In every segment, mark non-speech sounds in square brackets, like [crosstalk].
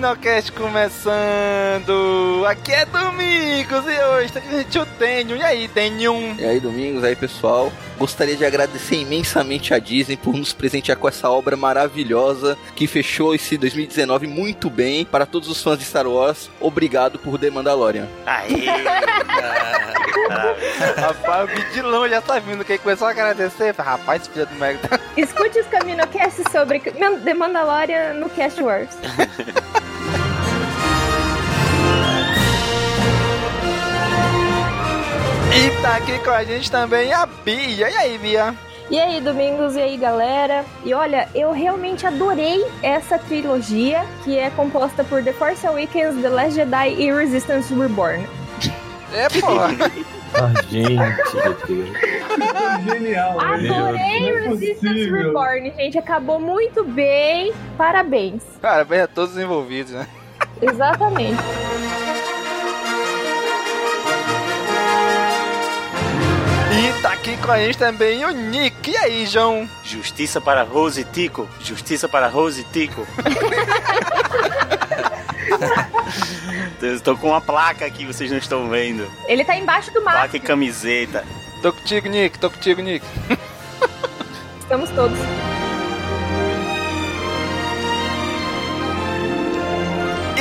Caminocast começando! Aqui é Domingos e hoje tá gente o Tenho. E aí, Tenho? E aí, Domingos, aí pessoal. Gostaria de agradecer imensamente a Disney por nos presentear com essa obra maravilhosa que fechou esse 2019 muito bem. Para todos os fãs de Star Wars, obrigado por The Mandalorian. Aê! [laughs] Rapaz, o Bidilão já tá vindo, que começou a agradecer. Rapaz, filha do merda. Escute os Caminocast sobre The Mandalorian no Cast Wars. [laughs] E tá aqui com a gente também a Bia. E aí, Bia? E aí, Domingos, e aí, galera? E olha, eu realmente adorei essa trilogia, que é composta por The Force Awakens, The Last Jedi e Resistance Reborn. É, porra. [laughs] Ah, gente. Genial. Adorei é Resistance possível. Reborn, gente. Acabou muito bem. Parabéns. Parabéns a todos os envolvidos, né? Exatamente. Tá aqui com a gente também o Nick. E aí, João? Justiça para Rose Tico. Justiça para Rose Tico. [laughs] Eu Estou com uma placa aqui, vocês não estão vendo. Ele tá embaixo do Placa mapa. e camiseta. Tô contigo, Nick. Tô contigo, Nick. Estamos todos.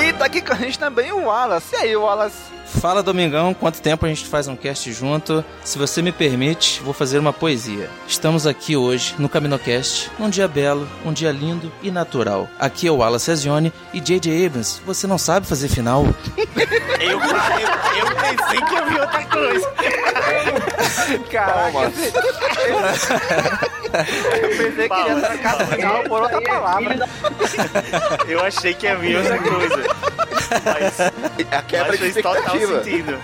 E tá aqui com a gente também o Wallace. E aí, Wallace? Fala Domingão, quanto tempo a gente faz um cast junto? Se você me permite, vou fazer uma poesia. Estamos aqui hoje no Caminocast, num dia belo, um dia lindo e natural. Aqui é o Wallace Azione e J.J. Abrams, você não sabe fazer final? [laughs] Eu, eu, eu pensei que eu vi outra coisa. [laughs] Caraca, eu pensei que ia trocar final por outra palavra. Eu achei que ia vir outra coisa. Mas, A quebra mas de fez sentido.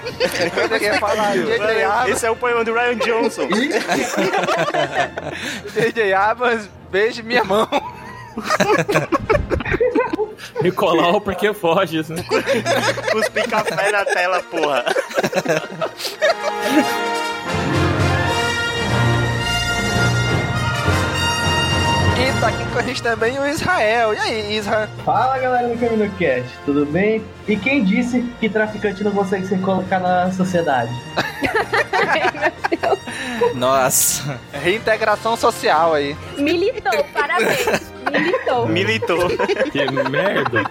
Eu ia falar J.J. Abrams, Esse é o poema do Ryan Johnson. J.J. Abrams, beije minha mão. Nicolau, porque foge, né? Cuspi café na tela, porra. Tá aqui com a gente também o Israel. E aí, Israel? Fala galera do CaminoCast, tudo bem? E quem disse que traficante não consegue se colocar na sociedade? [laughs] Nossa. Reintegração social aí. Militou, parabéns. Militou. Militou. Que merda.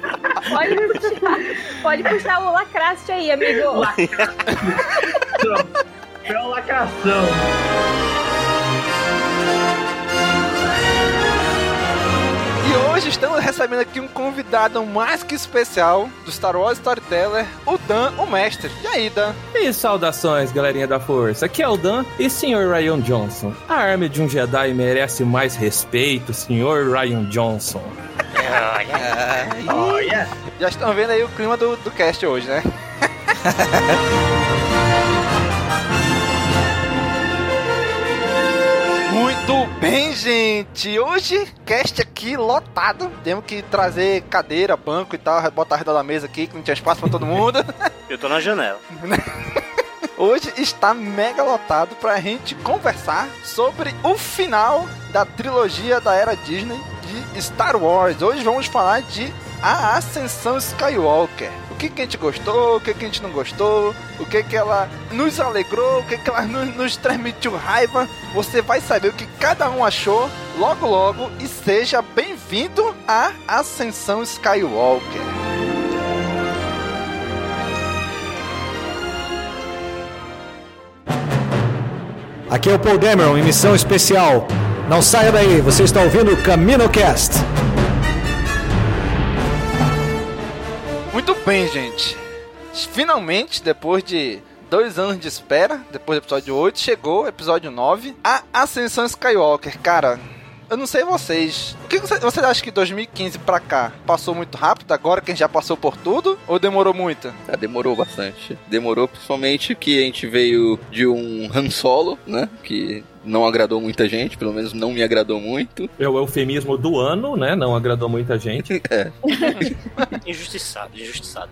Pode puxar, pode puxar o lacraste aí, amigo. É uma lacração. E hoje estamos recebendo aqui um convidado mais que especial do Star Wars Storyteller, o Dan, o mestre. E aí, Dan? E saudações, galerinha da força. Aqui é o Dan e Sr. Ryan Johnson. A arma de um Jedi merece mais respeito, Sr. Ryan Johnson. Olha. [laughs] Já estão vendo aí o clima do, do cast hoje, né? [laughs] Muito bem, gente. Hoje, cast aqui lotado. Temos que trazer cadeira, banco e tal, botar redor da mesa aqui, que não tinha espaço pra todo mundo. [laughs] Eu tô na janela. [laughs] Hoje está mega lotado pra gente conversar sobre o final da trilogia da era Disney de Star Wars. Hoje vamos falar de A Ascensão Skywalker. O que, que a gente gostou, o que, que a gente não gostou, o que, que ela nos alegrou, o que, que ela nos, nos transmitiu raiva. Você vai saber o que cada um achou logo logo e seja bem-vindo a Ascensão Skywalker. Aqui é o Paul Dameron em missão especial. Não saia daí, você está ouvindo o CaminoCast. Muito bem, gente. Finalmente, depois de dois anos de espera, depois do episódio 8, chegou o episódio 9, a Ascensão Skywalker. Cara, eu não sei vocês. O que você, você acha que 2015 pra cá passou muito rápido agora que a gente já passou por tudo? Ou demorou muito? Ah, demorou bastante. Demorou principalmente que a gente veio de um Han Solo, né? Que não agradou muita gente, pelo menos não me agradou muito. É o eufemismo do ano, né? Não agradou muita gente. [laughs] É. Injustiçado, injustiçado.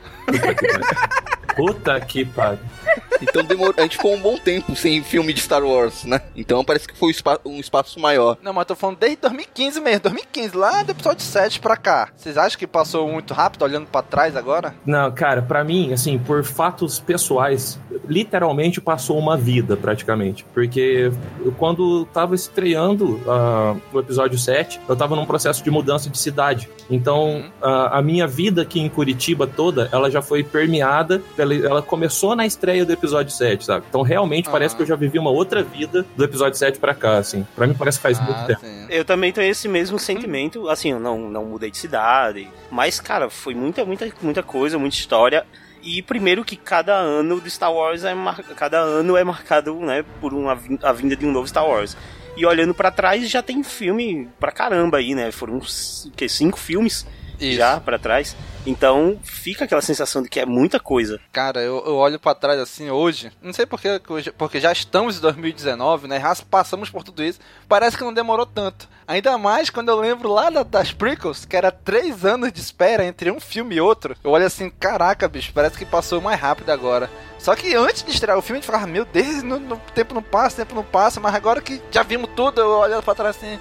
Puta que pariu. Então demorou, a gente ficou um bom tempo sem filme de Star Wars, né? Então parece que foi um espaço, um espaço maior. Não, mas eu tô falando desde 2015 mesmo, 2015, lá do episódio 7 pra cá. Vocês acham que passou muito rápido olhando pra trás agora? Não, cara, pra mim, assim, por fatos pessoais, literalmente passou uma vida praticamente. Porque eu, quando tava estreando uh, o episódio 7, eu tava num processo de mudança de cidade. Então, uh, a minha vida aqui em Curitiba toda, ela já foi permeada, ela, ela começou na estreia do episódio 7, sabe? Então, realmente, parece que eu já vivi uma outra vida do episódio 7 pra cá, assim. Pra mim, parece que faz muito tempo. Eu também tenho esse mesmo sentimento, assim, eu não, não mudei de cidade, mas, cara, foi muita, muita, muita coisa, muita história. E primeiro que cada ano de Star Wars é mar... cada ano é marcado, né, por uma a vinda de um novo Star Wars. E olhando para trás já tem filme pra caramba aí, né? Foram que cinco filmes Isso. já para trás. Então fica aquela sensação de que é muita coisa. Cara, eu, eu olho para trás assim hoje, não sei porque, porque já estamos em 2019, né? Já passamos por tudo isso. Parece que não demorou tanto. Ainda mais quando eu lembro lá da, das prequels, que era três anos de espera entre um filme e outro. Eu olho assim, caraca, bicho, parece que passou mais rápido agora. Só que antes de estrear o filme, a gente falava, meu Deus, no, no tempo não passa, tempo não passa, mas agora que já vimos tudo, eu olho pra trás assim.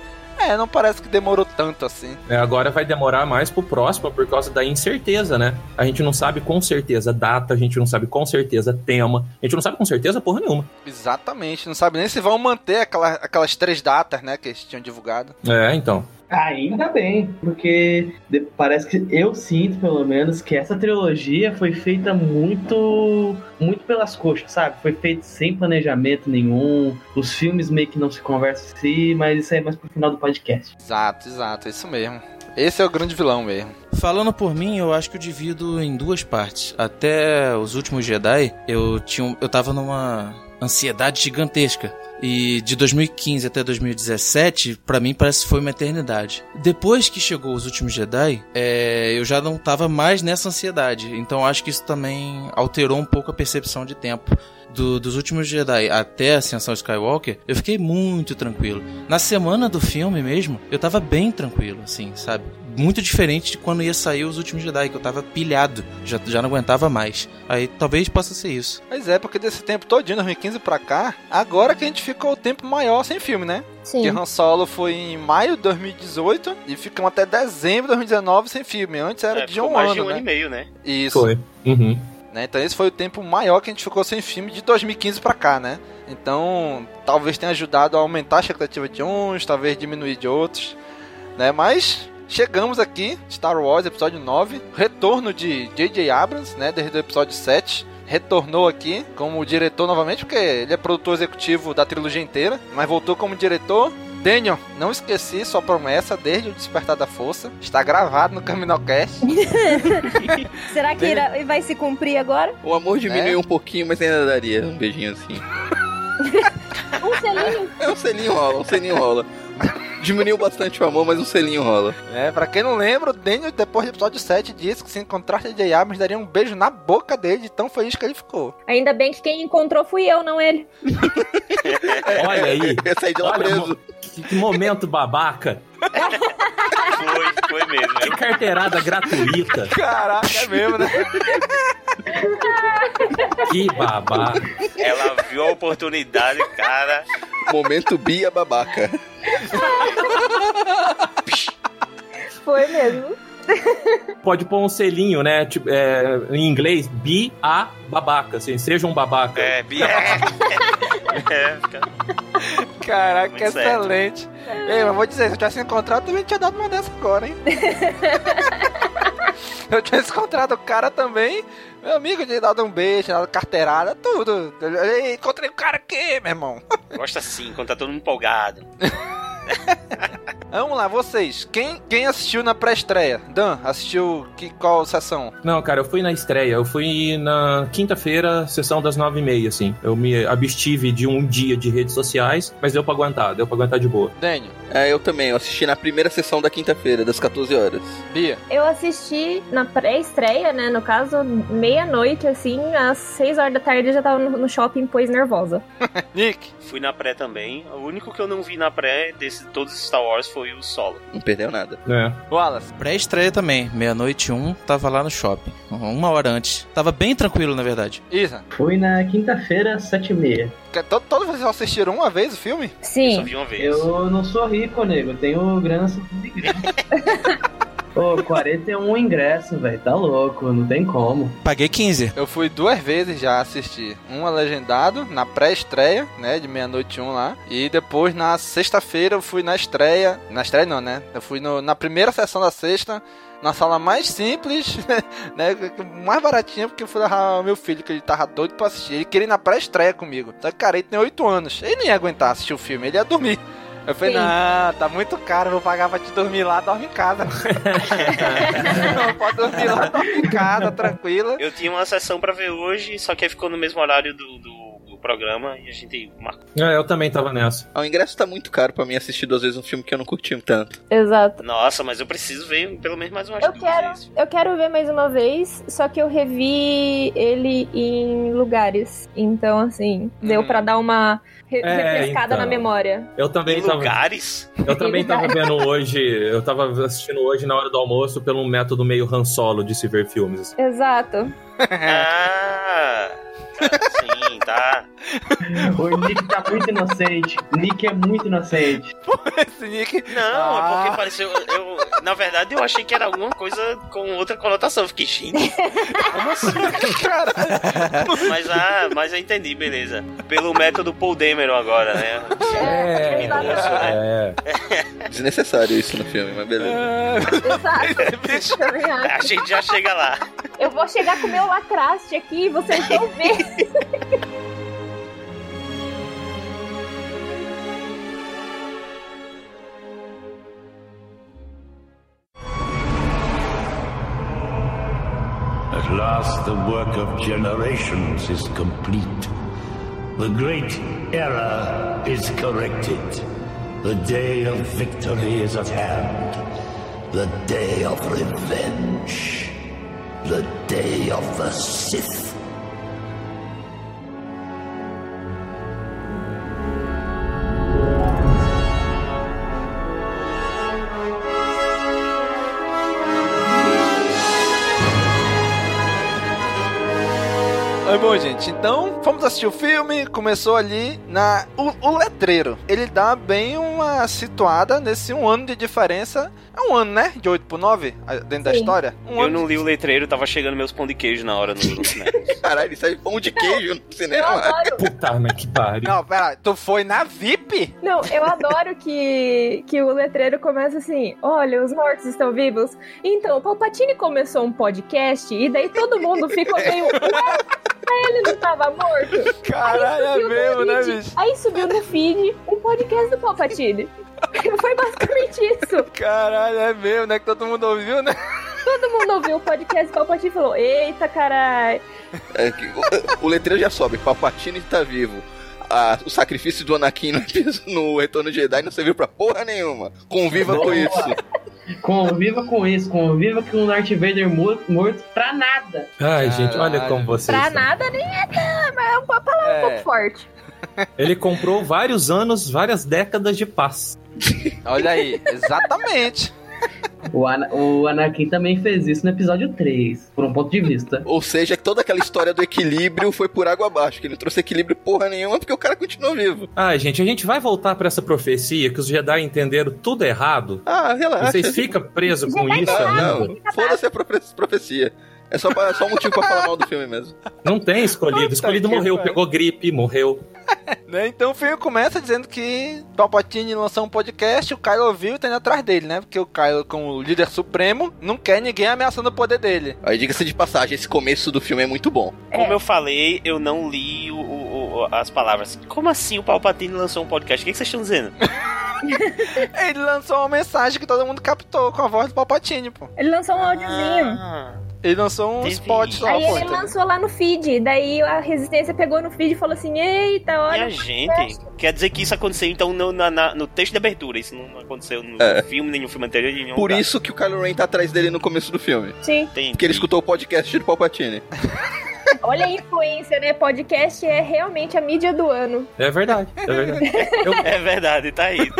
É, não parece que demorou tanto assim. É, agora vai demorar mais pro próximo por causa da incerteza, né? A gente não sabe com certeza data, a gente não sabe com certeza tema, a gente não sabe com certeza porra nenhuma. Exatamente, não sabe nem se vão manter aquela, aquelas três datas, né, que eles tinham divulgado. É, então. Ainda bem, porque parece que eu sinto, pelo menos, que essa trilogia foi feita muito muito pelas coxas, sabe? Foi feita sem planejamento nenhum, os filmes meio que não se conversam assim, mas isso aí é mais pro final do podcast. Exato, exato, isso mesmo. Esse é o grande vilão mesmo. Falando por mim, eu acho que eu divido em duas partes. Até os últimos Jedi, eu tinha, eu tava numa ansiedade gigantesca. E de 2015 até 2017, para mim parece que foi uma eternidade. Depois que chegou os últimos Jedi, é, eu já não tava mais nessa ansiedade. Então acho que isso também alterou um pouco a percepção de tempo. Do, dos últimos Jedi até Ascensão Skywalker, eu fiquei muito tranquilo. Na semana do filme mesmo, eu tava bem tranquilo, assim, sabe? Muito diferente de quando ia sair os últimos Jedi, que eu tava pilhado, já, já não aguentava mais. Aí talvez possa ser isso. Mas é, porque desse tempo todo, de 2015 pra cá, agora que a gente ficou o tempo maior sem filme, né? Sim. Que Han Solo foi em maio de 2018 e ficamos até dezembro de 2019 sem filme. Antes era É, de ficou um mais ano, de um né? ano e meio, né? Isso. Foi. Uhum. Né? Então esse foi o tempo maior que a gente ficou sem filme de 2015 pra cá, né? Então, talvez tenha ajudado a aumentar a expectativa de uns, talvez diminuir de outros, né? Mas chegamos aqui, Star Wars episódio 9, retorno de J.J. Abrams, né, desde o episódio 7. Retornou aqui como diretor novamente, porque ele é produtor executivo da trilogia inteira, mas voltou como diretor. Daniel, não esqueci sua promessa desde o Despertar da Força. Está gravado no Caminocast. [laughs] Será que irá- vai se cumprir agora? O amor diminuiu É. um pouquinho, mas ainda daria um beijinho assim. [laughs] Um selinho? É, um selinho rola, um selinho rola. [laughs] Diminuiu bastante o amor, mas um selinho rola. É, pra quem não lembra, o Daniel, depois do episódio 7, disse que se encontrasse J.J. Abrams, daria um beijo na boca dele, de tão feliz que ele ficou. Ainda bem que quem encontrou fui eu, não ele. Olha aí. Ia sair de lá Olha, preso. Que, momento babaca. Foi, foi mesmo. Que carteirada gratuita. Caraca, é mesmo, né? Que babaca. Ela viu a oportunidade, cara. Momento Bia babaca. Foi mesmo. [laughs] Pode pôr um selinho, né? Tipo, é, em inglês, be a babaca, assim, seja um babaca. É, Bia. [laughs] é, cara. [laughs] Caraca, Muito excelente. Ei, mas vou dizer, se eu tivesse encontrado, também tinha dado uma dessa agora, hein? se eu tivesse encontrado o cara também, meu amigo, tinha dado um beijo, tinha dado carteirada, tudo. Ei, encontrei o cara aqui, meu irmão. Gosta assim, quando tá todo mundo empolgado. [laughs] Vamos lá, vocês. Quem, quem assistiu na pré-estreia? Dan, assistiu que, qual sessão? Não, cara, eu fui na estreia. Eu fui na quinta-feira, sessão das nove e meia, assim. Eu me abstive de um dia de redes sociais, mas deu pra aguentar, deu pra aguentar de boa. Daniel. É, eu também. Eu assisti na primeira sessão da quinta-feira, das 14 horas. Bia. Eu assisti na pré-estreia, né? No caso, meia-noite, assim, às seis horas da tarde eu já tava no, shopping, pois nervosa. [laughs] Nick. Fui na pré também. O único que eu não vi na pré todos os Star Wars foi o solo. Não perdeu nada. É. Wallace. Pré-estreia também, meia-noite um, tava lá no shopping. Uma hora antes. Tava bem tranquilo, na verdade. Isa. Fui na quinta-feira, sete e meia. Todos todo vocês assistiram uma vez o filme? Sim. Só vi uma vez. Eu não sou rico, nego. Eu tenho grana suficiente. [laughs] Pô, 41 ingresso, velho. Tá louco, não tem como. Paguei 15. Eu fui duas vezes já assistir. Uma legendado, na pré-estreia, né? De meia-noite um lá. E depois na sexta-feira eu fui na estreia. Na estreia não, né? Eu fui no- na primeira sessão da sexta. Na sala mais simples, [laughs] né? Mais baratinha, porque eu fui levar o meu filho, que ele tava doido pra assistir. Ele queria ir na pré-estreia comigo. Só que, cara, ele tem 8 anos. Ele não ia aguentar assistir o filme, ele ia dormir. Eu falei, Sim. não, tá muito caro, vou pagar pra te dormir lá, dorme em casa. [laughs] não, pode dormir lá, dorme em casa, tranquila. Eu tinha uma sessão pra ver hoje, só que aí ficou no mesmo horário do, do programa e a gente marcou. É, eu também tava nessa. Ah, O ingresso tá muito caro pra mim assistir duas vezes um filme que eu não curti tanto. Exato. Nossa, mas eu preciso ver pelo menos mais umas Eu duas quero, vezes. eu quero ver mais uma vez, só que eu revi ele em lugares. Então, assim, deu Hum. pra dar uma re- É, refrescada então. na memória. Eu também Em tava. lugares? Eu também [laughs] tava vendo hoje. Eu tava assistindo hoje na hora do almoço pelo método meio Han Solo de se ver filmes. Exato. Ah! Sim, tá. O Nick tá muito inocente. O Nick é muito inocente. Esse Nick. Não, é Ah. porque pareceu. Eu, na verdade, eu achei que era alguma coisa com outra conotação. Fiquei, gente, como assim? [laughs] Mas, ah, mas eu entendi, beleza. Pelo método Paul Dameron agora, né? É, né? é. Desnecessário isso no filme, mas beleza. Exato. Acho. A gente já chega lá. Eu vou chegar com o meu lacraste aqui e vocês vão ver. [laughs] At last, the work of generations is complete. The great error is corrected. The day of victory is at hand. The day of revenge. The day of the Sith. Aí, bom, gente, então fomos assistir o filme. Começou ali na. O, o letreiro. Ele dá bem uma situada nesse um ano de diferença. É um ano, né? De 8 por 9 dentro da Sim. história. Um Eu ano não li o letreiro, tava chegando meus pão de queijo na hora no, no cinema. [laughs] Caralho, sai pão de queijo no Eu cinema. adoro. Puta, mas que pariu. Não, pera, tu foi na VIP? Não, eu adoro que, que o letreiro começa assim: olha, os mortos estão vivos. Então, o Palpatine começou um podcast e daí todo mundo ficou meio. Ele não tava morto? Caralho, é Aí subiu no mesmo, né, feed- bicho? Aí subiu no feed um podcast do Palpatine. [laughs] Foi basicamente isso. Caralho, é mesmo, né? Que todo mundo ouviu, né? Todo mundo ouviu o podcast do Palpatine e falou: Eita, caralho. É o, o letreiro já sobe. Palpatine tá vivo. Ah, o sacrifício do Anakin no, [laughs] no Retorno de Jedi não serviu pra porra nenhuma. Conviva com isso. Conviva com isso, conviva com o Darth Vader mo- morto pra nada. Ai, gente, olha Caralho. como vocês. Pra são. nada nem é, mas é uma palavra um É. pouco forte. Ele comprou vários anos, várias décadas de paz. Olha aí, exatamente. [laughs] O, Ana, o Anakin também fez isso no episódio 3, por um ponto de vista. Ou seja, que toda aquela história do equilíbrio foi por água abaixo, que ele trouxe equilíbrio porra nenhuma porque o cara continuou vivo. Ah, gente, a gente vai voltar pra essa profecia que os Jedi entenderam tudo errado. Ah, relaxa. Vocês ficam presos com isso Não, ainda? não. Foda-se a profe- profecia. É só, pra, só um motivo pra falar mal do filme mesmo. Não tem escolhido. Escolhido que morreu, pegou gripe, morreu. [laughs] Né? Então o filme começa dizendo que Palpatine lançou um podcast, o Kylo viu e tá indo atrás dele, né? Porque o Kylo, como o líder supremo, não quer ninguém ameaçando o poder dele. Aí diga-se de passagem, esse começo do filme é muito bom. Como eu falei, eu não li o- o- o- as palavras. Como assim o Palpatine lançou um podcast? O que, que vocês estão dizendo? [laughs] Ele lançou uma mensagem que todo mundo captou com a voz do Palpatine, pô. Ele lançou um áudiozinho. Ele lançou um spot só, Aí pô. ele lançou lá no feed. Daí a resistência pegou no feed e falou assim: Eita, olha. Minha gente, quer dizer que isso aconteceu então no, na- na- no texto de abertura. Isso não aconteceu no É. filme, nem no filme anterior, nenhum Por lugar. isso que o Kylo Ren tá atrás dele no começo do filme. Sim. Porque ele escutou o podcast do Palpatine. [laughs] Olha a influência, né? Podcast é realmente a mídia do ano. É verdade, é verdade. É verdade, tá aí.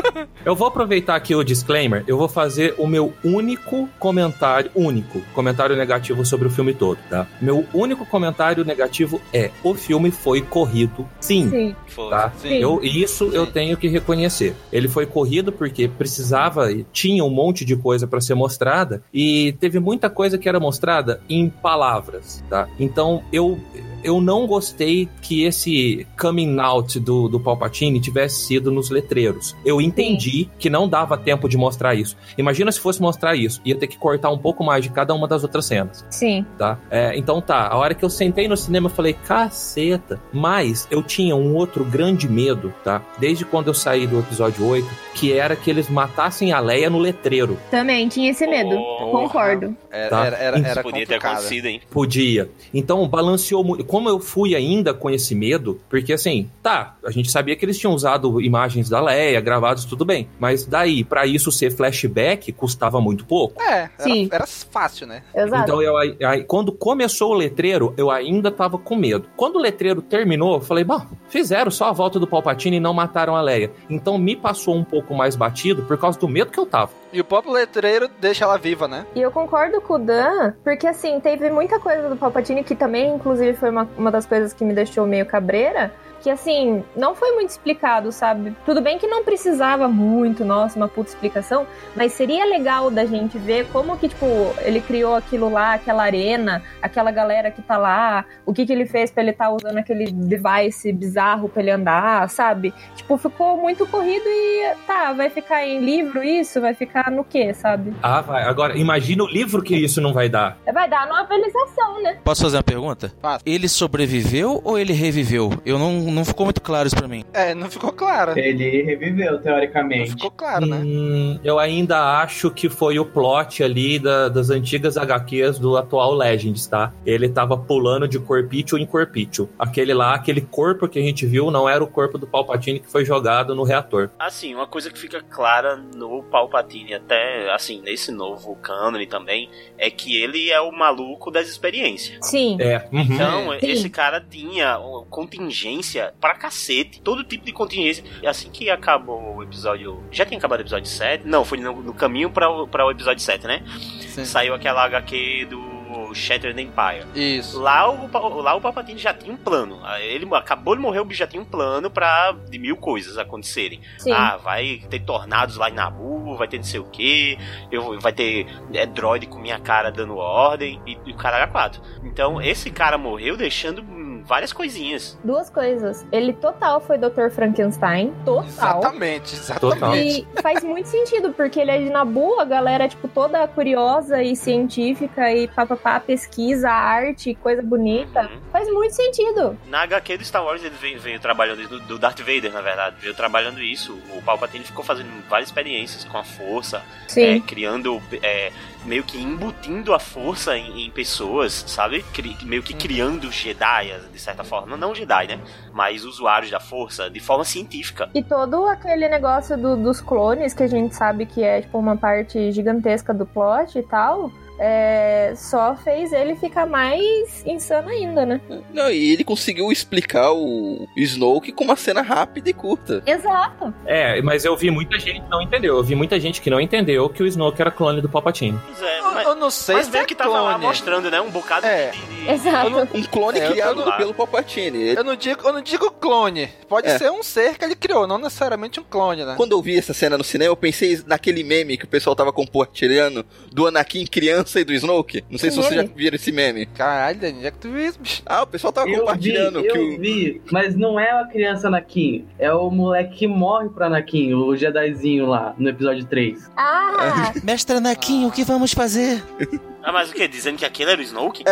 Eu vou aproveitar aqui o disclaimer, eu vou fazer o meu único comentário, único comentário negativo sobre o filme todo, tá? Meu único comentário negativo é: o filme foi corrido, sim. Sim. Tá? Sim. Eu, isso eu tenho que reconhecer. Ele foi corrido porque precisava, e tinha um monte de coisa pra ser mostrada e teve muita coisa que era mostrada em palavras, tá? Então eu eu não gostei que esse coming out do, do Palpatine tivesse sido nos letreiros. Eu entendi que não dava tempo de mostrar isso. Imagina se fosse mostrar isso. Ia ter que cortar um pouco mais de cada uma das outras cenas Sim. tá? É, então tá, a hora que eu sentei no cinema eu falei, caceta. Mas eu tinha um outro grande medo, tá? Desde quando eu saí do episódio 8, que era que eles matassem a Leia no letreiro. Também tinha esse medo. Concordo. Era, Tá. era, era, era Podia ter acontecido, hein? Podia. Então balanceou muito. Como eu fui ainda com esse medo, porque assim, tá, a gente sabia que eles tinham usado imagens da Leia, gravados, tudo bem. Mas daí, pra isso ser flashback, custava muito pouco. É, era, Sim. era fácil, né? Exato. Então, eu, aí, quando começou o letreiro, eu ainda tava com medo. Quando o letreiro terminou, eu falei, bom, fizeram só a volta do Palpatine e não mataram a Leia. Então me passou um pouco mais batido por causa do medo que eu tava. E o próprio letreiro deixa ela viva, né? E eu concordo com o Dan, porque assim, teve muita coisa do Palpatine que também, inclusive, foi uma, uma das coisas que me deixou meio cabreira. Que assim, não foi muito explicado, sabe? Tudo bem que não precisava muito, nossa, uma puta explicação, mas seria legal da gente ver como que, tipo, ele criou aquilo lá, aquela arena, aquela galera que tá lá, o que que ele fez pra ele estar usando aquele device bizarro pra ele andar, sabe? Tipo, ficou muito corrido e tá, vai ficar em livro isso? Vai ficar no quê, sabe? Ah, vai. Agora, imagina o livro que isso não vai dar. Vai dar novelização, né? Posso fazer uma pergunta? Ele sobreviveu ou ele reviveu? Eu não, não ficou muito claro isso pra mim. É, não ficou claro. Ele reviveu, teoricamente. Ficou claro, né? Hum, eu ainda acho que foi o plot ali da- das antigas HQs do atual Legends, tá? Ele tava pulando de corpício em corpício. Aquele lá, aquele corpo que a gente viu, não era o corpo do Palpatine que foi jogado no reator. Assim, uma coisa que fica clara no Palpatine, até assim, nesse novo cânone também, é que ele é o maluco das experiências. Sim. É. uhum. Então, Sim. esse cara tinha uma contingência pra cacete, todo tipo de contingência. E assim que acabou o episódio. Já tinha acabado o episódio 7? Não, foi no, no caminho pra o, pra o episódio 7, né? Sim. Saiu aquela HQ do Shattered Empire. Isso. Lá o, lá o Palpatine já tinha um plano. Ele acabou de morrer, o bicho já tinha um plano pra de mil coisas acontecerem. Sim. Ah, vai ter tornados lá em Nabu, vai ter não sei o que, eu, vai ter é, droid com minha cara dando ordem e, e o caralho a quatro. Então esse cara morreu deixando várias coisinhas. Duas coisas. Ele total foi Dr. Frankenstein. Total. Exatamente, exatamente. E faz muito sentido, porque ele é de Nabu, a galera, tipo, toda curiosa e científica e papapá, pesquisa, arte, coisa bonita. Faz muito sentido. Na HQ do Star Wars ele veio, veio trabalhando do, do Darth Vader, na verdade, veio trabalhando isso. O Palpatine ficou fazendo várias experiências com a força, Sim. é, criando é, meio que embutindo a força em, em pessoas, sabe? Cri- meio que criando Jedi, de certa forma. Não Jedi, né? Mas usuários da força, de forma científica. E todo aquele negócio do- dos clones, que a gente sabe que é, tipo, uma parte gigantesca do plot e tal. É, só fez ele ficar mais insano ainda, né? Não, e ele conseguiu explicar o Snoke com uma cena rápida e curta. Exato. É, mas eu vi muita gente que não entendeu. Eu vi muita gente que não entendeu que o Snoke era clone do Palpatine. Pois é, Eu, mas, eu não sei mas se é que tava lá clone. mostrando, né? Um bocado É. de, Exato. Um clone É, criado tô- pelo Palpatine. Ele- Eu não digo, eu não digo clone. Pode É. ser um ser que ele criou, não necessariamente um clone, né? Quando eu vi essa cena no cinema, eu pensei naquele meme que o pessoal tava compartilhando do Anakin criança e do Snoke. Não sei Que se vocês já viram esse meme. Caralho, Dani, onde é que tu viu isso, bicho? Ah, o pessoal tava Eu vi, compartilhando eu que o. vi, mas não é a criança Anakin, é o moleque que morre pro Anakin, o Jedizinho lá, no episódio 3. Ah, [laughs] Mestre Anakin, o que vamos fazer? [laughs] Ah, mas o que? Dizendo que aquele era o Snoke?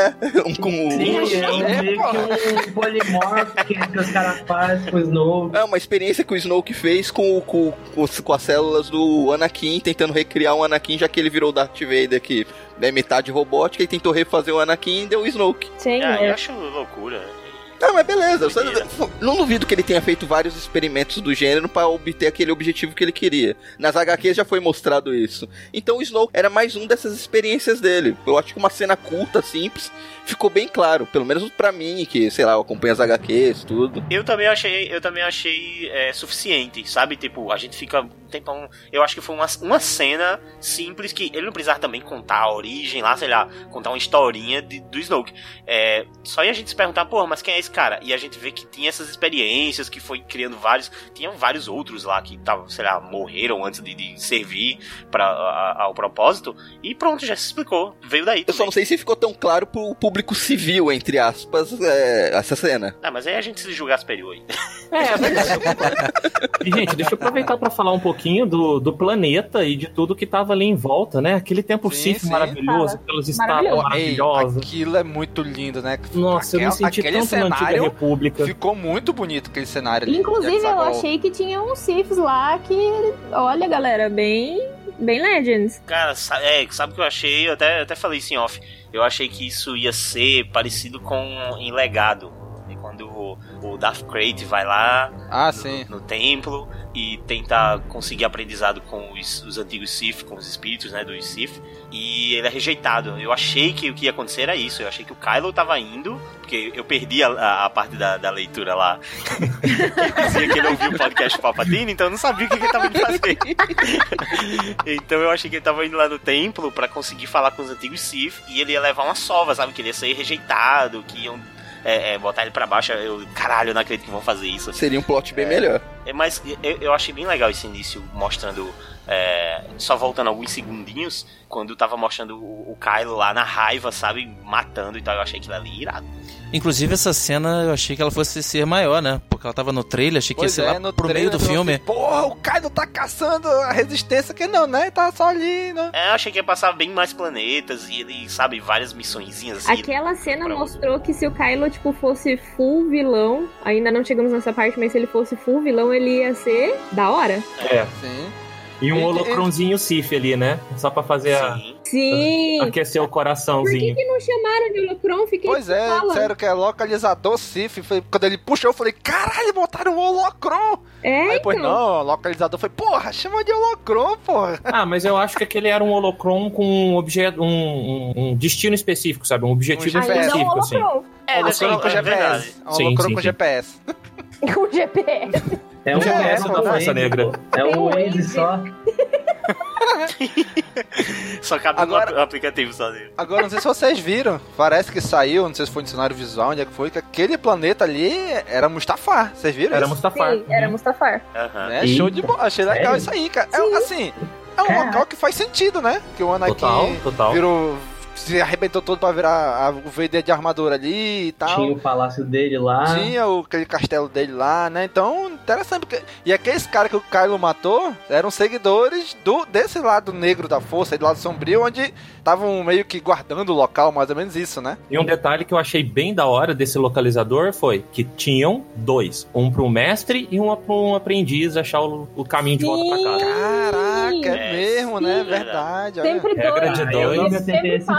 um com o. Sim, é um- é, meio porra. que um polimorfo que, que os caras fazem com o Snoke. É uma experiência que o Snoke fez com, o- com, com, os- com as células do Anakin, tentando recriar um Anakin, já que ele virou o Darth Vader que é metade robótica, e tentou refazer o Anakin e deu o Snoke. sim. Ah, eu é. acho loucura. Não, mas beleza. Doideira. não duvido que ele tenha feito vários experimentos do gênero pra obter aquele objetivo que ele queria. Nas HQs já foi mostrado isso. Então o Snow era mais um dessas experiências dele. Eu acho que uma cena curta, simples, ficou bem claro. Pelo menos pra mim, que, sei lá, eu acompanho as HQs, tudo. Eu também achei, eu também achei é, suficiente, sabe? Tipo, a gente fica tempão. Eu acho que foi uma, uma cena simples que ele não precisava também contar a origem lá, sei lá, contar uma historinha de- do Snoke. É, só ia a gente se perguntar, pô, mas quem é esse cara? E a gente vê que tinha essas experiências, que foi criando vários. Tinham vários outros lá que estavam, sei lá, morreram antes de, de servir pra, a- ao propósito. E pronto, já se explicou. Veio daí. Eu só não sei se ficou tão claro pro público civil, entre aspas, é, essa cena. Ah, mas aí a gente se julgar superior aí. É, é verdade. [laughs] E, gente, deixa eu aproveitar pra falar um pouquinho do, do planeta e de tudo que tava ali em volta, né? Aquele tempo Sim, maravilhoso, aquelas estátuas maravilhosas. aquilo é muito lindo, né? Nossa, eu me Aquela- senti aquele tanto na Antiga cenário República. Ficou muito bonito aquele cenário ali. Inclusive, eu achei que tinha uns Siths lá que, olha, galera, bem, bem Legends. Cara, é, sabe o que eu achei? Eu até, eu até falei isso em off. Eu achei que isso ia ser parecido com em Legado. E Quando o, o Darth Crate vai lá Ah, no, sim. no templo e tenta conseguir aprendizado com os, os antigos Sith, com os espíritos né, dos Sith, e ele é rejeitado. Eu achei que o que ia acontecer era isso. Eu achei que o Kylo tava indo, porque eu perdi a, a- parte da, da leitura lá. [laughs] que dizia que ele ouviu o podcast Palpatine, então eu não sabia o que, que ele tava indo fazer. [laughs] então eu achei que ele tava indo lá no templo pra conseguir falar com os antigos Sith e ele ia levar uma sova, sabe? Que ele ia ser rejeitado, que iam é, é, botar ele pra baixo. Eu, caralho, eu não acredito que vão fazer isso. Seria um plot bem melhor. É, mas eu, eu achei bem legal esse início, mostrando. É, só voltando alguns segundinhos, quando tava mostrando o, o Kylo lá na raiva, sabe? Matando e tal. Eu achei aquilo ali irado. Inclusive, essa cena eu achei que ela fosse ser maior, né? Porque ela tava no trailer, achei que Pois ia ser é, lá no pro meio do filme. vi, Porra, o Kaido tá caçando a resistência que não, né? Tá só ali, né? É, eu achei que ia passar bem mais planetas e ele, sabe, várias missõezinhas assim. Aquela cena pra- mostrou que se o Kylo, tipo, fosse full vilão, ainda não chegamos nessa parte, mas se ele fosse full vilão, ele ia ser da hora. É. Sim. E um holocronzinho Sif ali, né? Só pra fazer a, Sim. Aquecer o Por que, coraçãozinho. que não chamaram de holocron? Fiquei Pois é, falando. disseram que é localizador Sif. Foi- Quando ele puxou, eu falei, caralho, botaram um holocron. É, Aí depois, então. não, localizador foi, porra, chama de holocron, porra. Ah, mas eu acho que aquele era um holocron com um, objeto, um, um- um destino específico, sabe? Um objetivo Um GPS. é um específico, assim. holocron. É, holocron com é GPS. holocron com. GPS. [laughs] Com GPS. É um É, GPS da Raça Waze, Negra. É um o Waze Waze. só. [laughs] [laughs] Só cabe Agora- no aplicativo só dele. Agora, não sei se vocês viram, parece que saiu, não sei se foi no cenário visual, onde é que foi, que aquele planeta ali era Mustafar. Vocês viram Era isso? Mustafar. Sim, era Mustafar. Aham. É, show de bola. Achei legal sério? isso aí, cara. É, assim, é um Caraca. local que faz sentido, né? Que o Anakin Total, total. virou. Se arrebentou todo pra virar a- o Vader de armadura ali e tal. Tinha o palácio dele lá. Tinha o, aquele castelo dele lá, né? Então, interessante. Porque... E aqueles caras que o Kylo matou eram seguidores do desse lado negro da força, do lado sombrio, onde estavam meio que guardando o local, mais ou menos isso, né? E um detalhe que eu achei bem da hora desse localizador foi que tinham dois. Um pro mestre e um pra um aprendiz achar o, o caminho de volta pra casa. Caraca, é, É, mesmo, né? sim, Verdade. olha. Sempre Regra dois. de Ah, eu não dois. Sempre esse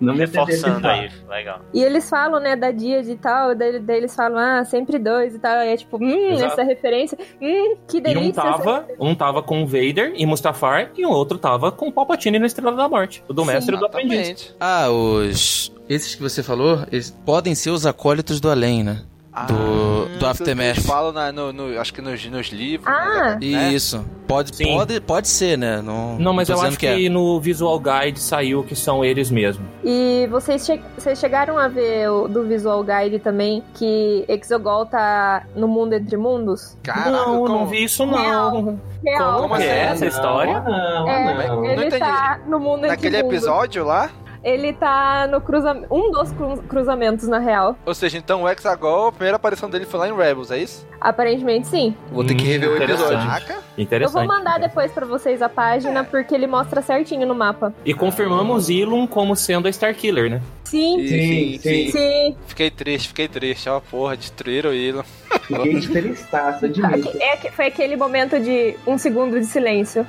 Não me Reforçando aí, legal. E eles falam, né, da Dias e tal, daí, daí eles falam, ah, sempre dois e tal. E é tipo, hum, Exato. essa referência, hum, que E delícia. um tava, um tava com o Vader e Mustafar, e o outro tava com o Palpatine na Estrela da Morte. O do mestre e do aprendiz. Ah, os. Esses que você falou, eles podem ser os acólitos do além, né? Do, do Eles Aftermath. falam na- no, no- acho que nos, nos livros. Ah, né? Isso. Pode, pode, pode ser, né? Não, Não, mas eu acho que, é. no Visual Guide saiu que são eles mesmo. E vocês, che- vocês chegaram a ver o, do Visual Guide também, que Exogol tá no mundo entre mundos? não, eu não vi isso não. Real. Como que é essa história? Não, É, não. ele tá no mundo entre Naquele mundos. episódio lá? Ele tá no cruzamento. Um dos cru- cruzamentos, na real. Ou seja, então o Hexagol, a primeira aparição dele foi lá em Rebels, é isso? Aparentemente sim. Vou ter que rever o episódio. Caraca. Eu vou mandar depois pra vocês a página, porque ele mostra certinho no mapa. E confirmamos Ilum como sendo a Starkiller, né? Sim, Sim, sim. sim. Fiquei triste, fiquei triste. Ó, porra, destruíram o Ilon. Fiquei tristaço, admito. É foi aquele momento de um segundo de silêncio.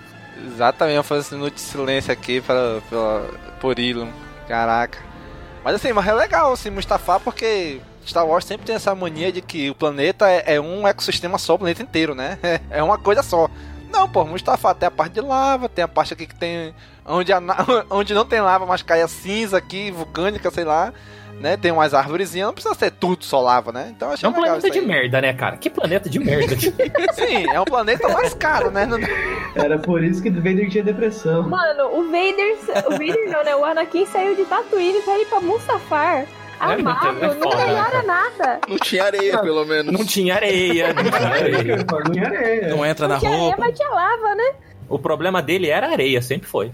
Exatamente, eu fazer esse minuto de silêncio aqui pra, pra, por Ilum. Caraca. Mas assim, mas é legal assim, Mustafa, porque Star Wars sempre tem essa mania de que o planeta é, é um ecossistema só, o planeta inteiro, né? [laughs] É, uma coisa só. Não, pô, Mustafa tem a parte de lava, tem a parte aqui que tem. Onde, a, [laughs] onde não tem lava, mas cai a cinza aqui, vulcânica, sei lá. Né? Tem umas árvorezinhas, não precisa ser tudo só lava, né? Então achei É um legal planeta isso de merda, né, cara? Que planeta de merda. [laughs] Sim, é um planeta lascado, né? Não- Era por isso que o Vader tinha depressão. Mano, o Vader. O Vader não, né? O Anakin saiu de Tatooine pra ir pra Mustafar. Amado, é não né? nada. Não tinha areia, pelo menos. Não tinha areia, não tinha areia. Não entra na Tinha areia, roupa. mas tinha lava, né? O problema dele era areia, sempre foi.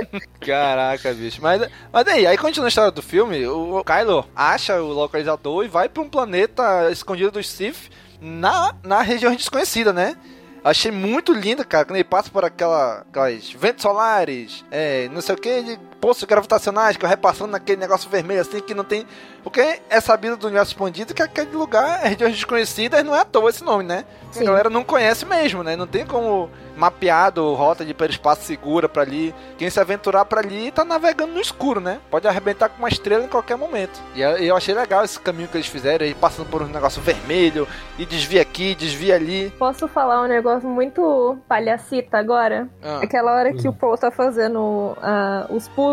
[laughs] Caraca, bicho. Mas, mas aí, aí continua a história do filme. O Kylo acha o localizador e vai pra um planeta escondido dos Sith na, na região desconhecida, né? Achei muito lindo, cara, quando ele passa por aquela, aquelas ventos solares, é, não sei o que, de poços gravitacionais, que vai repassando naquele negócio vermelho assim, que não tem... Porque é sabido do universo expandido que aquele lugar é regiões desconhecidas, não é à toa esse nome, né? A galera não conhece mesmo, né? Não tem como mapeado rota de hiperespaço segura pra ali. Quem se aventurar pra ali tá navegando no escuro, né? Pode arrebentar com uma estrela em qualquer momento. E eu- eu achei legal esse caminho que eles fizeram, aí passando por um negócio vermelho, e desvia aqui, desvia ali. Posso falar um negócio muito palhacita agora? Ah. Aquela hora que o Paul tá fazendo ah, os pulos,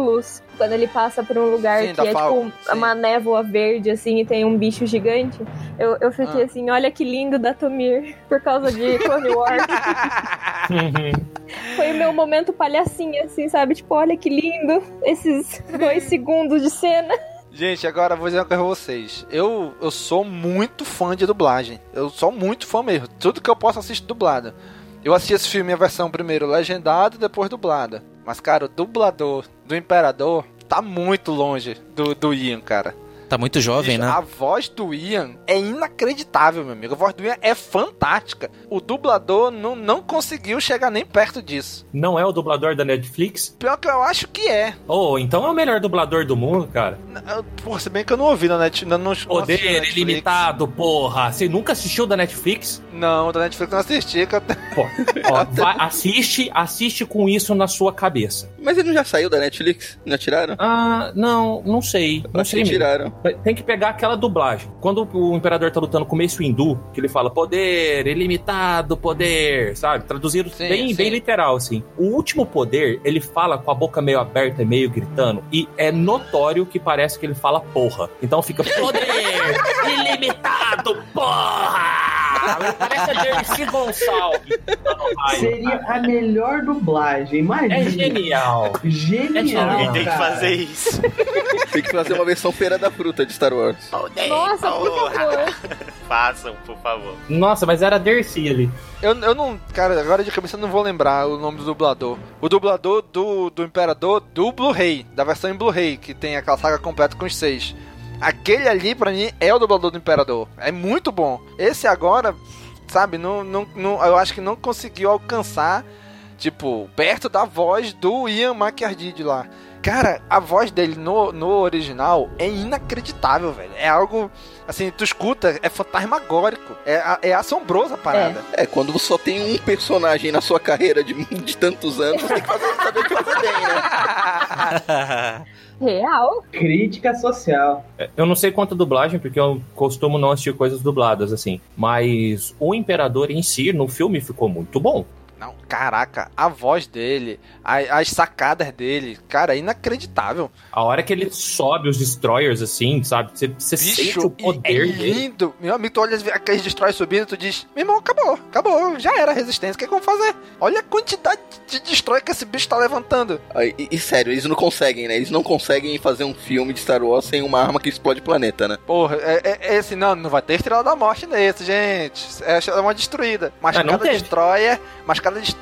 quando ele passa por um lugar Sim, que é Falcon, tipo uma névoa verde, assim, e tem um bicho gigante. Eu, eu fiquei Ah. assim, olha que lindo da Tomir, por causa de Clone Wars. [laughs] Foi o meu momento palhacinha, assim, sabe? Tipo, olha que lindo esses dois [laughs] segundos de cena. Gente, agora eu vou dizer uma coisa pra vocês. Eu, eu sou muito fã de dublagem. Eu sou muito fã mesmo. Tudo que eu posso assistir dublado. Eu assisti esse filme a versão primeiro legendada e depois dublada. Mas, cara, o dublador do Imperador tá muito longe do, do Ian, cara. Tá muito jovem, né? A voz do Ian é inacreditável, meu amigo. A voz do Ian é fantástica. O dublador não, não conseguiu chegar nem perto disso. Não é o dublador da Netflix? Pior que eu acho que é. Oh, então é o melhor dublador do mundo, cara. Porra, se bem que eu não ouvi na Net, não, não Poder Netflix. ilimitado, porra. Você nunca assistiu da Netflix? Não, da Netflix eu não assisti. Que eu... Pô, [laughs] ó, vai- assiste, assiste com isso na sua cabeça. Mas ele não já saiu da Netflix? Já tiraram? Ah, não, não sei. Não Acho sei que mesmo. tiraram. Tem que pegar aquela dublagem. Quando o imperador tá lutando com o Mace Windu, que ele fala poder, ilimitado poder, sabe? Traduzido bem, sim. bem literal, assim. O último poder, ele fala com a boca meio aberta e meio gritando, e é notório que parece que ele fala porra. Então fica poder [laughs] ilimitado, porra! Parece a Dercy Gonçalves. Seria a melhor dublagem, imagina. É genial. Genial. Alguém tem que fazer isso. Tem que fazer uma versão feira da fruta de Star Wars. Nossa, por favor. [laughs] Façam, por favor. Nossa, mas era Dercy ali. Eu, eu não. Cara, agora de cabeça eu não vou lembrar o nome do dublador. O dublador do, do Imperador do Blu-ray, da versão em Blu-ray, que tem aquela saga completa com os seis. Aquele ali, pra mim, é o dublador do Imperador. É muito bom. Esse agora, sabe, não, não, não, eu acho que não conseguiu alcançar, tipo, perto da voz do Ian McArdid lá. Cara, a voz dele no, no original é inacreditável, velho. É algo, assim, tu escuta, é fantasmagórico. É, é assombrosa a parada. É, quando você só tem um personagem na sua carreira de, de tantos anos, você tem que fazer, saber o que fazer bem, né? [laughs] Real. Crítica social. É, Eu não sei quanto a dublagem, porque eu costumo não assistir coisas dubladas, assim. Mas o Imperador em si, no filme, ficou muito bom. Não, caraca, a voz dele, a- as sacadas dele, cara, é inacreditável. A hora que ele sobe os destroyers, assim, sabe? Você, você sente o poder é dele. lindo. Meu amigo, tu olha aqueles destroyers subindo e tu diz, meu irmão, acabou, acabou, já era a resistência, o que, é que vamos fazer? Olha a quantidade de destroyer que esse bicho tá levantando. E, e sério, eles não conseguem, né? Eles não conseguem fazer um filme de Star Wars sem uma arma que explode planeta, né? Porra, é, é- esse não, não vai ter Estrela da Morte nesse, gente. É é uma destruída. Mas não cada destroyer, mas cada destroyer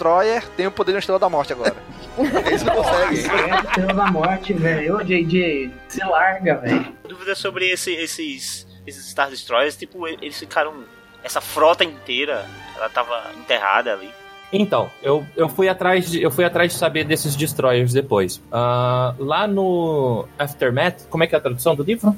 tem o poder de uma Estrela da Morte agora. [laughs] Eles não conseguem. Estrela da morte, velho. Ô, JJ, se larga, velho. Dúvida sobre esse- esses, esses Star Destroyers, tipo, eles ficaram. Essa frota inteira, ela tava enterrada ali. Então, eu, eu, fui atrás de, eu fui atrás de saber desses destroyers depois. Ah, lá no Aftermath, como é que é a tradução do livro?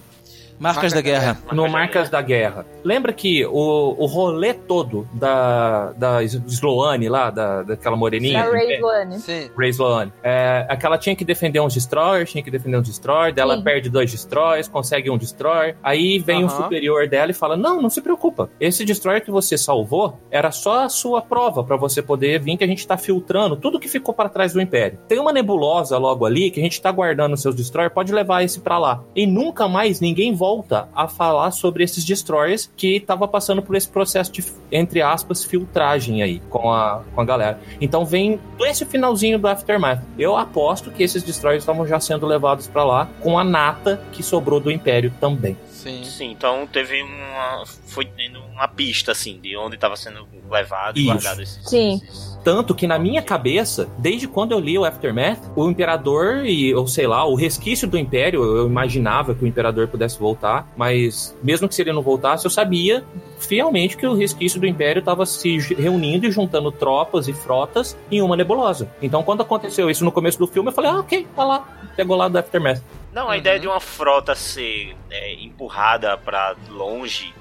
Marcas da Guerra. No Marcas da Guerra. Lembra que o, o rolê todo da, da Sloane lá, da, daquela moreninha? Da Ray Sloane. Sim. Ray Sloane. É, aquela tinha que defender uns destroyers, tinha que defender uns destroyers, dela Sim. perde dois destroyers, consegue um destroyer. Aí vem o Aham. superior dela e fala: Não, não se preocupa. Esse destroyer que você salvou era só a sua prova pra você poder vir que a gente tá filtrando tudo que ficou para trás do Império. Tem uma nebulosa logo ali que a gente tá guardando seus destroyers, pode levar esse pra lá. E nunca mais ninguém volta a falar sobre esses destroyers que tava passando por esse processo de, entre aspas, filtragem aí com a, com a galera. Então vem esse finalzinho do Aftermath. Eu aposto que esses destroyers estavam já sendo levados pra lá com a nata que sobrou do Império também. Sim. Sim, então teve uma. Foi tendo uma pista, assim, de onde tava sendo levado e guardado esses. Sim. Tanto que na minha cabeça, desde quando eu li o Aftermath, o Imperador e, ou sei lá, o resquício do Império, eu imaginava que o Imperador pudesse voltar, mas mesmo que se ele não voltasse, eu sabia fielmente que o resquício do Império estava se reunindo e juntando tropas e frotas em uma nebulosa. Então quando aconteceu isso no começo do filme, eu falei, ah, ok, tá lá, pegou lá do Aftermath. Não, a ideia de uma frota ser é, empurrada pra longe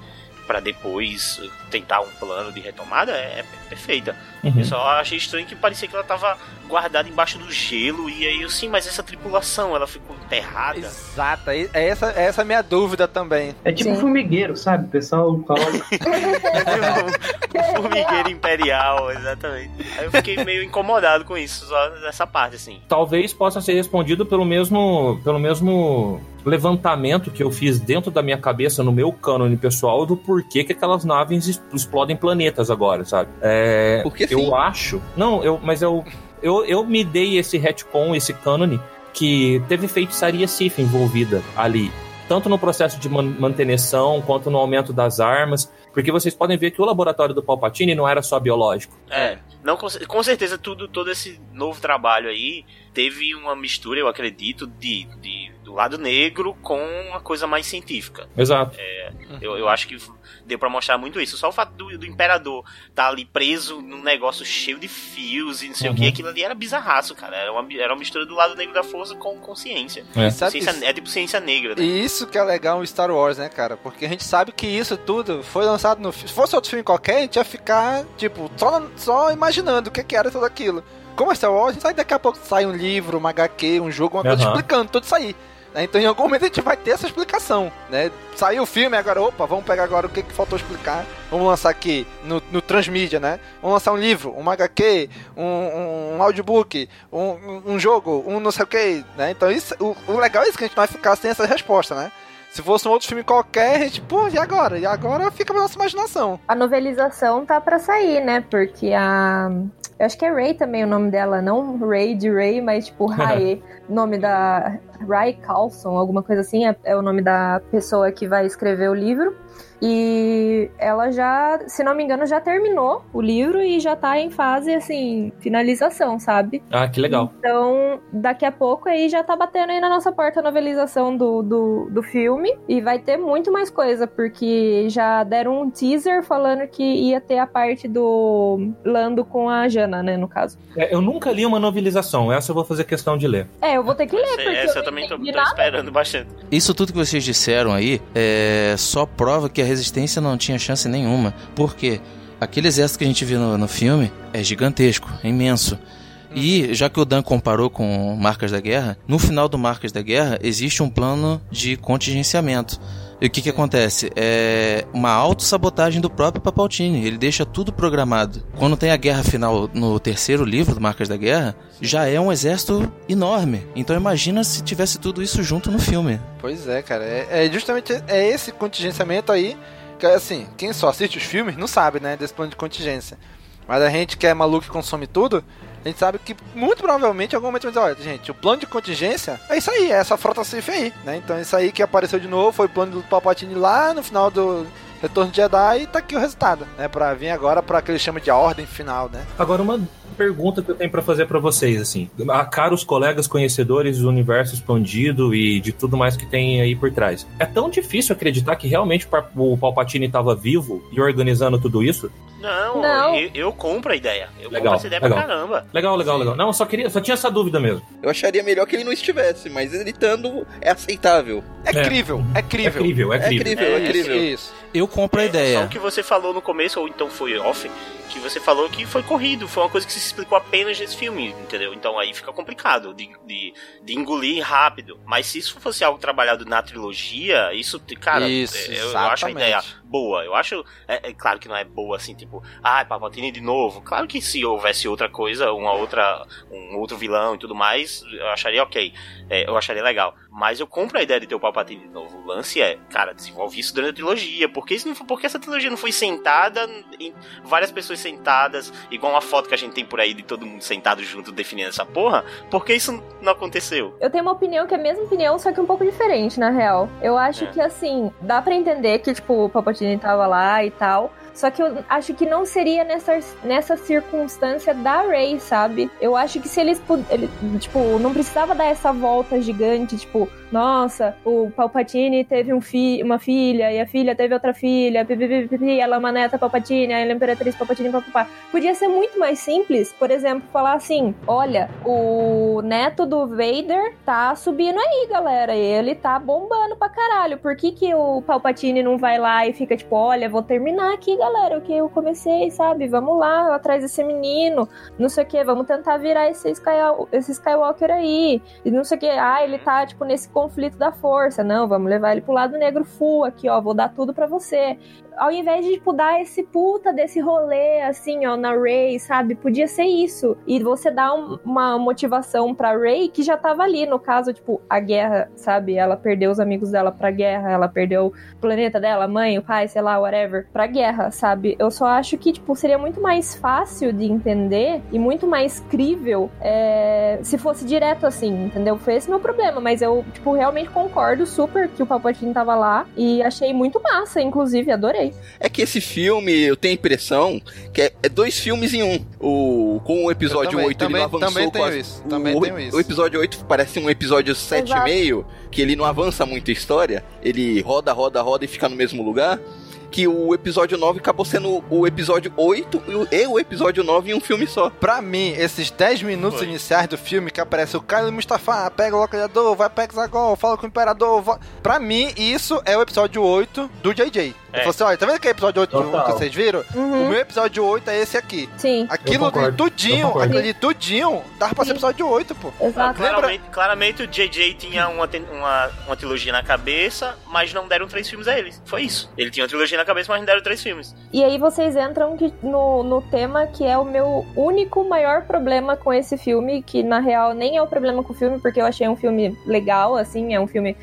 pra depois tentar um plano de retomada é, é perfeita. Uhum. Eu só achei estranho que parecia que ela tava guardada embaixo do gelo e aí eu sim, mas essa tripulação ela ficou enterrada. Exato, é é essa, é essa a minha dúvida também. É tipo Sim. formigueiro, sabe? O pessoal coloca. o [laughs] [laughs] formigueiro imperial, exatamente. Aí eu fiquei meio incomodado com isso, só nessa parte assim. talvez possa ser respondido pelo mesmo, pelo mesmo levantamento que eu fiz dentro da minha cabeça, no meu cânone pessoal, do porquê que aquelas naves es- explodem planetas agora, sabe? É, Porque eu sim. acho. Não, eu, mas eu, eu, eu me dei esse retcon, esse cânone, que teve feitiçaria Sith envolvida ali. Tanto no processo de man- manutenção, quanto no aumento das armas. Porque vocês podem ver que o laboratório do Palpatine não era só biológico. É, não com, com certeza tudo todo esse novo trabalho aí teve uma mistura, eu acredito, de, de lado negro com uma coisa mais científica. Exato. É, eu, eu acho que deu pra mostrar muito isso. Só o fato do, do imperador tá ali preso num negócio cheio de fios e não sei o que, Uhum. aquilo ali era bizarraço, cara. Era uma, era uma mistura do lado negro da força com, com ciência. É. Sabe Ciência- é tipo ciência negra, né? E isso que é legal em Star Wars, né, cara? Porque a gente sabe que isso tudo foi lançado no. Se fosse outro filme qualquer, a gente ia ficar, tipo, só, só imaginando o que, que era tudo aquilo. Como é Star Wars, a gente sabe que daqui a pouco sai um livro, uma HQ, um jogo, uma coisa Aham. explicando tudo isso aí. Né? Então em algum momento a gente vai ter essa explicação, né? Saiu o filme, agora, opa, vamos pegar agora o que, que faltou explicar. Vamos lançar aqui no, no Transmídia, né? Vamos lançar um livro, uma HQ, um, um, um audiobook, um, um- um jogo, um não sei o que, né? Então isso, o, o legal é isso, que a gente vai ficar sem essa resposta, né? Se fosse um outro filme qualquer, a gente, pô, e agora? E agora fica pra nossa imaginação. A novelização tá pra sair, né? Porque a. Eu acho que é Ray também o nome dela, não Ray de Ray, mas tipo [laughs] Rae. nome da. Ray Carlson, alguma coisa assim, é, é o nome da pessoa que vai escrever o livro. E ela já, se não me engano, já terminou o livro e já tá em fase, assim, finalização, sabe? Ah, que legal. Então, daqui a pouco aí já tá batendo aí na nossa porta a novelização do, do, do filme. E vai ter muito mais coisa, porque já deram um teaser falando que ia ter a parte do Lando com a Jana, né, no caso. É, eu nunca li uma novelização, essa eu vou fazer questão de ler. É, eu vou ter que ler, porque Essa eu eu também tô, tô esperando bastante. Isso tudo que vocês disseram aí é só prova que a resistência não tinha chance nenhuma. Porque aquele exército que a gente viu no, no filme é gigantesco, é imenso. E, já que o Dan comparou com Marcas da Guerra, no final do Marcas da Guerra existe um plano de contingenciamento. E o que que acontece? É uma autossabotagem do próprio Papaltini. Ele deixa tudo programado. Quando tem a guerra final no terceiro livro do Marcas da Guerra, já é um exército enorme. Então imagina se tivesse tudo isso junto no filme. Pois é, cara. É, é justamente é esse contingenciamento aí que, assim, quem só assiste os filmes não sabe, né, desse plano de contingência. Mas a gente que é maluco e consome tudo, a gente sabe que muito provavelmente em algum momento vai dizer, olha, gente, o plano de contingência é isso aí, é essa frota safe aí, né? Então isso aí que apareceu de novo foi o plano do Palpatine lá no final do Retorno de Jedi e tá aqui o resultado, né? Pra vir agora pra que ele chama de ordem final, né? Agora uma pergunta que eu tenho para fazer para vocês, assim, a caros colegas conhecedores do universo expandido e de tudo mais que tem aí por trás. É tão difícil acreditar que realmente o Palpatine estava vivo e organizando tudo isso? Não, Não. Eu, eu compro a ideia. Eu Legal, compro essa ideia legal. pra caramba. Legal, legal, legal. Não, só queria, só tinha essa dúvida mesmo. Eu acharia melhor que ele não estivesse, mas ele estando é aceitável. É crível, é crível. É crível, é É crível. crível, é É, crível. Isso. Eu compro a Só ideia. o que você falou no começo, ou então foi off, que você falou que foi corrido, foi uma coisa que se explicou apenas nesse filme, entendeu? Então aí fica complicado de, de, de engolir rápido. Mas se isso fosse algo trabalhado na trilogia, isso, cara, Isso, eu, eu acho a ideia boa. Eu acho, é, é claro que não é boa assim, tipo, ah, Palpatine de novo. Claro que se houvesse outra coisa, uma outra, um outro vilão e tudo mais, eu acharia ok. É, eu acharia legal. Mas eu compro a ideia de ter o Palpatine de novo. O lance é, cara, desenvolve isso durante a trilogia. Por que, isso não, foi- por que essa trilogia não foi sentada em várias pessoas sentadas, igual uma foto que a gente tem por aí de todo mundo sentado junto definindo essa porra? Por que isso não aconteceu? Eu tenho uma opinião que é a mesma opinião, só que um pouco diferente, na real. Eu acho É. que, assim, dá pra entender que, tipo, o Palpatine tava lá e tal. Só que eu acho que não seria nessa, nessa circunstância da Rey, sabe? Eu acho que se eles pudessem. Tipo, não precisava dar essa volta gigante, tipo, nossa, o Palpatine teve um fi uma filha, e a filha teve outra filha, pipi, pipi, ela é uma neta Palpatine, ela é Imperatriz Palpatine, papapá. Podia ser muito mais simples, por exemplo, falar assim: olha, o neto do Vader tá subindo aí, galera, ele tá bombando pra caralho. Por que, que o Palpatine não vai lá e fica tipo, olha, vou terminar aqui, galera, o que eu comecei, sabe? Vamos lá, atrás desse menino, não sei o que, vamos tentar virar esse, Sky, esse Skywalker aí. E não sei o que, ah, ele tá, tipo, nesse conflito da força. Não, vamos levar ele pro lado negro full aqui, ó, vou dar tudo pra você. Ao invés de, tipo, dar esse puta desse rolê, assim, ó, na Rey, sabe? Podia ser isso. E você dá um- uma motivação pra Rey que já tava ali. No caso, tipo, a guerra, sabe? Ela perdeu os amigos dela pra guerra, ela perdeu o planeta dela, a mãe, o pai, sei lá, whatever, pra guerra, sabe? Eu só acho que, tipo, seria muito mais fácil de entender e muito mais crível é, se fosse direto assim, entendeu? Foi esse meu problema, mas eu, tipo, realmente concordo super que o Palpatine tava lá e achei muito massa, inclusive, adorei. É que esse filme, eu tenho a impressão que é, é dois filmes em um. O, com o episódio também- 8 ele também- não avançou também com tenho as- isso, também o, tenho isso. O episódio 8 parece um episódio 7,5, que ele não avança muito a história. Ele roda, roda, roda e fica no mesmo lugar. Que o episódio 9 acabou sendo o episódio 8 e o- episódio 9 em um filme só. Pra mim, esses 10 minutos iniciais do filme que aparece o Kylo Mustafa, pega o localizador, vai pra Hexagol, fala com o Imperador. va- Pra mim, isso é o episódio 8 do JJ. É. Falei assim, olha, tá vendo aquele episódio 8 Total. que vocês viram? Uhum. O meu episódio 8 é esse aqui. Sim, Aquilo de tudinho, de tudinho, dava pra ser episódio 8, pô. exato. Lembra- Claramente, claramente o JJ tinha uma, uma, uma trilogia na cabeça, mas não deram três filmes a ele. Foi isso. Ele tinha uma trilogia na cabeça, mas deram três filmes. E aí vocês entram no, no tema que é o meu único maior problema com esse filme, que na real nem é o problema com o filme, porque eu achei um filme legal, assim, é um filme,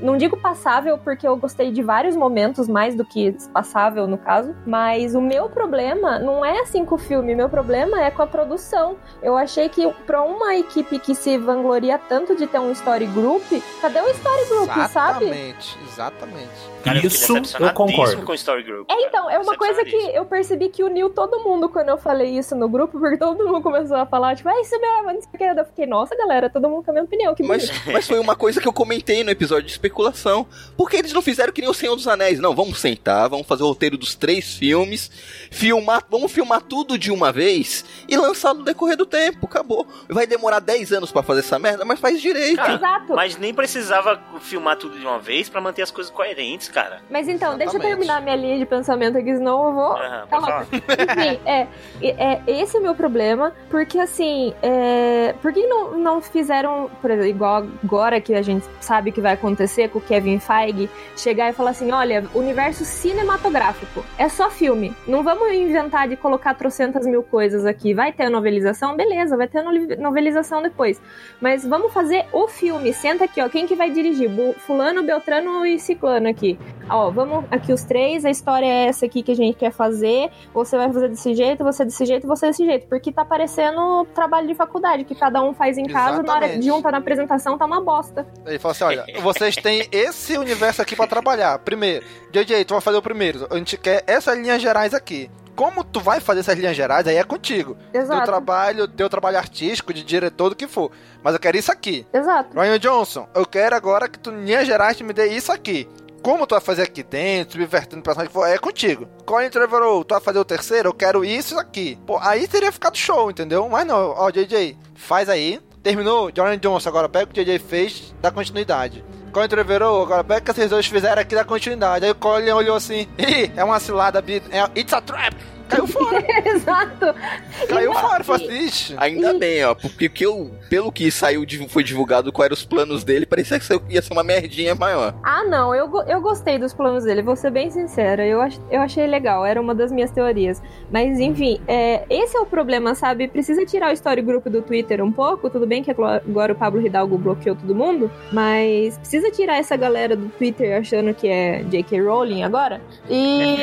não digo passável, porque eu gostei de vários momentos, mais do que passável no caso, mas o meu problema não é assim com o filme, meu problema é com a produção. Eu achei que pra uma equipe que se vangloria tanto de ter um story group, cadê o story group, sabe? Exatamente, exatamente. Cara, eu Isso eu concordo. Story Group. É, então, é uma coisa que eu percebi que uniu todo mundo quando eu falei isso no grupo, porque todo mundo começou a falar, tipo, é isso mesmo, não sei o que. Eu fiquei, nossa, galera, todo mundo com a minha opinião, que Mas, bonito. mas foi uma coisa que eu comentei no episódio de especulação. Por que eles não fizeram que nem o Senhor dos Anéis? Não, vamos sentar, vamos fazer o roteiro dos três filmes, filmar, vamos filmar tudo de uma vez e lançar no decorrer do tempo. Acabou. Vai demorar 10 anos pra fazer essa merda, mas faz direito. Cara, Exato. Mas nem precisava filmar tudo de uma vez pra manter as coisas coerentes, cara. Mas então, deixa eu Exatamente. terminar minha linha de pensamento aqui, senão eu vou. Tá louca. Enfim, é, é, esse é o meu problema, porque assim, é, por que não, não fizeram, por exemplo, igual agora que a gente sabe que vai acontecer com o Kevin Feige, chegar e falar assim: olha, universo cinematográfico, é só filme, não vamos inventar de colocar trocentas mil coisas aqui. Vai ter a novelização? Beleza, vai ter a no- novelização depois. Mas vamos fazer o filme. Senta aqui, ó. Quem que vai dirigir? Fulano, Beltrano e Ciclano aqui. Ó, vamos aqui os três. A história é essa aqui que a gente quer fazer. Você vai fazer desse jeito, você desse jeito, você desse jeito. Porque tá parecendo trabalho de faculdade, que cada um faz em casa. Na hora de um tá na apresentação, tá uma bosta. Ele falou assim: olha, vocês têm esse universo aqui pra trabalhar. Primeiro, JJ, tu vai fazer o primeiro. A gente quer essas linhas gerais aqui. Como tu vai fazer essas linhas gerais, aí é contigo. Exato. Teu trabalho, teu trabalho artístico, de diretor, do que for. Mas eu quero isso aqui. Exato. Ryan Johnson, eu quero agora que tu, em linhas gerais, me dê isso aqui. Como tu vai fazer aqui dentro, subvertendo o personagem é contigo. Colin Trevorrow, tu vai fazer o terceiro, eu quero isso aqui. Pô, aí teria ficado show, entendeu? Mas não, ó, JJ, faz aí. Terminou, Ryan Johnson, agora pega o que o JJ fez, dá continuidade. Colin Trevorrow, agora pega o que vocês dois fizeram aqui, dá continuidade. Aí o Colin olhou assim, [laughs] ih, é uma cilada, é, it's a trap. Caiu fora. [laughs] Exato. Caiu E- fora, falou assim. Ainda bem, ó, porque que eu, pelo que saiu, foi divulgado quais eram os planos dele, parecia que ia ser uma merdinha maior. Ah, não, eu, eu gostei dos planos dele, vou ser bem sincera. Eu, ach- eu achei legal, era uma das minhas teorias. Mas, enfim, é, esse é o problema, sabe? Precisa tirar o story group do Twitter um pouco. Tudo bem que agora agora o Pablo Hidalgo bloqueou todo mundo, mas precisa tirar essa galera do Twitter achando que é J.K. Rowling agora. E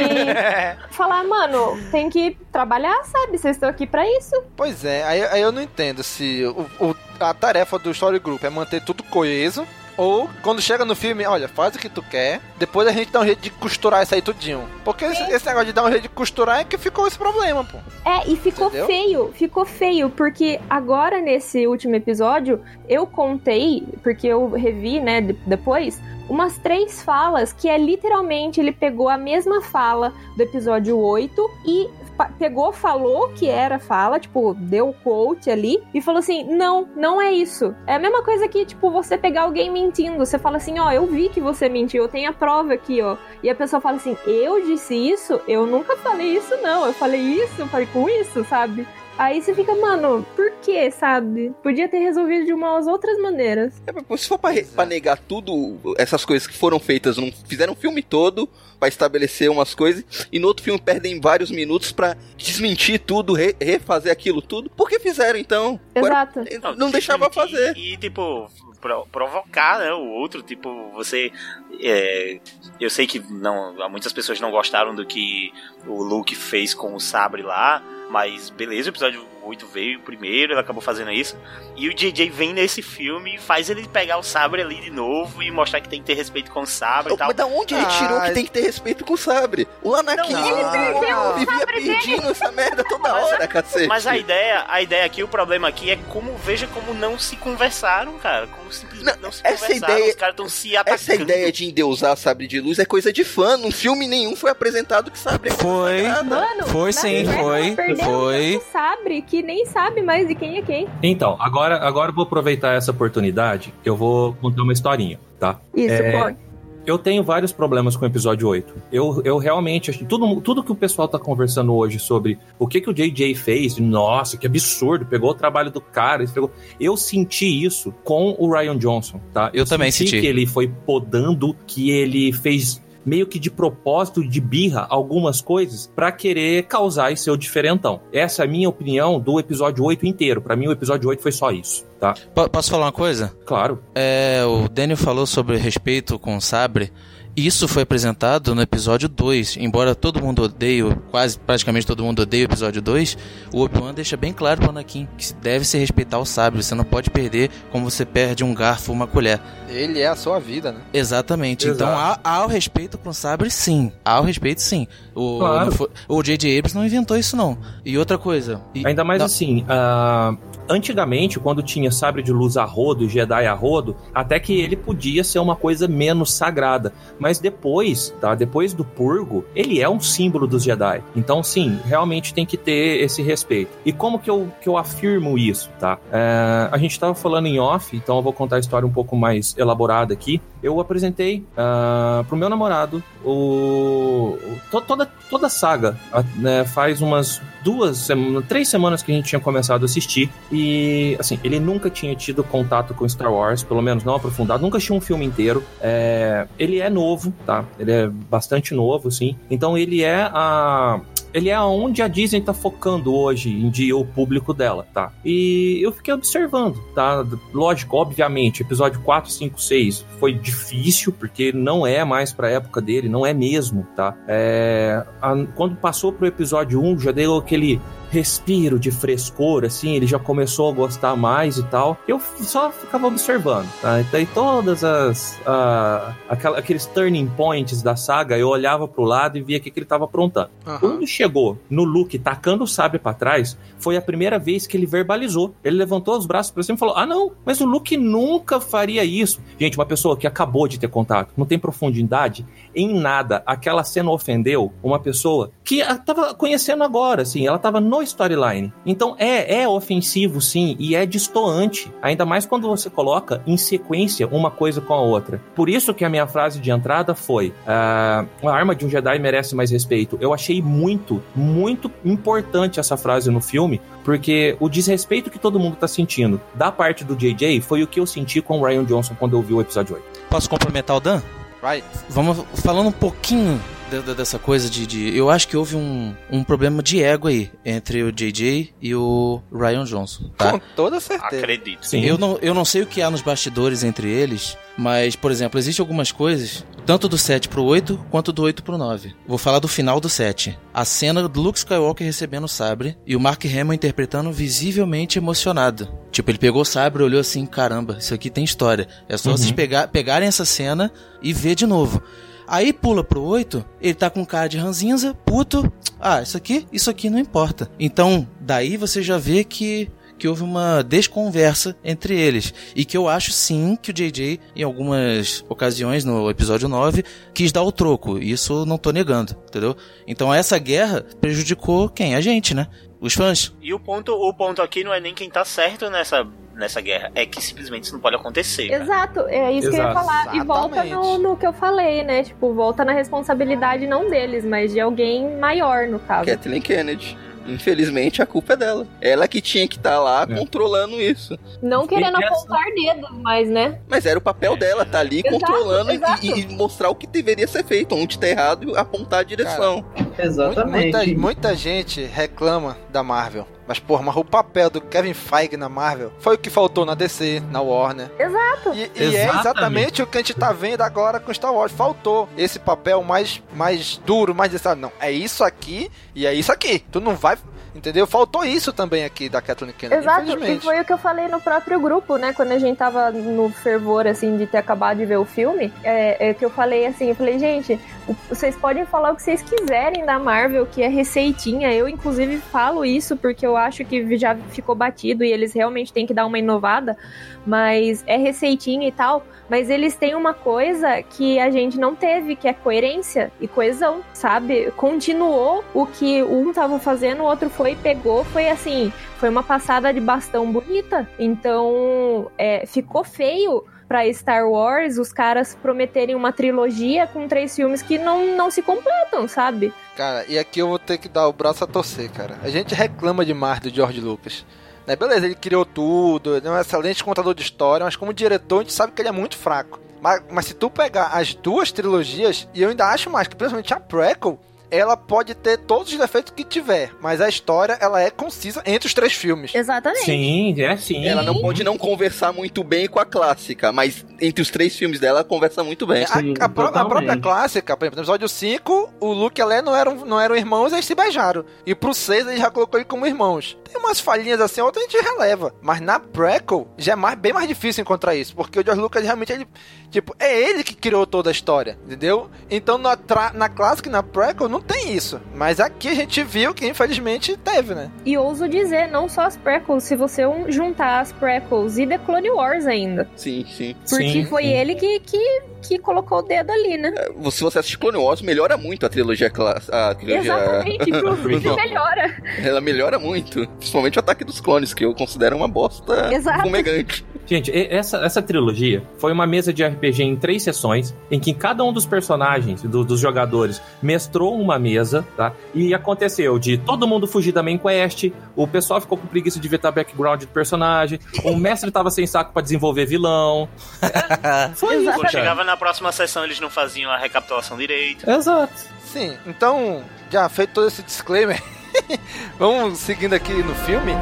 [laughs] falar, mano, tem que trabalhar, sabe? Vocês estão aqui pra isso. Pois é, aí, aí eu não entendo se o, o- a tarefa do Story Group é manter tudo coeso. Ou quando chega no filme, olha, faz o que tu quer, depois a gente dá um jeito de costurar isso aí tudinho. Porque esse, esse negócio de dar um jeito de costurar é que ficou esse problema, pô. É, e ficou Entendeu? feio, ficou feio, porque agora nesse último episódio eu contei, porque eu revi, né, de- depois, umas três falas que é literalmente ele pegou a mesma fala do episódio 8 e pegou, falou que era fala, tipo, deu o quote ali e falou assim: não, não é isso. É a mesma coisa que, tipo, você pegar alguém mentindo. Você fala assim: ó, eu vi que você mentiu, eu tenho a prova aqui, ó. E a pessoa fala assim: eu disse isso? Eu nunca falei isso, não. Eu falei isso, falei com isso, sabe? Aí você fica, mano, por que, sabe? Podia ter resolvido de umas outras maneiras. É, se for pra, re- pra negar tudo, essas coisas que foram feitas, não fizeram um filme todo pra estabelecer umas coisas, e no outro filme perdem vários minutos pra desmentir tudo, re- refazer aquilo tudo. Por que fizeram então? Exato. Agora, Não deixava fazer. E, tipo, pro- provocar, né, o outro, tipo, você... é, eu sei que não, muitas pessoas não gostaram do que o Luke fez com o sabre lá, mas beleza, o episódio 8 veio primeiro, ele acabou fazendo isso. E o JJ vem nesse filme e faz ele pegar o sabre ali de novo e mostrar que tem que ter respeito com o sabre e tal. Mas da onde ele tirou que tem que ter respeito com o sabre? O Anakin Não, ele perdeu o vivia pedindo essa merda toda hora, cacete. Mas a ideia, a ideia aqui, o problema aqui é como, veja como não se conversaram, cara. Como simplesmente não, se essa conversaram, ideia- os caras estão se atacando. Essa ideia de endeusar sabre de luz é coisa de fã. Num filme nenhum foi apresentado que sabre é Foi. Mano, Foi sim, verdade, foi. Foi. tanto sabre que nem sabe mais de quem é quem. Então, agora, agora eu vou aproveitar essa oportunidade. Eu vou contar uma historinha, tá? Isso, É, pode. Eu tenho vários problemas com o episódio 8. Eu, eu realmente acho tudo, tudo que o pessoal tá conversando hoje sobre o que, que o JJ fez, nossa, que absurdo, pegou o trabalho do cara, ele pegou. Eu senti isso com o Ryan Johnson, tá? Eu também senti. que ele foi podando, que ele fez meio que de propósito, de birra, algumas coisas pra querer causar esse seu diferentão. Essa é a minha opinião do episódio 8 inteiro. Pra mim, o episódio 8 foi só isso, tá? Po- Posso falar uma coisa? Claro. É, o Daniel falou sobre respeito com o sabre. Isso foi apresentado no episódio 2. Embora todo mundo odeie, quase praticamente todo mundo odeie o episódio 2, o Obi-Wan deixa bem claro pro Anakin que se deve se respeitar o sabre. Você não pode perder como você perde um garfo ou uma colher. Ele é a sua vida, né? Exatamente. Então há, há o respeito com o sabre, sim. Há o respeito, sim. O Claro. foi- o J.J. Abrams não inventou isso, não. E outra coisa. e- Ainda mais não- assim, ah, antigamente, quando tinha sabre de luz a rodo, Jedi a rodo, até que ele podia ser uma coisa menos sagrada. Mas depois, tá? Depois do purgo, ele é um símbolo dos Jedi. Então, sim, realmente tem que ter esse respeito. E como que eu, que eu afirmo isso, tá? É, a gente tava falando em off, então eu vou contar a história um pouco mais elaborada aqui. Eu apresentei uh, pro meu namorado o, toda, toda a saga, né, faz umas duas, três semanas que a gente tinha começado a assistir e, assim, ele nunca tinha tido contato com Star Wars, pelo menos não aprofundado, nunca assistiu um filme inteiro. É, ele é novo, tá? Ele é bastante novo, assim. Então ele é a ele é onde a Disney tá focando hoje em dia o público dela, tá? E eu fiquei observando, tá? Lógico, obviamente, episódio 4, 5, 6 foi difícil, porque não é mais pra época dele, não é mesmo, tá? É, a, quando passou pro episódio 1, já deu aquele respiro de frescor, assim, ele já começou a gostar mais e tal. Eu só ficava observando, tá? E daí todas as. Uh, aquela, aqueles turning points da saga, eu olhava pro lado e via o que, que ele tava aprontando. Uhum. Quando chegou no Luke tacando o sabre para trás, foi a primeira vez que ele verbalizou. Ele levantou os braços para cima e falou: Ah, não, mas o Luke nunca faria isso. Gente, uma pessoa que acabou de ter contato, não tem profundidade em nada. Aquela cena ofendeu uma pessoa que tava conhecendo agora, assim, ela tava no storyline. Então é, é ofensivo, sim, e é distoante. Ainda mais quando você coloca em sequência uma coisa com a outra. Por isso que a minha frase de entrada foi: uh, a arma de um Jedi merece mais respeito. Eu achei muito, muito importante essa frase no filme, porque o desrespeito que todo mundo tá sentindo da parte do JJ foi o que eu senti com o Ryan Johnson quando eu vi o episódio 8. Posso complementar o Dan? Vai. Vamos falando um pouquinho dessa coisa de, de, Eu acho que houve um, um problema de ego aí entre o JJ e o Ryan Johnson. Tá? Com toda certeza. Acredito. Sim. Eu não, eu não sei o que há nos bastidores entre eles, mas, por exemplo, existem algumas coisas, tanto do 7 pro 8 quanto do 8 pro 9. Vou falar do final do 7. A cena do Luke Skywalker recebendo o sabre e o Mark Hamill interpretando visivelmente emocionado. Tipo, ele pegou o sabre e olhou assim: caramba, isso aqui tem história. É só uhum. vocês pegar, pegarem essa cena e ver de novo. Aí pula pro 8, ele tá com cara de ranzinza, puto. Ah, isso aqui, isso aqui não importa. Então, daí você já vê que que houve uma desconversa entre eles. E que eu acho sim que o JJ, em algumas ocasiões, no episódio 9, quis dar o troco. Isso não tô negando, entendeu? Então essa guerra prejudicou quem? A gente, né? Os fãs. E o ponto, o ponto aqui não é nem quem tá certo nessa nessa guerra. É que simplesmente isso não pode acontecer. Exato, é isso Exato. que eu ia falar. Exatamente. E volta no, no, que eu falei, né? Tipo, volta na responsabilidade não deles, mas de alguém maior, no caso. Kathleen Kennedy. Infelizmente, a culpa é dela. Ela que tinha que estar tá lá é. controlando isso. Não querendo apontar dedo, mas, né? Mas era o papel dela, tá ali exato, controlando exato. E, e, mostrar o que deveria ser feito, onde tá errado e apontar a direção. Cara, Exatamente. Muita, muita gente reclama da Marvel. Mas, porra, mas o papel do Kevin Feige na Marvel foi o que faltou na DC, na Warner. Exato. E, e é exatamente o que a gente tá vendo agora com Star Wars. Faltou esse papel mais, mais duro, mais... Não, é isso aqui e é isso aqui. Tu não vai Entendeu? Faltou isso também aqui da Kathleen Kennedy. Exato, e foi o que eu falei no próprio grupo, né? Quando a gente tava no fervor, assim, de ter acabado de ver o filme, é, é que eu falei assim, eu falei, gente, vocês podem falar o que vocês quiserem da Marvel, que é receitinha. Eu, inclusive, falo isso porque eu acho que já ficou batido e eles realmente têm que dar uma inovada, mas é receitinha e tal. Mas eles têm uma coisa que a gente não teve, que é coerência e coesão, sabe? Continuou o que um tava fazendo, o outro foi, pegou, foi assim, foi uma passada de bastão bonita. Então, é, ficou feio para Star Wars os caras prometerem uma trilogia com três filmes que não, não se completam, sabe? Cara, e aqui eu vou ter que dar o braço a torcer, cara. A gente reclama demais do George Lucas. Né? Beleza, ele criou tudo, ele é um excelente contador de história, mas como diretor a gente sabe que ele é muito fraco. Mas, mas se tu pegar as duas trilogias, e eu ainda acho mais que principalmente a prequel, ela pode ter todos os defeitos que tiver, mas a história ela é concisa entre os três filmes. Exatamente. Sim, é sim. Ela não pode não conversar muito bem com a clássica, mas entre os três filmes dela ela conversa muito bem. Sim, a, a, a, própria clássica, por exemplo, no episódio 5, o Luke e a Leia não eram, não eram irmãos, eles se beijaram. E pro 6 ele já colocou ele como irmãos. Tem umas falhinhas assim, outra a gente releva. Mas na prequel já é mais, bem mais difícil encontrar isso, porque o George Lucas realmente ele Tipo, é ele que criou toda a história, entendeu? Então na, na clássica e na prequel não tem isso. Mas aqui a gente viu que infelizmente teve, né? E ouso dizer, não só as prequels, se você juntar as prequels e The Clone Wars ainda. Sim, sim. Porque que foi sim. ele que, que, que colocou o dedo ali, né? Se você assistir Clone Wars, melhora muito a trilogia clássica. Exatamente, [laughs] pro filme melhora. Ela melhora muito. Principalmente o ataque dos clones, que eu considero uma bosta Exato. fumegante. Gente, essa, essa trilogia foi uma mesa de RPG em três sessões, em que cada um dos personagens, do- dos jogadores, mestrou uma mesa, tá? E aconteceu de todo mundo fugir da main quest, o pessoal ficou com preguiça de vetar background do personagem, o mestre tava sem saco pra desenvolver vilão. [laughs] Foi isso, chegava na próxima sessão, eles não faziam a recapitulação direito. Exato. Sim, então, já feito todo esse disclaimer, [laughs] vamos seguindo aqui no filme.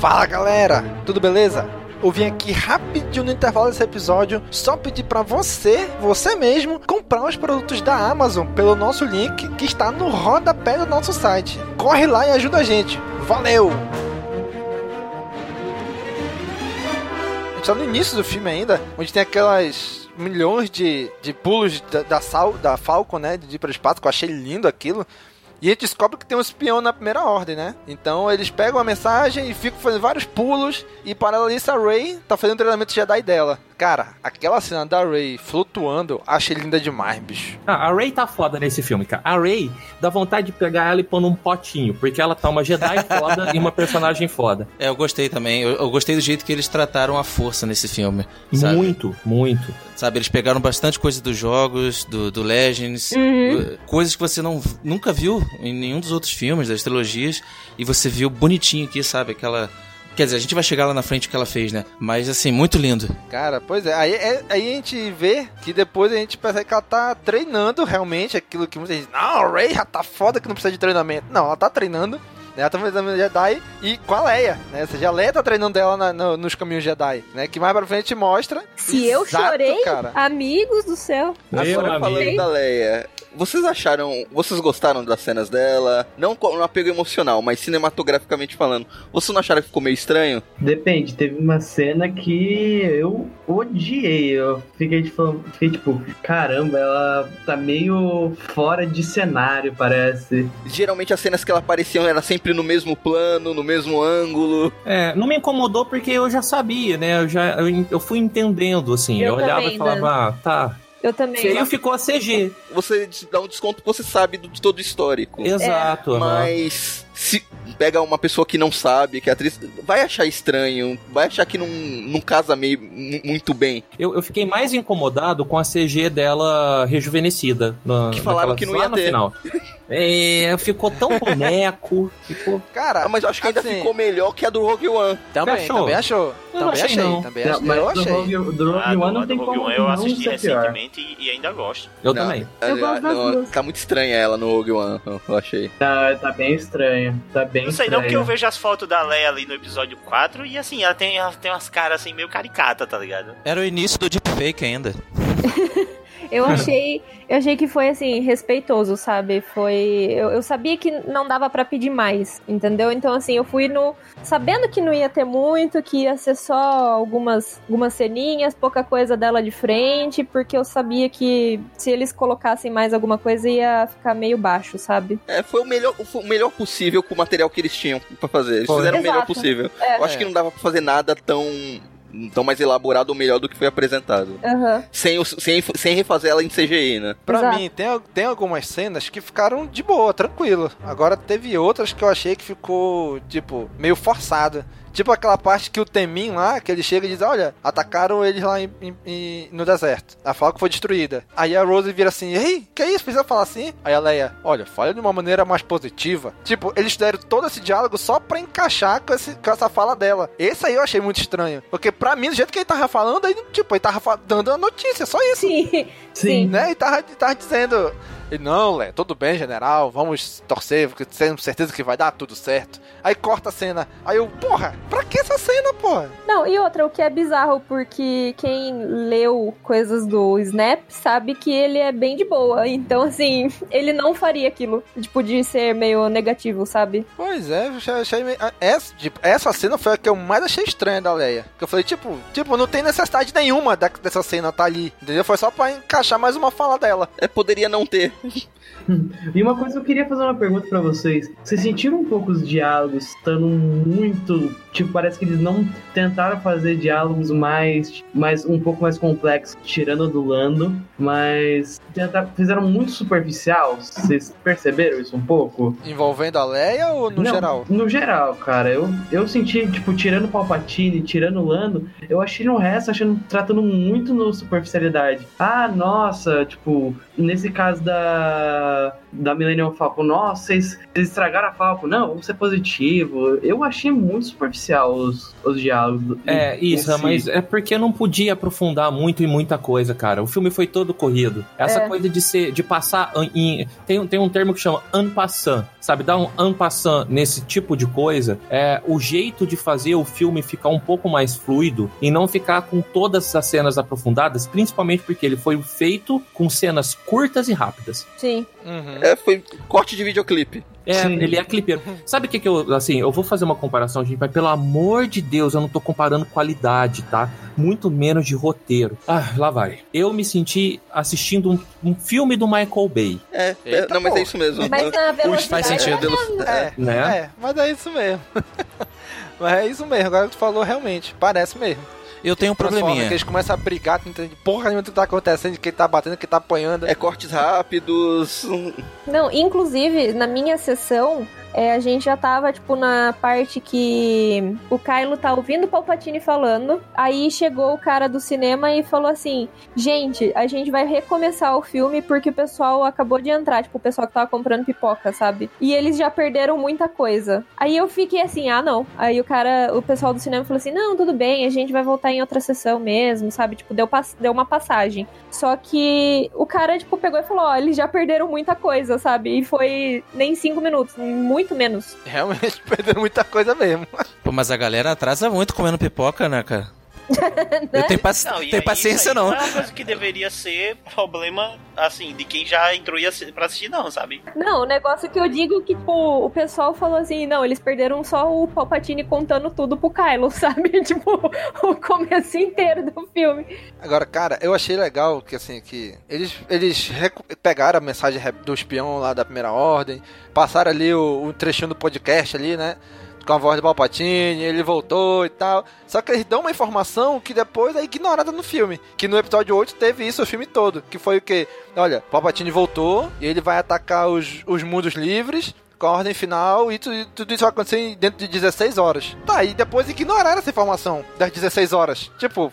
Fala galera, tudo beleza? Eu vim aqui rapidinho no intervalo desse episódio só pedir pra você, você mesmo, comprar os produtos da Amazon pelo nosso link que está no rodapé do nosso site. Corre lá e ajuda a gente. Valeu! A gente tá no início do filme ainda, onde tem aquelas milhões de, de pulos da, da, Sal, da Falcon, né? De ir para o espaço, que eu achei lindo aquilo. E a gente descobre que tem um espião na primeira ordem, né? Então eles pegam a mensagem e ficam fazendo vários pulos. E paralelo a isso, a Ray tá fazendo o treinamento Jedi dela. Cara, aquela cena da Ray flutuando, achei linda demais, bicho. Ah, a Ray tá foda nesse filme, cara. A Ray dá vontade de pegar ela e pôr num potinho, porque ela tá uma Jedi [laughs] foda e uma personagem foda. É, eu gostei também. Eu, eu gostei do jeito que eles trataram a força nesse filme. sabe? Muito, muito. Sabe, eles pegaram bastante coisa dos jogos, do, do Legends, Uhum. uh, coisas que você não, nunca viu em nenhum dos outros filmes, das trilogias, e você viu bonitinho aqui, sabe? Aquela. Quer dizer, a gente vai chegar lá na frente o que ela fez, né? Mas assim, muito lindo. Cara, pois é. Aí, é- aí a gente vê que depois a gente percebe que ela tá treinando realmente aquilo que muita gente diz. Não, a Ray já tá foda que não precisa de treinamento. Não, ela tá treinando. né? Ela tá fazendo Jedi e com a Leia, né? Ou seja, a Leia tá treinando dela na- no- nos caminhos Jedi, né? Que mais pra frente mostra. Se eu Exato, chorei, cara. amigos do céu. Agora falando da Leia, vocês acharam. Vocês gostaram das cenas dela? Não com um apego emocional, mas cinematograficamente falando. Vocês não acharam que ficou meio estranho? Depende, teve uma cena que eu odiei. Eu fiquei, tipo, fiquei tipo, caramba, ela tá meio fora de cenário, parece. Geralmente as cenas que ela apareciam era sempre no mesmo plano, no mesmo ângulo. É, não me incomodou porque eu já sabia, né? Eu já eu, eu fui entendendo, assim. Eu, Eu olhava e falava, né? ah, tá. Eu também. Feio ficou a CG. Você dá um desconto que você sabe do, de todo o histórico. Exato, aham. Mas se pega uma pessoa que não sabe, que é atriz, vai achar estranho, vai achar que não, não casa meio mu- muito bem. Eu, eu fiquei mais incomodado com a CG dela rejuvenescida. Na, Que falaram naquela- que não ia ter. final. [laughs] É, ficou tão boneco. Ficou. Cara, Ah, mas eu acho que ainda assim- ficou melhor que a do Rogue One. Também, achou? também achou. Eu não também achei, achei, não. também Não, achei. mas Eu do achei. Rogue, do Rogue Ah, do- One não do tem Rogue como One eu não assisti pior. recentemente e, e ainda gosto. Eu Não, também. Eu ah, gosto das não, duas. Tá muito estranha ela no Rogue One, eu achei. Tá, tá bem Tá bem Não sei não, porque eu vejo as fotos da Leia ali no episódio 4 e assim, ela tem, ela tem umas caras assim meio caricata, tá ligado? Era o início do deepfake ainda. [laughs] Eu [laughs] achei, eu achei que foi assim respeitoso, sabe? Foi, eu, eu sabia que não dava pra pedir mais, entendeu? Então assim, eu fui no sabendo que não ia ter muito, que ia ser só algumas algumas ceninhas, pouca coisa dela de frente, porque eu sabia que se eles colocassem mais alguma coisa ia ficar meio baixo, sabe? É, foi o melhor, foi o melhor possível com o material que eles tinham pra fazer. Eles Foi. fizeram o melhor Exato. possível. É. Eu acho que não dava pra fazer nada tão tão mais elaborado ou melhor do que foi apresentado. Aham. Sem, o- sem, sem refazer ela em CGI, né? Pra Exato. mim, tem, tem algumas cenas que ficaram de boa, tranquilo. Agora teve outras que eu achei que ficou, tipo, meio forçado. Tipo aquela parte que o Temin lá, que ele chega e diz, olha, atacaram eles lá em- em- em- no deserto. A Falcon foi destruída. Aí a Rose vira assim, ei, que isso? Precisa falar assim? Aí a Leia, olha, fala de uma maneira mais positiva. Tipo, eles deram todo esse diálogo só pra encaixar com, esse- com essa fala dela. Esse aí eu achei muito estranho. Porque pra mim, do jeito que ele tava falando, aí, tipo, ele tava dando a notícia, só isso Sim. Sim. né? E tava, tava dizendo. E não, Lé, tudo bem, general, vamos torcer, porque temos certeza que vai dar tudo certo. Aí corta a cena. Aí eu, porra, Pra que essa cena, pô? Não, e outra, o que é bizarro, porque quem leu coisas do Snap sabe que ele é bem de boa. Então, assim, [laughs] ele não faria aquilo, tipo, de ser meio negativo, sabe? Pois é, eu achei, meio- essa, tipo, essa cena foi a que eu mais achei estranha da Leia. Que eu falei, tipo, tipo, não tem necessidade nenhuma dessa cena tá ali, entendeu? Foi só pra encaixar mais uma fala dela. É, poderia não ter. [laughs] E uma coisa eu queria fazer uma pergunta pra vocês. Vocês sentiram um pouco os diálogos estando muito. Tipo, parece que eles não tentaram fazer diálogos mais. mais um pouco mais complexos, tirando do Lando, mas tentaram, fizeram muito superficial. Vocês perceberam isso um pouco? Envolvendo a Leia ou no Não, geral? No geral, cara. Eu, eu senti, tipo, tirando o Palpatine, tirando o Lando, eu achei no resto, achando, tratando muito no superficialidade. Ah, nossa, tipo, nesse caso da, da Millennium Falcon, nossa, vocês, vocês estragaram a Falcon. Não, vamos ser positivo. Eu achei muito superficial os, os diálogos. É, isso, si. mas é porque não podia aprofundar muito em muita coisa, cara. O filme foi todo corrido. Essa É. coisa de ser, de passar em. Tem, um- tem um termo que chama en passant, sabe? Dar um en passant nesse tipo de coisa é o jeito de fazer o filme ficar um pouco mais fluido e não ficar com todas as cenas aprofundadas, principalmente porque ele foi feito com cenas curtas e rápidas. Sim. É, foi corte de videoclipe. É, ele é clipeiro. Sabe o que que eu, assim, eu vou fazer uma comparação, gente, mas pelo amor de Deus, eu não tô comparando qualidade, tá? Muito menos de roteiro. Ah, lá vai. Eu me senti assistindo um, um filme do Michael Bay. É, é, não, mas é isso mesmo. Mas na velocidade. Faz sentido. É, Né? é, mas é isso mesmo. [laughs] mas é isso mesmo, agora que tu falou realmente, parece mesmo. Eu tenho um probleminha. Que eles começam a brigar, não entende porra nenhuma do que tá acontecendo, de quem tá batendo, quem tá apanhando. É cortes rápidos. Não, inclusive, na minha sessão, é, a gente já tava, tipo, na parte que o Kylo tá ouvindo o Palpatine falando. Aí chegou o cara do cinema e falou assim: Gente, a gente vai recomeçar o filme porque o pessoal acabou de entrar, tipo, o pessoal que tava comprando pipoca, sabe? E eles já perderam muita coisa. Aí eu fiquei assim: Ah, não. Aí o cara, o pessoal do cinema falou assim: Não, tudo bem, a gente vai voltar em outra sessão mesmo, sabe? Tipo, deu, deu uma passagem. Só que o cara, tipo, pegou e falou: Ó, eles já perderam muita coisa, sabe? E foi nem cinco minutos, muito menos. Realmente [laughs] perderam muita coisa mesmo. Pô, mas a galera atrasa muito comendo pipoca, né, cara? [laughs] Eu tenho, paci Não, tenho aí, paciência, isso aí não. Não é uma coisa que deveria ser problema, assim, de quem já entrou e pra assistir, não, sabe? Não, o negócio que eu digo que, tipo, o pessoal falou assim, não, eles perderam só o Palpatine contando tudo pro Kylo, [laughs] sabe? tipo, o começo inteiro do filme. Agora, cara, eu achei legal que assim, que eles, eles pegaram a mensagem do espião lá da primeira ordem, passaram ali o, o trechinho do podcast ali, né? Com a voz do Palpatine, ele voltou e tal. Só que eles dão uma informação que depois é ignorada no filme. Que no episódio 8 teve isso o filme todo. Que foi o que? Olha, Palpatine voltou e ele vai atacar os, os mundos livres com a ordem final e tu- e tudo isso vai acontecer dentro de 16 horas. Tá, e depois ignoraram essa informação das 16 horas. Tipo,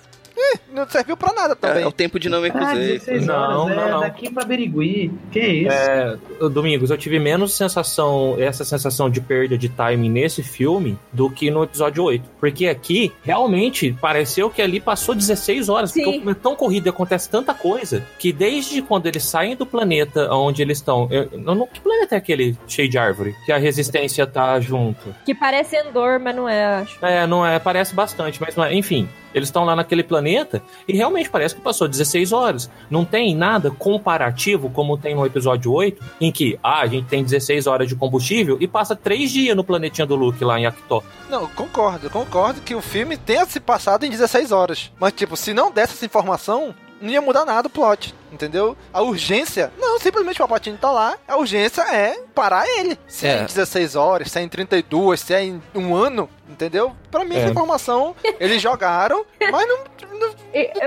não serviu pra nada também. É o tempo dinâmico Ah, Z. 16 horas, Não, é não, não. daqui pra Berigui. Que isso? É, Domingos, eu tive menos sensação, essa sensação de perda de timing nesse filme do que no episódio 8. Porque aqui, realmente, pareceu que ali passou 16 horas. Porque o Sim. filme é tão corrido e acontece tanta coisa que desde quando eles saem do planeta onde eles estão. eu- eu não- Que planeta é aquele cheio de árvore? Que a resistência tá junto. Que parece Endor, mas não é, acho. É, não é, parece bastante, mas não é. Enfim, eles estão lá naquele planeta e realmente parece que passou 16 horas. Não tem nada comparativo como tem no episódio 8, em que, ah, a gente tem 16 horas de combustível e passa 3 dias no planetinha do Luke lá em Acto. Não, concordo, concordo que o filme tenha se passado em 16 horas. Mas, tipo, se não desse essa informação, não ia mudar nada o plot, entendeu? A urgência, não, simplesmente o Palpatine tá lá, a urgência é parar ele. Se é, É. em 16 horas, se é em 32, se é em um ano, entendeu? Pra mim, essa É. informação, eles jogaram, mas não... não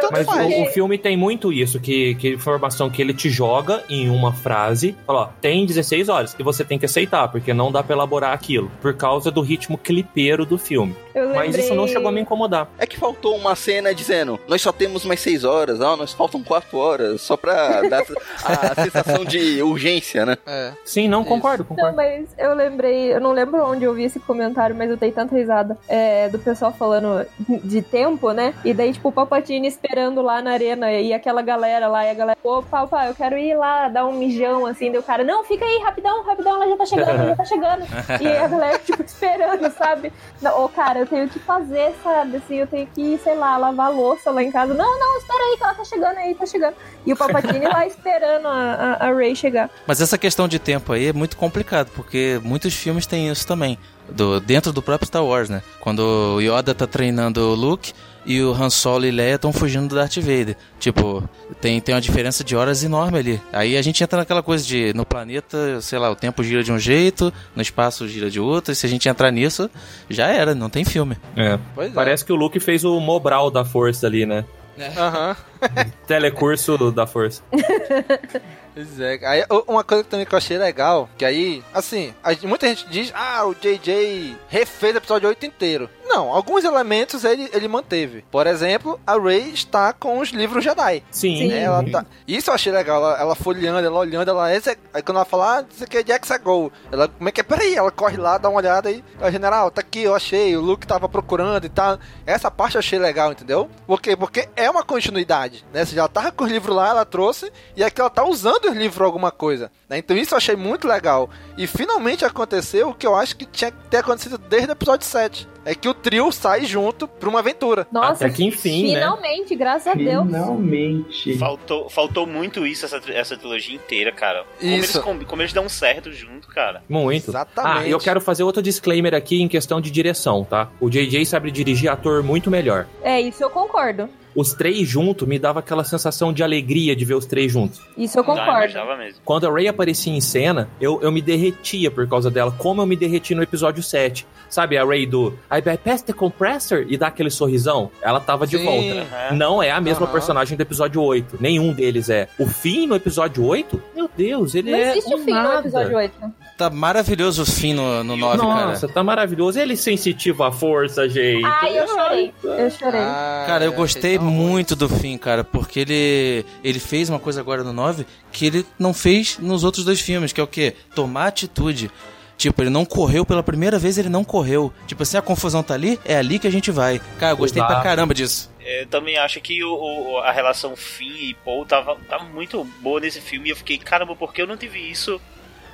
tanto Mas faz. o, o filme tem muito isso, que, que informação que ele te joga em uma frase, fala, ó, tem 16 horas, e você tem que aceitar, porque não dá pra elaborar aquilo, por causa do ritmo clipeiro do filme. Mas isso não chegou a me incomodar. É que faltou uma cena dizendo: Nós só temos mais 6 horas, ó, nós faltam 4 horas. Só pra dar a [laughs] sensação de urgência, né? É. Sim, não, concordo, Não, concordo. mas eu lembrei, eu não lembro onde eu vi esse comentário, mas eu dei tanta risada é, do pessoal falando de tempo, né? E daí, tipo, o Palpatine esperando lá na arena e aquela galera lá, e a galera, ô, Palpa, eu quero ir lá dar um mijão, assim, daí o cara, não, fica aí, rapidão, rapidão, ela já tá chegando, ela já tá chegando. [laughs] e a galera, tipo, esperando, sabe? Não, ô, cara, eu tenho que fazer, sabe? Assim, eu tenho que, sei lá, lavar a louça lá em casa. Não, não, espera aí, que ela tá chegando aí, tá chegando. E o Palpatine lá esperando a, a, a Rey chegar. Mas essa questão de tempo aí é muito complicado, porque muitos filmes têm isso também. Do, dentro do próprio Star Wars, né? Quando o Yoda tá treinando o Luke e o Han Solo e Leia estão fugindo do Darth Vader. Tipo, tem, tem uma diferença de horas enorme ali. Aí a gente entra naquela coisa de no planeta, sei lá, o tempo gira de um jeito, no espaço gira de outro, e se a gente entrar nisso, já era, não tem filme. É. Pois é. Parece que o Luke fez o Mobral da força ali, né? Aham. [laughs] Telecurso da força. [laughs] Pois é. Aí, uma coisa também que eu achei legal, que aí, assim, muita gente diz, ah, o JJ refez o episódio 8 inteiro. Não, alguns elementos ele, ele manteve. Por exemplo, a Rey está com os livros Jedi. Sim. Né, Ela tá... Isso eu achei legal, ela, ela folheando, ela olhando, ela. Esse é... Aí quando ela fala, ah, isso aqui é de Hexagol. Ela, como é que é? Peraí, ela corre lá, dá uma olhada aí. Ela, general, tá aqui, eu achei, o Luke tava procurando e tal. Essa parte eu achei legal, entendeu? Por quê? Porque é uma continuidade, né? Você já tava com os livros lá, ela trouxe, e aqui ela tá usando os livros pra alguma coisa. Né? Então isso eu achei muito legal. E finalmente aconteceu o que eu acho que tinha que ter acontecido desde o episódio 7. É que o trio sai junto pra uma aventura. Nossa, Até que enfim, né? finalmente, graças a Deus. Finalmente. Faltou, faltou muito isso essa, essa trilogia inteira, cara. Como Isso. eles, combi- como eles dão certo junto, cara. Muito. Exatamente. Ah, eu quero fazer outro disclaimer aqui em questão de direção, tá? O JJ sabe dirigir ator muito melhor. É, isso eu concordo. Os três juntos me dava aquela sensação de alegria de ver os três juntos. Isso eu Ah, concordo. imaginava mesmo. Quando a Ray aparecia em cena, eu, eu me derretia por causa dela, como eu me derreti no episódio 7. Sabe, a Ray do I bypass the compressor e dá aquele sorrisão? Ela tava de Sim. volta. Aham. Não é a mesma Aham. personagem do episódio 8. Nenhum deles é. O Finn no episódio 8? Meu Deus, ele Não é. existe um o fim no nada. episódio 8. Tá maravilhoso o fim no, no 9, Nossa, cara. tá maravilhoso. Ele sensitivo à força, gente. Ai, eu chorei. Eu chorei. Ah, Cara, eu gostei. Muito do fim, cara, porque ele ele fez uma coisa agora no 9 que ele não fez nos outros dois filmes, que é o quê? Tomar atitude. Tipo, ele não correu pela primeira vez, ele não correu. Tipo assim, a confusão tá ali, é ali que a gente vai. Cara, eu gostei pra Exato. caramba disso. Eu também acho que o, o- a relação Finn e Paul tava, tava muito boa nesse filme e eu fiquei, caramba, por que eu não tive isso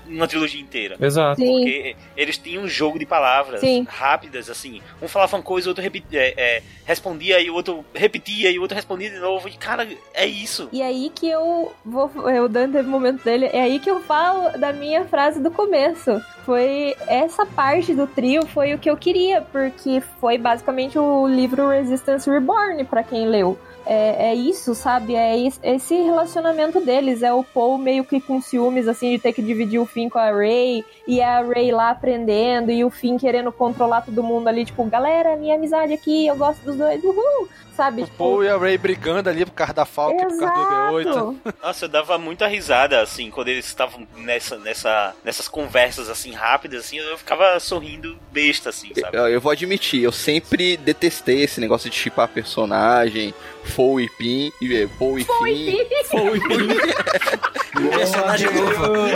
numa trilogia inteira? Exato. Sim. Porque eles tinham um jogo de palavras Sim. rápidas, assim. Um falava uma coisa, o outro repetia, é, é, respondia e o outro repetia e o outro respondia de novo. E, cara, é isso. E aí que eu vou. O Dan teve um momento dele. É aí que eu falo da minha frase do começo. Foi essa parte do trio foi o que eu queria, porque foi basicamente o livro Resistance Reborn pra quem leu. É, é isso, sabe? É es- esse relacionamento deles. É o Paul meio que com ciúmes, assim, de ter que dividir o Finn com a Ray. E a Ray lá aprendendo. E o Finn querendo controlar todo mundo ali. Tipo, galera, minha amizade aqui, eu gosto dos dois. Uhul! Sabe? O Tipo, Paul e a Ray brigando ali por causa da Falcon e por causa do BB-8. Exato. Nossa, eu dava muita risada, assim, quando eles estavam nessa, nessa, nessas conversas, assim, rápidas, assim, eu ficava sorrindo besta, assim, sabe? Eu, eu vou admitir, eu sempre detestei esse negócio de chipar personagem, Fou e Pin, e eh, Paul e Finn. Foi. [laughs] Personagem novo.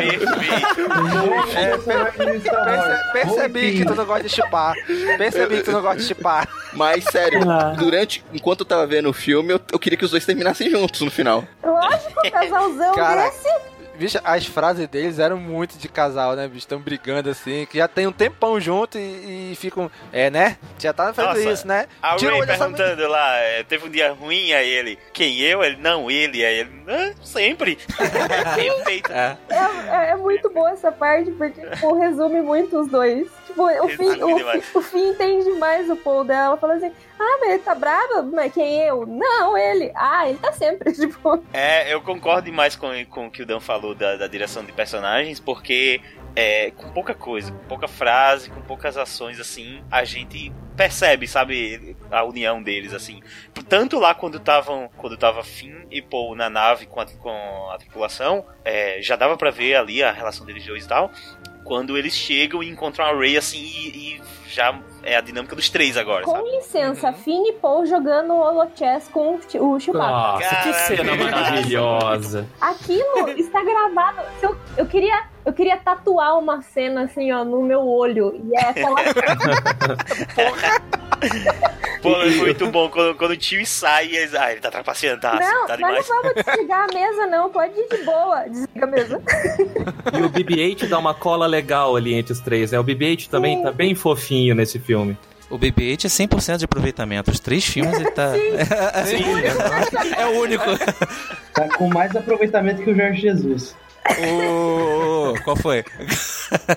É, perce- percebi que tu não gosta de chipar. Percebi que tu não gosta de chipar. Mas, sério, Ah. durante, enquanto eu tava vendo o filme, eu, eu queria que os dois terminassem juntos no final. Lógico, casalzão Cara, desse. Bicho, as frases deles eram muito de casal, né, bicho? Estão brigando assim, que já tem um tempão junto e, e ficam. É, né? Já tá fazendo Nossa, isso, né? A dessa perguntando lá, é, teve um dia ruim, aí ele, quem eu? Ele, não, ele, aí ele, "Ah, sempre. [laughs] Perfeito. É. É, é muito boa essa parte, porque tipo, resume muito os dois. Tipo, o fim, o, o Finn entende mais o Paul dela. Fala assim, ah, mas ele tá bravo? Mas quem eu? Não, ele. Ah, ele tá sempre, [laughs] tipo... É, eu concordo demais com, com o que o Dan falou da, da direção de personagens, porque é, com pouca coisa, com pouca frase, com poucas ações, assim, a gente percebe, sabe, a união deles, assim. Tanto lá quando estavam, quando tava Finn e Paul na nave com a, com a tripulação, é, já dava pra ver ali a relação deles dois e tal. Quando eles chegam e encontram a Ray assim e, e já é a dinâmica dos três agora, Com sabe? licença, Finn e Paul jogando holochess com o Ch- o Chewbacca. Nossa, que cena maravilhosa. Aquilo está gravado. Eu, eu queria, eu queria tatuar uma cena assim, ó, no meu olho. E é aquela. [laughs] Pô, é muito bom quando, quando o tio sai e eles, ah, ele tá trapaceando, tá, não, tá mas demais. não vamos desligar a mesa, não. Pode ir de boa. Desliga a mesa. E o BB-8 dá uma cola legal ali entre os três, né? O BB-8 também tá bem fofinho nesse filme. O BB-8 é 100% de aproveitamento. Os três filmes ele tá... [laughs] Sim. é o único. Tá com mais aproveitamento que o Jorge Jesus. Ô, qual foi?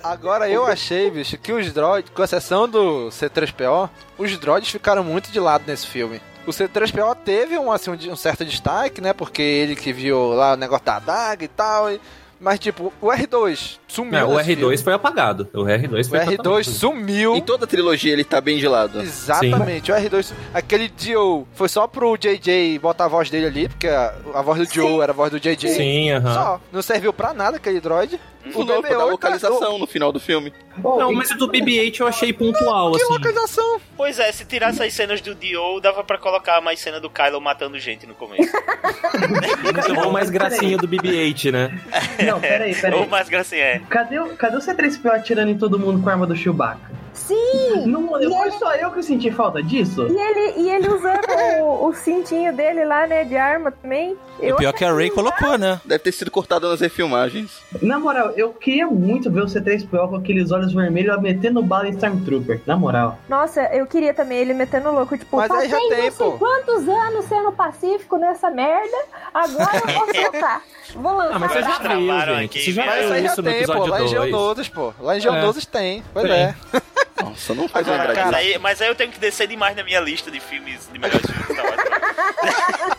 Agora eu achei, bicho, que os droids, com exceção do C3PO, os droids ficaram muito de lado nesse filme. O C3PO teve um, assim, um certo destaque, né? Porque ele que viu lá o negócio da adaga e tal. e- Mas, tipo, o R2 sumiu. É, o nesse R2 filme. foi apagado. O R2 O foi R2 totalmente- sumiu. Em toda a trilogia ele tá bem de lado. Exatamente, o R2, aquele Dio foi só pro JJ botar a voz dele ali, porque a, a voz do Joe era a voz do JJ. Sim, aham. Só, não serviu pra nada aquele droid. O louco da localização no final do filme. Não, mas o do BB-8 eu achei pontual, Que assim. localização? Pois é, se tirasse as cenas do Dio, dava pra colocar mais cena do Kylo matando gente no começo. [laughs] Ou mais gracinha do BB-8, né? Não, [laughs] peraí, [laughs] peraí. Ou mais gracinha, é. Cadê, o- cadê o C3PO atirando em todo mundo com a arma do Chewbacca? Sim! Não, E foi ele- só eu que senti falta disso? E ele, e ele usando o, o cintinho dele lá, né, de arma também. E o pior é que a Ray colocou, né? Deve ter sido cortado nas refilmagens. Na moral, eu queria muito ver o C3PO com aqueles olhos vermelhos metendo bala em Stormtrooper. Na moral. Nossa, eu queria também ele metendo louco, tipo, Mas aí já tem, pô. quantos anos sendo pacífico nessa merda, agora eu vou [laughs] soltar. Vou lançar. Ah, mas você já viu, Travaram gente. aqui, Você já Mas isso aí já tem, pô. Lá em 2. Geonosis, pô. Lá em Geonosis tem. Pois Tem. é. [laughs] Nossa, não faz mas disso. aí, mas aí eu tenho que descer demais na minha lista de filmes, de melhores filmes da Wars.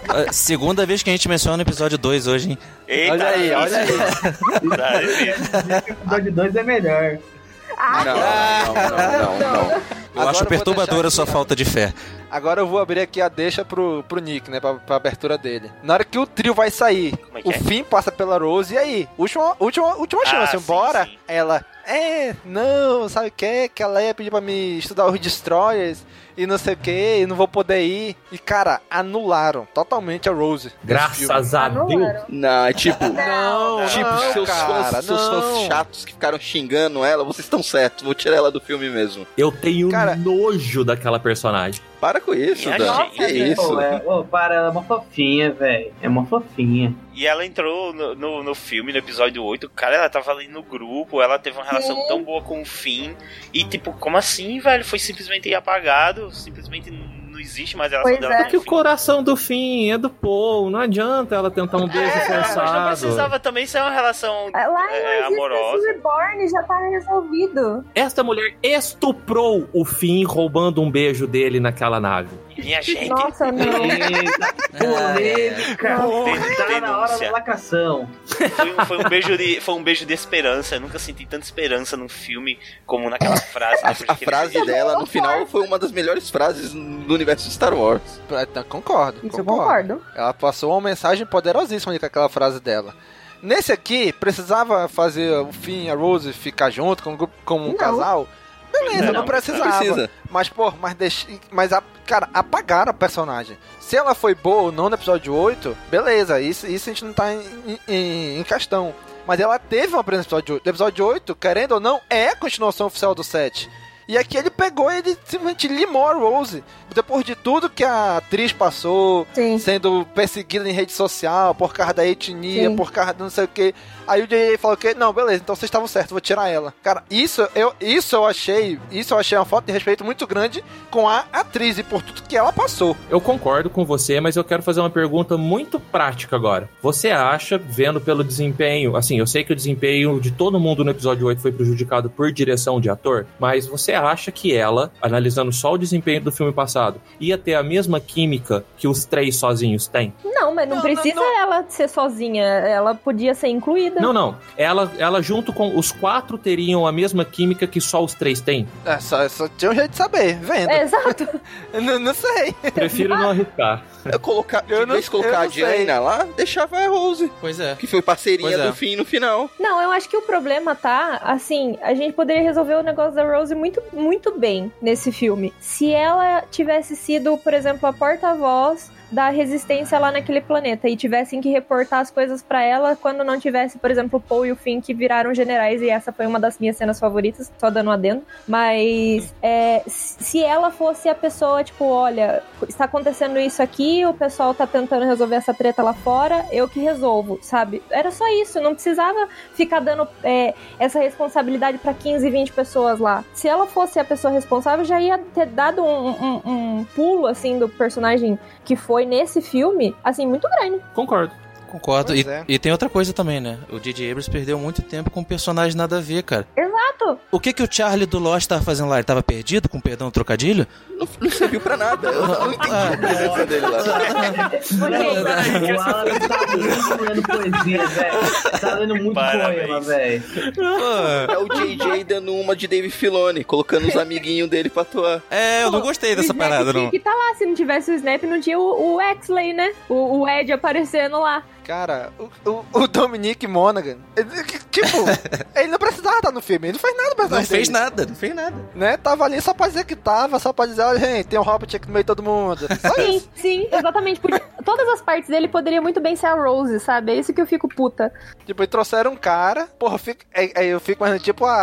Ah, [laughs] Segunda vez que a gente menciona o episódio 2 hoje, hein? Eita, Olha aí, olha aí. Tá, difícil. [laughs] O episódio 2 é melhor. Ah, Não, não, não, não, não. Eu Agora acho perturbadora a sua aqui, falta de fé. Agora eu vou abrir aqui a deixa pro, pro Nick, né? Pra, pra abertura dele. Na hora que o trio vai sair, é o é? Finn passa pela Rose, e aí? Última, última, última Ah, chance, sim, bora? sim. Ela, é, não, sabe o que? Que ela ia pedir pra me estudar os Destroyers e não sei o que, e não vou poder ir. E cara, anularam totalmente a Rose. Graças a Deus. Não, é tipo. Não, Tipo, não, seus, cara, fãs, seus fãs chatos que ficaram xingando ela, vocês estão certos, vou tirar ela do filme mesmo. Eu tenho Cara- nojo daquela personagem. Para com isso, Dan. gente. Que isso? Pô, é, ô, para, ela é uma fofinha, velho. É uma fofinha. E ela entrou no, no, no filme, no episódio 8, cara, ela tava ali no grupo, ela teve uma relação Sim. tão boa com o Finn. E tipo, como assim, velho? Foi simplesmente apagado, simplesmente existe mais relação Pois dela é. com É que o Finn. coração do fim é do Paul. Não adianta ela tentar um beijo É, mas não precisava também ser uma relação Lá em é, amorosa. Reborn já tá resolvido. Esta mulher estuprou o fim roubando um beijo dele naquela nave. Minha [laughs] gente, Nossa, não. [laughs] Polêmica. Denúncia. Tá na hora da lacração. foi um, foi um beijo de, foi um beijo de esperança. Eu nunca senti tanta esperança num filme como naquela frase. A, depois a ele frase dela no final foi uma das melhores frases do universo de Star Wars. Então, concordo, Isso eu concordo. concordo. Ela passou uma mensagem poderosíssima ali com aquela frase dela. Nesse aqui, precisava fazer o Finn e a Rose ficar junto como um Não. casal? Beleza, Não, não, não precisava. precisa. Mas, pô, mas deixa. Mas, a, cara, apagaram a personagem. Se ela foi boa ou não no episódio 8, beleza, isso, isso a gente não tá em, em, em questão. Mas ela teve uma presença no episódio 8. O episódio 8, querendo ou não, é a continuação oficial do 7. E aqui ele pegou e ele simplesmente limou a Rose. Depois de tudo que a atriz passou, Sim. sendo perseguida em rede social, por causa da etnia, Sim. por causa do não sei o que. Aí o JJ falou que, não, beleza, então vocês estavam certos, vou tirar ela. Cara, isso eu, isso eu achei, isso eu achei uma falta de respeito muito grande com a atriz e por tudo que ela passou. Eu concordo com você, mas eu quero fazer uma pergunta muito prática agora. Você acha, vendo pelo desempenho, assim, eu sei que o desempenho de todo mundo no episódio 8 foi prejudicado por direção de ator, mas você acha que ela, analisando só o desempenho do filme passado, ia ter a mesma química que os três sozinhos têm? Não, mas não, precisa ela ser sozinha. Ela podia ser incluída. Não, não. Ela, ela junto com os quatro teriam a mesma química que só os três têm? É, só, só tinha um jeito de saber, vendo. É, exato. [laughs] não, não sei. Prefiro não arriscar. Eu colocar, Eu não- colocar eu a. Diana lá, deixava a Rose. Pois é. Que foi parceirinha Pois é. do fim no final. Não, eu acho que o problema tá, assim, a gente poderia resolver o negócio da Rose muito, muito bem nesse filme. Se ela tivesse sido, por exemplo, a porta-voz da resistência lá naquele planeta e tivessem que reportar as coisas pra ela quando não tivesse, por exemplo, o Paul e o Finn que viraram generais e essa foi uma das minhas cenas favoritas, só dando um adendo. Mas é, se ela fosse a pessoa, tipo, olha, está acontecendo isso aqui, o pessoal tá tentando resolver essa treta lá fora, eu que resolvo, sabe? Era só isso, não precisava ficar dando é, essa responsabilidade pra 15, 20 pessoas lá. Se ela fosse a pessoa responsável, já ia ter dado um, um- um pulo, assim, do personagem que foi nesse filme, assim, muito grande. Concordo. Concordo. E, é. e tem outra coisa também, né? O J.J. Abrams perdeu muito tempo com personagens nada a ver, cara. Exato! O que que o Charlie do Lost tava fazendo lá? Ele tava perdido, com perdão do trocadilho? Não, não serviu pra nada. Eu não entendi a presença dele lá. [laughs] O Alan tá muito lendo poesia, velho. Tá lendo muito Parabéns. poema, velho. É o JJ dando uma de Dave Filoni, colocando os amiguinhos dele pra atuar. É, eu não gostei dessa parada, não. que tá lá, se não tivesse o Snap, não tinha o, o Exley, né? O, o Ed aparecendo lá. Cara, o, o, o Dominic Monaghan, ele- tipo, [laughs] ele não precisava estar no filme, ele não fez nada pra Não fez nada, não fez nada. Né? Tava ali só pra dizer que tava, só pra dizer, olha, gente, tem um Hobbit aqui no meio de todo mundo. [laughs] Só Sim, isso. sim, exatamente. Porque todas as partes dele poderiam muito bem ser a Rose, sabe? É isso que eu fico puta. Tipo, e trouxeram um cara, porra, eu fico, aí, aí eu fico mais tipo a,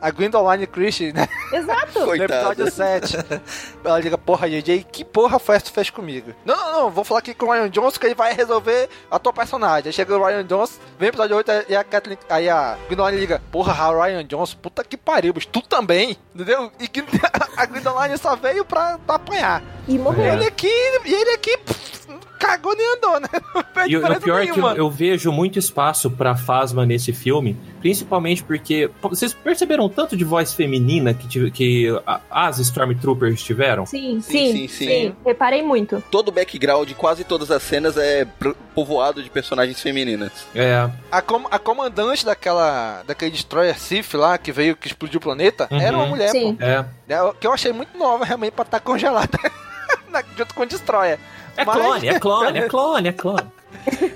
a, a Gwendoline Christie, né? Exato! [laughs] No episódio 7. Ela liga, porra, JJ, que porra foi essa que tu fez comigo? Não, não, não, vou falar aqui com o Ryan Johnson que ele vai resolver a tua personagem. Aí chega o Ryan Johnson, vem o episódio 8 e a Kathleen, aí a Gwendoline liga, porra, o Ryan Johnson, puta que pariu, tu também, entendeu? E que [laughs] a Gwendoline só veio pra, pra apanhar. E morreu. Ele aqui, e ele aqui, pff, cagou nem andou, né? [laughs] E o, pior é que eu, nenhuma. eu vejo muito espaço pra Fasma nesse filme, principalmente porque. Vocês perceberam o tanto de voz feminina que, tive- que as Stormtroopers tiveram? Sim, Sim, sim, sim, sim. sim. Reparei muito. Todo o background, quase todas as cenas é povoado de personagens femininas. É. A, com- a comandante daquela, daquele destroyer Sif lá, que veio, que explodiu o planeta, Uhum. era uma mulher, Sim. pô. É. É, Que eu achei muito nova, realmente, pra estar congelada. [laughs] na- junto com o destroyer. É Mas- clone, é clone, é clone, é clone.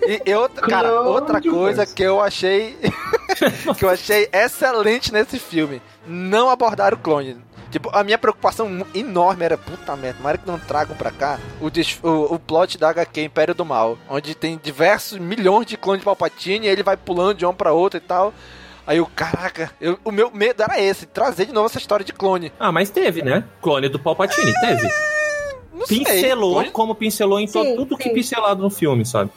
E, e outra, cara, Clone outra coisa que eu achei [laughs] que eu achei excelente nesse filme, não abordar o clone. Tipo, a minha preocupação enorme era, puta merda, tomara que não tragam pra cá o, o, o plot da HQ Império do Mal, onde tem diversos milhões de clones de Palpatine e ele vai pulando de um pra outro e tal. Aí eu, caraca, eu- o meu medo era esse, trazer de novo essa história de clone. Ah, mas teve, né? Clone do Palpatine, teve. Não sei. Pincelou Clone, como pincelou em Sim, tudo que sim. pincelado no filme, sabe?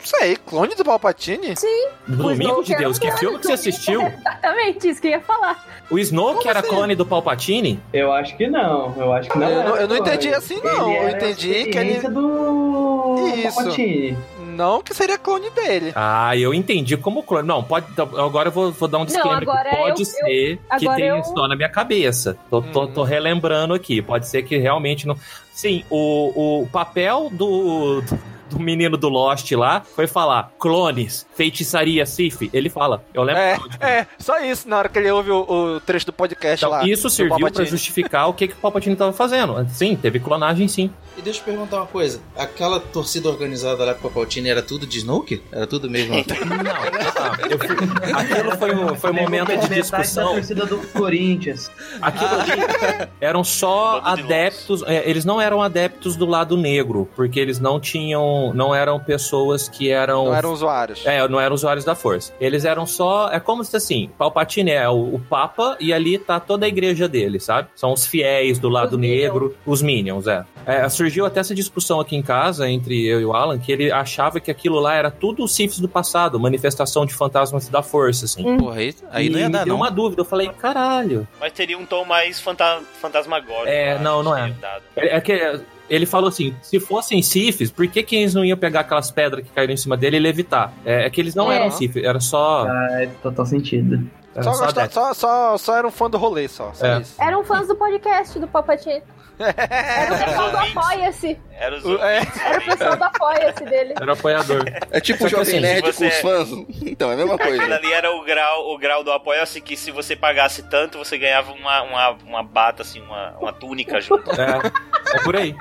não sei, clone do Palpatine? Sim. Domingo de Deus, que filme que você assistiu? [laughs] Exatamente, isso que eu ia falar. O Snoke Como era assim? clone do Palpatine? Eu acho que não. Eu acho que não. Eu era não- eu não entendi assim, não. Ele Eu era a entendi que ele- do Isso. Palpatine. Não que seria clone dele. Ah, eu entendi como clone. Não, pode. Agora eu vou, vou dar um disclaimer agora que pode eu- ser eu- que agora tenha eu- só na minha cabeça. Tô, tô, Uhum. tô relembrando aqui. Pode ser que realmente não. Sim, o, o papel do. Do menino do Lost lá foi falar clones, feitiçaria Sif. Ele fala. Eu lembro. É, é, só isso, na hora que ele ouve o, o trecho do podcast Então, lá. isso serviu pra Palpatine. justificar o que, que o Palpatine tava fazendo. Sim, teve clonagem sim. E deixa eu perguntar uma coisa. Aquela torcida organizada lá com o Palpatine era tudo de Snoke? Era tudo mesmo? Não. [laughs] Eu fui- aquilo foi um, foi um momento de Metade da discussão. torcida do Corinthians. Aquilo ali eram só adeptos. é, eles não eram adeptos do lado negro, porque eles não tinham. Não eram pessoas que eram. Não eram usuários. É, não eram usuários da força. Eles eram só. É como se assim: Palpatine é o, o Papa e ali tá toda a igreja dele, sabe? São os fiéis do lado Os negro, os Minions, é. É, Surgiu até essa discussão aqui em casa entre eu e o Alan, que ele achava que aquilo lá era tudo os Siths do passado, manifestação de fantasmas da força, assim. Porra, aí, aí não ia me dar, deu não. uma dúvida. Eu falei, caralho. Mas teria um tom mais fanta fantasmagórico. É, não, não é. dado. É, é que ele falou assim: se fossem Siths, por que, que eles não iam pegar aquelas pedras que caíram em cima dele e levitar? É, é que eles não É. eram Siths, era só. Faz total sentido. Era Só, só só, só, só era um fã do rolê, só. só É. isso. Eram fãs do podcast do Palpatine. [laughs] Era o pessoal do Apoia-se. Era os É. Era o pessoal do Apoia-se dele. Era apoiador. É tipo o Jovem assim, Nerd você- com os fãs. [laughs] Então, é a mesma Aquilo coisa. ali era o grau, o grau do apoio-se que se você pagasse tanto, você ganhava uma, uma, uma bata, assim, uma, uma túnica junto. É, é por aí.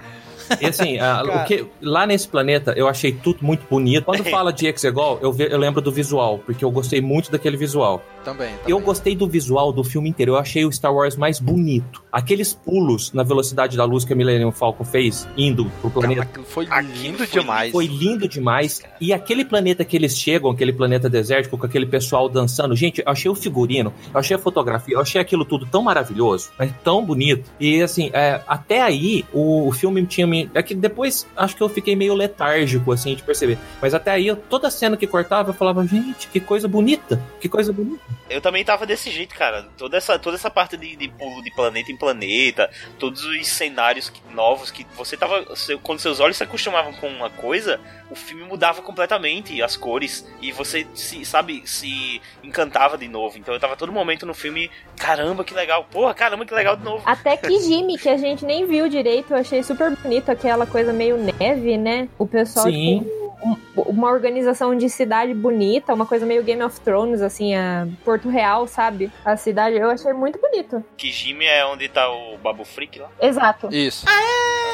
E assim, a- o que, lá nesse planeta eu achei tudo muito bonito. Quando [laughs] fala de Exegol, eu, ve- eu lembro do visual, porque eu gostei muito daquele visual. Também, também. Eu gostei do visual do filme inteiro. Eu achei o Star Wars mais bonito. Aqueles pulos na velocidade da luz que a Millennium Falcon fez, indo pro planeta. Aquilo foi lindo demais. Foi lindo demais. E aquele planeta que eles chegam, aquele planeta desértico, com aquele pessoal dançando. Gente, eu achei o figurino, eu achei a fotografia, eu achei aquilo tudo tão maravilhoso, mas tão bonito. E assim, é, até aí, o, o filme tinha me. É que depois acho que eu fiquei meio letárgico, assim, de perceber. Mas até aí, eu- toda cena que cortava, eu falava, gente, que coisa bonita, que coisa bonita. Eu também tava desse jeito, cara. Toda essa, toda essa parte de, de pulo de planeta em planeta, todos os cenários novos que você tava. quando seus olhos se acostumavam com uma coisa, o filme mudava completamente as cores. E você se, sabe, se encantava de novo. Então eu tava todo momento no filme, caramba, que legal. Porra, caramba, que legal de novo. Até que Jimmy, que a gente nem viu direito, eu achei super bonito aquela coisa meio neve, né? O pessoal, Sim. tipo, um- uma organização de cidade bonita, uma coisa meio Game of Thrones, assim, a Porto Real, sabe? A cidade, eu achei muito bonito. Kijimi é onde tá o Babu Freak lá. Exato. Isso.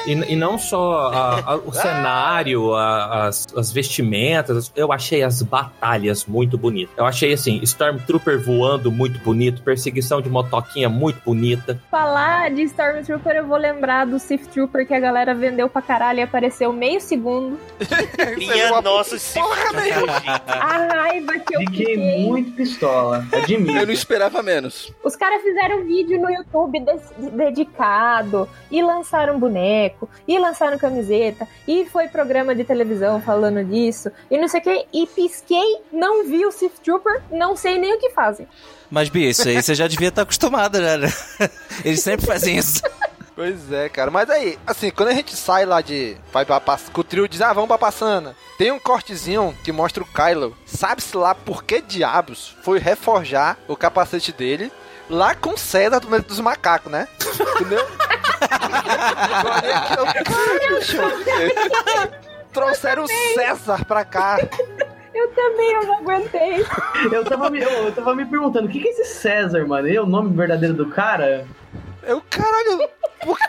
E, e não só a- a- o [laughs] cenário, a- as, as vestimentas, eu achei as batalhas muito bonitas. Eu achei assim, Stormtrooper voando muito bonito, perseguição de motoquinha muito bonita. Falar de Stormtrooper, eu vou lembrar do Sith Trooper que a galera vendeu pra caralho e apareceu meio segundo. Minha nossa, se A raiva que eu Fiquei fiquei. muito pistola. Admito. Eu não esperava menos. Os caras fizeram um vídeo no YouTube de- dedicado e lançaram boneco e lançaram camiseta e foi programa de televisão falando disso e não sei o que. E pisquei, não vi o Sith Trooper, não sei nem o que fazem. Mas, Bia, isso aí você já devia estar acostumada, né? [laughs] Eles sempre fazem isso. Pois é, cara. Mas aí, assim, quando a gente sai lá de. Vai pra Pass- que o trio diz, ah, vamos pra Passana. Tem um cortezinho que mostra o Kylo. Sabe-se lá por que diabos foi reforjar o capacete dele lá com César do meio dos macacos, né? [laughs] Entendeu? [laughs] Eu olhei aqui, eu, "Caralho, bicho." Trouxeram o César pra cá. [laughs] Eu também, eu não aguentei. Eu tava, me, eu, eu tava me perguntando, o que, que é esse César, mano? É o nome verdadeiro do cara? Eu, caralho,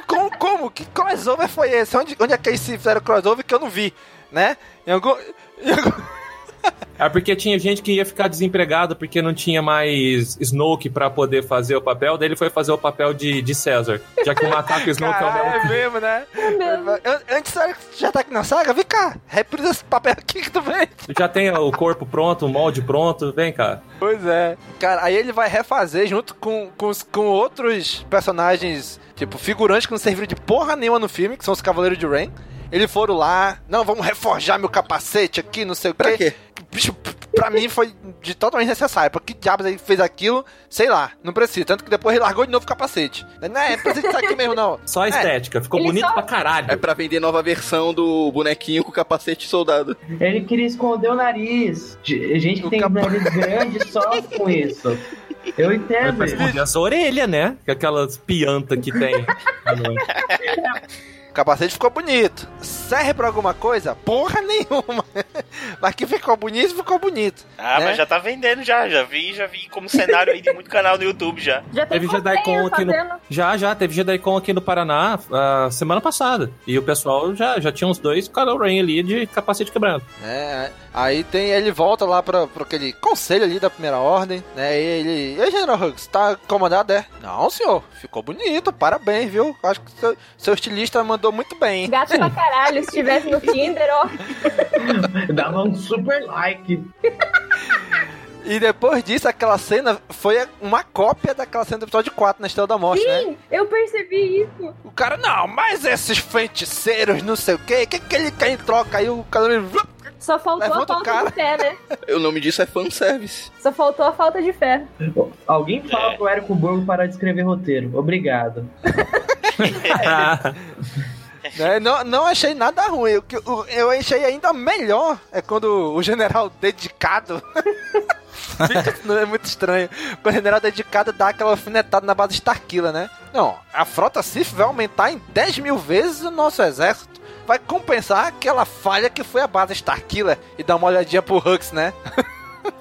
como, como? Que crossover foi esse? Onde, onde é que eles fizeram crossover que eu não vi, né? Em algum... em algum- É porque tinha gente que ia ficar desempregado porque não tinha mais Snoke pra poder fazer o papel, daí ele foi fazer o papel de, de César. Já que o macaco e o Snoke é o Caralho, mesmo. é mesmo, né? An- Antes era que já tá aqui na saga, vem cá, reprisa esse papel aqui que tu vem. Já tem o corpo pronto, o molde pronto, vem cá. Pois é. Cara, aí ele vai refazer junto com, com, os- com outros personagens, tipo, figurantes que não serviram de porra nenhuma no filme, que são os Cavaleiros de Rain. Eles foram lá, não, vamos reforjar meu capacete aqui, não sei o quê. Pra quê? Bicho, pra mim foi de totalmente necessário. Pra que diabos ele fez aquilo? Sei lá, não precisa. Tanto que depois ele largou de novo o capacete. Não é, precisa disso aqui mesmo, não. Só a É. estética, ficou Ele bonito só- pra caralho. É pra vender nova versão do bonequinho com capacete soldado. Ele queria esconder o nariz. Gente que O tem capa- nariz grande sofre com isso. Eu entendo. Vai esconder as orelhas, né? Aquelas piantas que tem. [laughs] O capacete ficou bonito. Serve pra alguma coisa? Porra nenhuma. [laughs] Mas que ficou bonito, ficou bonito. Ah, né? mas já tá vendendo já. Já vi, já vi como cenário aí de muito canal no YouTube já. Já Teve JediCon aqui no. Já, já, teve JediCon aqui no Paraná a semana passada. E o pessoal já, já tinha uns dois Kylo Ren ali de capacete quebrado. É, aí tem, ele volta lá pra, pra aquele conselho ali da primeira ordem, né? E ele. E aí, General Hux, tá incomodado, é? Não, senhor, ficou bonito, parabéns, viu? Acho que seu, seu estilista mandou muito bem. Gato pra caralho, se tivesse no Tinder, ó. Dava um super like. [laughs] E depois disso, aquela cena foi uma cópia daquela cena do episódio 4 na Estrela da Morte, né? Sim, eu percebi isso. O cara, não, mas esses feiticeiros, não sei o quê, o que, que ele quer em troca? Aí o cara. Só faltou Levanta a o falta cara. de fé, né? [laughs] O nome disso é fanservice. Só faltou a falta de fé. Alguém fala pro Érico Borgo parar de escrever roteiro. Obrigado. [laughs] [laughs] né? Não, não achei nada ruim. O- eu achei ainda melhor é quando o general dedicado. [laughs] Não é muito estranho. O general dedicado dá aquela alfinetada na base Starkiller, né? Não, a frota Sith vai aumentar em 10 mil vezes o nosso exército. Vai compensar aquela falha que foi a base Starkiller e dar uma olhadinha pro Hux, né? [laughs]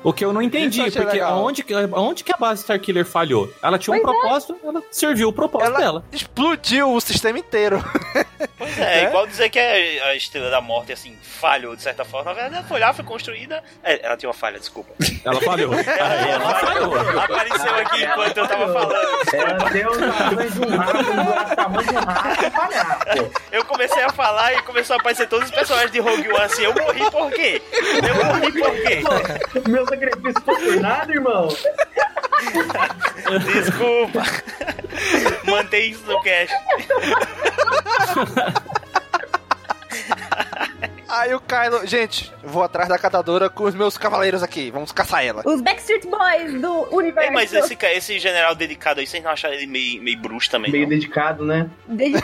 O que eu não eu entendi, achei porque legal. aonde, que- aonde que a base Starkiller falhou? Ela tinha um Pois é. propósito, ela serviu o propósito Ela dela. explodiu o sistema inteiro. [laughs] Pois é, é igual dizer que a, Estrela da Morte, assim, falhou de certa forma. Na verdade, ela foi lá, foi construída. É, ela tinha uma falha, desculpa. Ela falhou. [laughs] Aí ela falhou. Apareceu aqui enquanto eu tava falando. Ela deu o tamanho de um rato, o tamanho de um rato falhar. Eu comecei a falar e começou a aparecer todos os personagens de Rogue One assim. Eu morri por quê? Eu morri por quê? Meu foi por nada, irmão. Desculpa. Mantém isso no cast. [laughs] Aí o Kylo, gente, vou atrás da catadora com os meus cavaleiros aqui, vamos caçar ela. Os Backstreet Boys do universo. Ei, mas esse, esse general dedicado aí, vocês não acharam ele meio, meio bruxo também? Meio não? dedicado, né? É, ele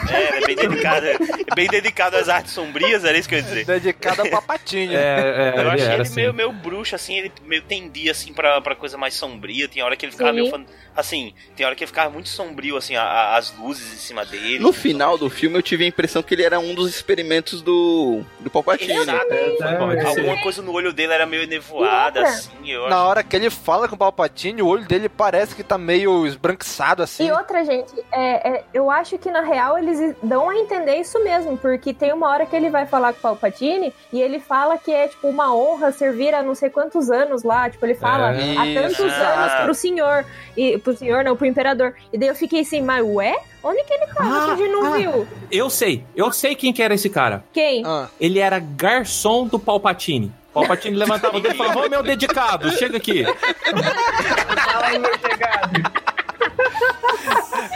é bem dedicado. é bem dedicado às artes sombrias, era isso que eu ia dizer. Dedicado ao papatinho. É, é, eu ele achei era ele assim. meio, meio bruxo, assim, ele meio tendia, assim, pra, pra coisa mais sombria. Tem hora que ele ficava Sim. meio... fan- Assim, tem hora que ele ficava muito sombrio, assim, a- a- as luzes em cima dele. No final do filme eu tive a impressão que ele era um dos experimentos do, do Palpatine. Pode ser. Alguma coisa no olho dele era meio nevoada, assim, eu Na hora que ele fala com o Palpatine, o olho dele parece que tá meio esbranquiçado assim. E outra, gente, é, é, eu acho que na real eles dão a entender isso mesmo, porque tem uma hora que ele vai falar com o Palpatine e ele fala que é tipo uma honra servir há não sei quantos anos lá, tipo, ele fala É. há tantos anos pro senhor, e pro senhor não, pro imperador. E daí eu fiquei assim, mas ué? Onde que ele tava Ah, que a gente não ah. viu? Eu sei, eu sei quem que era esse cara. Quem? Ah, Ele era garçom do Palpatine. Palpatine levantava o dedo e falava, ô meu dedicado, chega aqui. [laughs] Fala aí, meu chegado.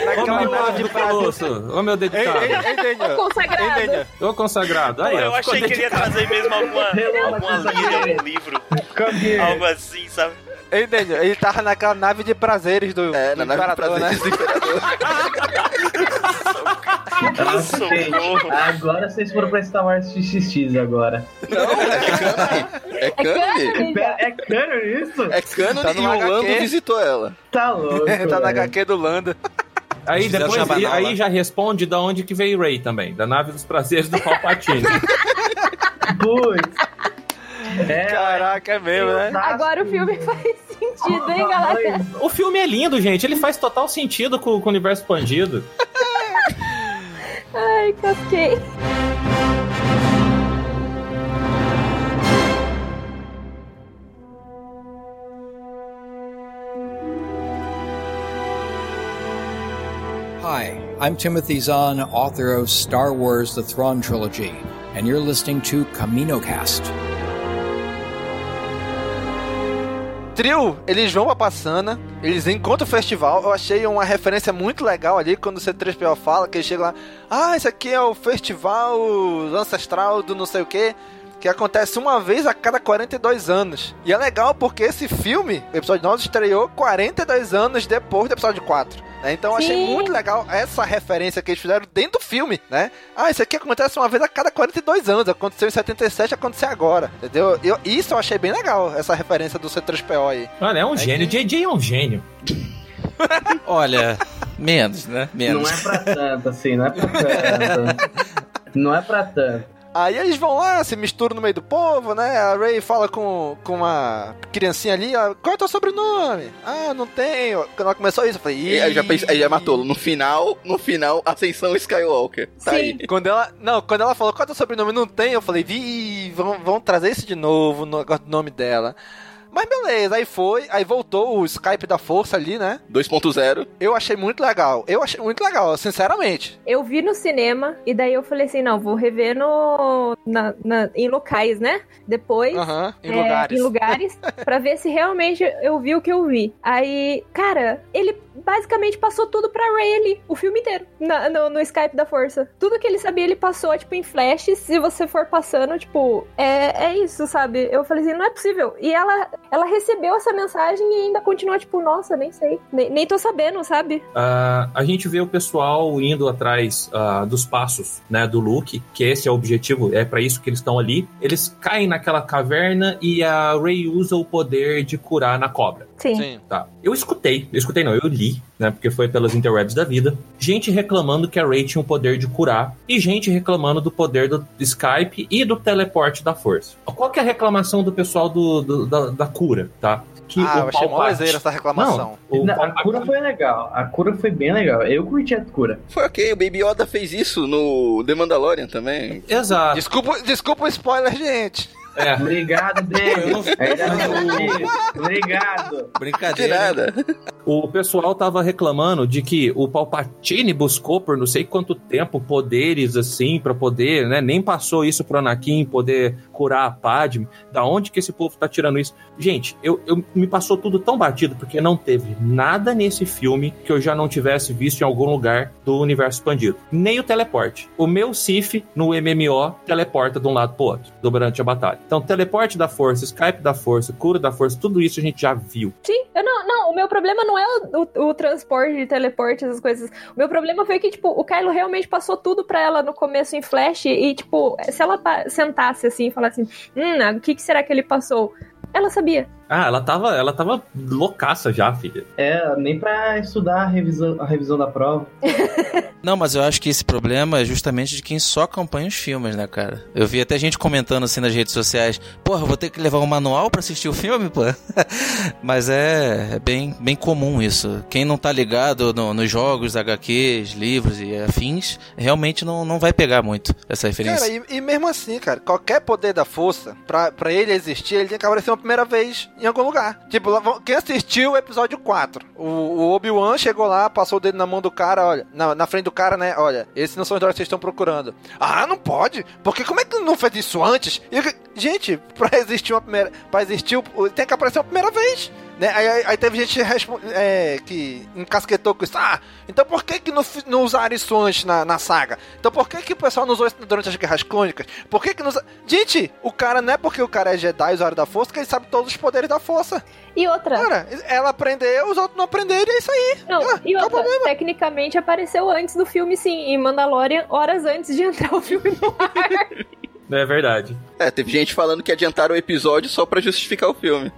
Ô naquela nave de. Colosso, ô meu dedicado. Daniel. Consagrado. Ô consagrado. Aí, eu achei que ele ia trazer mesmo alguma, alguma linha, algum livro, algo assim, sabe? Ei, Daniel, ele tava naquela nave de prazeres do, É, do na nave de Imperador, prazeres do Imperador. Nossa, gente, Socorro. agora vocês foram pra Star Wars XXX agora. Não, é canon. É canon. Pera, É canon isso? É canon Tá e no o HQ. Lando visitou ela. Tá louco. né? [laughs] tá na. HQ do Lando. Aí depois aí já responde da onde que veio Ray também, da nave dos prazeres do Palpatine. Putz. É, [laughs] Caraca, é mesmo, né? Agora o filme faz sentido, hein, galera? o filme é lindo, gente. Ele faz total sentido com, com o universo expandido. [laughs] Ai, casquei. Hi, I'm Timothy Zahn, author of Star Wars The Thrawn Trilogy, and you're listening to CaminoCast. Trio, eles vão pra Passana, eles encontram o festival. Eu achei uma referência muito legal ali quando o C3PO fala que ele chega lá. Ah, esse aqui é o festival ancestral do não sei o que. Que acontece uma vez a cada 42 anos. E é legal porque esse filme, o episódio 9, estreou 42 anos depois do episódio 4. né? Então eu achei muito legal essa referência que eles fizeram dentro do filme, né? Ah, isso aqui acontece uma vez a cada 42 anos. Aconteceu em 77, aconteceu agora. Entendeu? Eu, isso eu achei bem legal, essa referência do C3PO aí. Olha, é um gênio. que- JJ é um gênio. [laughs] Olha, menos, né? Menos. Não é pra tanto, assim, não é pra tanto. [laughs] Não é pra tanto. Aí eles vão lá, se misturam no meio do povo, né? A Ray fala com, com uma criancinha ali, ó, qual é o teu sobrenome? Ah, não tenho. Quando ela começou isso, eu falei, E aí já, pensei, aí já matou. No final, no final, Ascensão Skywalker. Tá Sim. aí. Quando ela, não, quando ela falou qual é o teu sobrenome, não tem, eu falei, vi, vão, vão trazer isso de novo, no negócio do nome dela. Mas beleza, aí foi, aí voltou o Skype da Força ali, né? 2.0. Eu achei muito legal, eu achei muito legal, sinceramente. Eu vi no cinema e daí eu falei assim, não, vou rever no na, na- em locais, né? Depois Aham, em é, lugares. em lugares [laughs] pra ver se realmente eu vi o que eu vi. Aí, cara, ele basicamente passou tudo pra Ray ali, o filme inteiro, na- no, no Skype da Força. Tudo que ele sabia, ele passou, tipo, em flashes. Se você for passando, tipo, é, é isso, sabe? Eu falei assim, não é possível. E ela, ela recebeu essa mensagem e ainda continuou, tipo, nossa, nem sei. Nem, nem tô sabendo, sabe? Ah, a gente vê o pessoal indo atrás ah, dos passos né, do Luke, que esse é o objetivo, é pra isso que eles estão ali. Eles caem naquela caverna e a Rey usa o poder de curar na cobra. Sim. Tá. Eu escutei, eu escutei não, eu li, né? Porque foi pelas interwebs da vida. Gente reclamando que a Ray tinha o poder de curar. E gente reclamando do poder do Skype e do teleporte da força. Qual que é a reclamação do pessoal do, do- da, da cura, tá? Que Ah, eu o achei Palpatine- molezeira essa reclamação. Não, o Não, a cura foi legal. A cura foi bem legal. Eu curti a cura. Foi ok, o Baby Yoda fez isso no The Mandalorian também. Exato. Desculpa, desculpa o spoiler, gente. É. Obrigado, Denis. Ainda não Obrigado. Brincadeira. De nada. O pessoal tava reclamando de que o Palpatine buscou por não sei quanto tempo poderes assim pra poder, né? Nem passou isso pro Anakin poder curar a Padme. Da onde que esse povo tá tirando isso? Gente, eu, eu me passou tudo tão batido porque não teve nada nesse filme que eu já não tivesse visto em algum lugar do universo expandido. Nem o teleporte. O meu Sif no MMO teleporta de um lado pro outro durante a batalha. Então, teleporte da força, Skype da força, cura da força, tudo isso a gente já viu. Sim, eu não, não, o meu problema não é o, o- o transporte de teleporte, essas coisas. O meu problema foi que, tipo, o Kylo realmente passou tudo pra ela no começo em Flash e, tipo, se ela sentasse assim e falasse, hum, o que, que será que ele passou? Ela sabia. Ah, ela tava, ela tava loucaça já, filha. É, nem pra estudar a revisão, a revisão da prova. [laughs] Não, mas eu acho que esse problema é justamente de quem só acompanha os filmes, né, cara? Eu vi até gente comentando assim nas redes sociais: Porra, vou ter que levar um manual pra assistir o filme, pô? [laughs] mas é, é bem, bem comum isso. Quem não tá ligado no- nos jogos, HQs, livros e afins, realmente não, não vai pegar muito essa referência. Cara, e, e mesmo assim, cara, qualquer poder da força, pra, pra ele existir, ele tem que aparecer primeira vez em algum lugar. Tipo, quem assistiu o episódio 4? O, Obi-Wan chegou lá, passou o dedo na mão do cara, olha, na, na frente do cara, né? Olha, esses não são os droids que vocês estão procurando. Ah, não pode? Porque como é que não fez isso antes? E gente, pra existir uma primeira. Pra existir, tem que aparecer uma primeira vez. Né? Aí, aí- aí teve gente é, que encasquetou com isso. Ah, então por que, que não, não usaram isso antes na, na saga? Então por que, que o pessoal não usou isso durante as guerras clônicas? Por que, que não. Gente, o cara não é porque o cara é Jedi, usuário da força, que ele sabe todos os poderes da força. E outra. Cara, ela aprendeu, os outros não aprenderam, e é isso aí. Não, Ah, e outra, problema? tecnicamente apareceu antes do filme, sim, em Mandalorian, horas antes de entrar o filme no ar. É verdade. É, teve gente falando que adiantaram o episódio só pra justificar o filme.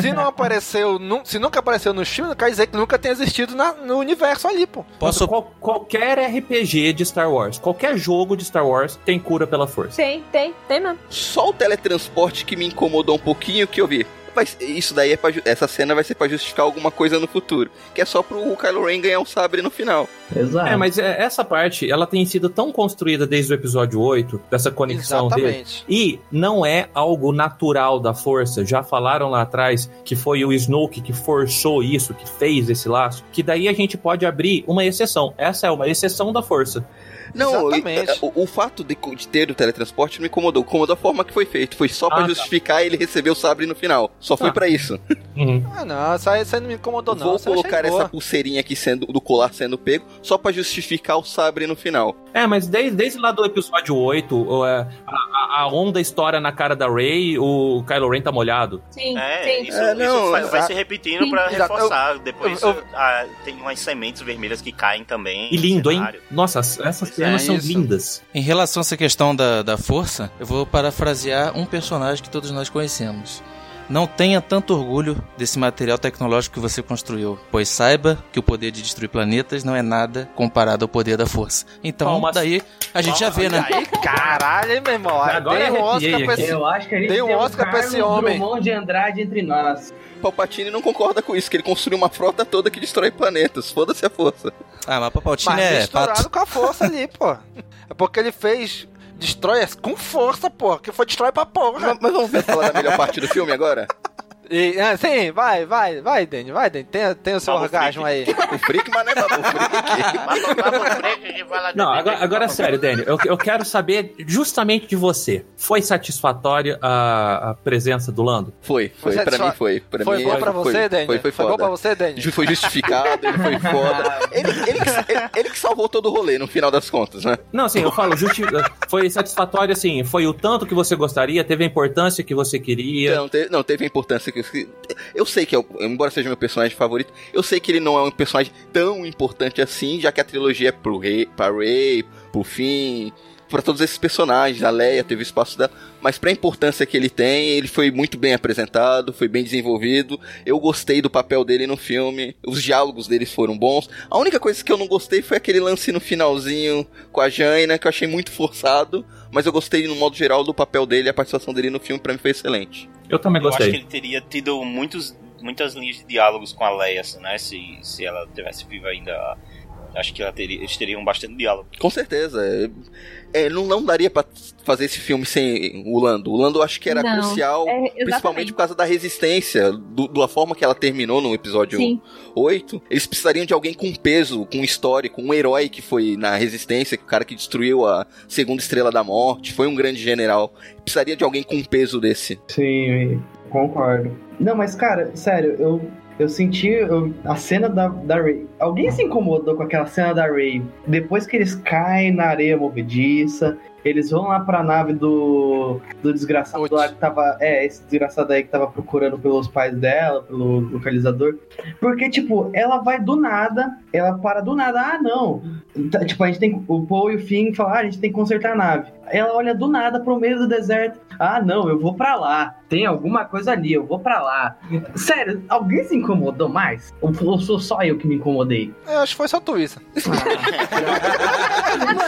Se não apareceu, nu- se nunca apareceu no filme, não quer dizer que nunca tenha existido na- no universo ali, pô. Posso... Qual- qualquer RPG de Star Wars, qualquer jogo de Star Wars tem cura pela força. Tem, tem, tem mesmo. Só o teletransporte que me incomodou um pouquinho que eu vi. Vai- isso daí é pra, essa cena vai ser pra justificar alguma coisa no futuro, que é só pro Kylo Ren ganhar um sabre no final. Exato. É, mas é, essa parte, ela tem sido tão construída desde o episódio 8, dessa conexão dele. Exatamente. E não é algo natural da força. Já falaram lá atrás que foi o Snoke que forçou isso, que fez esse laço. Que daí a gente pode abrir uma exceção. Essa é uma exceção da força. Não, Exatamente. e- o, o fato de, de ter o teletransporte não me incomodou. Incomodou a forma que foi feito. Foi só pra Ah, tá. justificar ele receber o sabre no final. Só foi Ah. pra isso. Ah, não, isso aí, isso aí não me incomodou, não. Vou eu colocar boa. essa pulseirinha aqui sendo do colar sendo pego, só pra justificar o sabre no final. É, mas desde, desde lá do episódio 8, o, é, a, a- a onda estoura na cara da Rey, o Kylo Ren tá molhado. Sim, É, sim. isso, É, não, isso vai, vai se repetindo exato. reforçar. Depois eu- eu- ah, tem umas sementes vermelhas que caem também. E lindo, hein? Nossa, essas Cenas é, são isso. lindas. Em relação a essa questão da, da força, eu vou parafrasear um personagem que todos nós conhecemos. Não tenha tanto orgulho desse material tecnológico que você construiu, pois saiba que o poder de destruir planetas não é nada comparado ao poder da força. Então, Palmas. daí a gente já vê, né? Aí, caralho, hein, meu irmão? Agora Dei um Oscar pra esse... Eu acho que a gente Dei um tem Oscar pra esse homem. Drummond de Andrade entre nós. Palpatine não concorda com isso, que ele construiu uma frota toda que destrói planetas. Foda-se a força. Ah, mas Palpatine Mas é misturado pato. com a força ali, pô. É porque ele fez... Destrói com força, pô. Que foi destrói pra porra. Mas, mas vamos ver falar da melhor parte do filme agora? E, ah, sim, vai, vai, vai, Danny, vai, Danny. Tem, tem o seu Babu orgasmo aí. O Freak, mas não é Babu Freak. [laughs] Freak Não, agora, agora é sério, Danny. Eu, eu quero saber justamente de você. Foi satisfatória a, a presença do Lando? Foi, foi, Foi pra mim foi. Pra Foi mim, bom pra foi, você, Danny? Foi, foi bom foda. pra você? Ju- Foi justificado, ele foi [laughs] foda. Ele, ele, que, ele, ele que salvou todo o rolê no final das contas, né? Não, assim, eu falo, justi... foi satisfatório, assim, foi o tanto que você gostaria, teve a importância que você queria. Não, teve, não, teve a importância que eu. Sei que, é embora seja meu personagem favorito, eu sei que ele não é um personagem tão importante assim, já que a trilogia é pro Rey, pra Rey, pro Finn. para todos esses personagens. A Leia teve espaço dela, mas pra importância que ele tem, ele foi muito bem apresentado, foi bem desenvolvido. Eu gostei do papel dele no filme, os diálogos dele foram bons. A única coisa que eu não gostei foi aquele lance no finalzinho com a Jaina, que eu achei muito forçado, mas eu gostei no modo geral do papel dele, a participação dele no filme para mim foi excelente. Eu também Eu gostei. acho que ele teria tido muitos, muitas linhas de diálogos com a Leia, assim, né? Se, se ela tivesse viva ainda. Acho que ela teria, eles teriam bastante diálogo. Com certeza. É, é, não, não daria pra fazer esse filme sem o Lando. O Lando eu acho que era Não, crucial, é, principalmente por causa da resistência, do, da forma que ela terminou no episódio Sim. 8. Eles precisariam de alguém com peso, com histórico, um herói que foi na resistência, que o cara que destruiu a segunda estrela da morte, foi um grande general. Precisaria de alguém com peso desse. Sim, concordo. Não, mas cara, sério, eu, eu senti eu- a cena da, da Ray. Alguém se incomodou com aquela cena da Ray? Depois que eles caem na areia movediça, eles vão lá pra nave do, do desgraçado lá que tava. É, esse desgraçado aí que tava procurando pelos pais dela, pelo localizador. Porque, tipo, ela vai do nada, ela para do nada, ah, não. Tá, Tipo, a gente tem. O Paul e o Finn falam, ah, a gente tem que consertar a nave. Ela olha do nada pro meio do deserto. Ah, não, eu vou pra lá. Tem alguma coisa ali, eu vou pra lá. Sério, alguém se incomodou mais? Ou ou sou só eu que me incomodei? Eu acho que foi só tu isso. [laughs]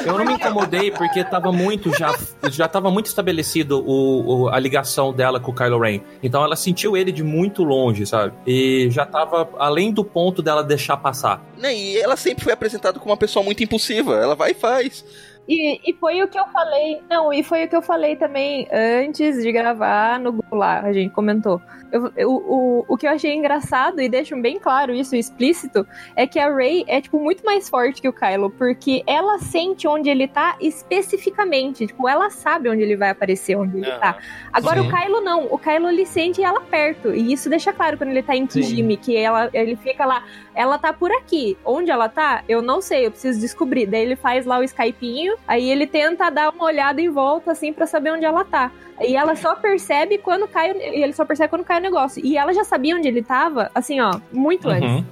Eu não me incomodei porque tava muito já já tava muito estabelecido o, o- a ligação dela com o Kylo Ren. Então ela sentiu ele de muito longe, sabe? E já tava além do ponto dela deixar passar. E ela sempre foi apresentada como uma pessoa muito impulsiva. Ela vai e faz. E, e foi o que eu falei. Não, e foi o que eu falei também antes de gravar no Google lá, a gente comentou. Eu- eu- o, o que eu achei engraçado, e deixam bem claro isso explícito, é que a Rey é, tipo, muito mais forte que o Kylo, porque ela sente onde ele tá especificamente. Tipo, ela sabe onde ele vai aparecer, onde ele tá. Agora Sim. o Kylo não. O Kylo ele sente ela perto. E isso deixa claro quando ele tá em. Kijimi, que ela, ele fica lá. Ela tá por aqui. Onde ela tá? Eu não sei, eu preciso descobrir. Daí ele faz lá o Skypinho, aí ele tenta dar uma olhada em volta, assim, pra saber onde ela tá. E ela só percebe quando cai. o- E ele só percebe quando cai o negócio. E ela já sabia onde ele tava, assim, ó, muito antes.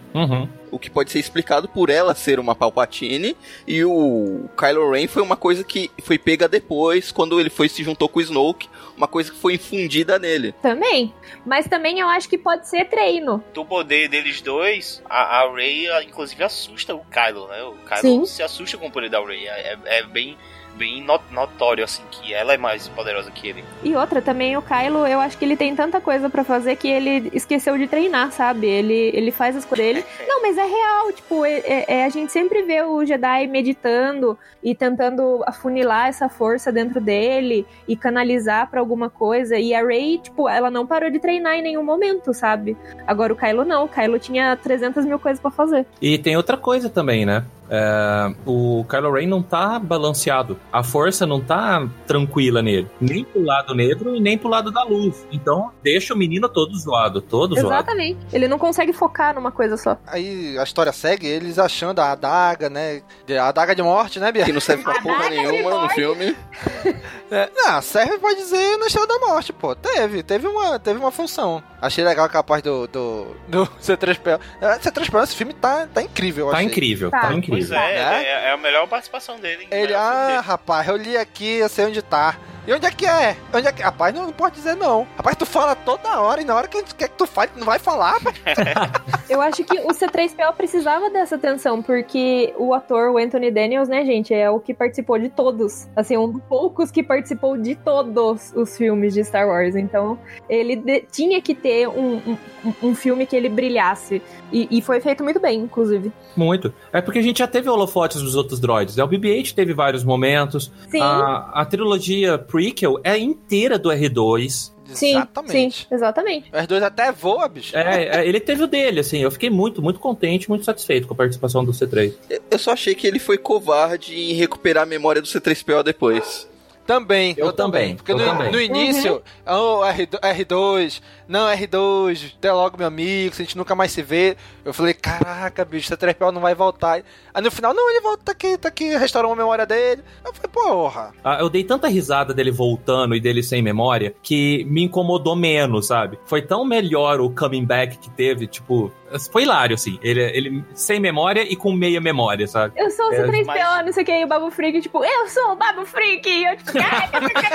O que pode ser explicado por ela ser uma Palpatine e o Kylo Ren foi uma coisa que foi pega depois, quando ele foi se juntou com o Snoke, uma coisa que foi infundida nele. Também. Mas também eu acho que pode ser treino. Do poder deles dois, a, a Rey, inclusive, assusta o Kylo, né? O Kylo Sim. se assusta com o poder da Rey. É, é bem, bem no- notório, assim, que ela é mais poderosa que ele. E outra, também o Kylo, eu acho que ele tem tanta coisa pra fazer que ele esqueceu de treinar, sabe? Ele, ele faz as coisas dele. Não, mas é real, tipo, é, é- é- a gente sempre vê o Jedi meditando e tentando afunilar essa força dentro dele e canalizar pra alguma coisa. E a Rey, tipo, ela não parou de treinar em nenhum momento, sabe? Agora o Kylo não, o Kylo tinha 300 mil coisas pra fazer. E tem outra coisa também, né? É, o Kylo Ren não tá balanceado. A força não tá tranquila nele. Nem pro lado negro e nem pro lado da luz. Então, deixa o menino todo zoado, todo zoado. Exatamente. Ele não consegue focar numa coisa só. Aí a história segue, eles achando a adaga, né? A adaga de morte, né, Bia? Que não serve pra porra nenhuma no filme. [laughs] É, não, serve pode dizer na Estrela da Morte, pô. Teve, teve uma, teve uma função. Achei legal a capaz do, do, do [laughs] C3PO. É, C3PO, esse filme tá, tá incrível, eu Tá achei. incrível, tá, incrível. Pois é, é, é a melhor participação dele. hein? Ele, ah, rapaz, eu li aqui, eu sei onde tá. E onde é que é? Onde é que... Rapaz, não, não pode dizer não. Rapaz, tu fala toda hora e na hora que a gente quer que tu fale, tu não vai falar, rapaz. [laughs] Eu acho que o C3PO precisava dessa atenção, porque o ator, o Anthony Daniels, né, gente, é o que participou de todos. Assim, um dos poucos que participou de todos os filmes de Star Wars. Então, ele de- tinha que ter um, um, um filme que ele brilhasse. E, e foi feito muito bem, inclusive. Muito. É porque a gente já teve holofotes dos outros droids. né? O BB-8 teve vários momentos. Sim. A, a trilogia prequel é inteira do R2. Sim, Exatamente. sim, exatamente. Os dois até voa, bicho. É, é, ele teve o dele, assim. Eu fiquei muito, muito contente, muito satisfeito com a participação do C3. Eu só achei que ele foi covarde em recuperar a memória do C3PO depois. Também, Eu também, Porque eu no, também. no início, oh, R2, R2, não, R2, até logo, meu amigo, se a gente nunca mais se vê. Eu falei, caraca, bicho, C3PO não vai voltar. Aí no final, não, ele volta, tá aqui, tá aqui, restaurou a memória dele. Eu falei, porra. Ah, eu dei tanta risada dele voltando e dele sem memória que me incomodou menos, sabe? Foi tão melhor o coming back que teve, tipo, Foi hilário, assim. Ele, ele sem memória e com meia memória, sabe? Eu sou o É, C3PO, mas- não sei o que, e o Babu Freak, tipo, eu sou o Babu Freak! E eu, tipo, [laughs]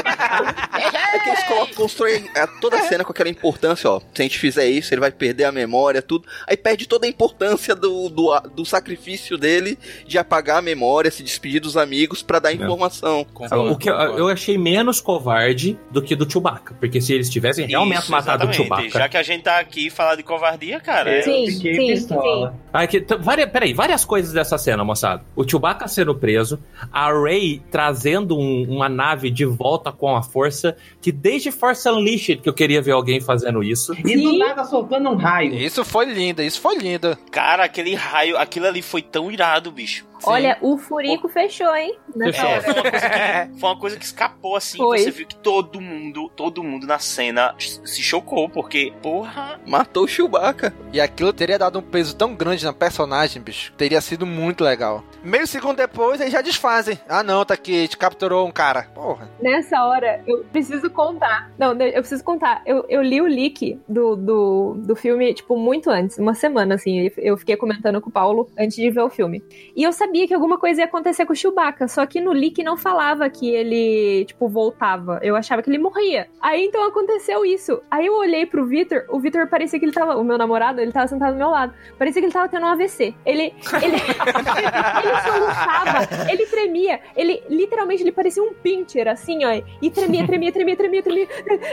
É que eles colocam, constroem é, toda a cena com aquela importância, ó. Se a gente fizer isso, ele vai perder a memória, tudo. Aí perde toda a importância do, do, do sacrifício dele de apagar a memória, se despedir dos amigos pra dar informação. O que eu, eu achei menos covarde do que do Chewbacca. Porque se eles tivessem realmente Isso, matado o exatamente. Chewbacca. Já que a gente tá aqui falar de covardia, cara. Eu é- fiquei pistola. Ah, que, várias, peraí, várias coisas dessa cena, moçada. O Chewbacca sendo preso, a Rey trazendo um- uma nave de volta com a força, que desde Force Unleashed que eu queria ver alguém fazendo isso. E do nada soltando um raio. Isso foi lindo, isso foi lindo. Cara, aquele raio, aquilo ali foi tão irado, bicho. Olha, o Furico fechou, hein? Nessa É, hora. foi, uma coisa que, [laughs] foi uma coisa que escapou assim. Foi. Você viu que todo mundo, todo mundo na cena se chocou, porque, porra. Matou o Chewbacca. E aquilo teria dado um peso tão grande na personagem, bicho. Teria sido muito legal. Meio segundo depois, eles já desfazem. Ah, não, tá aqui, a gente capturou um cara. Porra. Nessa hora, eu preciso contar. Não, eu preciso contar. Eu, eu li o leak do, do, do filme, tipo, muito antes, uma semana, assim. Eu fiquei comentando com o Paulo antes de ver o filme. E eu sabia que alguma coisa ia acontecer com o Chewbacca, só que no leak não falava que ele, tipo, voltava. Eu achava que ele morria. Aí então aconteceu isso. Aí eu olhei pro Victor, o Victor parecia que ele tava. O meu namorado, ele tava sentado do meu lado. Parecia que ele tava tendo um AVC. Ele. Ele, [laughs] ele soluçava, ele tremia. Ele literalmente ele parecia um pincher, assim, ó. E tremia, tremia, tremia, tremia, tremia.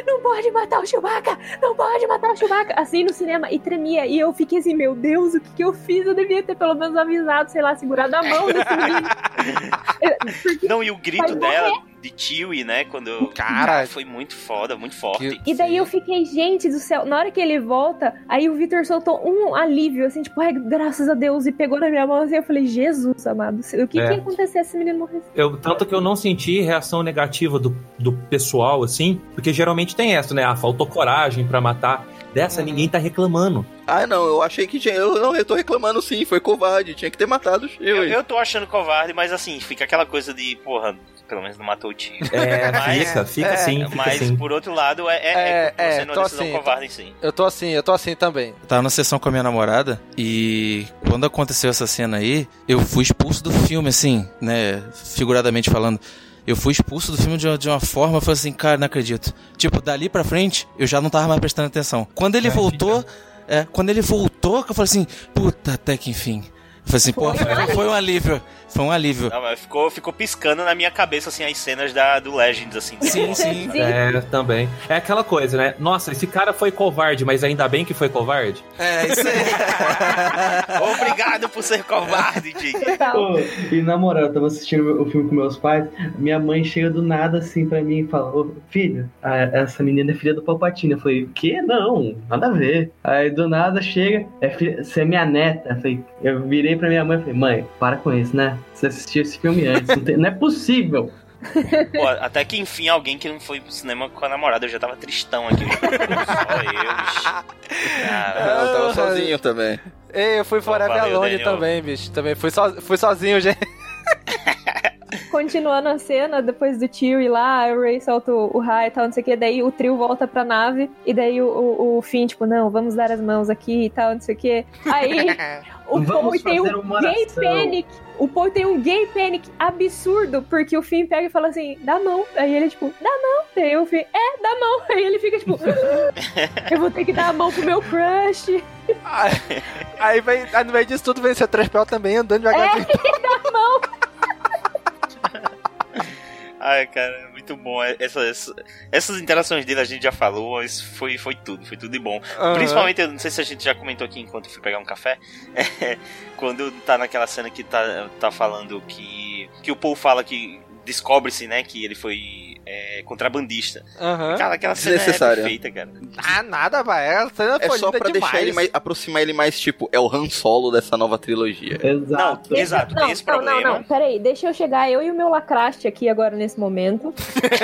Não pode matar o Chewbacca! Não pode matar o Chewbacca! Assim no cinema, e tremia. E eu fiquei assim, meu Deus, o que, que eu fiz? Eu devia ter pelo menos avisado, sei lá, segurado a mão desse. [laughs] Não, e o grito Vai morrer. dela de Chewie, né? Quando. Cara. foi muito foda, muito forte. E daí eu fiquei, gente do céu, na hora que ele volta, aí o Victor soltou um alívio, assim, tipo, ai, graças a Deus, e pegou na minha mão assim, eu falei, Jesus amado, o que, É. que ia acontecer se esse menino morresse? Eu, tanto que eu não senti reação negativa do, do pessoal, assim, porque geralmente tem essa, né? Ah, faltou coragem pra matar. Dessa, ninguém tá reclamando. Ah, não, eu achei que tinha. Eu não, eu tô reclamando sim, foi covarde, tinha que ter matado o Eu, eu tô achando covarde, mas assim, fica aquela coisa de, porra, pelo menos não matou o tio. É, [laughs] Mas- fica, fica é, assim, fica Mas assim. por outro lado, é, é, É, é, é, você não tô é decisão assim, covarde sim. Eu tô assim, eu tô assim também. Eu tava na sessão com a minha namorada e quando aconteceu essa cena aí, eu fui expulso do filme, assim, né? Figuradamente falando. Eu fui expulso do filme de uma, de uma forma, eu falei assim, cara, não acredito. Tipo, dali pra frente, eu já não tava mais prestando atenção. Quando ele voltou, é, quando ele voltou, que eu falei assim, puta, até que enfim. Eu falei assim, pô, foi, foi um alívio. Foi um alívio. Não, mas ficou, ficou piscando na minha cabeça, assim, as cenas da, do Legends, assim. Sim, sim. É, também. É aquela coisa, né? Nossa, esse cara foi covarde, mas ainda bem que foi covarde. É, isso aí. [laughs] Obrigado por ser covarde, Jake. Pô, e na moral, eu tava assistindo o filme com meus pais, minha mãe chega do nada assim pra mim e fala, ô filho, a- essa menina é filha do Palpatine. Eu falei, o quê? Não, nada a ver. Aí do nada chega, é filha, você é minha neta. Eu, falei, eu virei pra minha mãe e falei, mãe, para com isso, né? Você assistiu esse filme antes, não, tem- não é possível. [laughs] Pô, até que enfim, alguém que não foi pro cinema com a namorada, eu já tava tristão aqui. Só eu, bicho. Cara, Eu tava sozinho também. Ei, eu fui Forever valeu, Alone Daniel. também, bicho. Também fui, so, fui sozinho, gente. [laughs] Continuando a cena, depois do tio ir lá, o Ray solta o, raio e tal, não sei o que, daí o trio volta pra nave, e daí o, o, o Finn, tipo, não, vamos dar as mãos aqui e tal, não sei o que. Aí [laughs] o Paul tem um gay panic. O Paul tem um gay panic absurdo, porque o Finn pega e fala assim, dá a mão. Aí ele, tipo, dá a mão. Aí o Finn, é, dá a mão. [laughs] Aí ele fica, tipo, eu vou ter que dar a mão pro meu crush. Aí, aí, vem, aí no meio disso tudo vem esse 3 também andando É, devagarzinho. [laughs] dá a mão. Ai, cara, é muito bom. Essas, essas interações dele a gente já falou, mas foi, foi tudo, foi tudo de bom. Aham. Principalmente, eu não sei se a gente já comentou aqui enquanto eu fui pegar um café, [laughs] é, quando tá naquela cena que tá, tá falando que, que o Paul fala que descobre-se, né, que ele foi é, contrabandista. Aham. Cara, aquela cena é perfeita, cara. Ah, nada, vai. É foi só pra demais. deixar ele mais, aproximar ele mais, tipo, é o Han Solo dessa nova trilogia. Exato. Não, exato, Não, tem esse não, problema. não, não, peraí, deixa eu chegar, eu e o meu lacraste aqui agora nesse momento.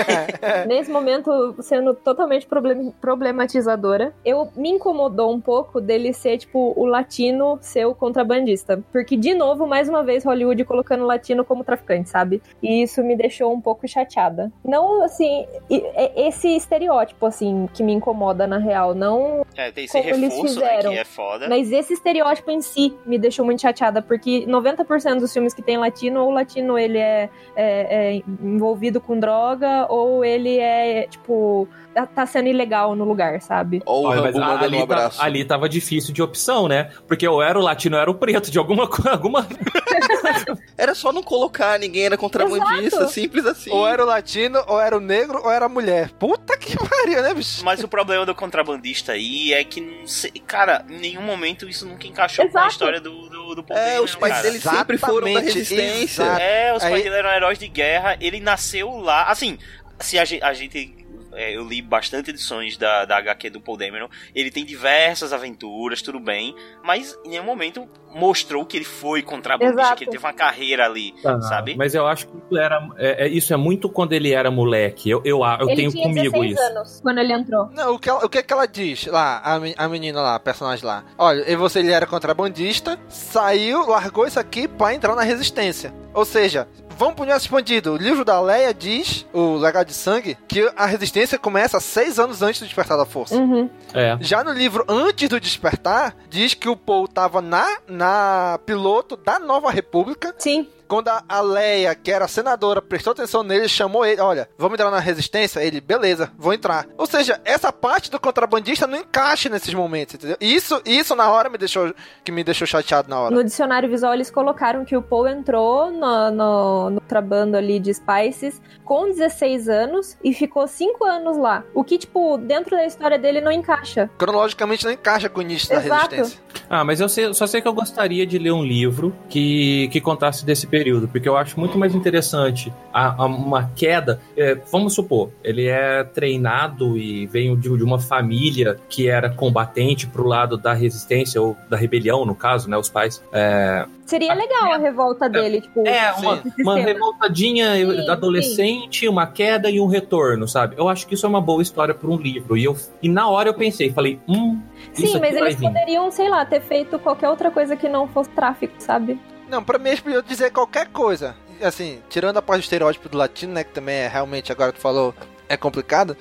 [laughs] nesse momento, sendo totalmente problem- problematizadora. Eu me incomodou um pouco dele ser, tipo, o latino ser o contrabandista. Porque, de novo, mais uma vez, Hollywood colocando o latino como traficante, sabe? E isso me deixou um pouco chateada. Não, assim, é esse estereótipo, assim, que me incomoda na real. Não É, tem esse como eles reforço, né, fizeram. que é foda. Mas esse estereótipo em si me deixou muito chateada, porque 90% dos filmes que tem latino, ou o latino ele é, é- é envolvido com droga, ou ele é, tipo, tá- tá sendo ilegal no lugar, sabe? Ou Olha, mas ali, tá- ali tava difícil de opção, né? Porque ou era o latino ou era o preto, de alguma coisa. [laughs] Alguma... [laughs] Era só não colocar, ninguém era contrabandista, Exato. simples assim. Ou era o latino, ou era o negro, ou era a mulher. Puta que [laughs] pariu, né, bicho? Mas o problema do contrabandista aí é que, não sei, cara, em nenhum momento isso nunca encaixou com a Exato. história do, do, do poder. É, os né, pais cara? dele sempre foram da resistência. exato. É, os pais Aí- dele eram heróis de guerra, ele nasceu lá. Assim, se a gente. A gente é, eu li bastante edições da, da HQ do Paul Dameron. Ele tem diversas aventuras, tudo bem. Mas em nenhum momento mostrou que ele foi contrabandista, Exato. que ele teve uma carreira ali, Ah, sabe? Mas eu acho que isso, era, é, é- isso é muito quando ele era moleque. Eu, eu, eu ele tenho tinha comigo 16 isso. anos quando ele entrou. Não, o que, ela- o que é que ela diz lá, a, a menina lá, a personagem lá? Olha, e você ele era contrabandista, saiu, largou isso aqui pra entrar na resistência. Ou seja, vamos pro universo expandido. O livro da Leia diz, o legado de sangue, que a resistência começa seis anos antes do despertar da força. Uhum. É. Já no livro Antes do Despertar, diz que o Paul tava na, na piloto da Nova República. Sim. Quando a, Leia, que era senadora, prestou atenção nele, chamou ele, olha, vamos entrar na resistência? Ele, beleza, vou entrar. Ou seja, essa parte do contrabandista não encaixa nesses momentos, entendeu? Isso, isso na hora me deixou, que me deixou chateado na hora. No dicionário visual eles colocaram que o Paul entrou no, no, no trabando ali de Spices com 16 anos e ficou 5 anos lá. O que, tipo, dentro da história dele não encaixa. Cronologicamente não encaixa com o início da Exato. resistência. Ah, mas eu sei- só sei que eu gostaria de ler um livro que, que contasse desse período, porque eu acho muito mais interessante a, a- uma queda. é, vamos supor, ele é treinado e veio de, de uma família que era combatente pro lado da resistência ou da rebelião, no caso, né? Os pais. É, Seria legal a revolta dele, tipo, é, uma, uma revoltadinha Sim, adolescente, uma queda e um retorno, sabe? Eu acho que isso é uma boa história para um livro. E, eu, e na hora eu pensei, falei, hum, isso Sim, aqui mas vai eles vir. poderiam, sei lá, ter feito qualquer outra coisa que não fosse tráfico, sabe? Não, pra mim eles podiam dizer qualquer coisa. Assim, tirando a parte do estereótipo do latino, né? Que também é realmente, agora tu falou, é complicado.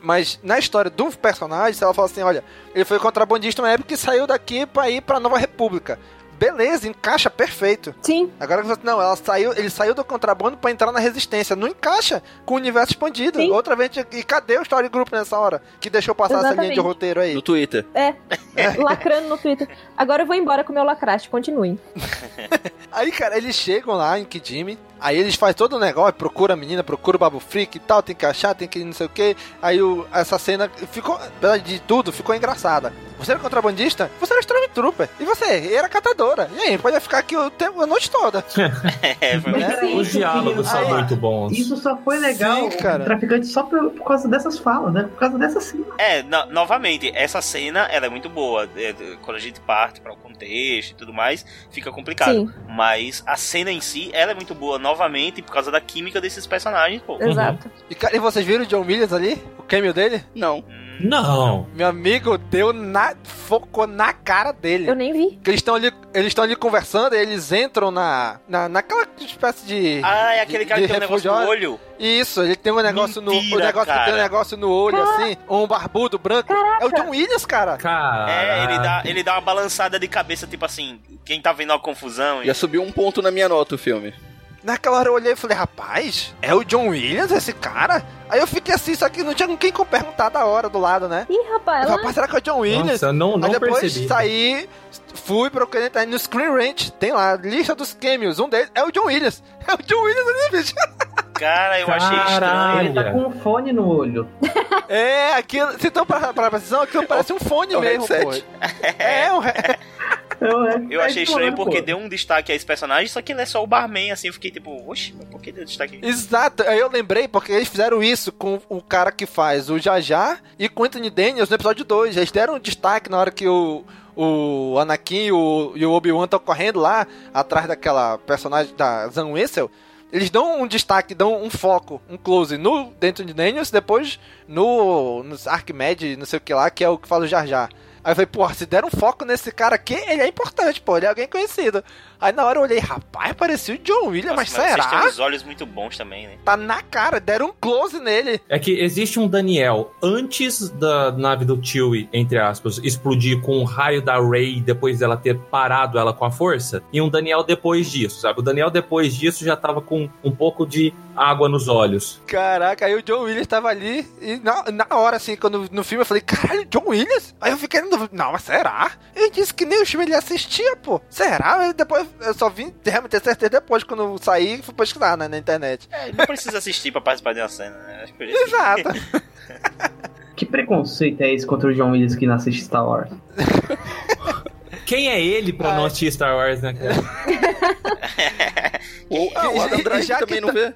Mas na história do personagem, se ela fala assim, olha, ele foi contrabandista na época e saiu daqui pra ir pra Nova República. Beleza, encaixa perfeito. Sim. Agora que você não, ela saiu, ele saiu do contrabando pra entrar na resistência. Não encaixa com o universo expandido. Outra vez, e cadê o Story Group nessa hora? Que deixou passar essa linha de Exatamente. roteiro aí? No Twitter. É, [laughs] lacrando no Twitter. Agora eu vou embora com o meu lacraste, continuem. [laughs] Aí, cara, eles chegam lá em Kijimi, aí eles fazem todo o negócio, procura a menina, procura o Babu Freak e tal, tem que achar, tem que não sei o que. Aí o, essa cena ficou, apesar de tudo, ficou engraçada. Você era contrabandista? Você era Stormtrooper. E você? Era catadora. E aí, pode ficar aqui o tempo, a noite toda. [laughs] É, foi Né? Os diálogos são muito bons. Isso só foi legal, Sim, cara. o traficante, só por, por causa dessas falas, né? Por causa dessa cena. É, no- novamente, essa cena ela é muito boa. É, é, quando a gente parte para o contexto e tudo mais, fica complicado. Sim. Mas a cena em si, ela é muito boa, novamente, por causa da química desses personagens, pô. Exato. E, cara, e vocês viram o John Williams ali? O cameo dele? Não. Não. Meu amigo deu na. focou na cara dele. Eu nem vi. Eles estão ali, eles estão ali conversando, e eles entram na, na naquela espécie de Ah, é aquele de- cara de que tem um negócio no olho. Isso, ele tem um negócio no Mentira, o negócio cara. tem um negócio no olho assim, um barbudo branco. É o John Williams, cara. Cara. É, ele dá, ele dá uma balançada de cabeça, tipo assim, quem tá vendo a confusão. e- Já subiu um ponto na minha nota o filme. Naquela hora eu olhei e falei, rapaz, é o John Williams esse cara? Aí eu fiquei assim, só que não tinha com quem perguntar da hora do lado, né? Ih, rapaz, Eu ela... falei, rapaz, será que é o John Williams? Nossa, não, não Aí depois percebi. saí, fui procurando tá no Screen Rant, tem lá, lista dos cameos, um deles é o John Williams. [laughs] É o John Williams ali, bicho. [laughs] Cara, eu achei estranho. Ele tá com um fone no olho. É, aquilo, se então pra, pra precisão, aquilo parece um fone É mesmo, pô. headset. É, um, Eu achei estranho porque deu um destaque a esse personagem, só que ele é só o barman, assim, eu fiquei tipo, oxe, mas por que deu destaque? Exato, aí eu lembrei porque eles fizeram isso com o cara que faz o Jajá e com o Anthony Daniels no episódio 2. Eles deram um destaque na hora que o, o Anakin e o, e o Obi-Wan estão correndo lá atrás daquela personagem da Zan Wessel. Eles dão um destaque, dão um foco, um close no Anthony Daniels, depois no, no Archimedes, não sei o que lá, que é o que fala o Jar Jar. Aí eu falei, porra, se der um foco nesse cara aqui, ele é importante, pô, ele é alguém conhecido. Aí na hora eu olhei, rapaz, parecia o John Williams, mas, Mas vocês têm será? uns olhos muito bons também, né? Tá na cara, deram um close nele. É que existe um Daniel antes da nave do Chewie, entre aspas, explodir com o raio da Rey depois dela ter parado ela com a força, e um Daniel depois disso, sabe? O Daniel depois disso já tava com um pouco de água nos olhos. Caraca, aí o John Williams tava ali e na, na hora, assim, quando no filme eu falei, caralho, John Williams? Aí eu fiquei não, mas será? Ele disse que nem o filme ele assistia, pô. Será? Aí depois eu só vim realmente ter certeza depois, quando eu saí e fui pesquisar né, na internet. É, não precisa assistir pra participar de uma cena, né? Exato. Que preconceito é esse contra o John Williams que não assiste Star Wars? [laughs] Quem é ele pra não assistir Star Wars, né, cara? [laughs] Ou ah, o Adam [laughs] Drive já também não tá- vê.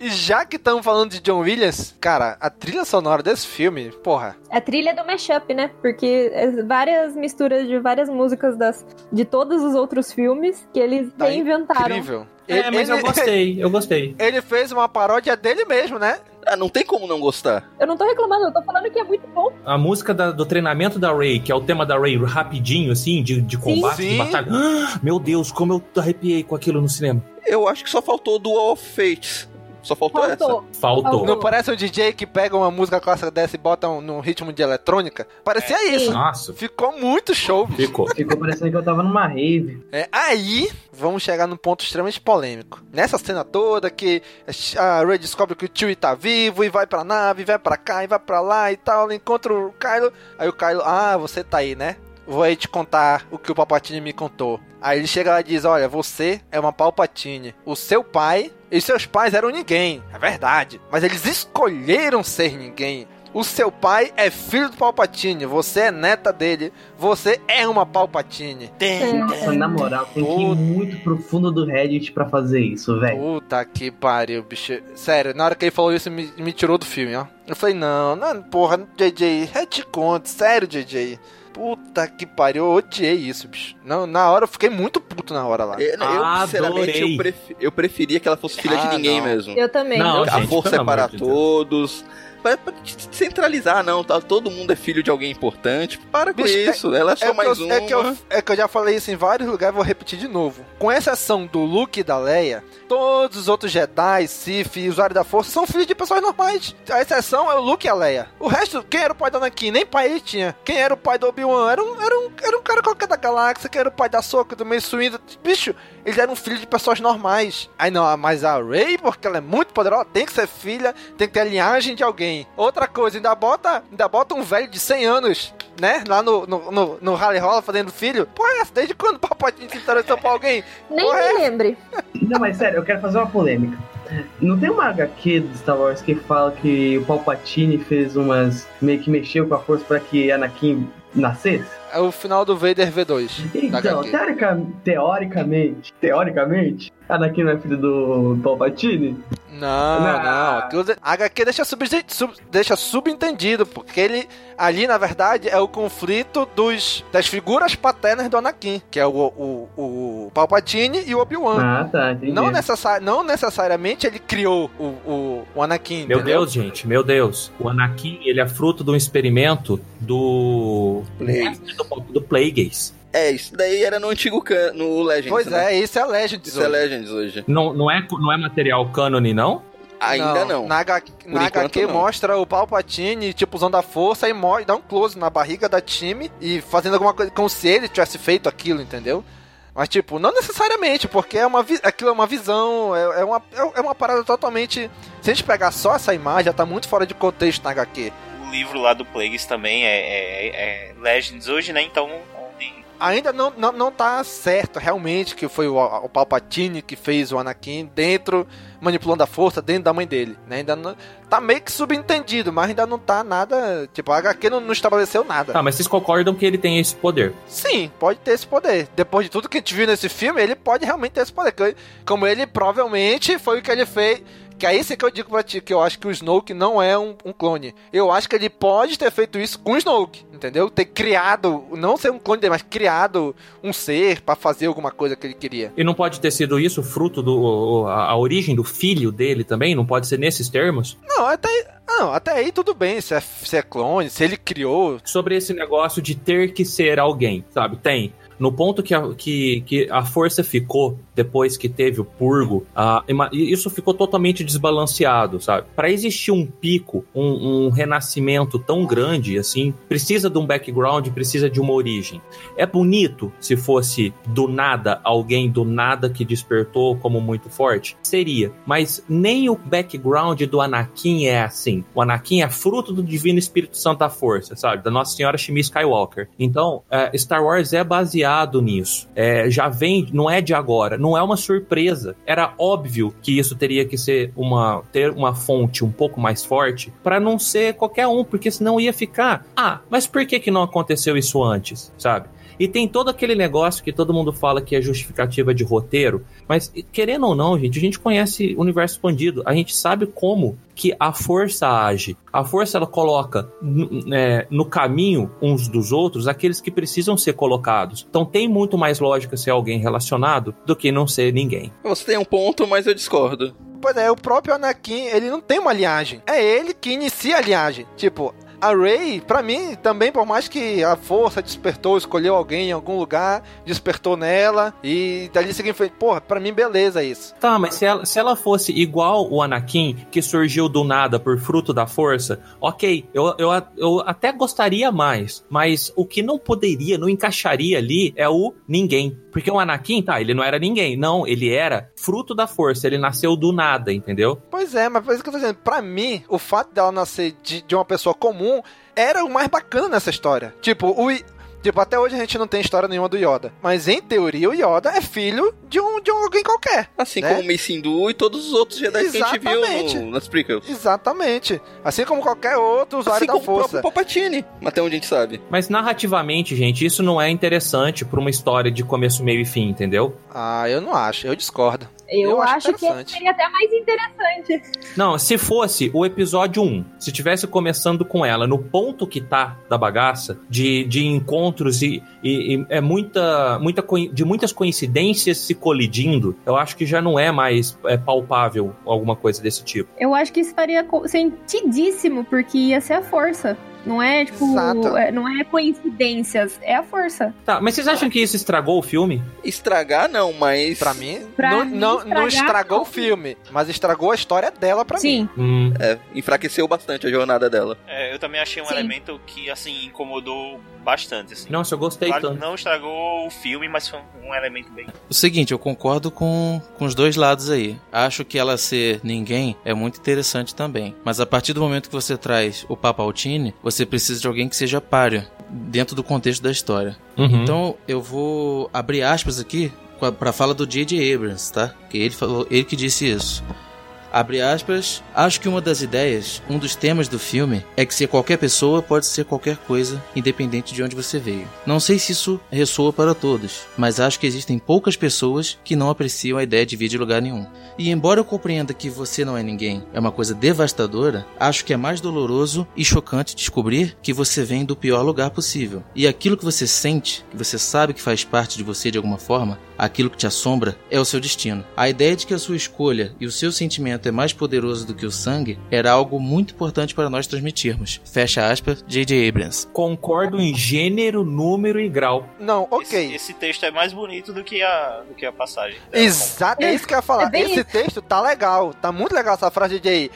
E já que estamos falando de John Williams, cara, a trilha sonora desse filme, porra, A trilha do mashup, né? Porque é várias misturas de várias músicas das, de todos os outros filmes que eles tá reinventaram. incrível. É, mas eu gostei, eu gostei. [laughs] Ele fez uma paródia dele mesmo, né? Ah, não tem como não gostar. Eu não tô reclamando, eu tô falando que é muito bom. A música da- do treinamento da Ray, que é o tema da Ray rapidinho, assim, de, de combate, Sim. de batalha. Ah, [gasps] meu Deus, como eu arrepiei com aquilo no cinema. Eu acho que só faltou Dual of Fates. Só faltou, Faltou. essa. Faltou. Não parece um DJ que pega uma música clássica dessa e bota um, num ritmo de eletrônica? Parecia isso. Nossa. Ficou muito show. Ficou. Ficou parecendo que eu tava numa rave. É, aí, vamos chegar num ponto extremamente polêmico. Nessa cena toda que a Ray descobre que o Chewie tá vivo e vai pra nave, vai pra cá e vai pra lá e tal, ela encontra o Kylo. Aí o Kylo, ah, você tá aí, né? Vou aí te contar o que o Palpatine me contou. Aí ele chega lá e diz, olha, você é uma Palpatine. O seu pai e seus pais eram ninguém. É verdade. Mas eles escolheram ser ninguém. O seu pai é filho do Palpatine, você é neta dele, você é uma Palpatine. Nossa, na moral, tem que ir muito pro fundo do Reddit pra fazer isso, velho. Puta que pariu, bicho. Sério, na hora que ele falou isso, me, me tirou do filme, ó. Eu falei, não, não, porra, JJ, retcon, sério, JJ. Puta que pariu, eu odiei isso, bicho. Não, na hora eu fiquei muito puto na hora lá. Eu, eu, sinceramente, Adorei. eu, pref- eu preferia que ela fosse filha Ah, de ninguém não. mesmo. Eu também. Não, a gente, força é para de Deus. Pra, pra centralizar, não, tá? Todo mundo é filho de alguém importante. Para com Bicho, é- isso, ela é só que mais eu, uma. é, que eu, é que eu já falei isso em vários lugares, vou repetir de novo. Com exceção do Luke e da Leia, todos os outros Jedi, Sith e usuários da Força são filhos de pessoas normais. A exceção é o Luke e a Leia. O resto, quem era o pai da Anakin? Nem pai ele tinha. Quem era o pai do Obi-Wan? Era um, era, um, era um cara qualquer da galáxia. Quem era o pai da Soca, do Mace Windu? Bicho, eles eram filhos de pessoas normais. Aí não, mas a Rey, porque ela é muito poderosa, tem que ser filha, tem que ter a linhagem de alguém. Outra coisa, ainda bota, ainda bota um velho de 100 anos, né? Lá no, no, no, no Rally Rola fazendo filho. Pô, é essa? Desde quando o Palpatine se interessou pra alguém? Nem Porra, me é? lembre. Não, mas sério, eu quero fazer uma polêmica. Não tem uma HQ do Star Wars que fala que o Palpatine fez umas. meio que mexeu com a força pra que Anakin nascesse? É o final do Vader V2. da Então, HQ. teorica- teoricamente, teoricamente, Anakin não é filho do Palpatine? Não, Não. Aquilo de- HQ deixa, subje- sub- deixa subentendido, porque ele ali, na verdade, é o conflito dos, das figuras paternas do Anakin, que é o, o, o Palpatine e o Obi-Wan. Ah, tá, entendi. Não, necessa- não necessariamente ele criou o, o, o Anakin. Meu entendeu? Deus, gente, meu Deus. O Anakin, ele é fruto de um experimento do... Plague. do, do Plagueis. É, isso daí era no antigo can... no Legends. Pois né? é, isso é Legends. Isso é hoje. Legends hoje. Não, não, é, não é material cânone, não? Ainda não. Na, H- na enquanto, HQ não. mostra o Palpatine, tipo, usando a força e dá um close na barriga da time e fazendo alguma coisa como se ele tivesse feito aquilo, entendeu? Mas, tipo, não necessariamente, porque é uma aquilo é uma visão, é, é uma, é uma parada totalmente. Se a gente pegar só essa imagem, já tá muito fora de contexto na HQ. O livro lá do Plagueis também é, é, é Legends hoje, né? Então, Ainda não, não, não tá certo realmente que foi o, o Palpatine que fez o Anakin dentro, manipulando a força dentro da mãe dele, né? Ainda não, tá meio que subentendido, mas ainda não tá nada. Tipo, a HQ não, não estabeleceu nada. Tá, mas vocês concordam que ele tem esse poder? Sim, pode ter esse poder. Depois de tudo que a gente viu nesse filme, ele pode realmente ter esse poder. Como ele provavelmente foi o que ele fez. Que é isso que eu digo pra ti, que eu acho que o Snoke não é um, um clone. Eu acho que ele pode ter feito isso com o Snoke, entendeu? Ter criado, não ser um clone dele, mas criado um ser pra fazer alguma coisa que ele queria. E não pode ter sido isso fruto do. a, a origem do filho dele também? Não pode ser nesses termos? Não, até. Não, até aí tudo bem, se é, se é clone, se ele criou. Sobre esse negócio de ter que ser alguém, sabe? Tem. No ponto que a, que, que a força ficou depois que teve o purgo, uh, isso ficou totalmente desbalanceado, sabe? Para existir um pico, um, um, renascimento tão grande assim, precisa de um background, precisa de uma origem. É bonito se fosse do nada alguém do nada que despertou como muito forte, seria. Mas nem o background do Anakin é assim. O Anakin é fruto do Divino Espírito Santo da Força, sabe? Da Nossa Senhora Shmi Skywalker. Então, uh, Star Wars é baseado nisso. É, já vem, não é de agora não é uma surpresa. Era óbvio que isso teria que ser uma ter uma fonte um pouco mais forte para não ser qualquer um, porque senão ia ficar, ah, mas por que que não aconteceu isso antes, sabe? E tem todo aquele negócio que todo mundo fala que é justificativa de roteiro, mas querendo ou não, gente, a gente conhece o universo expandido, a gente sabe como que a força age. A força ela coloca é, no caminho uns dos outros aqueles que precisam ser colocados. Então tem muito mais lógica ser alguém relacionado do que não ser ninguém. Você tem um ponto, mas eu discordo. Pois é, o próprio Anakin, ele não tem uma linhagem. É ele que inicia a linhagem. Tipo, a Ray, para mim, também, por mais que a força despertou, escolheu alguém em algum lugar, despertou nela, e dali em frente, porra, pra mim, beleza isso. Tá, mas se ela, se ela fosse igual o Anakin, que surgiu do nada por fruto da força, ok, eu, eu, eu até gostaria mais, mas o que não poderia, não encaixaria ali é o ninguém. Porque o Anakin, tá, ele não era ninguém. Não, ele era fruto da força, ele nasceu do nada, entendeu? Pois é, mas por isso que eu tô dizendo, pra mim, o fato dela nascer de, de uma pessoa comum era o mais bacana nessa história. Tipo, o, Tipo, até hoje a gente não tem história nenhuma do Yoda. Mas em teoria, o Yoda é filho de um de um alguém qualquer. Assim né? como o Missindu e todos os outros Jedi Exatamente. que a gente viu no, nas prequels. Exatamente. Assim como qualquer outro usuário assim da como força. O Palpatine, até onde a gente sabe. Mas narrativamente, gente, isso não é interessante pra uma história de começo, meio e fim, entendeu? Ah, eu não acho. Eu discordo. Eu, eu acho, acho que seria até mais interessante. Não, se fosse o episódio 1, se tivesse começando com ela no ponto que tá da bagaça, de, de encontros e, e, e é muita, muita de muitas coincidências se colidindo, eu acho que já não é mais é, palpável alguma coisa desse tipo. Eu acho que isso faria sentidíssimo, porque ia ser a força. Não é, tipo, é, não é coincidências, é a força. Tá, mas vocês acham que isso estragou o filme? Estragar não, mas. Pra mim, pra não, mim, não, não estragou o filme, mas estragou a história dela pra Sim. mim. Hum. É, enfraqueceu bastante a jornada dela. É, eu também achei um Sim. elemento que, assim, incomodou bastante. Assim. Nossa, eu gostei claro, tanto. Não estragou o filme, mas foi um elemento bem. O seguinte, eu concordo com, com os dois lados aí. Acho que ela ser ninguém é muito interessante também. Mas a partir do momento que você traz o Papa Altini, você precisa de alguém que seja páreo dentro do contexto da história. Uhum. Então eu vou abrir aspas aqui para fala do J.J. Abrams, tá? Que ele falou, ele que disse isso. Abre aspas. Acho que uma das ideias, um dos temas do filme, é que ser qualquer pessoa pode ser qualquer coisa, independente de onde você veio. Não sei se isso ressoa para todos, mas acho que existem poucas pessoas que não apreciam a ideia de vir de lugar nenhum. E embora eu compreenda que você não é ninguém, é uma coisa devastadora, acho que é mais doloroso e chocante descobrir que você vem do pior lugar possível. E aquilo que você sente, que você sabe que faz parte de você de alguma forma, aquilo que te assombra, é o seu destino. A ideia de que a sua escolha e o seu sentimento é mais poderoso do que o sangue era algo muito importante para nós transmitirmos. Fecha aspas, J.J. Abrams. Concordo em gênero, número e grau. Não, ok. Esse, esse texto é mais bonito do que a, do que a passagem. Exato, é isso que eu ia falar. É esse isso. texto tá legal, tá muito legal essa frase de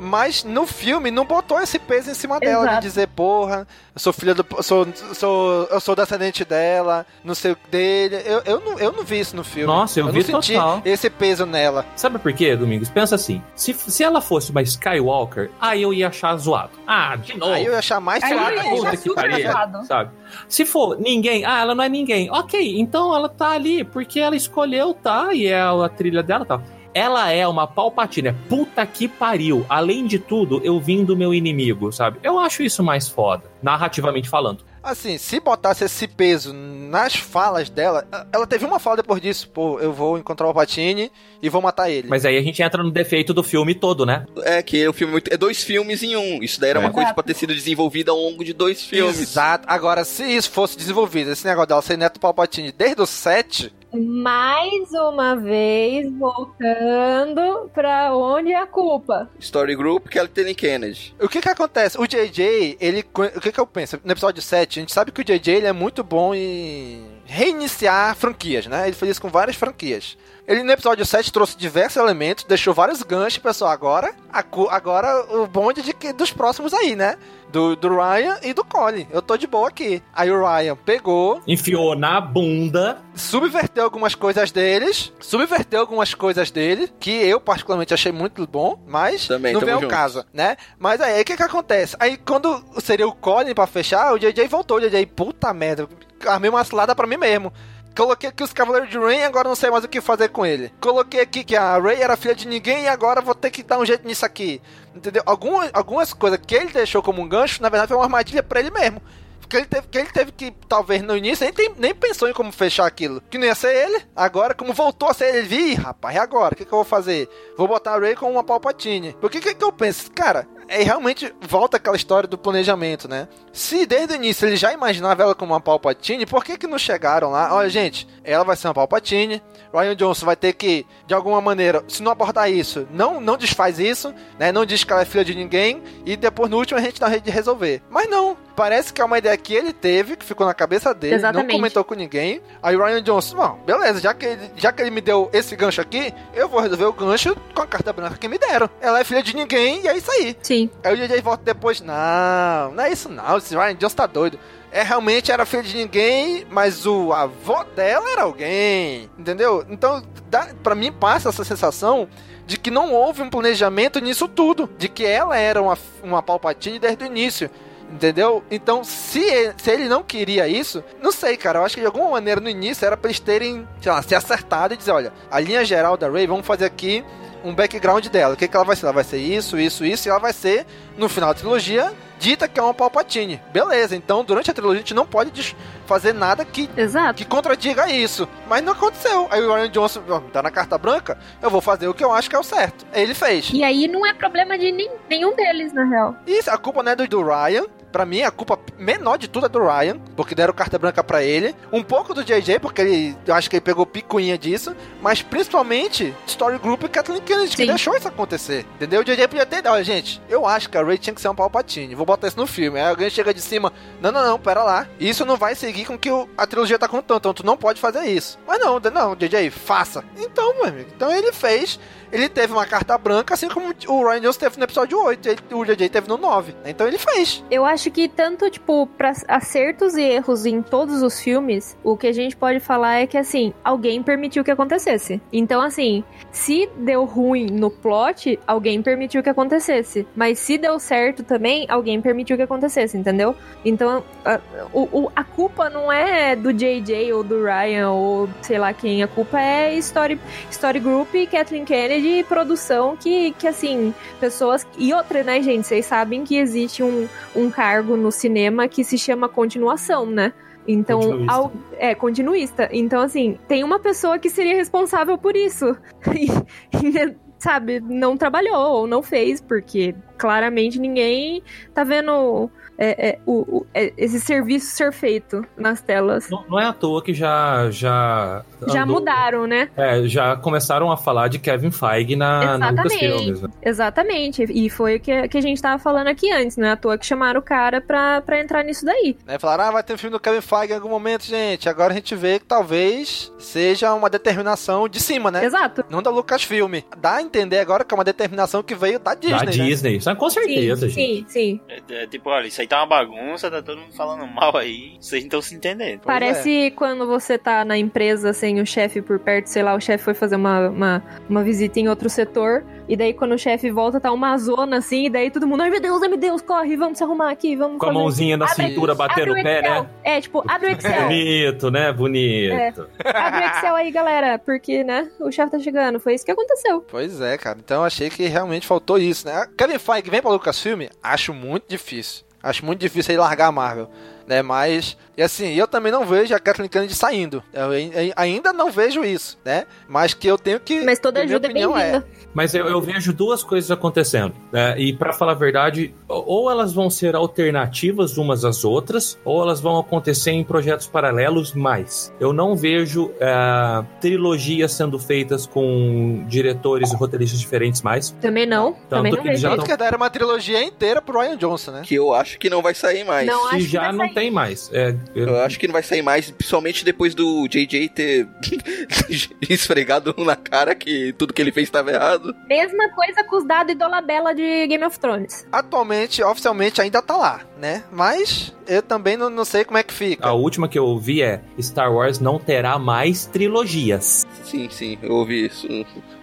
mas no filme não botou esse peso em cima dela Exato. de dizer, porra, eu sou filha do. Sou, sou, eu sou descendente dela, não sei o dele. Eu, eu, não, eu não vi isso no filme. Nossa, eu, eu vi não senti total. esse peso nela. Sabe por quê, Domingos? Pensa assim: se, se ela fosse uma Skywalker, aí eu ia achar zoado. Ah, de novo. Aí eu ia achar mais zoado ainda. Que paria, sabe? Se for ninguém, ah, ela não é ninguém. Ok, então ela tá ali porque ela escolheu, tá? E é a trilha dela tá ela é uma palpatina. Puta que pariu. Além de tudo, eu vim do meu inimigo, sabe? Eu acho isso mais foda, narrativamente falando. Assim, se botasse esse peso nas falas dela, ela teve uma fala depois disso, pô, eu vou encontrar o Patini e vou matar ele. Mas aí a gente entra no defeito do filme todo, né? É, que o filme é dois filmes em um. Isso daí era é. uma coisa pra ter sido desenvolvida ao longo de dois filmes. Exato. Agora, se isso fosse desenvolvido, esse negócio dela ser neto Palpatine desde o 7, mais uma vez voltando pra onde é a culpa. Story Group, Kathleen Kennedy. O que que acontece? O JJ, ele. O que que eu penso? No episódio 7, a gente sabe que o JJ ele é muito bom em reiniciar franquias, né? Ele fez isso com várias franquias. Ele no episódio 7 trouxe diversos elementos, deixou vários ganchos, pessoal. Agora, a cu- agora o bonde de que, dos próximos aí, né? Do, do Ryan e do Colin. Eu tô de boa aqui. Aí o Ryan pegou, Enfiou na bunda. subverteu algumas coisas deles, subverteu algumas coisas dele, que eu particularmente achei muito bom, mas Também, não vem ao junto. caso, né? Mas aí, o que que acontece? Aí quando seria o Colin pra fechar, o JJ voltou, o JJ, puta merda, armei uma cilada pra mim mesmo. Coloquei aqui os Cavaleiros de Rain e agora não sei mais o que fazer com ele. Coloquei aqui que a Rey era filha de ninguém e agora vou ter que dar um jeito nisso aqui. Entendeu? Algumas, algumas coisas que ele deixou como um gancho, na verdade foi uma armadilha pra ele mesmo. Porque ele teve que, ele teve que talvez no início, nem, tem- nem pensou em como fechar aquilo. Que não ia ser ele. Agora, como voltou a ser ele, "Ih, rapaz, e agora? O que, que eu vou fazer? Vou botar a Ray com uma Palpatine. O que, que eu penso? Cara, é realmente volta aquela história do planejamento, né? Se desde o início ele já imaginava ela como uma Palpatine, por que que não chegaram lá? Olha, gente, ela vai ser uma Palpatine. Ryan Johnson vai ter que, de alguma maneira, se não abordar isso, não, não desfaz isso, né? Não diz que ela é filha de ninguém e depois no último a gente dá jeito de resolver. Mas não, parece que é uma ideia que ele teve, que ficou na cabeça dele, Exatamente. não comentou com ninguém. Aí o Ryan Johnson, bom, beleza, já que, ele, já que ele me deu esse gancho aqui, eu vou resolver o gancho com a carta branca que me deram. Ela é filha de ninguém e é isso aí. Sim. Aí o JJ volta depois, não, não é isso não, esse Ryan Johnson tá doido. É, realmente era filho de ninguém, mas o avô dela era alguém, entendeu? Então, dá, pra mim passa essa sensação de que não houve um planejamento nisso tudo, de que ela era uma, uma Palpatine desde o início. Entendeu? Então, se ele, se ele não queria isso, não sei, cara. Eu acho que de alguma maneira no início era pra eles terem, sei lá, se acertado e dizer: olha, a linha geral da Ray, vamos fazer aqui um background dela. O que, que ela vai ser? Ela vai ser isso, isso, isso, e ela vai ser, no final da trilogia, dita que é uma Palpatine. Beleza, então durante a trilogia a gente não pode fazer nada que, que contradiga isso. Mas não aconteceu. Aí o Ryan Johnson, tá na carta branca, eu vou fazer o que eu acho que é o certo. Ele fez. E aí não é problema de nenhum deles, na real. Isso, a culpa não é do, do Ryan. Pra mim, a culpa menor de tudo é do Ryan, porque deram carta branca pra ele. Um pouco do JJ, porque ele, eu acho que ele pegou picuinha disso. Mas principalmente Story Group e Kathleen Kennedy, que deixou isso acontecer. Entendeu? O JJ podia ter. Olha, gente, eu acho que a Ray tinha que ser um Palpatine. Vou botar isso no filme. Aí alguém chega de cima. Não, não, não, pera lá. Isso não vai seguir com o que a trilogia tá contando. Então tu não pode fazer isso. Mas não, não, JJ, faça. Então, meu amigo. Então ele fez. Ele teve uma carta branca, assim como o Ryan Johnson teve no episódio 8. Ele, o JJ teve no 9. Então ele fez. Eu acho que tanto, tipo, pra acertos e erros em todos os filmes, o que a gente pode falar é que, assim, alguém permitiu que acontecesse. Então, assim, se deu ruim no plot, alguém permitiu que acontecesse. Mas se deu certo também, alguém permitiu que acontecesse, entendeu? Então, a, o- a culpa não é do JJ ou do Ryan ou sei lá quem. A culpa é Story, Story Group, Kathleen Kennedy produção que, que, assim, pessoas... E outra, né, gente? Vocês sabem que existe um, um cargo no cinema que se chama continuação, né? Então, Continuista. ao- é, continuista. Então, assim, tem uma pessoa que seria responsável por isso. [laughs] E, sabe, não trabalhou ou não fez, porque claramente ninguém tá vendo é, é, o, o- é, esse serviço ser feito nas telas. Não, não é à toa que já. Já, Já andou- mudaram, né? É, já começaram a falar de Kevin Feige na, na. Exatamente. Né? Exatamente. E foi o que, que a gente tava falando aqui antes, não é à toa que chamaram o cara pra, pra entrar nisso daí. Né? Falaram, ah, vai ter um filme do Kevin Feige em algum momento, gente. Agora a gente vê que talvez seja uma determinação de cima, né? Exato. Não da Lucasfilm. Dá a entender agora que é uma determinação que veio da Disney, Da né? Disney. Isso é com certeza, sim, gente. sim, sim. É, é, tipo, olha, isso aí tá uma bagunça, tá todo mundo falando mal aí, vocês não estão se entendendo. Parece quando você tá na empresa sem o chefe por perto, sei lá, o chefe foi fazer uma, uma, uma visita em outro setor, e daí quando o chefe volta tá uma zona assim, e daí todo mundo, ai meu Deus, ai meu Deus, corre, vamos se arrumar aqui, vamos Com a mãozinha na Abre- cintura, batendo o pé, Excel. né? É, tipo, abre o Excel. [laughs] Bonito, né? Bonito. É. Abre o Excel aí, galera, porque, né, o chefe tá chegando. Foi isso que aconteceu. Pois é, cara. Então eu achei que realmente faltou isso, né? Kevin Feige vem pra Lucasfilm? Acho muito difícil. Acho muito difícil ele largar a Marvel. né? Mas, e assim, eu também não vejo a Kathleen Kennedy saindo. Eu ainda não vejo isso, né? Mas que eu tenho que. Mas toda ajuda é bem-vinda. Mas eu, eu, vejo duas coisas acontecendo. Né? E para falar a verdade, ou elas vão ser alternativas umas às outras, ou elas vão acontecer em projetos paralelos mais. Eu não vejo uh, trilogias sendo feitas com diretores e roteiristas diferentes mais. Também não. Tanto também não que eles já que era uma trilogia inteira pro Ryan Johnson, né? Que eu acho que não vai sair mais. Não, acho que já vai não sair. tem mais. É, eu- Eu acho que não vai sair mais, principalmente depois do JJ ter [laughs] esfregado na cara que tudo que ele fez estava errado. Mesma coisa com os dados e Dolabella de Game of Thrones. Atualmente, oficialmente, ainda tá lá, né? Mas eu também não, não sei como é que fica. A última que eu ouvi é Star Wars não terá mais trilogias. Sim, sim, eu ouvi isso.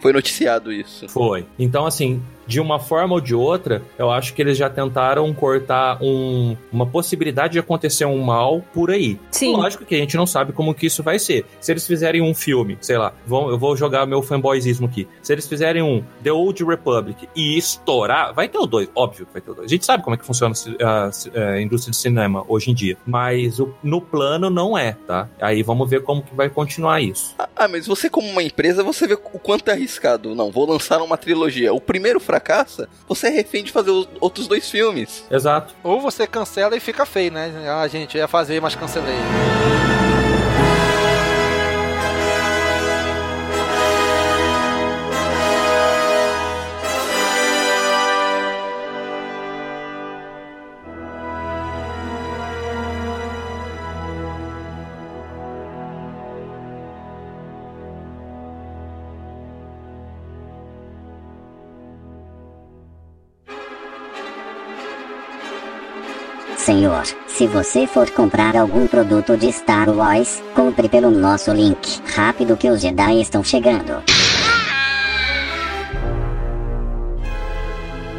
Foi noticiado isso. Foi. Então, assim, de uma forma ou de outra, eu acho que eles já tentaram cortar um- uma possibilidade de acontecer um mal por aí. Sim. Lógico que a gente não sabe como que isso vai ser. Se eles fizerem um filme, sei lá, vão, eu vou jogar meu fanboyismo aqui. Se eles fizerem um The Old Republic e estourar, vai ter o dois, óbvio que vai ter o dois. A gente sabe como é que funciona a, a- a indústria de cinema hoje em dia, mas o- no plano não é, tá? Aí vamos ver como que vai continuar isso. Ah, mas você como uma empresa, você vê o quanto é arriscado. Não, vou lançar uma trilogia. O primeiro fracassa, você é refém de fazer os outros dois filmes. Exato. Ou você cancela e fica feio, né? Ah, gente, eu ia fazer, mas cancelei. Senhor, se você for comprar algum produto de Star Wars, compre pelo nosso link. Rápido que os Jedi estão chegando.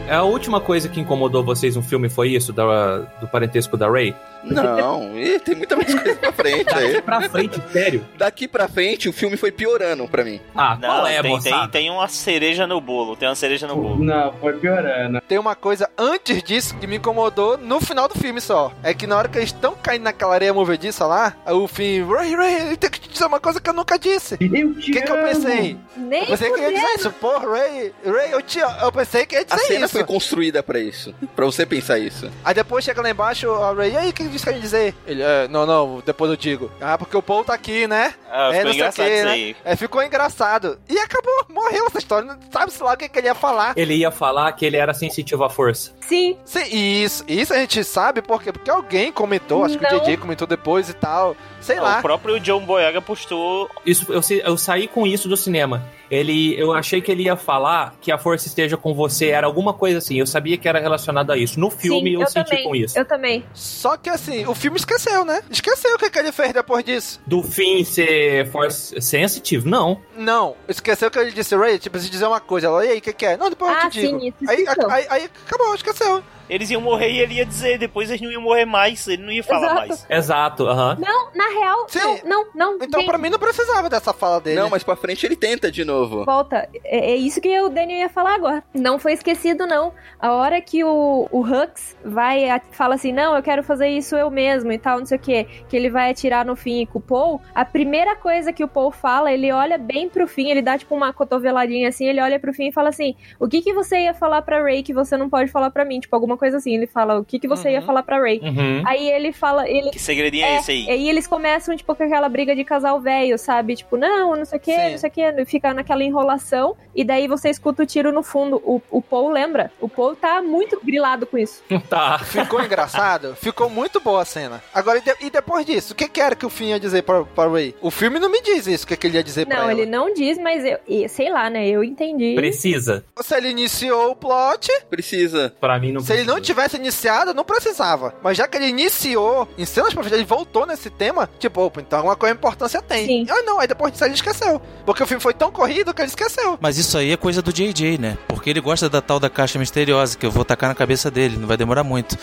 A última coisa que incomodou vocês no filme foi isso, da- do parentesco da Rey? Não, [laughs] ih, tem muita mais coisa pra frente aí. Daqui pra frente, sério? Daqui pra frente, o filme foi piorando pra mim. Ah, Não, qual é, tem, moçada? tem, tem uma cereja no bolo. Tem uma cereja no bolo. Não, foi piorando. Tem uma coisa antes disso que me incomodou no final do filme só. É que na hora que eles estão caindo naquela areia movediça lá, o Finn, Ray, Ray, ele tem que te dizer uma coisa que eu nunca disse. Eu O que, que eu pensei? Nem Eu pensei que ia dizer isso. Porra, Ray, Ray, eu, te, eu pensei que ia A dizer cena isso. foi construída pra isso. Pra você pensar isso. Aí depois chega lá embaixo, a Ray, e aí, que disse que eu ia dizer? Ele, é, não, não, depois eu digo. Ah, porque o Paul tá aqui, né? Ah, é, ficou engraçado quê, isso né? aí. É, ficou engraçado. E acabou, morreu essa história. Não sabe-se lá o que, que ele ia falar. Ele ia falar que ele era sensitivo à força. Sim. Sim, isso, isso a gente sabe por quê? Porque alguém comentou, acho que Não. o JJ comentou depois e tal. Sei O lá. próprio John Boyega postou. Isso, eu, se- eu saí com isso do cinema. Ele, eu achei que ele ia falar que a força esteja com você, era alguma coisa assim. Eu sabia que era relacionado a isso. No filme Sim, eu, eu senti também. com isso. Eu também. Só que assim, o filme esqueceu, né? Esqueceu o que, que ele fez depois disso. Do fim ser force sensitive? Não. Não, esqueceu que ele disse, Ray, tipo, preciso dizer uma coisa. Ela, e aí, o que, que é? Não, depois eu Ah, te digo. sim, isso aí, aí, aí acabou, esqueceu. Eles iam morrer e ele ia dizer, depois eles não iam morrer mais, ele não ia falar Exato. mais. Exato, aham. Não, na real, Sim. não, não, não. Então, gente, pra mim, não precisava dessa fala dele. Não, mas pra frente ele tenta de novo. Volta, é, é isso que o Daniel ia falar agora. Não foi esquecido, não. A hora que o, o Hux vai, a- fala assim, não, eu quero fazer isso eu mesmo e tal, não sei o que, que ele vai atirar no fim com o Paul, a primeira coisa que o Paul fala, ele olha bem pro fim, ele dá tipo uma cotoveladinha assim, ele olha pro fim e fala assim, o que que você ia falar pra Ray que você não pode falar pra mim? Tipo, alguma coisa assim. Ele fala, o que que você ia Uhum. falar pra Ray? Uhum. Aí ele fala, ele... Que segredinho é, esse aí? aí eles começam, tipo, com aquela briga de casal velho, sabe? Tipo, não, não sei o que, não sei o que, fica naquela enrolação, e daí você escuta o tiro no fundo. O, o Paul lembra? O Paul tá muito grilado com isso. [laughs] Tá. Ficou engraçado? Ficou muito boa a cena. Agora, e, de- e depois disso, o que, que era que o Finn ia dizer pra, pra Ray? O filme não me diz isso, o que, que ele ia dizer pra Não, ela. ele não diz, mas eu, e, sei lá, né? Eu entendi. Precisa. Se ele iniciou o plot, Precisa. Pra mim não se ele não precisa. tivesse iniciado, não precisava. Mas já que ele iniciou, em cenas frente, ele voltou nesse tema, tipo, opa, então alguma coisa de importância tem. Sim. Ah, não, aí depois disso ele esqueceu. Porque o filme foi tão corrido que ele esqueceu. Mas isso aí é coisa do JJ, né? Porque ele gosta da tal da caixa misteriosa, que eu vou tacar na cabeça dele, não vai demorar muito.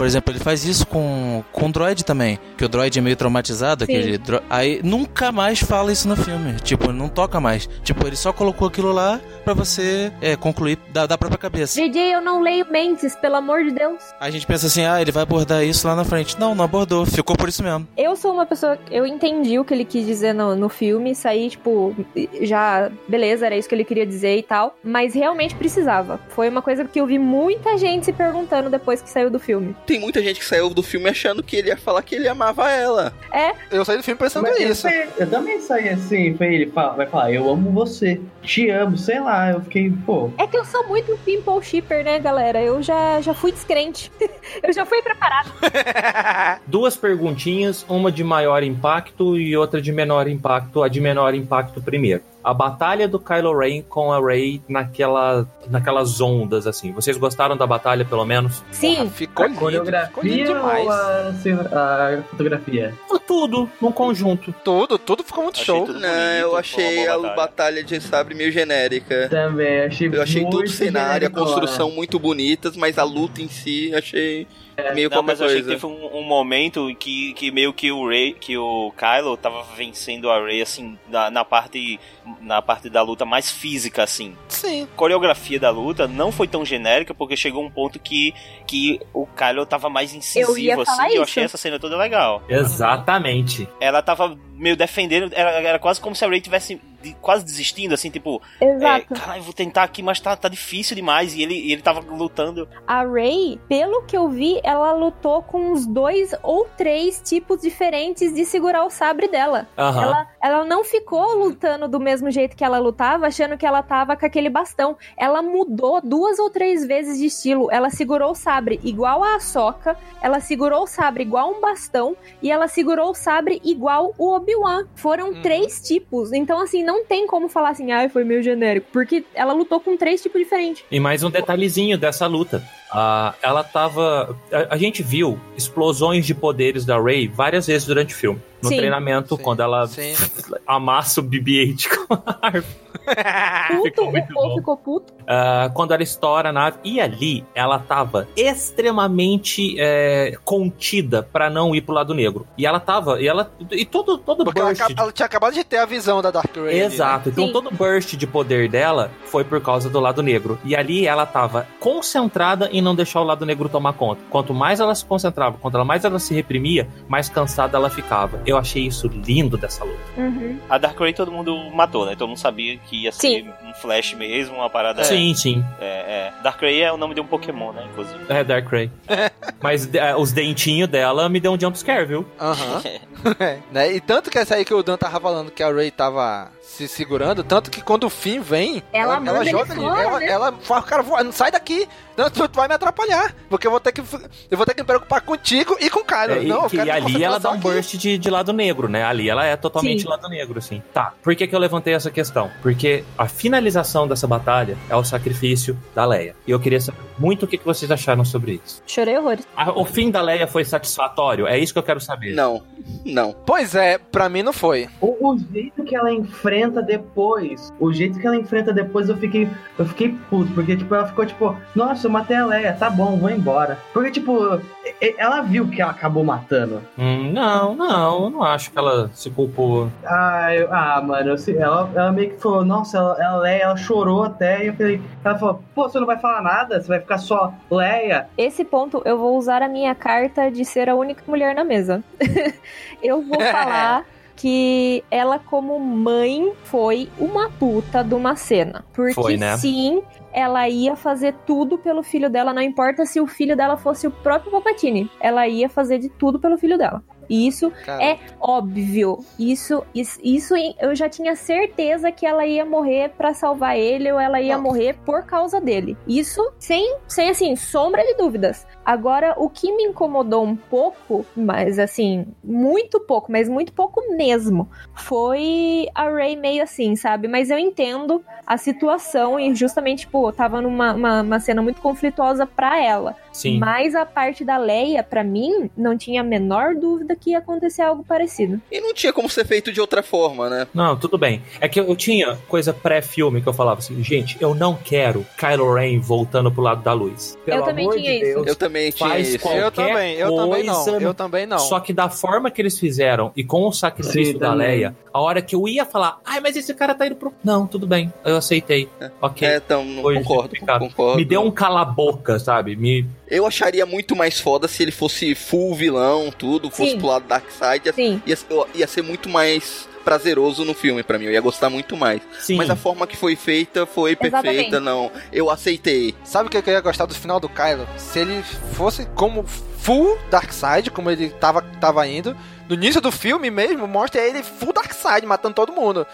Por exemplo, ele faz isso com, com o droid também. Que o droid é meio traumatizado. Sim. Aquele Aí nunca mais fala isso no filme. Tipo, não toca mais. Tipo, ele só colocou aquilo lá pra você é, concluir da, da própria cabeça. DJ, eu não leio mentes, pelo amor de Deus. A gente pensa assim, ah, ele vai abordar isso lá na frente. Não, não abordou. Ficou por isso mesmo. Eu sou uma pessoa. Eu entendi o que ele quis dizer no, no filme, saí, tipo, já. Beleza, era isso que ele queria dizer e tal. Mas realmente precisava. Foi uma coisa que eu vi muita gente se perguntando depois que saiu do filme. Tem muita gente que saiu do filme achando que ele ia falar que ele amava ela. É. Eu saí do filme pensando Mas eu isso. sei- Eu, também saí assim, foi ele fala- vai falar, eu amo você, te amo, sei lá, eu fiquei, pô. É que eu sou muito pimple shipper, né, galera? Eu já, já fui descrente. [laughs] eu já fui preparado. [laughs] Duas perguntinhas, uma de maior impacto e outra de menor impacto. A de menor impacto primeiro. A batalha do Kylo Ren com a Rey naquela, naquelas ondas, assim. Vocês gostaram da batalha, pelo menos? Sim. Ficou a lindo. Ficou lindo coreografia demais. ou a, a fotografia? Tudo, num conjunto. Tudo, tudo ficou muito Achei show. tudo Não, bonito, eu achei a batalha. batalha de sabre meio genérica. Também, achei Eu achei muito todo o cenário, a construção muito bonitas, mas a luta em si achei meio Não, mas eu achei coisa. que teve um, um momento em que, que meio que o Ray, que o Kylo tava vencendo a Rey assim na, na parte na parte da luta mais física assim. Sim. A coreografia da luta não foi tão genérica porque chegou um ponto que que o Kylo tava mais incisivo Eu ia assim, falar e eu isso. achei essa cena toda legal. Exatamente. Ela tava meio defendendo, era, era quase como se a Rey tivesse de- quase desistindo assim, tipo, Exato. é, caralho, vou tentar aqui, mas tá, tá difícil demais e ele ele tava lutando A Rey, pelo que eu vi, ela lutou com uns dois ou três tipos diferentes de segurar o sabre dela. Aham. Ela, ela não ficou lutando do mesmo jeito que ela lutava, achando que ela tava com aquele bastão. Ela mudou duas ou três vezes de estilo. Ela segurou o sabre igual a Ahsoka, ela segurou o sabre igual um bastão e ela segurou o sabre igual o Obi-Wan. Foram três tipos. Então, assim, não tem como falar assim, ah, foi meio genérico. Porque ela lutou com três tipos diferentes. E mais um detalhezinho dessa luta. Ah, ela tava. A, a gente viu explosões de poderes da Rey várias vezes durante o filme. No Sim. treinamento, quando ela sim. [laughs] amassa o BB-8 com a arma. Puto, [laughs] Ficou o povo ficou puto. Ah, quando ela estoura a nave. E ali, ela tava extremamente é, contida pra não ir pro lado negro. E ela tava. E ela. E todo, todo Porque ela, burst. acaba- ela tinha acabado de ter a visão da Dark Ray. ali, né? Exato. Então Sim. todo burst de poder dela foi por causa do lado negro. E ali ela tava concentrada em não deixar o lado negro tomar conta. Quanto mais ela se concentrava, quanto mais ela se reprimia, mais cansada ela ficava. Eu achei isso lindo dessa luta. Uhum. A Dark Ray todo mundo matou, né? Todo mundo sabia que ia ser Sim. um Flash mesmo, uma parada. Sim, sim. É, é. Dark Ray é o nome de um Pokémon, né? Inclusive. É Dark Ray. [laughs] Mas é, os dentinhos dela me deu um jumpscare, viu? Aham. [laughs] [laughs] É, né? E tanto que essa aí que o Dan tava falando que a Ray tava se segurando, tanto que quando o fim vem, Ela ela, ele joga ali, fora, ela, né? ela fala, cara, voa, não sai daqui, não, tu, tu vai me atrapalhar, porque eu vou ter que eu vou ter que me preocupar contigo e com o Kylo. É, e, não, eu e me ali ela dá um aqui. burst de, de lado negro, né? Ali ela é totalmente Sim. lado negro, assim. Tá, por que, que eu levantei essa questão? Porque a finalização dessa batalha é o sacrifício da Leia. E eu queria saber muito o que, que vocês acharam sobre isso. Chorei horrores. A- o fim da Leia foi satisfatório? É isso que eu quero saber. Não, não. Pois é, pra mim não foi. O, o jeito que ela enfrenta depois, o jeito que ela enfrenta depois, eu fiquei, eu fiquei puto, porque tipo, ela ficou tipo, nossa, eu matei a Leia, tá bom, vou embora. Porque, tipo, ela viu que ela acabou matando. Hum, não, não, eu não acho que ela se culpou. Ah, eu- ah mano, eu ela, ela meio que falou, nossa, ela, ela, Leia, ela chorou até, e eu falei, ela falou, pô, você não vai falar nada? Você vai ficar só Leia? Esse ponto eu vou usar a minha carta de ser a única mulher na mesa. [laughs] eu vou falar [laughs] que ela, como mãe, foi uma puta de uma cena. Porque Foi, né? sim, ela ia fazer tudo pelo filho dela, não importa se o filho dela fosse o próprio Palpatine. Ela ia fazer de tudo pelo filho dela. E isso Cara. é óbvio. Isso, isso, isso eu já tinha certeza que ela ia morrer pra salvar ele ou ela ia Não. morrer por causa dele. Isso sem, sem assim, sombra de dúvidas. Agora, o que me incomodou um pouco, mas assim, muito pouco, mas muito pouco mesmo, foi a Ray meio assim, sabe? Mas eu entendo a situação e justamente, tipo, tava numa uma, uma cena muito conflituosa pra ela. Sim. Mas a parte da Leia, pra mim, não tinha a menor dúvida que ia acontecer algo parecido. E não tinha como ser feito de outra forma, né? Não, tudo bem. É que eu, tinha coisa pré-filme que eu falava assim, gente, eu não quero Kylo Ren voltando pro lado da luz. Eu também amor tinha de isso. Deus. Eu também exatamente faz isso. qualquer Eu também, eu também não, coisa, eu também não. Só que da forma que eles fizeram e com o sacrifício Sim, da também. Leia, a hora que eu ia falar, ai, mas esse cara tá indo pro. Não, tudo bem, eu aceitei. Ok. É, então, não Foi concordo, concordo. Me deu um cala-boca, sabe? Me. Eu acharia muito mais foda se ele fosse full vilão, tudo, fosse Sim. pro lado Dark Side. Sim. Ia, ia ser muito mais prazeroso no filme pra mim, eu ia gostar muito mais. Sim. Mas a forma que foi feita foi Exatamente. perfeita, não. Eu aceitei. Sabe o que eu ia gostar do final do Kylo? Se ele fosse como full Darkseid, como ele tava, tava indo. No início do filme mesmo, mostra ele full Darkseid, matando todo mundo.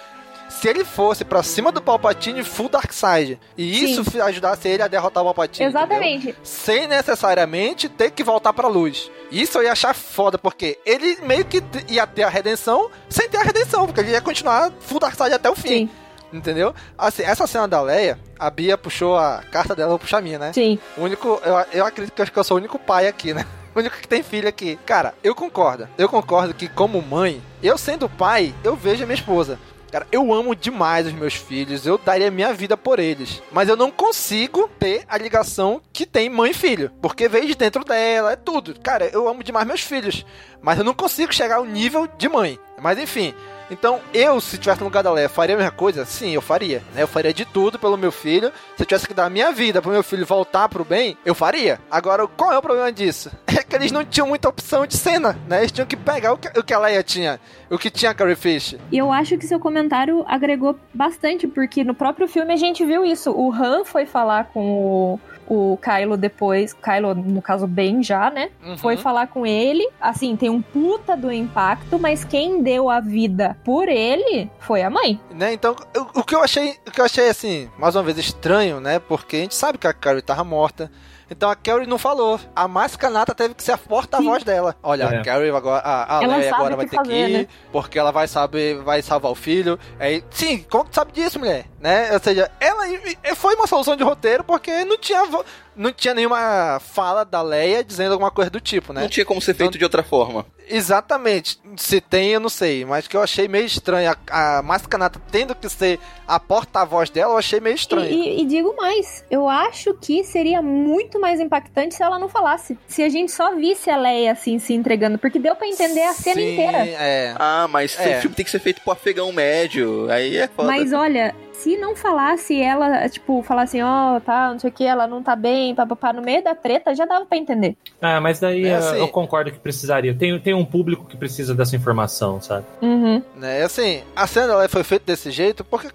Se ele fosse pra cima do Palpatine, full Darkseid. E isso fi- ajudasse ele a derrotar o Palpatine. Exatamente. entendeu? Sem necessariamente ter que voltar pra luz. Isso eu ia achar foda, porque ele meio que ia ter a redenção sem ter a redenção, porque ele ia continuar full Darkseid até o fim. Sim. Entendeu? Assim, essa cena da Leia, a Bia puxou a carta dela, eu puxar a minha, né? Sim. O único, eu, eu acredito que, eu que eu sou o único pai aqui, né? [laughs] O único que tem filho aqui. Cara, eu concordo. Eu concordo que, como mãe, eu sendo pai, eu vejo a minha esposa. Cara, eu amo demais os meus filhos, eu daria minha vida por eles. Mas eu não consigo ter a ligação que tem mãe e filho. Porque veio de dentro dela, é tudo. Cara, eu amo demais meus filhos. Mas eu não consigo chegar ao nível de mãe. Mas enfim. Então, eu, se tivesse no lugar da Leia, faria a mesma coisa? Sim, eu faria. Né? Eu faria de tudo pelo meu filho. Se eu tivesse que dar a minha vida pro meu filho voltar pro bem, eu faria. Agora, qual é o problema disso? [laughs] É que eles não tinham muita opção de cena, né? Eles tinham que pegar o que, o que a Leia tinha. O que tinha a Carrie Fish. E eu acho que seu comentário agregou bastante, porque no próprio filme a gente viu isso. O Han foi falar com o, o Kylo depois, Kylo, no caso, Ben já, né? Uhum. Foi falar com ele. Assim, tem um puta do impacto, mas quem deu a vida por ele foi a mãe. Né? Então, eu- o que eu achei, o que eu achei assim, mais uma vez estranho, né? Porque a gente sabe que a Carrie tava morta. Então a Carrie não falou. A Mascanata teve que ser a porta-voz dela. Olha, É. a Carrie agora, a, a Ela Leia agora vai que ter fazer, que ir, né? porque ela vai saber, vai salvar o filho. Aí, sim, como tu sabe disso, mulher? Né? Ou seja, ela foi uma solução de roteiro porque não tinha não tinha nenhuma fala da Leia dizendo alguma coisa do tipo, né? Não tinha como ser feito de outra forma. Exatamente. Se tem, eu não sei. Mas que eu achei meio estranho. A, a Mascanata tendo que ser a porta-voz dela, eu achei meio estranho. E, e- e digo mais, eu acho que seria muito mais impactante se ela não falasse. Se a gente só visse a Leia assim se entregando, porque deu pra entender a cena Sim, inteira. É. Ah, mas É. o filme tem que ser feito pro afegão médio. Aí é foda. Mas olha, se não falasse ela, tipo, falar assim, ó, tá, não sei o que, ela não tá bem, papapá, no meio da treta, já dava pra entender. Ah, mas daí É assim. eu concordo que precisaria. Tem, tem um público que precisa dessa informação, sabe? Uhum. Né, assim, a cena dela foi feita desse jeito porque,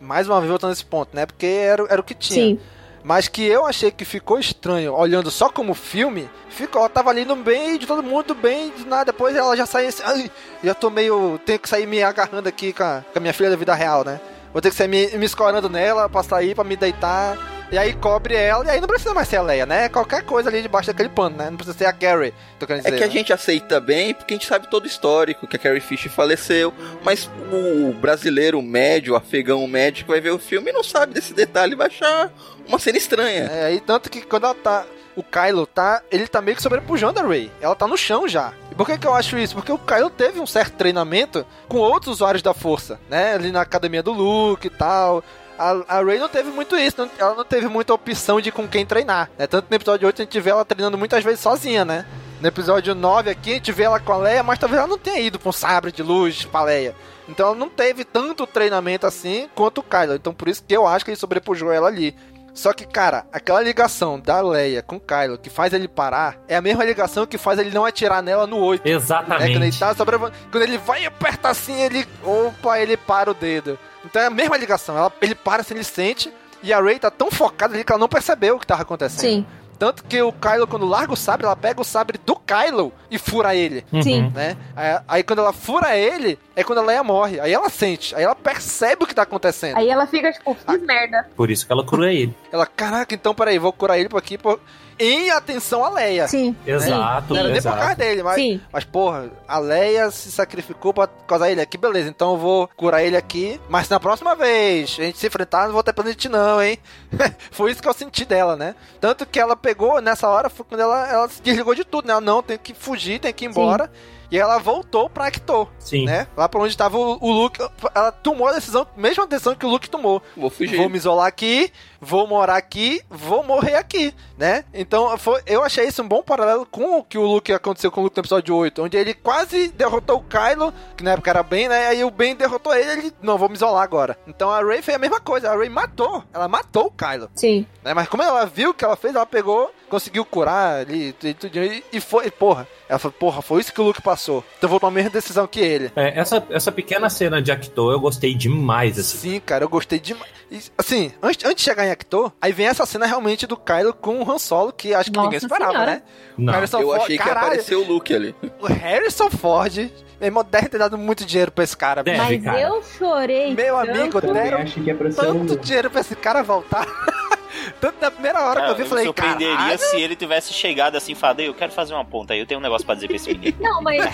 mais uma vez voltando nesse ponto, né? Porque era, era o que tinha. Sim. Mas que eu achei que ficou estranho, olhando só como filme, ficou, ela tava ali no bem de todo mundo, bem de nada. Depois ela já saiu assim, ai, já tô meio. Tenho que sair me agarrando aqui com a, com a minha filha da vida real, né? Vou ter que sair me, me escorando nela pra sair, pra me deitar. E aí cobre ela, e aí não precisa mais ser a Leia, né? Qualquer coisa ali debaixo daquele pano, né? Não precisa ser a Carrie, tô querendo É dizer. que a né? gente aceita bem porque a gente sabe todo o histórico, que a Carrie Fisher faleceu. Mas o brasileiro médio, o afegão médio que vai ver o filme não sabe desse detalhe, vai achar uma cena estranha. É, e tanto que quando ela tá. O Kylo tá. Ele tá meio que sobrepujando a Rey. Ela tá no chão já. E por que, que eu acho isso? Porque o Kylo teve um certo treinamento com outros usuários da força, né? Ali na academia do Luke e tal. A, a Rey não teve muito isso, não- ela não teve muita opção de com quem treinar. Né? Tanto no episódio 8 a gente vê ela treinando muitas vezes sozinha, né? No episódio 9 aqui a gente vê ela com a Leia, mas talvez ela não tenha ido com um sabre de luz pra Leia. Então ela não teve tanto treinamento assim quanto o Kylo. Então por isso que eu acho que ele sobrepujou ela ali. Só que, cara, aquela ligação da Leia com o Kylo que faz ele parar é a mesma ligação que faz ele não atirar nela no 8. Exatamente. Né? Quando ele tá sobrevoando. Quando ele vai e aperta assim, ele. Opa, ele para o dedo. Então é a mesma ligação. Ela- ele para assim, ele sente. E a Rey tá tão focada ali que ela não percebeu o que tava acontecendo. Sim. Tanto que o Kylo, quando larga o sabre, ela pega o sabre do Kylo e fura ele. Sim. Né? Aí, aí quando ela fura ele, é quando a Leia morre. Aí ela sente, aí ela percebe o que tá acontecendo. Aí ela fica tipo, fiz merda. Por isso que ela cura ele. Ela, caraca, então peraí, vou curar ele por aqui por... em atenção à Leia. Sim. Exato, Não era nem por causa dele, mas, Sim. mas porra, a Leia se sacrificou pra causar ele aqui, beleza, então eu vou curar ele aqui, mas na próxima vez a gente se enfrentar, não vou ter presente não, hein? [laughs] Foi isso que eu senti dela, né? Tanto que ela pegou, nessa hora, foi quando ela, ela se desligou de tudo, né? Ela não, tem que fugir, tem que ir embora. E ela voltou pra Actor. Sim. Né? Lá pra onde tava o, o Luke. Ela tomou a decisão, mesma decisão que o Luke tomou. Vou fugir. Vou me isolar aqui, vou morar aqui, vou morrer aqui, né? Então, foi, eu achei isso um bom paralelo com o que o Luke aconteceu com o Luke no episódio 8, onde ele quase derrotou o Kylo, que na época era Ben, né? Aí o Ben derrotou ele, ele, não, vou me isolar agora. Então a Rey fez a mesma coisa, a Rey matou, ela matou o Kylo. Sim. Né? Mas como ela viu o que ela fez, ela pegou, conseguiu curar ali, e, tudo, e, e foi, e, porra. Ela falou, porra, foi isso que o Luke passou. Então eu vou tomar a mesma decisão que ele. É, essa, essa pequena cena de Actor eu gostei demais, assim. Sim, cara, eu gostei demais. E, Assim, antes, antes de chegar em Actor, aí vem essa cena realmente do Kylo com o Han Solo, que acho que Nossa ninguém esperava, Senhora. né? Não. Harrison Eu Ford- achei que apareceu o Luke ali. O Harrison Ford, meu irmão, deve ter dado muito dinheiro pra esse cara. Deve, Mas cara. eu chorei. Meu amigo, tanto. deram achei que ia aparecer o tanto dinheiro pra esse cara voltar. [laughs] tanto na primeira hora que Cara, eu vi, eu me falei, surpreenderia caralho. se ele tivesse chegado assim e falado, "Ei, eu quero fazer uma ponta aí, eu tenho um negócio pra dizer pra esse menino. [laughs] Não, mas [laughs]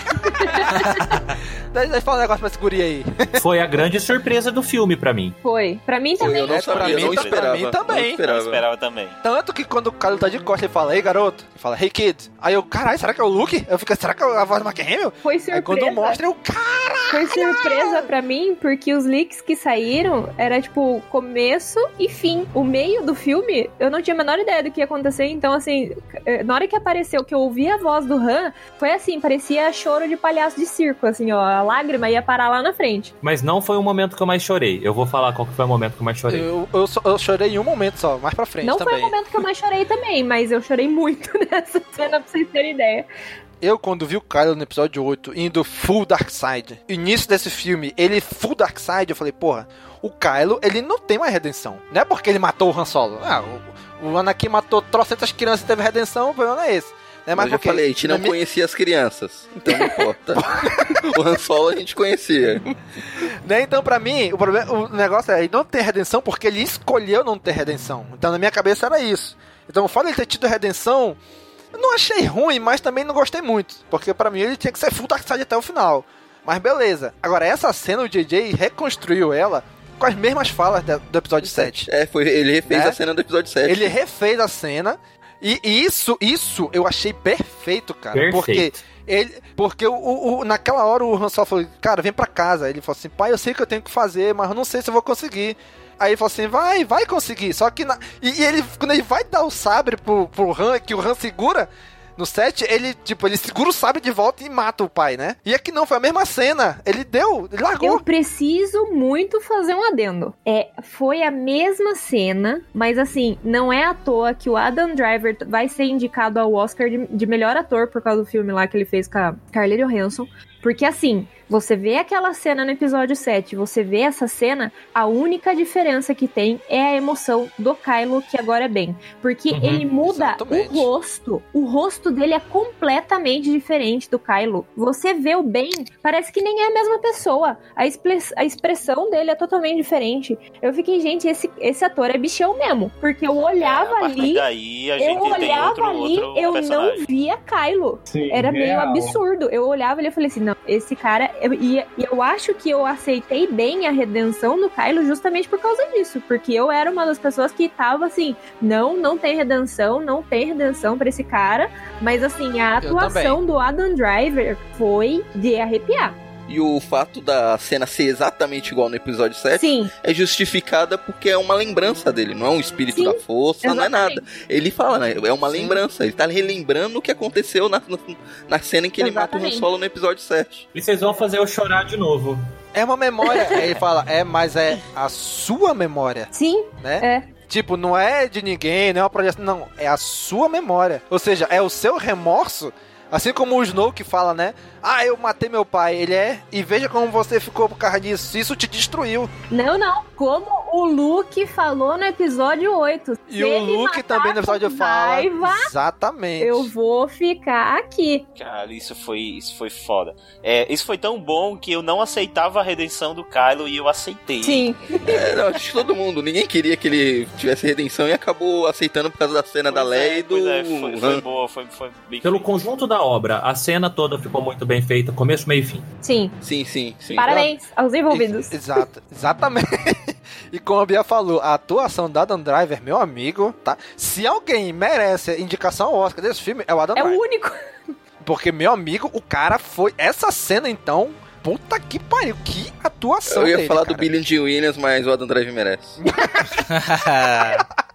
Deixa eu falar um negócio pra esse guri aí. [laughs] Foi a grande surpresa do filme pra mim. foi. Pra mim também. Eu não É, pra sabia, mim não tá- esperava. pra mim também. Não Eu esperava. esperava também. Tanto que quando o Kylo tá de costas, ele fala, ei garoto, ele fala, hey kid. Aí eu, caralho, será que é o Luke? Eu fico, será que é a voz do Mark Hamill? Foi Aí surpresa. quando mostra, eu, cara. Foi surpresa pra mim, porque os leaks que saíram era tipo começo e fim. O meio do filme, eu não tinha a menor ideia do que ia acontecer. Então, assim, eh, na hora que apareceu, que eu ouvi a voz do Han, foi assim, parecia choro de palhaço de circo, assim, ó. A lágrima ia parar lá na frente. Mas não foi o momento que eu mais chorei. Eu vou falar qual que foi o momento que eu mais chorei. Eu, eu, eu chorei em um momento só, mais pra frente não também. foi o momento que eu mais chorei também, mas eu chorei muito [laughs] nessa cena, pra vocês terem ideia. Eu, quando vi o Kylo no episódio 8 indo full Dark Side, início desse filme, ele full Dark Side, eu falei, porra, o Kylo, ele não tem mais redenção. Não é porque ele matou o Han Solo. Ah, o, o Anakin matou trocentas crianças e teve redenção, o problema não é esse. Né? Mas eu já falei, a gente não conhecia as crianças. Então não importa. o Han Solo a gente conhecia. [laughs] Né? Então, pra mim, o, problema, o negócio é ele não ter redenção porque ele escolheu não ter redenção. Então, na minha cabeça era isso. Então, de ele ter tido redenção, eu não achei ruim, mas também não gostei muito. Porque pra mim ele tinha que ser full Dark Side até o final. Mas beleza. Agora, essa cena, o JJ reconstruiu ela com as mesmas falas do episódio 7. É, foi, ele refez Né? a cena do episódio 7. Ele refez a cena. E e isso, isso eu achei perfeito, cara. Perfeito. Porque ele, porque o, o- o- naquela hora o Han Solo falou, cara, vem pra casa. Ele falou assim, pai, eu sei o que eu tenho que fazer, mas eu não sei se eu vou conseguir. Aí ele falou assim, vai, vai conseguir. Só que na, e, e ele, quando ele vai dar o sabre pro, pro Han, que o Han segura. No 7, ele, tipo, ele segura o sabre de volta e mata o pai, né? E aqui não, foi a mesma cena. Ele deu, ele largou. Eu preciso muito fazer um adendo. É, foi a mesma cena, mas assim, não é à toa que o Adam Driver vai ser indicado ao Oscar de, de melhor ator por causa do filme lá que ele fez com a Scarlett Johansson. Porque assim, você vê aquela cena no episódio 7, você vê essa cena, a única diferença que tem é a emoção do Kylo, que agora é bem. Porque Uhum, ele muda exatamente. o rosto. O rosto dele é completamente diferente do Kylo. Você vê o Ben, parece que nem é a mesma pessoa. A, expre- a expressão dele é totalmente diferente. Eu fiquei, gente, esse, esse ator é bichão mesmo. Porque eu olhava É, ali. daí a Eu gente tem olhava outro, ali, outro eu personagem. não via Kylo. Sim, Era meio real. absurdo. Eu olhava ali e falei assim: não, esse cara. Eu- E e eu acho que eu aceitei bem a redenção do Kylo justamente por causa disso. Porque eu era uma das pessoas que tava assim: não, não tem redenção, não tem redenção pra esse cara. Mas assim, a atuação do Adam Driver foi de arrepiar. E o fato da cena ser exatamente igual no episódio 7 Sim, é justificada porque é uma lembrança dele, não é um espírito Sim, da força, não é exatamente. nada. Ele fala, né? É uma Sim. lembrança. Ele tá relembrando o que aconteceu na, na, na cena em que ele mata o Han Exatamente. Solo no episódio 7. E vocês vão fazer eu chorar de novo. É uma memória. [laughs] Ele fala, é, mas é a sua memória, sim, né? é. Tipo, não é de ninguém, não é uma projeção. Não, é a sua memória. Ou seja, é o seu remorso. Assim como o Snow que fala, né? Ah, eu matei meu pai. Ele é. E veja como você ficou por causa disso. Isso te destruiu. Não, não. Como o Luke falou no episódio 8. E o Luke também no episódio fala. raiva, Exatamente. Eu vou ficar aqui. Cara, isso foi, isso foi foda. É, isso foi tão bom que eu não aceitava a redenção do Kylo e eu aceitei. Sim. É, não, acho que todo mundo. Ninguém queria que ele tivesse redenção e acabou aceitando por causa da cena da Pois Leia é, e do pois é, foi, foi Han. boa, foi, foi bem Pelo feito. conjunto da obra, a cena toda ficou muito bem feita, começo, meio e fim. Sim. Sim, sim, sim. Parabéns aos envolvidos. Exato, exatamente. E como a Bia falou, a atuação da Adam Driver, meu amigo, tá? Se alguém merece indicação ao Oscar desse filme, é o Adam É Driver. o único. Porque, meu amigo, o cara foi. Essa cena, então. Puta que pariu, que atuação Eu ia dele, falar cara. do Billy G. Williams, mas o Adam Drive merece. [laughs]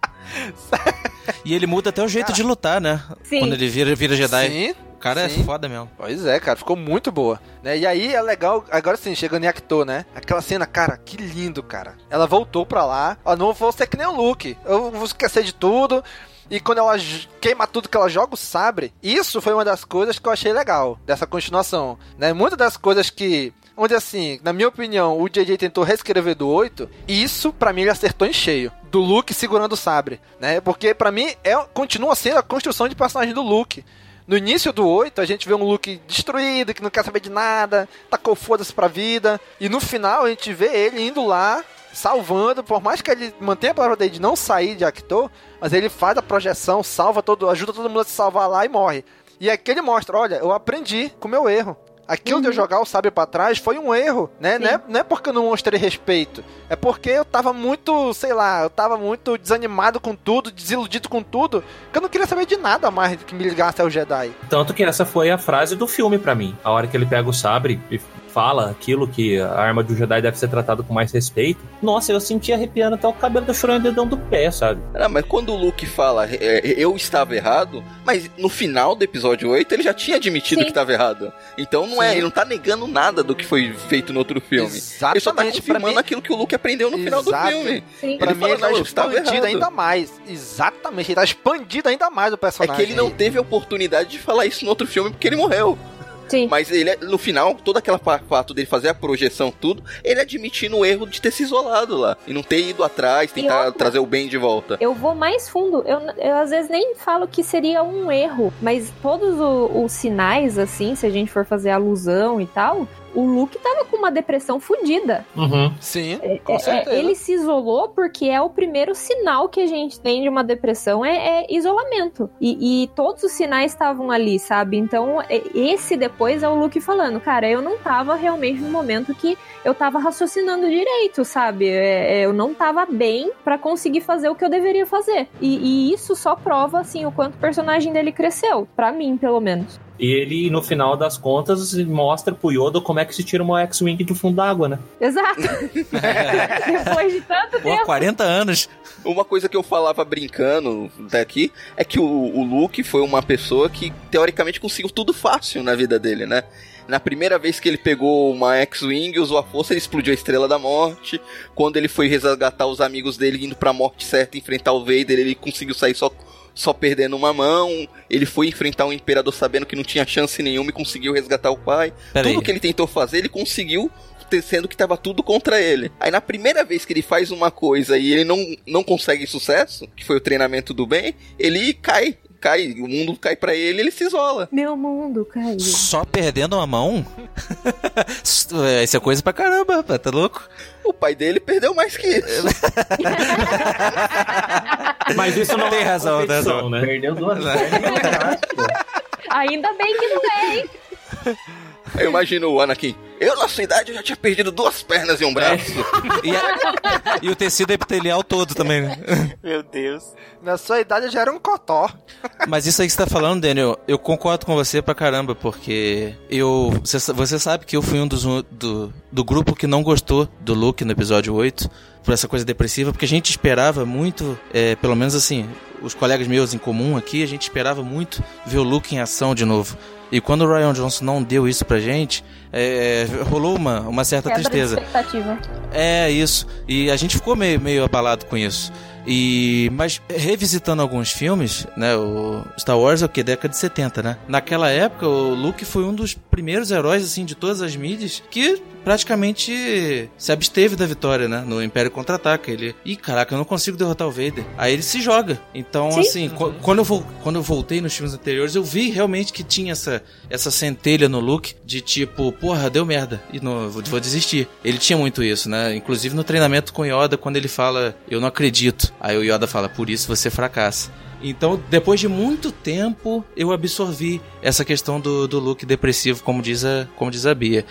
e ele muda até o jeito de lutar, né? Sim. Quando ele vira, vira Jedi. Sim, cara sim. é foda mesmo. Pois é, cara, ficou muito boa. Né? E aí é legal, agora sim, chegando em actor, né? Aquela cena, cara, que lindo, cara. Ela voltou pra lá, ó, não vou ser que nem o Luke, eu vou esquecer de tudo. E quando ela queima tudo que ela joga o sabre, isso foi uma das coisas que eu achei legal dessa continuação, né? Muitas das coisas que onde assim, na minha opinião, o JJ tentou reescrever do 8, isso pra mim ele acertou em cheio. Do Luke segurando o sabre, né? Porque pra mim é continua sendo a construção de personagem do Luke. No início do 8, a gente vê um Luke destruído, que não quer saber de nada, tacou foda-se pra vida. E no final, a gente vê ele indo lá, salvando, por mais que ele mantenha a palavra dele de não sair de Actor, mas ele faz a projeção, salva todo, ajuda todo mundo a se salvar lá e morre. E aqui ele mostra, olha, eu aprendi com o meu erro. Aquilo de eu jogar o sabre pra trás foi um erro, né? Não é, não é porque eu não mostrei respeito. É porque eu tava muito, sei lá, eu tava muito desanimado com tudo, desiludido com tudo, que eu não queria saber de nada mais do que me ligasse ao Jedi. Tanto que essa foi a frase do filme pra mim. A hora que ele pega o sabre e fala aquilo que a arma do Jedi deve ser tratada com mais respeito. Nossa, eu senti arrepiando até o cabelo do chorando dedão do pé, sabe? Ah, mas quando o Luke fala é, eu estava errado, mas no final do episódio 8 ele já tinha admitido Sim. que estava errado. Então não é, ele não tá negando nada do que foi feito no outro filme. Ele só tá Exatamente, pra confirmando mim- aquilo que o Luke aprendeu no final do Exato. filme. Sim. Pra Ele mim, fala, ele tá não, expandido ainda mais. Exatamente, ele tá expandido ainda mais o É personagem. que ele não teve a oportunidade de falar isso no outro filme porque ele morreu. Sim. Mas ele, no final, todo aquele fa- fato dele fazer a projeção, tudo, ele admitindo o erro de ter se isolado lá. E não ter ido atrás, tentar outra- trazer o bem de volta. Eu vou mais fundo. Eu, eu às vezes nem falo que seria um erro, mas todos o- os sinais, assim, se a gente for fazer alusão e tal, o Luke tava com uma depressão fodida. Uhum. Sim, É, com certeza. ele se isolou porque é o primeiro sinal que a gente tem de uma depressão é, é isolamento. E, e todos os sinais estavam ali, sabe? Então, é- esse depois é o Luke falando, cara, eu não tava realmente no momento que eu tava raciocinando direito, sabe? É, é, eu não tava bem pra conseguir fazer o que eu deveria fazer. E, e isso só prova, assim, o quanto o personagem dele cresceu. Pra mim, pelo menos. E ele, no final das contas, mostra pro Yoda como é que se tira uma X-Wing do fundo d'água, né? Exato. [laughs] Depois de tanto Pô, tempo. 40 anos. Uma coisa que eu falava brincando daqui é que o, o Luke foi uma pessoa que teoricamente conseguiu tudo fácil na vida dele, né? Na primeira vez que ele pegou uma X-Wing, usou a força, ele explodiu a Estrela da Morte. Quando ele foi resgatar os amigos dele indo pra morte certa, enfrentar o Vader, ele conseguiu sair só, só perdendo uma mão. Ele foi enfrentar o Imperador sabendo que não tinha chance nenhuma e conseguiu resgatar o pai. Pera Tudo aí. que ele tentou fazer, ele conseguiu sendo que tava tudo contra ele. Aí na primeira vez que ele faz uma coisa e ele não, não consegue sucesso, que foi o treinamento do bem, ele cai, cai, o mundo cai pra ele, ele se isola. Meu mundo caiu. Só perdendo uma mão? [laughs] Isso é coisa pra caramba, rapaz, tá louco? O pai dele perdeu mais que isso. [laughs] Mas isso não Tem é razão, tem razão. né? Perdeu duas pernas. Ainda bem que não é, hein? Eu imagino o Anakin. Eu, na sua idade, eu já tinha perdido duas pernas e um braço. E, a- e o tecido epitelial todo também, né? Meu Deus. Na sua idade eu já era um cotó. Mas isso aí que você tá falando, Daniel, eu concordo com você pra caramba, porque eu. Você sabe que eu fui um dos do, do grupo que não gostou do Luke no episódio 8, por essa coisa depressiva, porque a gente esperava muito, é, pelo menos assim, os colegas meus em comum aqui, a gente esperava muito ver o Luke em ação de novo. E quando o Ryan Johnson não deu isso pra gente, é, rolou uma, uma certa Quebra de tristeza. expectativa. É, isso. E a gente ficou meio, meio abalado com isso. E mas revisitando alguns filmes, né, o Star Wars é o que década de 70, né? Naquela época o Luke foi um dos primeiros heróis assim de todas as mídias que praticamente se absteve da vitória, né, no Império Contra-Ataca. Ele, ih, caraca, eu não consigo derrotar o Vader. Aí ele se joga. Então, Sim. assim, qu- quando eu vou, quando eu voltei nos filmes anteriores, eu vi realmente que tinha essa essa centelha no Luke de tipo, porra, deu merda e não vou, vou desistir. Ele tinha muito isso, né? Inclusive no treinamento com Yoda, quando ele fala, eu não acredito. Aí o Yoda fala, por isso você fracassa. Então, depois de muito tempo, eu absorvi essa questão do, do Luke depressivo, como diz a, como diz a Bia.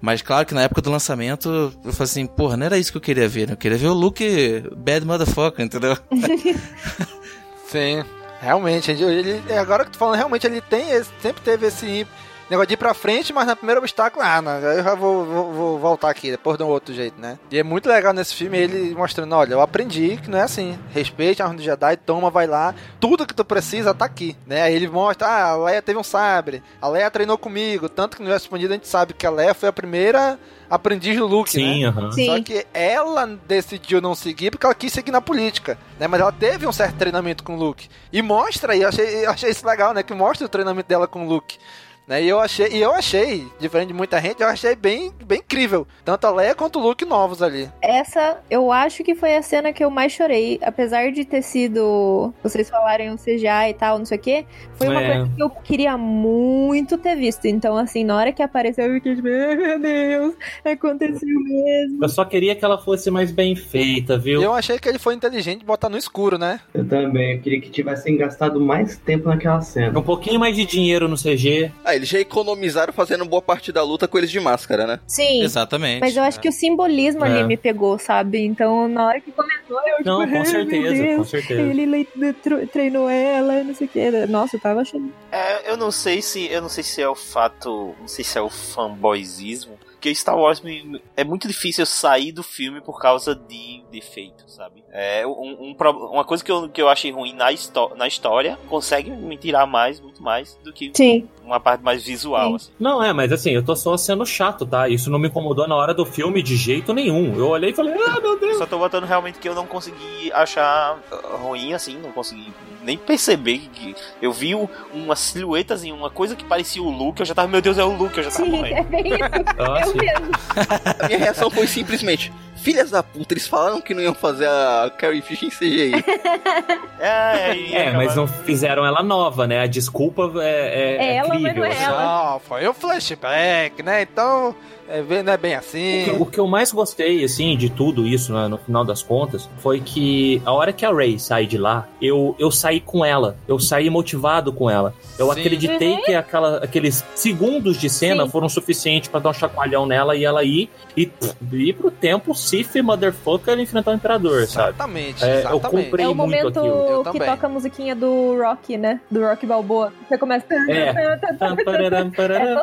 Mas claro que na época do lançamento, eu falei assim, porra, não era isso que eu queria ver, né? Eu queria ver o Luke bad motherfucker, entendeu? [laughs] Sim, realmente. Ele, ele- agora que tu falando, realmente ele tem, esse- sempre teve esse negócio de ir pra frente, mas no primeiro obstáculo, ah, não, eu já vou, vou, vou voltar aqui, depois de um outro jeito, né? E é muito legal nesse filme ele mostrando, olha, eu aprendi que não é assim. Respeite a Ordem do Jedi, toma, vai lá, tudo que tu precisa tá aqui, né? Aí ele mostra, ah, a Leia teve um sabre, a Leia treinou comigo, tanto que no universo expandido a gente sabe que a Leia foi a primeira aprendiz do Luke, Sim, né? aham. Só Sim. que ela decidiu não seguir porque ela quis seguir na política, né? Mas ela teve um certo treinamento com o Luke. E mostra aí, eu achei, eu achei isso legal, né? Que mostra o treinamento dela com o Luke. Né? E eu achei, e eu achei, diferente de muita gente, eu achei bem, bem incrível. Tanto a Leia quanto o Luke novos ali. Essa, eu acho que foi a cena que eu mais chorei. Apesar de ter sido. Vocês falarem o CGI e tal, não sei o quê. Foi uma É. coisa que eu queria muito ter visto. Então, assim, na hora que apareceu, eu fiquei tipo, "Ai, meu Deus, aconteceu mesmo. Eu só queria que ela fosse mais bem feita, E viu? eu achei que ele foi inteligente de botar no escuro, né? Eu também, eu queria que tivessem gastado mais tempo naquela cena. Um pouquinho mais de dinheiro no CG. Ah, eles já economizaram fazendo boa parte da luta com eles de máscara, né? Sim. Exatamente. Mas eu acho que o simbolismo É. ali me pegou, sabe? Então, na hora que começou, eu tipo, Não, com "Ai, [laughs] meu certeza, Deus, com certeza. Ele treinou ela, não sei o quê. Nossa, eu tava achando. É, eu não sei se eu não sei se é o fato, não sei se é o fanboyzismo, porque Star Wars me- é muito difícil eu sair do filme por causa de defeitos, sabe? É um, um uma coisa que eu, que eu achei ruim na, na história consegue me tirar mais, muito mais do que Sim. uma parte mais visual. Assim. Não, é, mas assim, eu tô só sendo chato, tá? Isso não me incomodou na hora do filme de jeito nenhum. Eu olhei e falei, ah, meu Deus. Só tô botando realmente que eu não consegui achar uh, ruim assim, não consegui nem perceber que eu vi um- uma silhuetazinha, uma coisa que parecia o Luke, eu já tava, meu Deus, é o Luke, eu já tava Sim, morrendo. é bem isso. Ah, eu sim. mesmo. A minha reação foi simplesmente: Filhas da puta, eles falaram que não iam fazer a Carrie Fisher em CGI. [laughs] É, e É, acaba- mas não fizeram ela nova, né? A desculpa é, é, É ela, mas crível, não é assim. ela. Só foi o flashback, né? Então, é, não é bem O assim. que, o que eu mais gostei, assim, de tudo isso, né, no final das contas, foi que a hora que a Ray sai de lá, eu, eu saí com ela. Eu saí motivado com ela. Eu Sim. acreditei Uhum. que aquela, aqueles segundos de cena Sim. foram suficientes pra dar um chacoalhão nela e ela ir e pff, ir pro tempo Sif Motherfucker enfrentar o Imperador, sabe? Exatamente, É, eu exatamente. comprei É o muito momento. Eu que toca a musiquinha do Rock, né? Do Rock Balboa. Você começa. É. É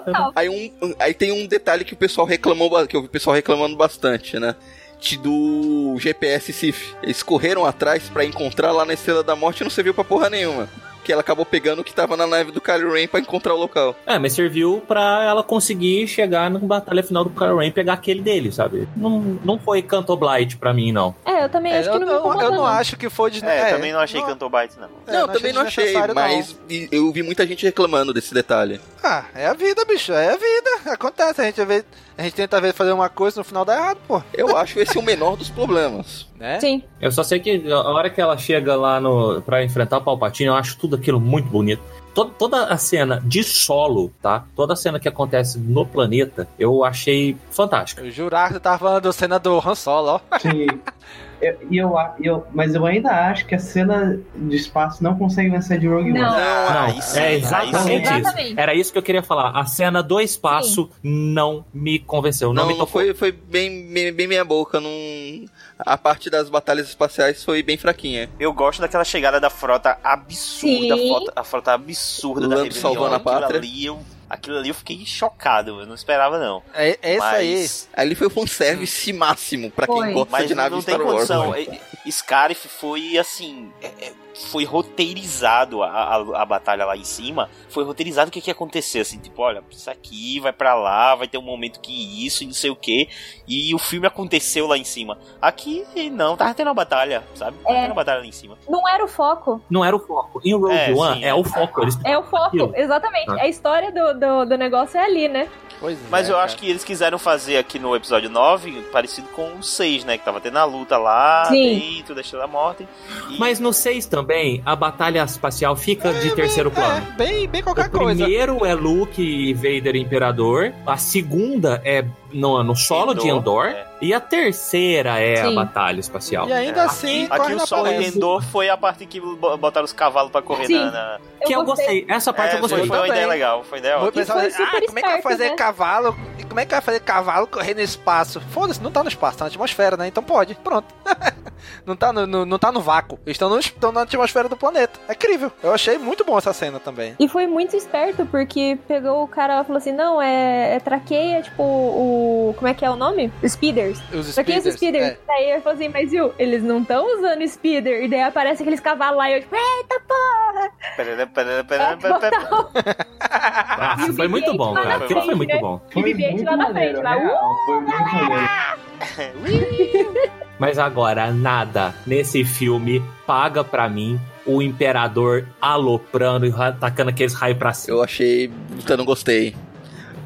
total. Aí, um, aí tem um detalhe que o pessoal reclamou, ba- que eu vi o pessoal reclamando bastante, né? Do GPS Sif. Eles correram atrás pra encontrar lá na Estrela da Morte e não serviu pra porra nenhuma. Que ela acabou pegando o que tava na nave do Kylo Ren pra encontrar o local. É, mas serviu pra ela conseguir chegar na batalha final do Kylo Ren e pegar aquele dele, sabe? Não, não foi Canto Blight pra mim, não. É, eu também É, acho eu, que não me não, incomodou. eu não não. acho que foi de. É, também não achei Cantor Bites, não. É, não, não também não achei, mas e- eu vi muita gente reclamando desse detalhe. Ah, é a vida, bicho. É a vida. Acontece. A gente, vê, a gente tenta ver fazer uma coisa no final dá errado, pô. Eu acho esse o menor dos problemas. Né? Sim. Eu só sei que a hora que ela chega lá no para enfrentar o Palpatine, eu acho tudo aquilo muito bonito. Toda, toda a cena de solo, tá? Toda a cena que acontece no planeta, eu achei fantástica. Eu jurava que você tava falando da cena do Han Solo, ó. Sim. [laughs] Eu, eu, eu, mas eu ainda acho que a cena de espaço não consegue vencer de Rogue One. Não. Ah, Não, sim, é aí exatamente sim. isso. Exatamente. Era isso que eu queria falar. A cena do espaço não me convenceu, não, Não, me tocou. foi, foi bem, bem, bem minha boca. Não... A parte das batalhas espaciais foi bem fraquinha. Eu gosto daquela chegada da frota absurda, a Sim. frota, a frota absurda da Lando rebelião. salvando a pátria. Ali, eu, aquilo ali eu fiquei chocado, eu não esperava não. É, é isso aí. Mas- Ali foi um fanservice máximo pra quem gosta Mas de nave não tem Star Wars. condição. né? Scarif foi assim. é- é- foi roteirizado a, a, a batalha lá em cima. Foi roteirizado o que, que ia acontecer. Assim, tipo, olha, isso aqui vai pra lá, vai ter um momento que isso e não sei o que. E o filme aconteceu lá em cima. Aqui, não, tava tendo uma batalha, sabe? Tava É. tendo uma batalha lá em cima. Não era o foco. Não era o foco. Em Rogue É, One sim, é, é. o foco. Eles É o foco, Aquilo. exatamente. Ah. A história do, do, do negócio é ali, né? Pois Mas é, eu cara. acho que eles quiseram fazer aqui no episódio 9 parecido com o 6, né? Que tava tendo a luta lá Sim. dentro da Estrela da Morte. E- Mas no 6 também, a batalha espacial fica de terceiro plano. É, bem, bem qualquer o coisa. primeiro é Luke e Vader Imperador. A segunda é no, no solo de Endor. é. E a terceira é a Sim. batalha espacial. E ainda assim, Aqui corre o solo de. Endor foi a parte que bo- botaram os cavalos pra correr Sim. na. na... Que eu gostei. Essa parte É, eu gostei. foi, foi uma ideia legal, foi uma ideia Muito ótima. pessoal foi ah, como é que vai fazer né? cavalo como é que vai fazer cavalo correr no espaço? Foda-se, não tá no espaço, tá na atmosfera, né? Então pode, pronto. [laughs] não, tá no, no- não tá no vácuo. Eles estão, no- estão na atmosfera do planeta. É incrível. Eu achei muito bom essa cena também. E foi muito esperto, porque pegou o cara e falou assim: não, é, é traqueia, tipo, o. Como é que é o nome? Os speeders. Os Traqueia os speeders, speeders. Daí ele falou assim, mas viu, eles não estão usando speeder. E daí aparece aqueles cavalos lá e eu, tipo, eita porra! Pera, pera, pera, pera, pera. Ah, foi muito bom, cara. Aquilo foi muito bom. E BB-8 lá na frente, lá. Uh! Foi muito maneiro. [laughs] Mas agora, nada nesse filme paga pra mim o imperador aloprando e ra- tacando aqueles raios pra cima. Eu achei. Eu não gostei.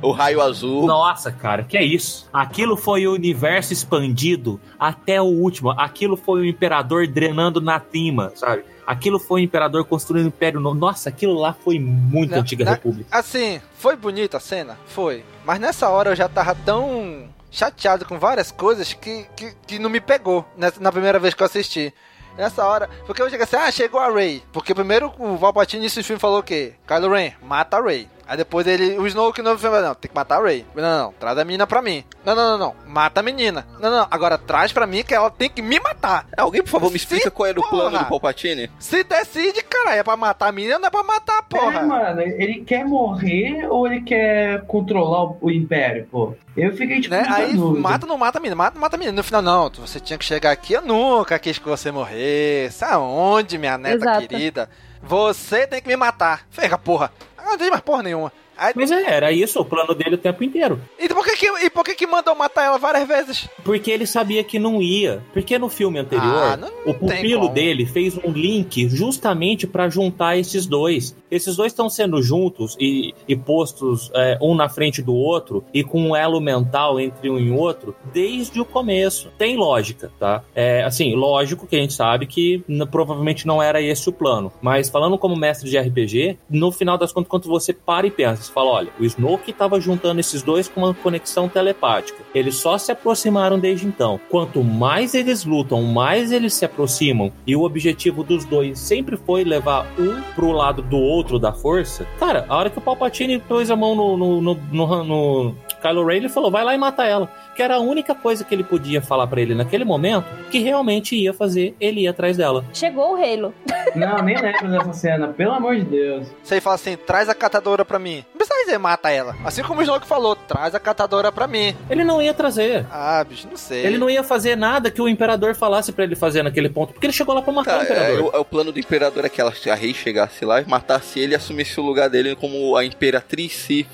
O raio azul. Nossa, cara, que é isso? Aquilo foi o universo expandido até o último. Aquilo foi o imperador drenando na Tima, sabe? Aquilo foi o imperador construindo o império novo. Nossa, aquilo lá foi muito Né? antiga Né? república. Assim, foi bonita a cena? Foi. Mas nessa hora eu já tava tão chateado com várias coisas que, que, que não me pegou nessa, na primeira vez que eu assisti. Nessa hora, porque eu cheguei assim, ah, chegou a Rey. Porque primeiro o Palpatine nesse filme falou o quê? Kylo Ren, mata a Rey. Aí depois ele, o Snoke no filme, não, tem que matar a Rey. Não, não, não, traz a menina pra mim. Não, não, não, não, mata a menina. Não, não, não, agora traz pra mim que ela tem que me matar. Alguém, por favor, me explica qual era o plano porra. do Palpatine? Se decide, cara, é pra matar a menina, não é pra matar a porra. É, mano, ele quer morrer ou ele quer controlar o, o Império, pô? Eu fiquei tipo. né? Aí dúvida. mata ou não mata a menina, mata ou mata a menina. No final, não, você tinha que chegar aqui, eu nunca quis que você morresse. Aonde, minha neta Exato. querida? Você tem que me matar. Ferra, porra. Ah, Não tem mais porra nenhuma. Aí, Mas é, era isso o plano dele o tempo inteiro. e por que que, e por que que mandou matar ela várias vezes? Porque ele sabia que não ia. Porque no filme anterior, Ah, não- o não tem pupilo dele fez um link justamente pra juntar esses dois. Esses dois estão sendo juntos e, e postos é, um na frente do outro e com um elo mental entre um e outro desde o começo. Tem lógica, tá? É, assim, lógico que a gente sabe que provavelmente não era esse o plano. Mas falando como mestre de RPG, no final das contas, quando você para e pensa, você fala, olha, o Snoke estava juntando esses dois com uma conexão telepática. Eles só se aproximaram desde então. Quanto mais eles lutam, mais eles se aproximam. E o objetivo dos dois sempre foi levar um pro lado do outro da força. Cara, a hora que o Palpatine pôs a mão no, no, no, no, no Kylo Ren, ele falou, vai lá e mata ela. Que era a única coisa que ele podia falar pra ele naquele momento que realmente ia fazer ele ir atrás dela. Chegou o Halo. Não, nem lembro dessa cena, pelo amor de Deus. Você fala assim, traz a catadora pra mim. Não precisa dizer mata ela. Assim como o Snoke falou, traz a catadora pra mim. Ele não ia trazer. Ah, bicho, não sei. Ele não ia fazer nada que o imperador falasse pra ele fazer naquele ponto, porque ele chegou lá pra matar Tá, o imperador. é, o, é o plano do imperador é que ela, a rei chegasse lá e matasse ele e assumisse o lugar dele como a imperatriz Sith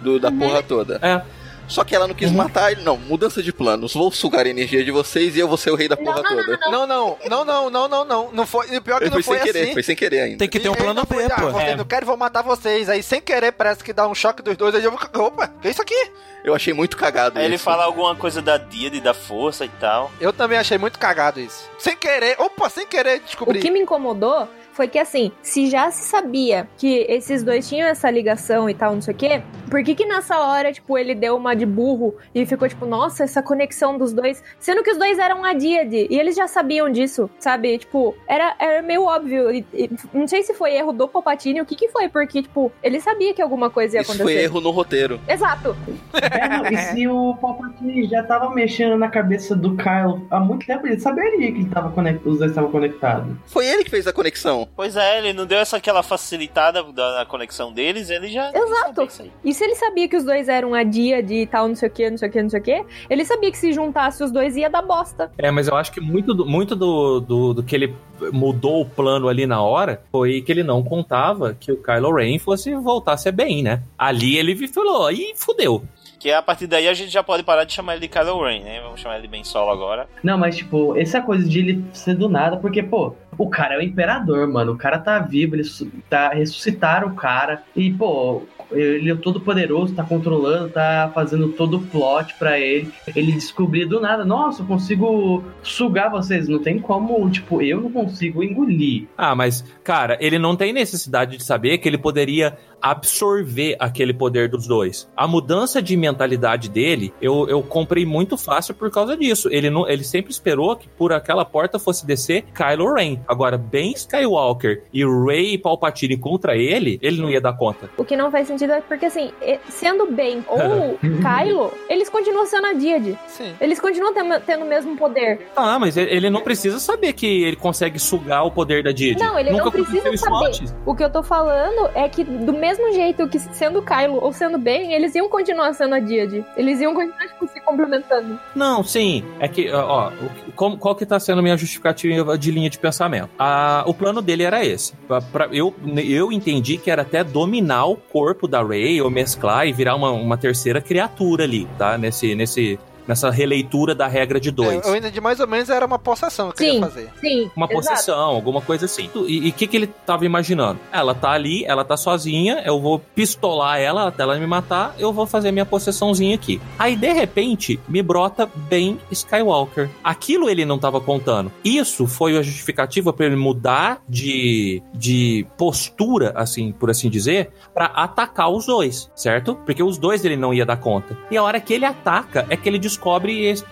do, da porra toda. É. Só que ela não quis matar ele, não. Mudança de planos. Vou sugar a energia de vocês e eu vou ser o rei da porra toda. Não, não, não, não, não, não, não. Não foi. E pior que Foi não foi sem querer, assim. foi sem querer ainda. Tem que ter um E plano não B, foi, ah, pô. você É. não quero, vou matar vocês. Aí sem querer parece que dá um choque dos dois. Aí eu vou. Opa, que é isso aqui? Eu achei muito cagado Aí ele isso. fala alguma coisa da Díade, da força e tal. Eu também achei muito cagado isso. Sem querer. Opa, sem querer descobrir. O que me incomodou foi que, assim, se já se sabia que esses dois tinham essa ligação e tal, não sei o quê, por que que nessa hora, tipo, ele deu uma de burro e ficou tipo, nossa, essa conexão dos dois, sendo que os dois eram a Díade e eles já sabiam disso, sabe? Tipo, era, era meio óbvio. E- e não sei se foi erro do Palpatine, o que que foi, porque, tipo, ele sabia que alguma coisa ia Isso acontecer. foi erro no roteiro. Exato. É, não, e [laughs] se o Palpatine já tava mexendo na cabeça do Kylo há muito tempo, ele saberia que ele tava conect... os dois estavam conectados. Foi ele que fez a conexão. Pois é, ele não deu essa aquela facilitada da, da conexão deles, ele já. Exato. E se ele sabia que os dois eram a Díade e tal, não sei o que, não sei o que, não sei o que, ele sabia que se juntasse os dois ia dar bosta. É, mas eu acho que muito do, muito do, do, do que ele mudou o plano ali na hora foi que ele não contava que o Kylo Ren fosse voltar a ser bem, né? Ali ele falou, e fudeu. Que a partir daí a gente já pode parar de chamar ele de Kylo Ren, né? Vamos chamar ele de Ben Solo agora. Não, mas tipo, essa coisa de ele ser do nada, porque, pô, o cara é o imperador, mano. O cara tá vivo, eles tá, ressuscitaram o cara. E, pô, ele é todo poderoso, tá controlando, tá fazendo todo o plot pra ele. Ele descobrir do nada, nossa, eu consigo sugar vocês. Não tem como, tipo, eu não consigo engolir. Ah, mas, cara, ele não tem necessidade de saber que ele poderia absorver aquele poder dos dois. A mudança de mentalidade dele, eu, eu comprei muito fácil por causa disso. Ele, não, ele sempre esperou que por aquela porta fosse descer Kylo Ren. Agora, Ben Skywalker e Rey Palpatine contra ele, ele não ia dar conta. O que não faz sentido é porque, assim, sendo Ben ou [laughs] Kylo, eles continuam sendo a Díade. Sim. Eles continuam tendo, tendo o mesmo poder. Ah, mas ele não precisa saber que ele consegue sugar o poder da Díade. Não, ele Nunca não precisa saber. Antes. O que eu tô falando é que, do mesmo jeito que sendo Kylo ou sendo Ben, eles iam continuar sendo a Díade. Eles iam continuar tipo, se complementando. Não, sim. É que, ó, qual, qual que tá sendo a minha justificativa de linha de pensamento? Ah, o plano dele era esse. Pra, pra, eu, eu entendi que era até dominar o corpo da Rey, ou mesclar e virar uma, uma terceira criatura ali, tá? Nesse, nesse, nessa releitura da regra de dois. É, eu entendi mais ou menos era uma possessão que sim, ele ia fazer. Sim, Uma exato. possessão, alguma coisa assim. E o que, que ele tava imaginando? Ela tá ali, ela tá sozinha, eu vou pistolar ela até ela me matar, eu vou fazer minha possessãozinha aqui. Aí, de repente, me brota bem Skywalker. Aquilo ele não tava contando. Isso foi a justificativa para ele mudar de, de postura, assim, por assim dizer, para atacar os dois, certo? Porque os dois ele não ia dar conta. E a hora que ele ataca é que ele descobre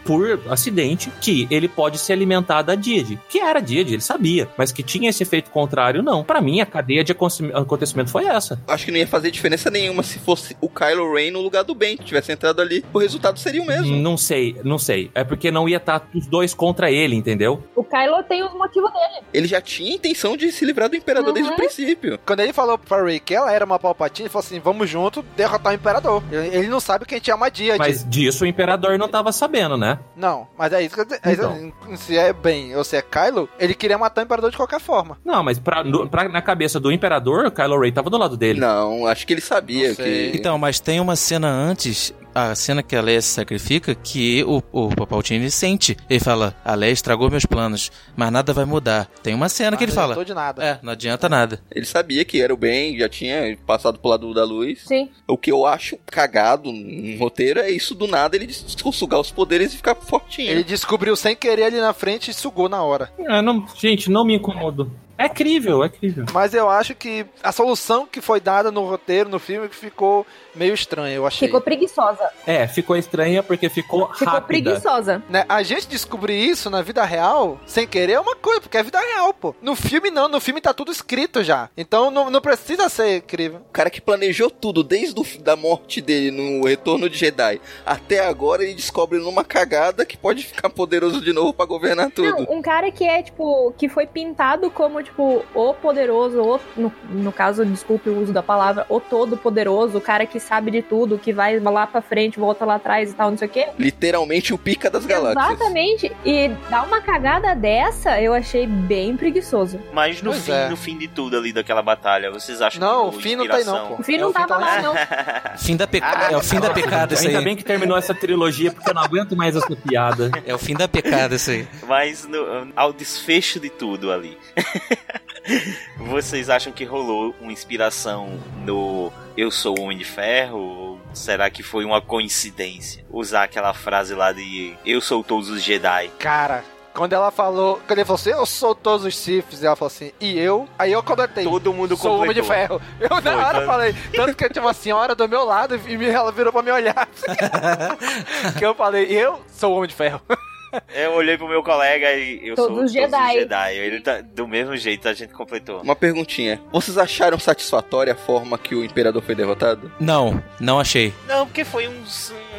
por acidente que ele pode se alimentar da Didi, que era Didi, ele sabia, mas que tinha esse efeito contrário, não. Para mim, a cadeia de acontecimento foi essa. Acho que não ia fazer diferença nenhuma se fosse o Kylo Ren no lugar do Ben, que tivesse entrado ali. O resultado seria o mesmo. Não sei, não sei. É porque não ia estar os dois contra ele, entendeu? O Kylo tem os motivos dele. Ele já tinha intenção de se livrar do Imperador Uhum. desde o princípio. Quando ele falou pra Rey que ela era uma Palpatine, ele falou assim: vamos junto derrotar o Imperador. Ele não sabe que a gente é uma Díade. Mas disso o Imperador não tava sabendo, né? Não, mas é isso que eu é isso- Então. Se é bem ou se é Kylo, ele queria matar o Imperador de qualquer forma. Não, mas pra, no- pra- na cabeça do Imperador, o Kylo Ren tava do lado dele. Não, acho que ele sabia que. Então, mas tem uma cena antes, a cena que a Leia se sacrifica, que o, o Palpatine sente. Ele fala, a Leia estragou meus planos, mas nada vai mudar. Tem uma cena que ele não fala, adiantou de nada. é, não adianta nada. Ele sabia que era o bem, já tinha passado pro lado da luz. Sim. O que eu acho cagado no roteiro é isso do nada, ele sugar os poderes e ficar fortinho. Ele descobriu sem querer ali na frente e sugou na hora. Ah, não, gente, não me incomodo. É crível, é crível. Mas eu acho que a solução que foi dada no roteiro, no filme, que ficou meio estranha, eu achei. Ficou preguiçosa. É, ficou estranha porque ficou, Ficou rápida. preguiçosa. Né, A gente descobrir isso na vida real, sem querer, é uma coisa, porque é vida real, pô. No filme não, no filme tá tudo escrito já. Então não, não precisa ser incrível. O cara que planejou tudo, desde o, da morte dele no Retorno de Jedi até agora, ele descobre numa cagada que pode ficar poderoso de novo pra governar tudo. Não, um cara que é, tipo, que foi pintado como, tipo, o poderoso, o, no, no caso, desculpe o uso da palavra, o todo poderoso, o cara que sabe de tudo, que vai lá pra frente, volta lá atrás e tal, não sei o quê. Literalmente o pica das galáxias. Exatamente. E dar uma cagada dessa, eu achei bem preguiçoso. Mas no Pois fim, é. no fim de tudo ali daquela batalha, vocês acham Não, que o fim não tá aí não, pô. O filho É, não o fim tava tá lá, não. [laughs] Fim da pecada, é o fim da pecada isso Ainda aí. bem que terminou essa trilogia porque eu não aguento mais essa piada. É o fim da pecada isso aí. Mas no- ao desfecho de tudo ali. [laughs] [laughs] Vocês acham que rolou uma inspiração no Eu sou o Homem de Ferro? Ou será que foi uma coincidência usar aquela frase lá de Eu sou todos os Jedi? Cara, quando ela falou, quando ele falou assim, eu sou todos os Siths, ela falou assim, e eu? Aí eu completei. Todo mundo Sou o Homem de completou. Ferro. Eu na Foi, hora tanto- falei, tanto que tinha uma senhora do meu lado e ela virou pra me olhar. [laughs] que eu falei, eu sou o Homem de Ferro. [laughs] [laughs] Eu olhei pro meu colega e eu Todos sou os todos os Jedi. Jedi. Ele tá do mesmo jeito, a gente completou. Uma perguntinha. Vocês acharam satisfatória a forma que o Imperador foi derrotado? Não, não achei. Não, porque foi um,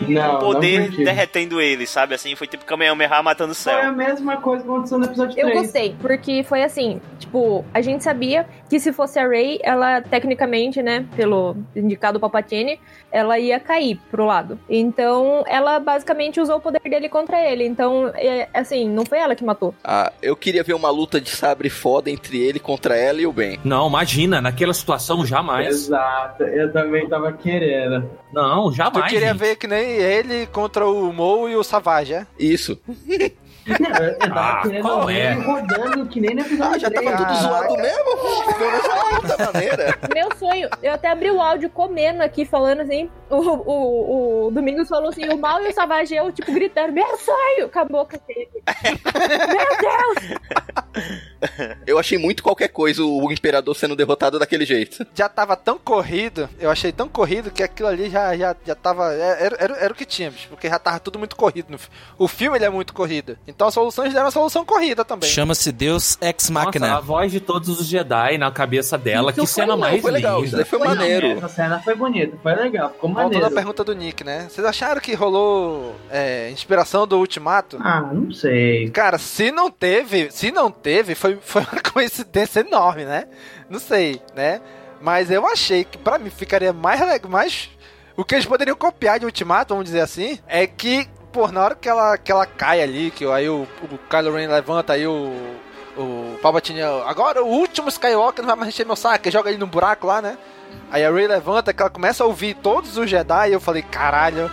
um Não, poder derretendo ele, sabe? Assim, foi tipo Kamehameha matando o Foi a céu. mesma coisa que aconteceu no episódio Eu 3. gostei, porque foi assim, tipo, a gente sabia que se fosse a Rey, ela tecnicamente, né, pelo indicado Palpatine, ela ia cair pro lado. Então, ela basicamente usou o poder dele contra ele. Então, é, assim, não foi ela que matou. Ah, eu queria ver uma luta de sabre foda entre ele contra ela e o Ben. Não, imagina, naquela situação jamais. Exato, eu também tava querendo. Não, Tu jamais. queria gente. ver que nem ele contra o Mo e o Savage, é? Isso. Não, eu, eu tava Ah, querendo qual é? rodando que nem no episódio Ah, já 3. tava tudo zoado mesmo? Pelo menos maneira. Meu sonho, eu até abri o áudio comendo aqui, falando assim. O, o, o Domingos falou assim: o mal e o Savage, eu, tipo, gritando: Meu sonho! Acabou com aquele. [laughs] Meu Deus! Eu achei muito qualquer coisa o Imperador sendo derrotado daquele jeito. Já tava tão corrido, eu achei tão corrido que aquilo ali já, já, já tava. é, Era, era, era o que tinha, bicho, porque já tava tudo muito corrido. O filme ele é muito corrido. Então a solução eles deram uma solução corrida também. Chama-se Deus Ex Nossa, a Machina. voz de todos os Jedi na cabeça dela, que Isso cena foi- mais foi legal, linda. isso daí foi maneiro. Essa cena foi bonita, foi legal, ficou Voltando maneiro. à pergunta do Nick, né? Vocês acharam que rolou é, inspiração do Ultimato? Ah, não sei. Cara, se não teve, se não teve, foi, foi uma [laughs] coincidência enorme, né? Não sei, né? Mas eu achei que pra mim ficaria mais legal, mais o que eles poderiam copiar de Ultimato, vamos dizer assim, é que, pô, na hora que ela, que ela cai ali, que aí o, o Kylo Ren levanta aí o o Palpatine, agora o último Skywalker não vai mais encher meu saco, joga ele no buraco lá, né? Aí a Rey levanta, que ela começa a ouvir todos os Jedi, e eu falei, caralho,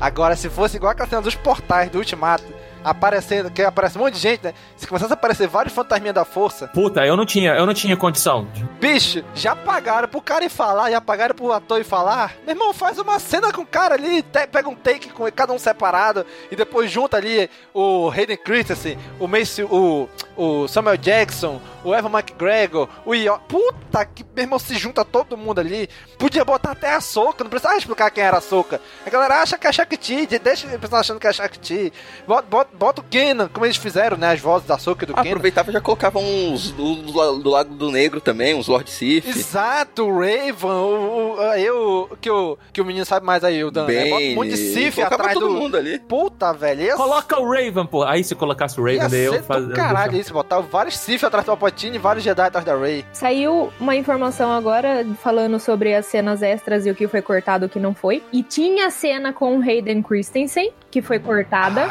agora se fosse igual aquela cena dos portais do Ultimato, aparecendo, que aparece um monte de gente, né? Se começasse a aparecer vários fantasminhas da força, Puta, eu não tinha, eu não tinha condição. bicho, já pagaram pro cara ir falar, já pagaram pro ator ir falar. Meu irmão, faz uma cena com o cara ali, te- pega um take com cada um separado, e depois junta ali o Hayden Christensen, o Mace, o, o Samuel Jackson, o Evan McGregor, o Io... Puta que, meu irmão, se junta todo mundo ali. Podia botar até a Soca, não precisava explicar quem era a Soca. A galera acha que é Shakti, deixa o pessoal achando que é Shakti. Bota, bota, bota o Kenan, como eles fizeram, né, as vozes da Soca e do Kenan. Aproveitava e já colocava uns do, do, do Lago do Negro também, uns Lord Sith. Exato, o Raven, o, o, aí o que, o que o menino sabe mais aí, o Dan, né? Bota um monte de Sif atrás todo do... mundo ali. Puta, velho, ia, Coloca o Raven, pô. Aí se colocasse o Raven, daí eu ser fazia. caralho isso, botar vários Sif atrás do Palpatine e vários Jedi atrás da Rey. Saiu uma informação agora falando sobre as cenas extras e o que foi cortado e o que não foi. E tinha cena com o Hayden Christensen, que foi cortada.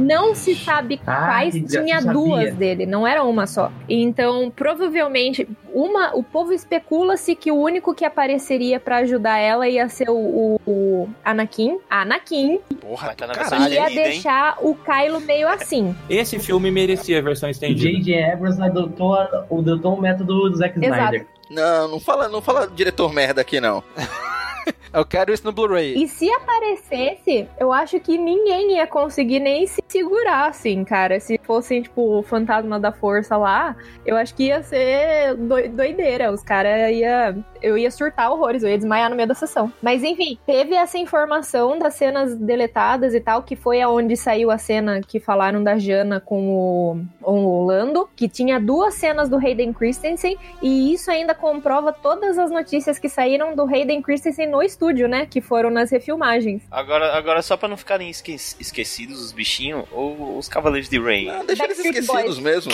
não se sabe Ah, quais, tinha sabia. duas dele, não era uma só. Então, provavelmente, uma, o povo especula-se que o único que apareceria pra ajudar ela ia ser o, o, o Anakin. Anakin. Porra, tá na caralho, E ia hein? deixar o Kylo meio assim. Esse filme merecia a versão estendida. J.J. Abrams adotou, adotou o método do Zack Exato. Snyder. Não, não fala, não fala diretor merda aqui, não. [laughs] Eu quero isso no Blu-ray. E se aparecesse, eu acho que ninguém ia conseguir nem se segurar, assim, cara. Se fossem, tipo, o fantasma da força lá, eu acho que ia ser doi- doideira. Os caras ia. Eu ia surtar horrores, eu ia desmaiar no meio da sessão. Mas enfim, teve essa informação das cenas deletadas e tal, que foi aonde saiu a cena que falaram da Jana com o, o Lando, que tinha duas cenas do Hayden Christensen, e isso ainda comprova todas as notícias que saíram do Hayden Christensen no estúdio, né? Que foram nas refilmagens. Agora, agora só pra não ficarem esque- esquecidos os bichinhos, ou os Cavaleiros de Rain. Ah, deixa eles esquecidos mesmo.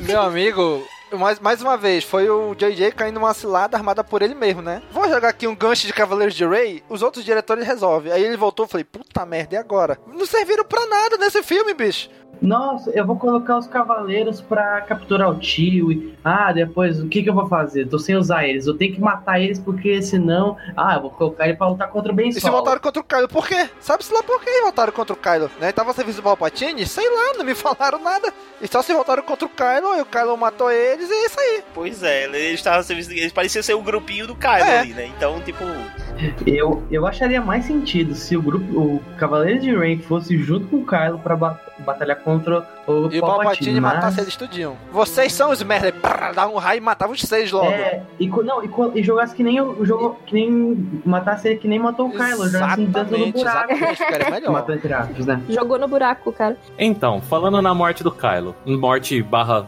Meu amigo, mais, mais uma vez, foi o JJ caindo numa cilada armada por ele mesmo, né? Vou jogar aqui um gancho de Cavaleiros de Rey, os outros diretores resolvem. Aí ele voltou e falei, puta merda, e agora? Não serviram pra nada nesse filme, bicho. Nossa, eu vou colocar os cavaleiros pra capturar o tio. E, ah, depois o que, que eu vou fazer? Tô sem usar eles. Eu tenho que matar eles porque senão. Ah, eu vou colocar ele pra lutar contra o Ben E se Solo. voltaram contra o Kylo, por quê? Sabe-se lá por que voltaram contra o Kylo, né? Tava a serviço do Palpatine? Sei lá, não me [laughs] falaram nada. E só se voltaram contra o Kylo, e o Kylo matou eles, e é isso aí. Pois é, eles estavam eles pareciam ser o grupinho do Kylo É. ali, né? Então, tipo, Eu, eu acharia mais sentido se o grupo, o Cavaleiro de Rain fosse junto com o Kylo pra ba- batalhar contra o E o Palpatine matasse eles tudinho. Vocês são os merda, prrr, dá um raio e matava os seis logo. É, e, não, e, e jogasse que nem o o jogo, que nem matasse ele que nem matou o Kylo, jogasse dentro do Exatamente, buraco. exatamente, [laughs] melhor. Matou entre aspas, né? Jogou no buraco, cara. Então, falando na morte do Kylo, morte barra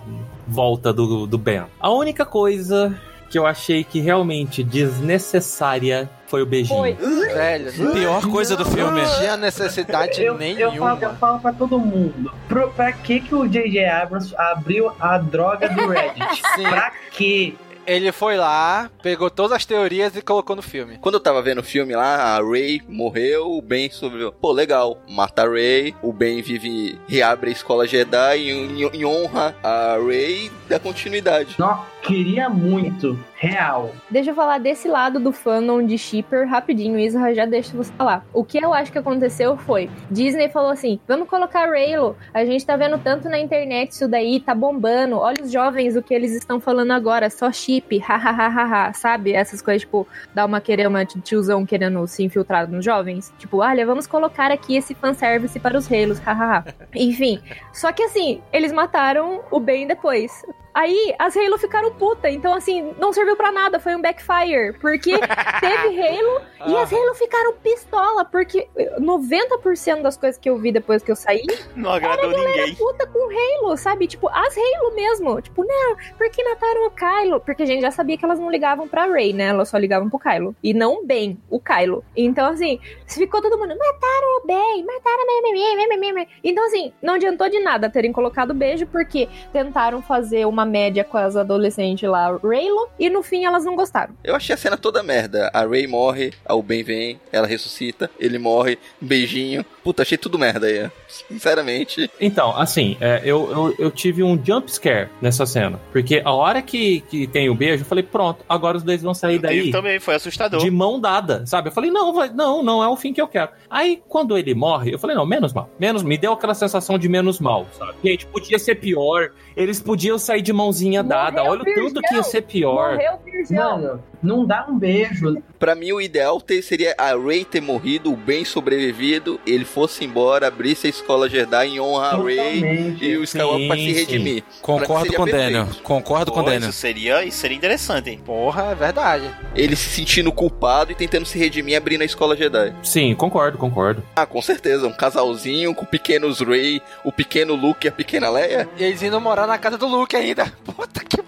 volta do, do Ben. A única coisa que eu achei que realmente desnecessária foi o beijinho. Foi. Velho, Pior coisa do filme. Não tinha necessidade [laughs] Eu, eu, nenhuma. falo, eu falo pra todo mundo. Pro, pra que que o J.J. Abrams abriu a droga do Reddit? [laughs] Sim. pra quê? Ele foi lá, pegou todas as teorias e colocou no filme. Quando eu tava vendo o filme lá, a Rey morreu, o Ben sobreviveu. Pô, legal. Mata a Rey, o Ben vive, reabre a escola Jedi em, em- em honra a Rey da continuidade. Não, queria muito. Real. Deixa eu falar desse lado do fandom de Shipper rapidinho, Isra, já deixa você falar. O que eu acho que aconteceu foi, Disney falou assim, vamos colocar Raylo, a gente tá vendo tanto na internet isso daí, tá bombando, olha os jovens, o que eles estão falando agora, só Shipper. Chip, [laughs] hahaha, sabe? Essas coisas, tipo, dar uma querema de tiozão querendo se infiltrar nos jovens. Tipo, olha, vamos colocar aqui esse fanservice para os reilos, hahaha. [laughs] Enfim, só que assim, eles mataram o Ben depois. Aí as Halo ficaram puta, então assim, não serviu pra nada, foi um backfire, porque [laughs] teve Halo e as Halo ficaram pistola, porque 90% das coisas que eu vi depois que eu saí não agradou era ninguém. puta com Halo, sabe? Tipo, as Halo mesmo. Tipo, não, porque mataram o Kylo? Porque a gente já sabia que elas não ligavam pra Rey, né? Elas só ligavam pro Kylo. E não bem, o Kylo. Então, assim, ficou todo mundo, mataram o Ben, mataram o Então, assim, não adiantou de nada terem colocado beijo, porque tentaram fazer uma média com as adolescentes lá, Raylo, e no fim elas não gostaram. Eu achei a cena toda merda. A Ray morre, o Ben vem, ela ressuscita, ele morre, um beijinho. Puta, achei tudo merda aí. Sinceramente. Então, assim, é, eu, eu, eu, tive um jump scare nessa cena. Porque a hora que, que tem o beijo, eu falei, pronto, agora os dois vão sair eu daí. também, foi assustador. De mão dada, sabe? Eu falei, não, não, não é o fim que eu quero. Aí, quando ele morre, eu falei, não, menos mal. Menos, me deu aquela sensação de menos mal, sabe? Gente, podia ser pior. Eles podiam sair de mãozinha dada. Olha o tanto que ia ser pior. Morreu virgão. Mano, não dá um beijo. Pra mim, o ideal ter, seria a Ray ter morrido, o Ben sobrevivido, ele fosse embora, abrisse a escola Jedi em honra a Ray e o Skywalker pra se redimir. Concordo com o Daniel. Concordo com o Daniel. Isso seria, isso seria interessante, hein? Porra, é verdade. Ele se sentindo culpado e tentando se redimir abrindo a escola Jedi. Sim, concordo, concordo. Ah, com certeza. Um casalzinho com pequenos Ray, o pequeno Luke e a pequena Leia. E eles indo morar na casa do Luke ainda. [laughs] Puta que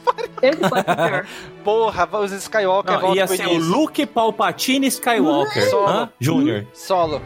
pior. [laughs] Porra, os Skywalker Não, ia ser o Luke Palpatine Skywalker. Solo. Hã? Júnior. [laughs] Solo.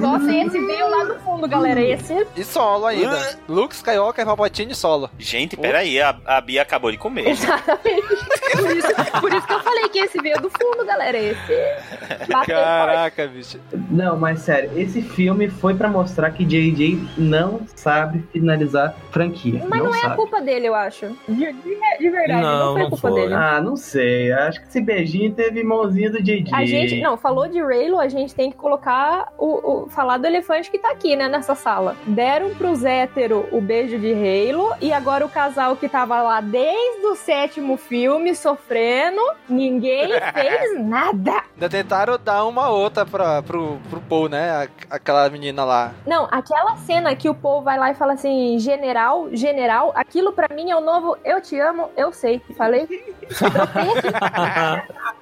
Nossa, esse veio lá do fundo, galera. Esse E solo ainda. Luke Skywalker, Palpatine solo. Gente, peraí, a, a Bia acabou de comer. Exatamente. Por isso, por isso que eu falei que esse veio do fundo, galera. Esse. bateu Caraca, bicho. Não, mas sério, esse filme foi pra mostrar que JJ não sabe finalizar franquia. Mas não, é sabe. a culpa dele, eu acho. De, de- de verdade, não, Não, foi não culpa foi. dele. Ah, não sei. Acho que esse beijinho teve mãozinha do JJ. A gente, não, falou de Raylo, a gente tem que colocar o, o- falar do elefante que tá aqui, né, nessa sala. Deram pros hétero o beijo de Raylo e agora o casal que tava lá desde o sétimo filme sofrendo, ninguém [laughs] fez nada. Ainda tentaram dar uma outra pra, pro, pro Paul, né? A- aquela menina lá. Não, aquela cena que o Paul vai lá e fala assim, general, general, aquilo pra mim é o novo eu te amo, eu sei. Falei. [laughs]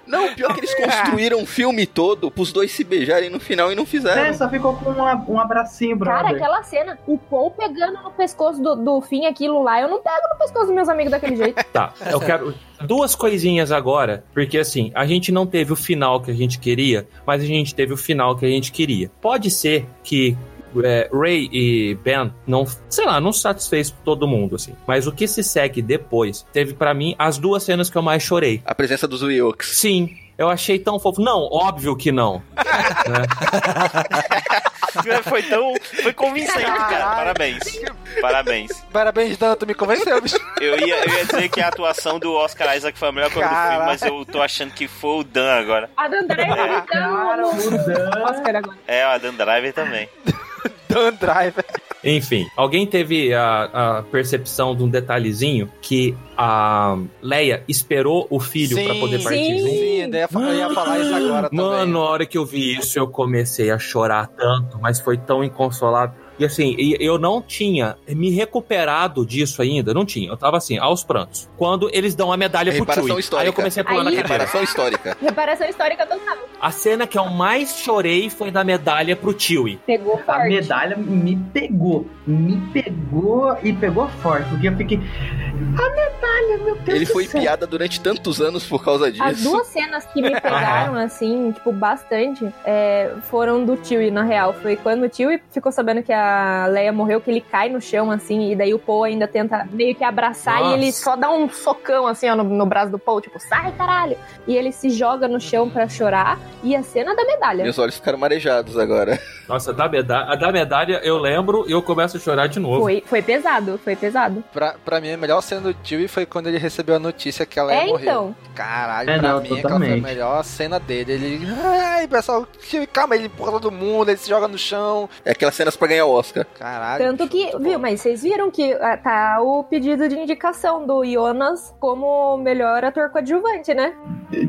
Não, pior que eles construíram um filme todo pros dois se beijarem no final e não fizeram. É, só ficou com uma- um abracinho, brother. Cara, aquela cena, o Paul pegando no pescoço do, do fim aquilo lá, eu não pego no pescoço dos meus amigos daquele jeito. Tá, eu quero duas coisinhas agora, porque assim, a gente não teve o final que a gente queria, mas a gente teve o final que a gente queria. Pode ser que é, Ray e Ben não, sei lá, não satisfez todo mundo, assim. Mas o que se segue depois, teve pra mim as duas cenas que eu mais chorei. A presença dos Wilkes. Sim. Eu achei tão fofo. Não, óbvio que não. [laughs] Foi tão. Foi convincente, cara. Parabéns. Parabéns. Parabéns, Dan, tu me convenceu, bicho. Eu ia, eu ia dizer que a atuação do Oscar Isaac foi a melhor coisa do filme, mas eu tô achando que foi o Dan agora. A Dan Driver É. no no Oscar agora. É, o Dan Driver também. Dan Driver. Enfim, alguém teve a, a percepção de um detalhezinho que a Leia esperou o filho pra poder partir junto? Sim, eu ia, eu ia falar isso agora também. Mano, na hora que eu vi isso, eu comecei a chorar tanto, mas foi tão inconsolável. E assim, eu não tinha me recuperado disso ainda, não tinha. Eu tava assim, aos prantos. Quando eles dão a medalha pro Reparação Chewie. histórica. Aí eu comecei a pular na Aí- cadeira. Reparação histórica. Reparação histórica total. A cena que eu mais chorei foi da medalha pro Chewie. Pegou A forte. medalha me pegou. Me pegou e pegou forte. Porque eu fiquei. A medalha, meu Deus Ele do foi céu. piada durante tantos anos por causa disso. As duas cenas que me [laughs] pegaram, assim, tipo, bastante, é, foram do Chewie, na real. Foi quando o Chewie ficou sabendo que a Leia morreu, que ele cai no chão, assim, e daí o Poe ainda tenta meio que abraçar Nossa. e ele só dá um socão, assim, ó, no, no braço do Poe, tipo, sai, caralho! E ele se joga no chão pra chorar, e a cena da medalha. Meus olhos ficaram marejados agora. Nossa, a da medalha, a da medalha eu lembro e eu começo a chorar de novo. Foi, foi pesado, foi pesado. Pra, pra mim, a melhor cena do Chewie foi quando ele recebeu a notícia que ela É, ia morrer. então. Caralho, É, pra não, mim aquela foi a melhor cena dele. Ele. Ai, pessoal, calma, ele empurra todo mundo, ele se joga no chão. É aquelas cenas pra ganhar o Oscar. Caralho. Tanto que, viu, mas vocês viram que ah, tá o pedido de indicação do Jonas como melhor ator coadjuvante, né?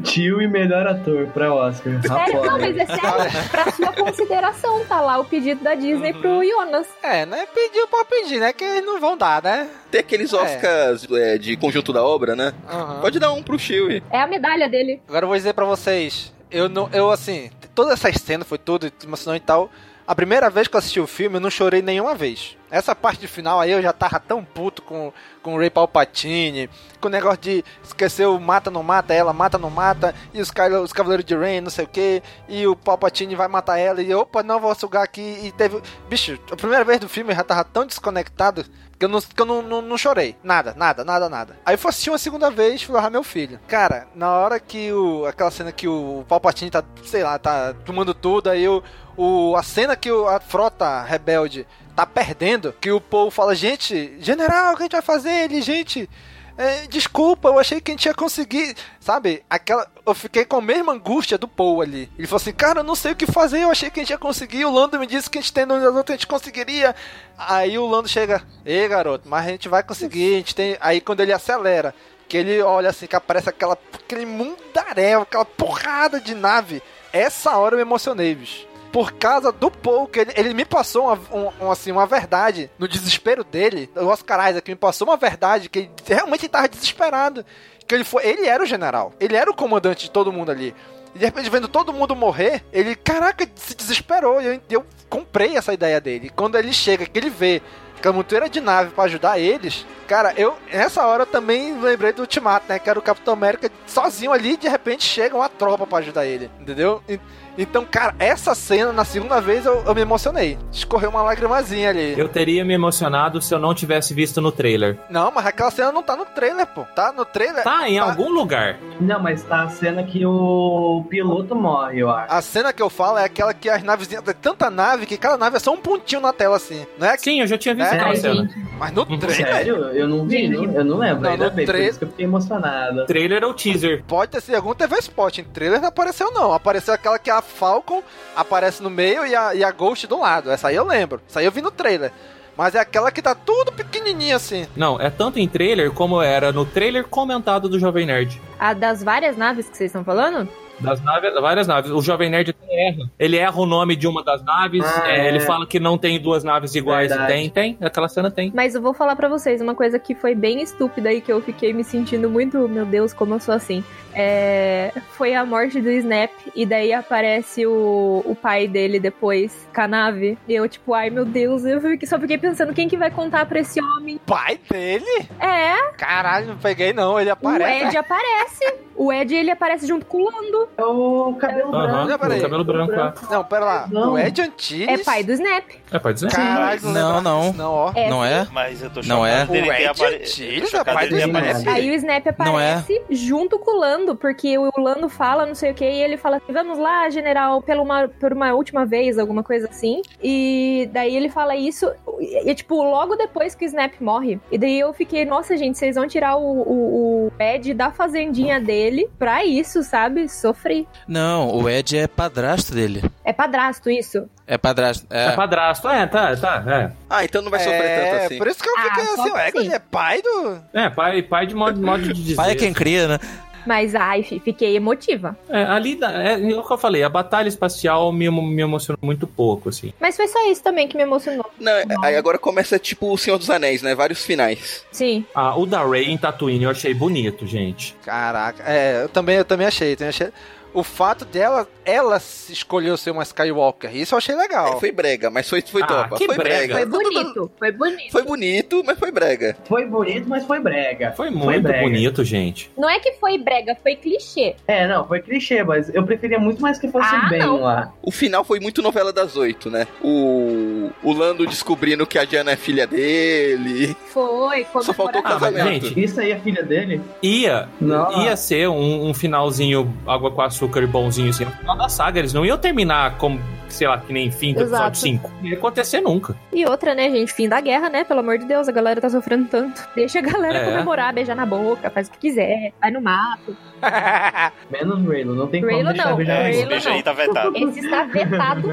Tio e melhor ator pra Oscar. Sério, não, mas é sério. [laughs] pra sua consideração, tá lá o pedido da Disney pro Jonas. É, né? Pediu pra pedir, né? Que eles não vão dar, né? Tem aqueles Oscars é, de conjunto da obra, né? Aham. Pode dar um pro Chewie. É a medalha dele. Agora eu vou dizer pra vocês, eu não, eu assim, toda essa cena foi tudo emocionante e tal. A primeira vez que eu assisti o filme, eu não chorei nenhuma vez. Essa parte de final aí eu já tava tão puto com, com o Ray Palpatine, com o negócio de esquecer o mata não mata, ela mata não mata, e os, os Cavaleiros de Rain, não sei o que, e o Palpatine vai matar ela, e opa, não, vou sugar aqui, e teve... Bicho, a primeira vez do filme eu já tava tão desconectado que eu não, que eu não, não, não chorei. Nada, nada, nada, nada. Aí eu fui assistir uma segunda vez, fui levar meu filho. Cara, na hora que o. Aquela cena que o Palpatine tá, sei lá, tá tomando tudo, aí o. o a cena que o- a frota rebelde tá perdendo, que o Paul fala, gente, general, o que a gente vai fazer? Ele, gente. é, desculpa, eu achei que a gente ia conseguir. Sabe? Aquela. Eu fiquei com a mesma angústia do Paul ali. Ele falou assim, cara, eu não sei o que fazer, eu achei que a gente ia conseguir. O Lando me disse que a gente tem no outro, a gente conseguiria. Aí o Lando chega, ei garoto, mas a gente vai conseguir, a gente tem. Aí quando ele acelera, que ele olha assim, que aparece aquela. aquele mundaréu, aquela porrada de nave. Essa hora eu me emocionei, bicho. Por causa do Paul, que ele, ele me passou uma, um- um, assim, uma verdade no desespero dele. O Oscar Isaac me passou uma verdade que ele realmente estava desesperado. Que ele foi. Ele era o general. Ele era o comandante de todo mundo ali. E de repente, vendo todo mundo morrer, ele, caraca, se desesperou. E eu, eu comprei essa ideia dele. Quando ele chega, que ele vê aquela monteira de nave pra ajudar eles, cara, eu, nessa hora eu também lembrei do Ultimato, né? Que era o Capitão América sozinho ali e de repente chega uma tropa pra ajudar ele, entendeu? E- então, cara, essa cena, na segunda vez, eu, eu me emocionei. Escorreu uma lagrimazinha ali. Eu teria me emocionado se eu não tivesse visto no trailer. Não, mas aquela cena não tá no trailer, pô. Tá no trailer. Tá em algum lugar. Não, mas tá a cena que o piloto morre, eu acho. A cena que eu falo é aquela que as navezinhas. Tem tanta nave que cada nave é só um pontinho na tela assim. Não é? Sim, eu já tinha visto É, aquela cena. Mas no trailer. Sério? Eu não vi, não- eu não lembro. Não, ainda no bem, por trailer- isso que eu fiquei emocionado. Trailer ou teaser? Pode ter sido algum TV Spot. Em trailer não apareceu, não. Apareceu aquela que a Falcon aparece no meio e a, e a Ghost do lado. Essa aí eu lembro. Essa aí eu vi no trailer. Mas é aquela que tá tudo pequenininha assim. Não, é tanto em trailer como era no trailer comentado do Jovem Nerd. A das várias naves que vocês estão falando? Das naves, várias naves. O Jovem Nerd até erra. Ele erra o nome de uma das naves. Ah, é, é. Ele fala que não tem duas naves iguais. Verdade. Tem, tem. Aquela cena tem. Mas eu vou falar pra vocês uma coisa que foi bem estúpida e que eu fiquei me sentindo muito, meu Deus, como eu sou assim. É, foi a morte do Snap e daí aparece o, o pai dele depois com a nave. E eu, tipo, ai meu Deus, eu fiquei- só fiquei pensando quem que vai contar pra esse homem. Pai dele? É, Caralho, não peguei não. Ele o aparece. Ed aparece. O Ed ele aparece junto com o Lando. É o cabelo Aham, branco. Não, peraí. o cabelo branco lá. Não, pera lá. Não. O Ed Antilles. É pai do Snap. É, pode dizer. Caralho, Não, lembrava não. Não, ó. É, Não é? Mas eu tô Não é? O Ed apare- Antilles, dele ter do Snap. Aí o Snap é? aparece junto com o Lando, porque o Lando fala não sei o que, e ele fala assim, vamos lá, general, pela uma, por uma última vez, alguma coisa assim. E daí ele fala isso, e, e, tipo, logo depois que o Snap morre. E daí eu fiquei, nossa, gente, vocês vão tirar o, o, o Ed da fazendinha dele pra isso, sabe? Sofri. Não, o Ed é padrasto dele. É padrasto isso. É padrasto. É É. padrasto. É, tá, tá. É, Ah, então não vai sofrer É, tanto assim. por isso que eu Ah, fiquei só assim, o assim. Ed é pai do. é pai, pai de modo, modo de dizer. Pai é quem cria, né? Mas, ai, fi, fiquei emotiva. É, ali, é, é o que eu falei, a batalha espacial me, me emocionou muito pouco, assim. Mas foi só isso também que me emocionou. Não, aí agora começa tipo o Senhor dos Anéis, né? Vários finais. Sim. Ah, o da Ray em Tatooine eu achei bonito, gente. Caraca, é, eu também, eu também achei, também achei. O fato dela, ela se escolheu ser uma Skywalker, isso eu achei legal. É, foi brega, mas foi, foi Ah, topa. que foi brega. brega. Foi bonito, foi bonito. Foi bonito, mas foi brega. Foi bonito, mas foi brega. Foi muito brega. bonito, gente. Não é que foi brega, foi clichê. É, não, foi clichê, mas eu preferia muito mais que fosse Ah, bem não. lá. O final foi muito novela das oito, né? O, o Lando descobrindo que a Diana é filha dele. Foi, Só faltou o Ah, casamento. gente, Isso aí é filha dele? ia, Não. ia ser um, um finalzinho água com açúcar e bonzinho assim. No final da saga, eles não iam terminar como sei lá, que nem fim do Exato. episódio 5. Não ia acontecer nunca. E outra, né, gente? Fim da guerra, né? Pelo amor de Deus, a galera tá sofrendo tanto. Deixa a galera É. comemorar, beijar na boca, faz o que quiser, vai no mato. [laughs] Menos Raylo, não tem como Raylo deixar não, beijar Raylo aí, tá vetado. Esse está vetado.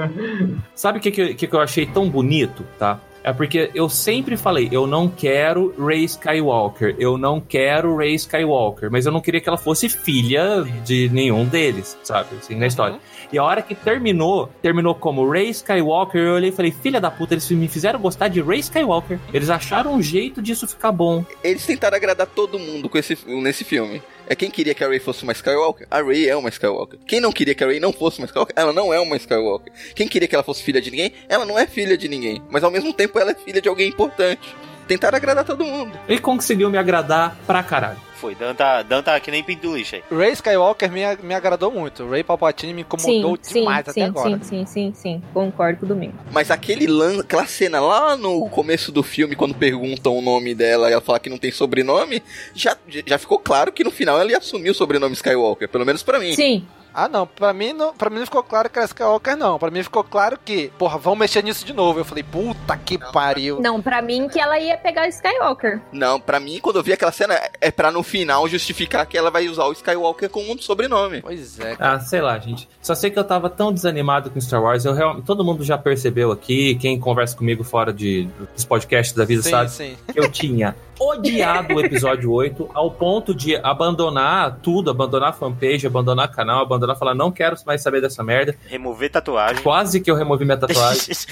Sabe o que, que que eu achei tão bonito, tá? É porque eu sempre falei, eu não quero Rey Skywalker, eu não quero Rey Skywalker, mas eu não queria que ela fosse filha de nenhum deles, sabe? Assim, na história. E a hora que terminou, terminou como Rey Skywalker, eu olhei e falei, filha da puta, eles me fizeram gostar de Rey Skywalker. Eles acharam um jeito disso ficar bom. Eles tentaram agradar todo mundo com esse, nesse filme. É quem queria que a Rey fosse uma Skywalker? A Rey é uma Skywalker. Quem não queria que a Rey não fosse uma Skywalker? Ela não é uma Skywalker. Quem queria que ela fosse filha de ninguém? Ela não é filha de ninguém. Mas ao mesmo tempo ela é filha de alguém importante. Tentaram agradar todo mundo. Ele conseguiu me agradar pra caralho. Foi, Dan tá, Dan tá que nem lixo aí. Ray Skywalker me, me agradou muito. Ray Palpatine me incomodou Sim, sim, demais até sim, agora. sim, sim, sim, sim. Concordo com o Domingo. Mas aquele lan, aquela cena lá no começo do filme, quando perguntam o nome dela e ela fala que não tem sobrenome, já, já ficou claro que no final ela ia assumir o sobrenome Skywalker, pelo menos pra mim. Sim. Ah, não. Pra mim não, pra mim não ficou claro que era Skywalker, não. Pra mim ficou claro que, porra, vão mexer nisso de novo. Eu falei, puta que pariu. Não, pra mim que ela ia pegar o Skywalker. Não, pra mim, quando eu vi aquela cena, é pra no final justificar que ela vai usar o Skywalker com um sobrenome. Pois é. Ah, sei lá, gente. Só sei que eu tava tão desanimado com Star Wars. Eu real- Todo mundo já percebeu aqui, quem conversa comigo fora de, dos podcasts da vida Sim, sabe sim. que eu tinha [laughs] odiado o episódio 8 ao ponto de abandonar tudo, abandonar a fanpage, abandonar canal, abandonar, falar, não quero mais saber dessa merda. Remover tatuagem. Quase que eu removi minha tatuagem. [laughs]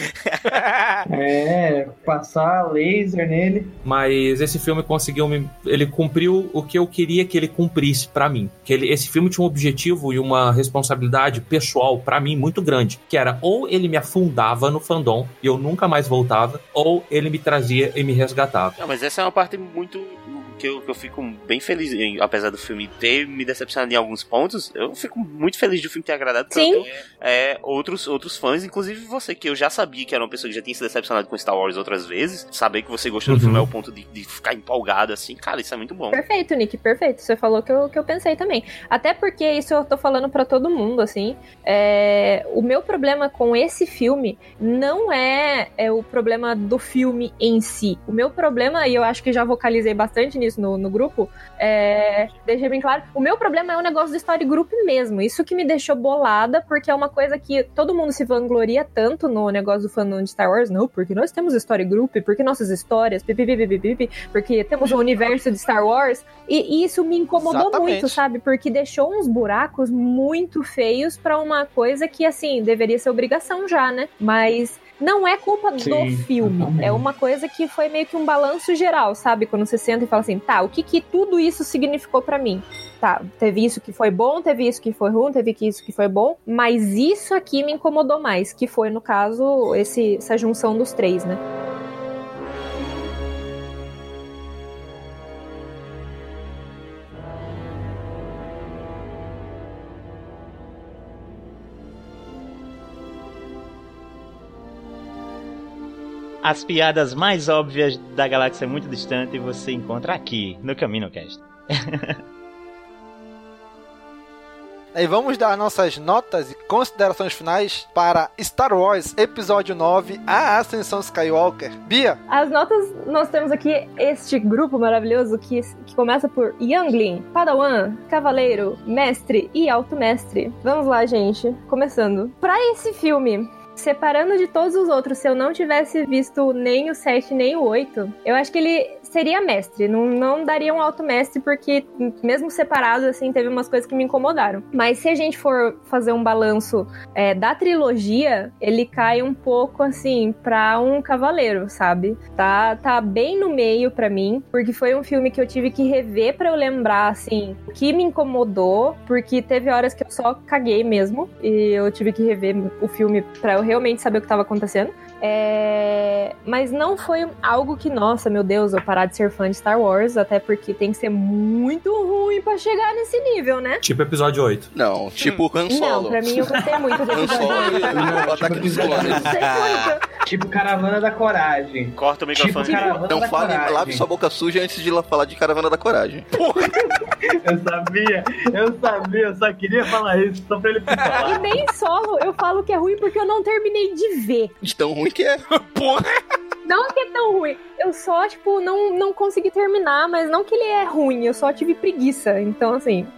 É, passar laser nele. Mas esse filme conseguiu me. Ele cumpriu o que eu queria que ele cumprisse pra mim. Que ele, esse filme tinha um objetivo e uma responsabilidade pessoal pra mim muito grande. Que era ou ele me afundava no fandom e eu nunca mais voltava, ou ele me trazia e me resgatava. Não, mas essa é uma parte muito que eu, que eu fico bem feliz, em- apesar do filme ter me decepcionado em alguns pontos, eu fico muito feliz de o filme ter agradado Sim. tanto é, outros, outros fãs, inclusive você, que eu já sabia que era uma pessoa que já tinha se decepcionado com Star Wars outras vezes, saber que você gostou do Uhum. filme ao ponto de, de ficar empolgado assim, cara, isso é muito bom. Perfeito, Nick, perfeito. Você falou que eu, que eu pensei também. Até porque isso eu tô falando pra todo mundo, assim. É, o meu problema com esse filme não é, é o problema do filme em si. O meu problema, e eu acho que já vocalizei bastante nisso no, no grupo, é, deixei bem claro, o meu problema é o negócio do story group mesmo. Isso que me deixou bolada, porque é uma coisa que todo mundo se vangloria tanto no negócio do fandom de Star Wars. Não, porque nós temos story group, porque nossas histórias, pipipipipipi, porque temos o universo de Star Wars. E, e isso me incomodou Exatamente. muito, sabe? Porque deixou uns buracos muito feios pra uma coisa que, assim, deveria ser obrigação já, né? Mas não é culpa Sim, do filme. É uma coisa que foi meio que um balanço geral, sabe? Quando você senta e fala assim, tá, o que que tudo isso significou pra mim? Tá, teve isso que foi bom, teve isso que foi ruim, teve isso que foi bom, mas isso aqui me incomodou mais, que foi, no caso, esse, essa junção dos três, né? As piadas mais óbvias da galáxia muito distante você encontra aqui, no CaminoCast. [laughs] E vamos dar nossas notas e considerações finais para Star Wars Episódio 9, A Ascensão Skywalker. Bia, As notas, nós temos aqui este grupo maravilhoso que, que começa por Youngling, Padawan, Cavaleiro, Mestre e Alto Mestre. Vamos lá, gente. Começando. Pra esse filme, separando de todos os outros, se eu não tivesse visto nem o 7 nem o 8, eu acho que ele seria mestre. Não, não daria um alto mestre, porque mesmo separado, assim, teve umas coisas que me incomodaram. Mas se a gente for fazer um balanço é, da trilogia, ele cai um pouco, assim, pra um cavaleiro, sabe? Tá, tá bem no meio pra mim, porque foi um filme que eu tive que rever pra eu lembrar, assim, o que me incomodou, porque teve horas que eu só caguei mesmo, e eu tive que rever o filme pra eu realmente saber o que tava acontecendo. É... Mas não foi algo que, nossa, meu Deus, eu parar de ser fã de Star Wars, até porque tem que ser muito ruim pra chegar nesse nível, né? Tipo episódio 8. Não, tipo Han Solo. Não, pra mim eu gostei muito do Han episódio. Solo e Não, o Ataque dos Clones. Tipo Caravana da Coragem. Corta o microfone. Tipo Caravana Não da fale, Coragem. lave sua boca suja antes de falar de Caravana da Coragem. Eu sabia, eu sabia, eu só queria falar isso, só pra ele E falar. nem solo eu falo que é ruim porque eu não terminei de ver. De tão ruim que é. [laughs] Porra! Não que é tão ruim. Eu só, tipo, não, não consegui terminar, mas não que ele é ruim, eu só tive preguiça. Então, assim,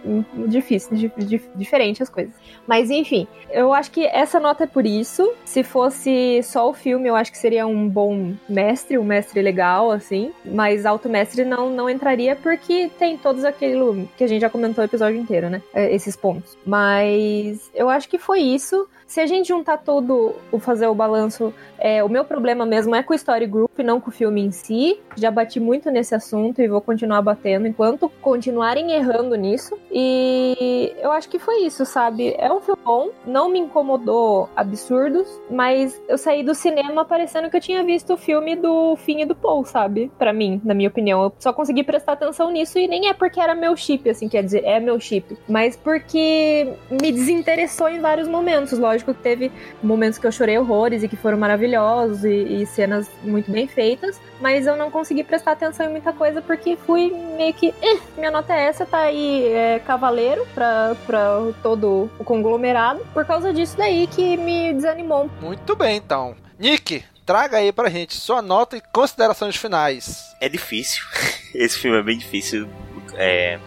difícil, di- di- diferente as coisas. Mas, enfim, eu acho que essa nota é por isso. Se fosse só o filme, eu acho que seria um bom mestre, um mestre legal, assim. Mas alto mestre não, não entraria porque tem todos aquilo que a gente já comentou o episódio inteiro, né? É, Esses pontos. Mas eu acho que foi isso. Se a gente juntar todo o fazer o balanço, é, o meu problema mesmo é com o Story Group, não com o filme em si. Já bati muito nesse assunto e vou continuar batendo enquanto continuarem errando nisso. E eu acho que foi isso, sabe? É um filme bom, não me incomodou absurdos, mas eu saí do cinema parecendo que eu tinha visto o filme do Fim e do Paul, sabe? Pra mim, na minha opinião. Eu só consegui prestar atenção nisso e nem é porque era meu chip, assim, quer dizer, é meu chip, mas porque me desinteressou em vários momentos. Lógico que teve momentos que eu chorei horrores e que foram maravilhosos e, e cenas muito bem feitas, mas eu não consegui prestar atenção em muita coisa porque fui meio que. "Eh, minha nota é essa, tá aí é, cavaleiro pra, pra todo o conglomerado. Por causa disso daí que me desanimou. Muito bem, então. Nick, traga aí pra gente sua nota e considerações finais. É difícil. [laughs] Esse filme é bem difícil. É,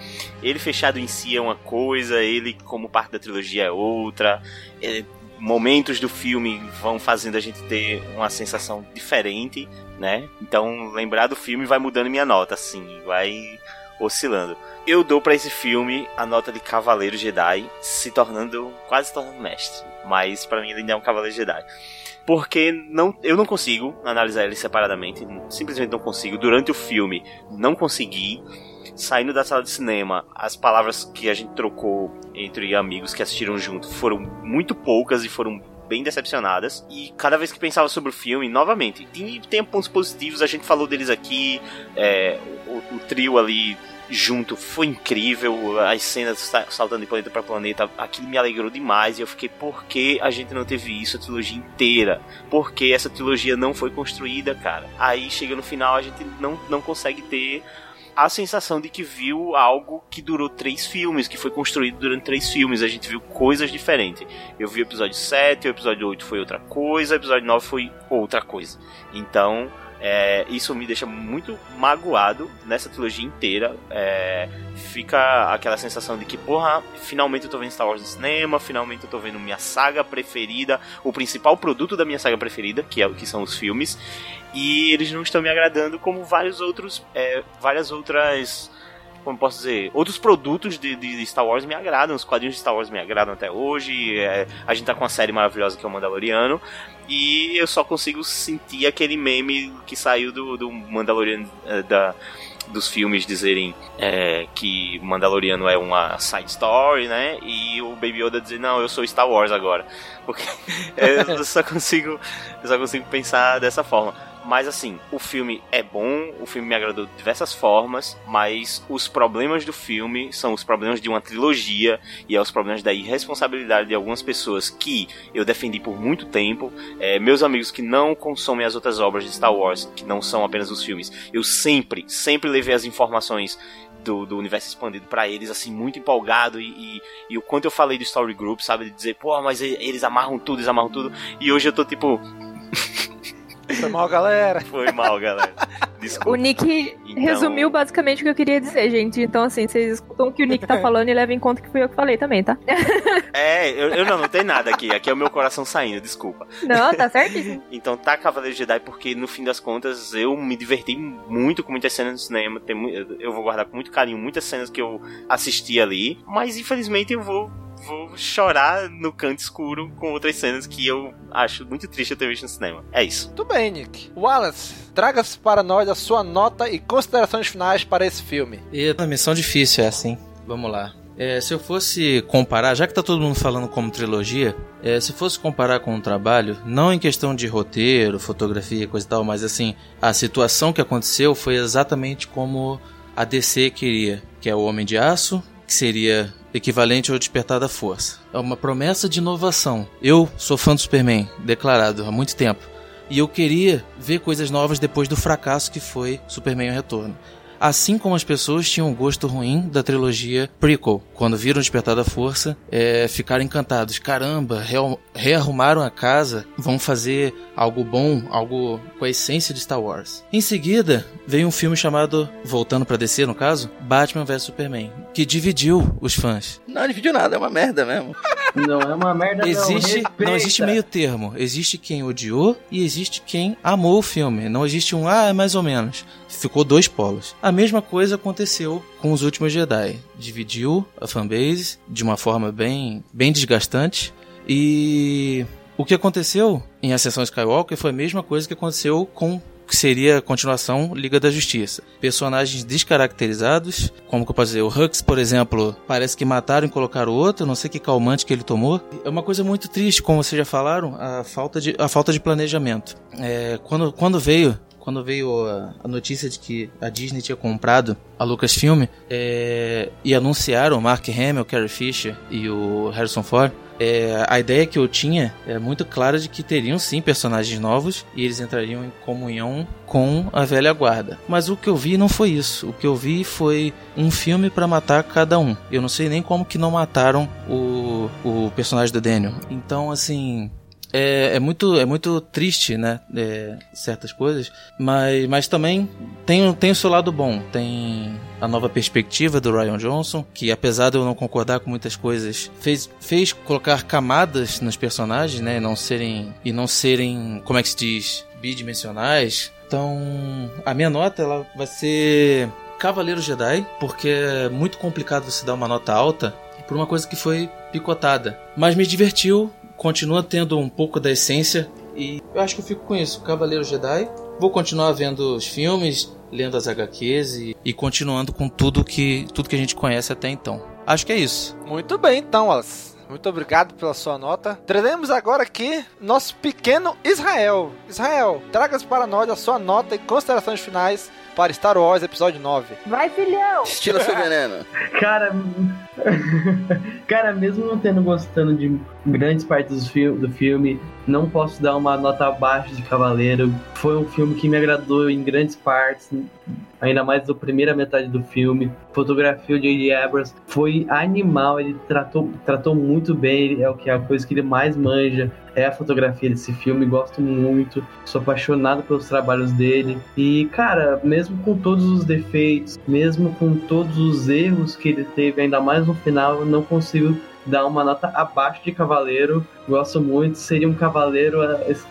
ele fechado em si é uma coisa, ele como parte da trilogia é outra. É, momentos do filme vão fazendo a gente ter uma sensação diferente, né? Então, lembrar do filme vai mudando minha nota, assim, vai oscilando. Eu dou pra esse filme a nota de Cavaleiro Jedi, se tornando, quase se tornando mestre. Mas pra mim ele ainda é um Cavaleiro Jedi. Porque não, eu não consigo analisar ele separadamente, simplesmente não consigo. Durante o filme, não consegui. Saindo da sala de cinema, as palavras que a gente trocou entre amigos que assistiram junto foram muito poucas e foram bem decepcionadas. E cada vez que pensava sobre o filme, novamente, tem, tem pontos positivos, a gente falou deles aqui. é, o, o trio ali junto foi incrível. As cenas sa- saltando de planeta para planeta, aquilo me alegrou demais. E eu fiquei, por que a gente não teve isso a trilogia inteira? Por que essa trilogia não foi construída, cara? Aí chega no final, a gente não, não consegue ter a sensação de que viu algo que durou três filmes, que foi construído durante três filmes. A gente viu coisas diferentes. Eu vi o episódio 7, o episódio 8 foi outra coisa, o episódio 9 foi outra coisa. Então, é, isso me deixa muito magoado nessa trilogia inteira. É, fica aquela sensação de que, porra, finalmente eu tô vendo Star Wars no cinema, finalmente eu tô vendo minha saga preferida, o principal produto da minha saga preferida, que, é, que são os filmes, e eles não estão me agradando como vários outros, é, várias outras como posso dizer, outros produtos de, de Star Wars me agradam, os quadrinhos de Star Wars me agradam até hoje, é, a gente tá com uma série maravilhosa que é o Mandaloriano, e eu só consigo sentir aquele meme que saiu do, do Mandaloriano, é, da, dos filmes dizerem é, que Mandaloriano é uma side story, né, e o Baby Yoda dizer, não, eu sou Star Wars agora, porque [laughs] eu só consigo, eu só consigo pensar dessa forma. Mas assim, o filme é bom, o filme me agradou de diversas formas, mas os problemas do filme são os problemas de uma trilogia e é os problemas da irresponsabilidade de algumas pessoas que eu defendi por muito tempo. É, meus amigos que não consomem as outras obras de Star Wars, que não são apenas os filmes, eu sempre, sempre levei as informações do, do universo expandido pra eles, assim, muito empolgado. E, e, e o quanto eu falei do Story Group, sabe? De dizer, pô, mas eles amarram tudo, eles amarram tudo. E hoje eu tô tipo. Foi mal, galera. [laughs] Foi mal, galera. Desculpa. O Nick resumiu basicamente o que eu queria dizer, gente. Então, assim, vocês escutam o que o Nick tá [laughs] falando e levem em conta que fui eu que falei também, tá? [laughs] É, eu, eu não, não tem nada aqui. Aqui é o meu coração saindo, desculpa. Não, tá certíssimo. Então tá Cavaleiro Jedi porque no fim das contas eu me diverti muito com muitas cenas no cinema. Tem, eu vou guardar com muito carinho muitas cenas que eu assisti ali. Mas infelizmente eu vou, vou chorar no canto escuro com outras cenas que eu acho muito triste eu ter visto no cinema. É isso. Muito bem, Nick. Wallace, traga-se para nós a sua nota e considerações finais para esse filme. E a missão difícil é assim. Vamos lá. É, se eu fosse comparar, já que tá todo mundo falando como trilogia, é, se fosse comparar com o trabalho, não em questão de roteiro, fotografia, coisa e tal, mas assim, a situação que aconteceu foi exatamente como a DC queria, que é o Homem de Aço, que seria equivalente ao Despertar da Força. É uma promessa de inovação. Eu sou fã do Superman, declarado há muito tempo. E eu queria ver coisas novas depois do fracasso que foi Superman o Retorno assim como as pessoas tinham um gosto ruim da trilogia prequel. Quando viram Despertar da Força, é, ficaram encantados. Caramba, rearrumaram a casa, vão fazer algo bom, algo com a essência de Star Wars. Em seguida, veio um filme chamado, voltando para descer no caso, Batman vs Superman, que dividiu os fãs. Não dividiu nada, é uma merda mesmo. [laughs] Não é uma merda existe, não, não existe meio termo. Existe quem odiou e existe quem amou o filme. Não existe um, ah, é mais ou menos. Ficou dois polos. A mesma coisa aconteceu com os últimos Jedi. Dividiu a fanbase de uma forma bem, bem desgastante. E o que aconteceu em Ascensão Skywalker foi a mesma coisa que aconteceu com que seria a continuação Liga da Justiça. Personagens descaracterizados, como que eu posso dizer, o Hux, por exemplo, parece que mataram e colocaram outro, não sei que calmante que ele tomou. É uma coisa muito triste, como vocês já falaram, a falta de, a falta de planejamento. É, quando, quando veio quando veio a, a, notícia de que a Disney tinha comprado a Lucasfilm é, e anunciaram o Mark Hamill, Carrie Fisher e o Harrison Ford, é, a ideia que eu tinha é muito clara de que teriam sim personagens novos e eles entrariam em comunhão com a velha guarda. Mas o que eu vi não foi isso. O que eu vi foi um filme para matar cada um. Eu não sei nem como que não mataram o, o personagem do Daniel. Então, assim, é, é, muito, é muito triste, né? É, certas coisas. Mas, mas também tem, tem o seu lado bom. Tem a nova perspectiva do Ryan Johnson, que apesar de eu não concordar com muitas coisas, fez, fez colocar camadas nos personagens, né? E não serem, e não serem como é que se diz? Bidimensionais. Então, a minha nota ela vai ser Cavaleiro Jedi, porque é muito complicado você dar uma nota alta por uma coisa que foi picotada. Mas me divertiu, continua tendo um pouco da essência e eu acho que eu fico com isso. Cavaleiro Jedi. Vou continuar vendo os filmes, lendo as HQs e, e continuando com tudo que tudo que a gente conhece até então. Acho que é isso. Muito bem, então, Wallace. Muito obrigado pela sua nota. Traremos agora aqui nosso pequeno Israel. Israel, traga para nós a sua nota e considerações finais para Star Wars Episódio 9. Vai, filhão! Estila seu veneno. [laughs] Cara, [laughs] cara, mesmo não tendo gostando de grandes partes do, fi do filme, não posso dar uma nota abaixo de Cavaleiro. Foi um filme que me agradou em grandes partes, ainda mais da primeira metade do filme. Fotografia de J.J. Abrams foi animal, ele tratou, tratou muito bem, é o que é a coisa que ele mais manja, é a fotografia desse filme, gosto muito, sou apaixonado pelos trabalhos dele. E, cara, mesmo com todos os defeitos, mesmo com todos os erros que ele teve, ainda mais no final, eu não consigo dar uma nota abaixo de Cavaleiro. Gosto muito. Seria um Cavaleiro, esse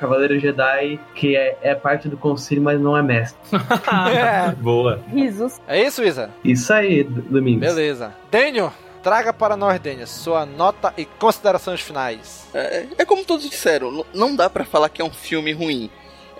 Cavaleiro Jedi, que é, é parte do Concílio, mas não é mestre. [laughs] é. Boa. Risos. É isso, Isa? Isso aí, Domingos. Beleza. Daniel, traga para nós, Daniel, sua nota e considerações finais. É, é como todos disseram, não dá para falar que é um filme ruim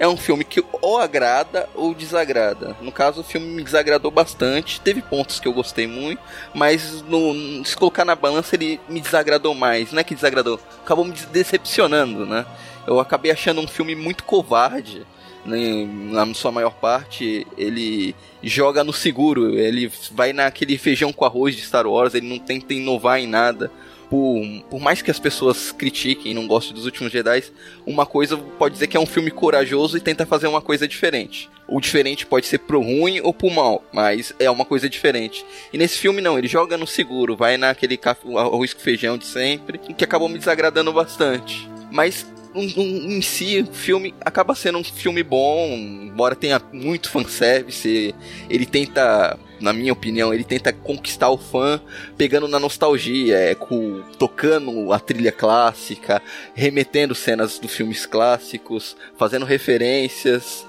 é um filme que ou agrada ou desagrada. No caso, o filme me desagradou bastante. Teve pontos que eu gostei muito, mas no, se colocar na balança, ele me desagradou mais. Não é que desagradou, acabou me decepcionando, né? Eu acabei achando um filme muito covarde. Né? Na sua maior parte, ele joga no seguro, ele vai naquele feijão com arroz de Star Wars, ele não tenta inovar em nada por, por mais que as pessoas critiquem e não gostem dos últimos Jedi, uma coisa pode dizer que é um filme corajoso e tenta fazer uma coisa diferente. O diferente pode ser pro ruim ou pro mal, mas é uma coisa diferente. E nesse filme não, ele joga no seguro, vai naquele arroz com feijão de sempre, que acabou me desagradando bastante. Mas em si, o filme acaba sendo um filme bom, embora tenha muito fanservice, ele tenta na minha opinião, ele tenta conquistar o fã pegando na nostalgia, é, com, tocando a trilha clássica, remetendo cenas dos filmes clássicos, fazendo referências.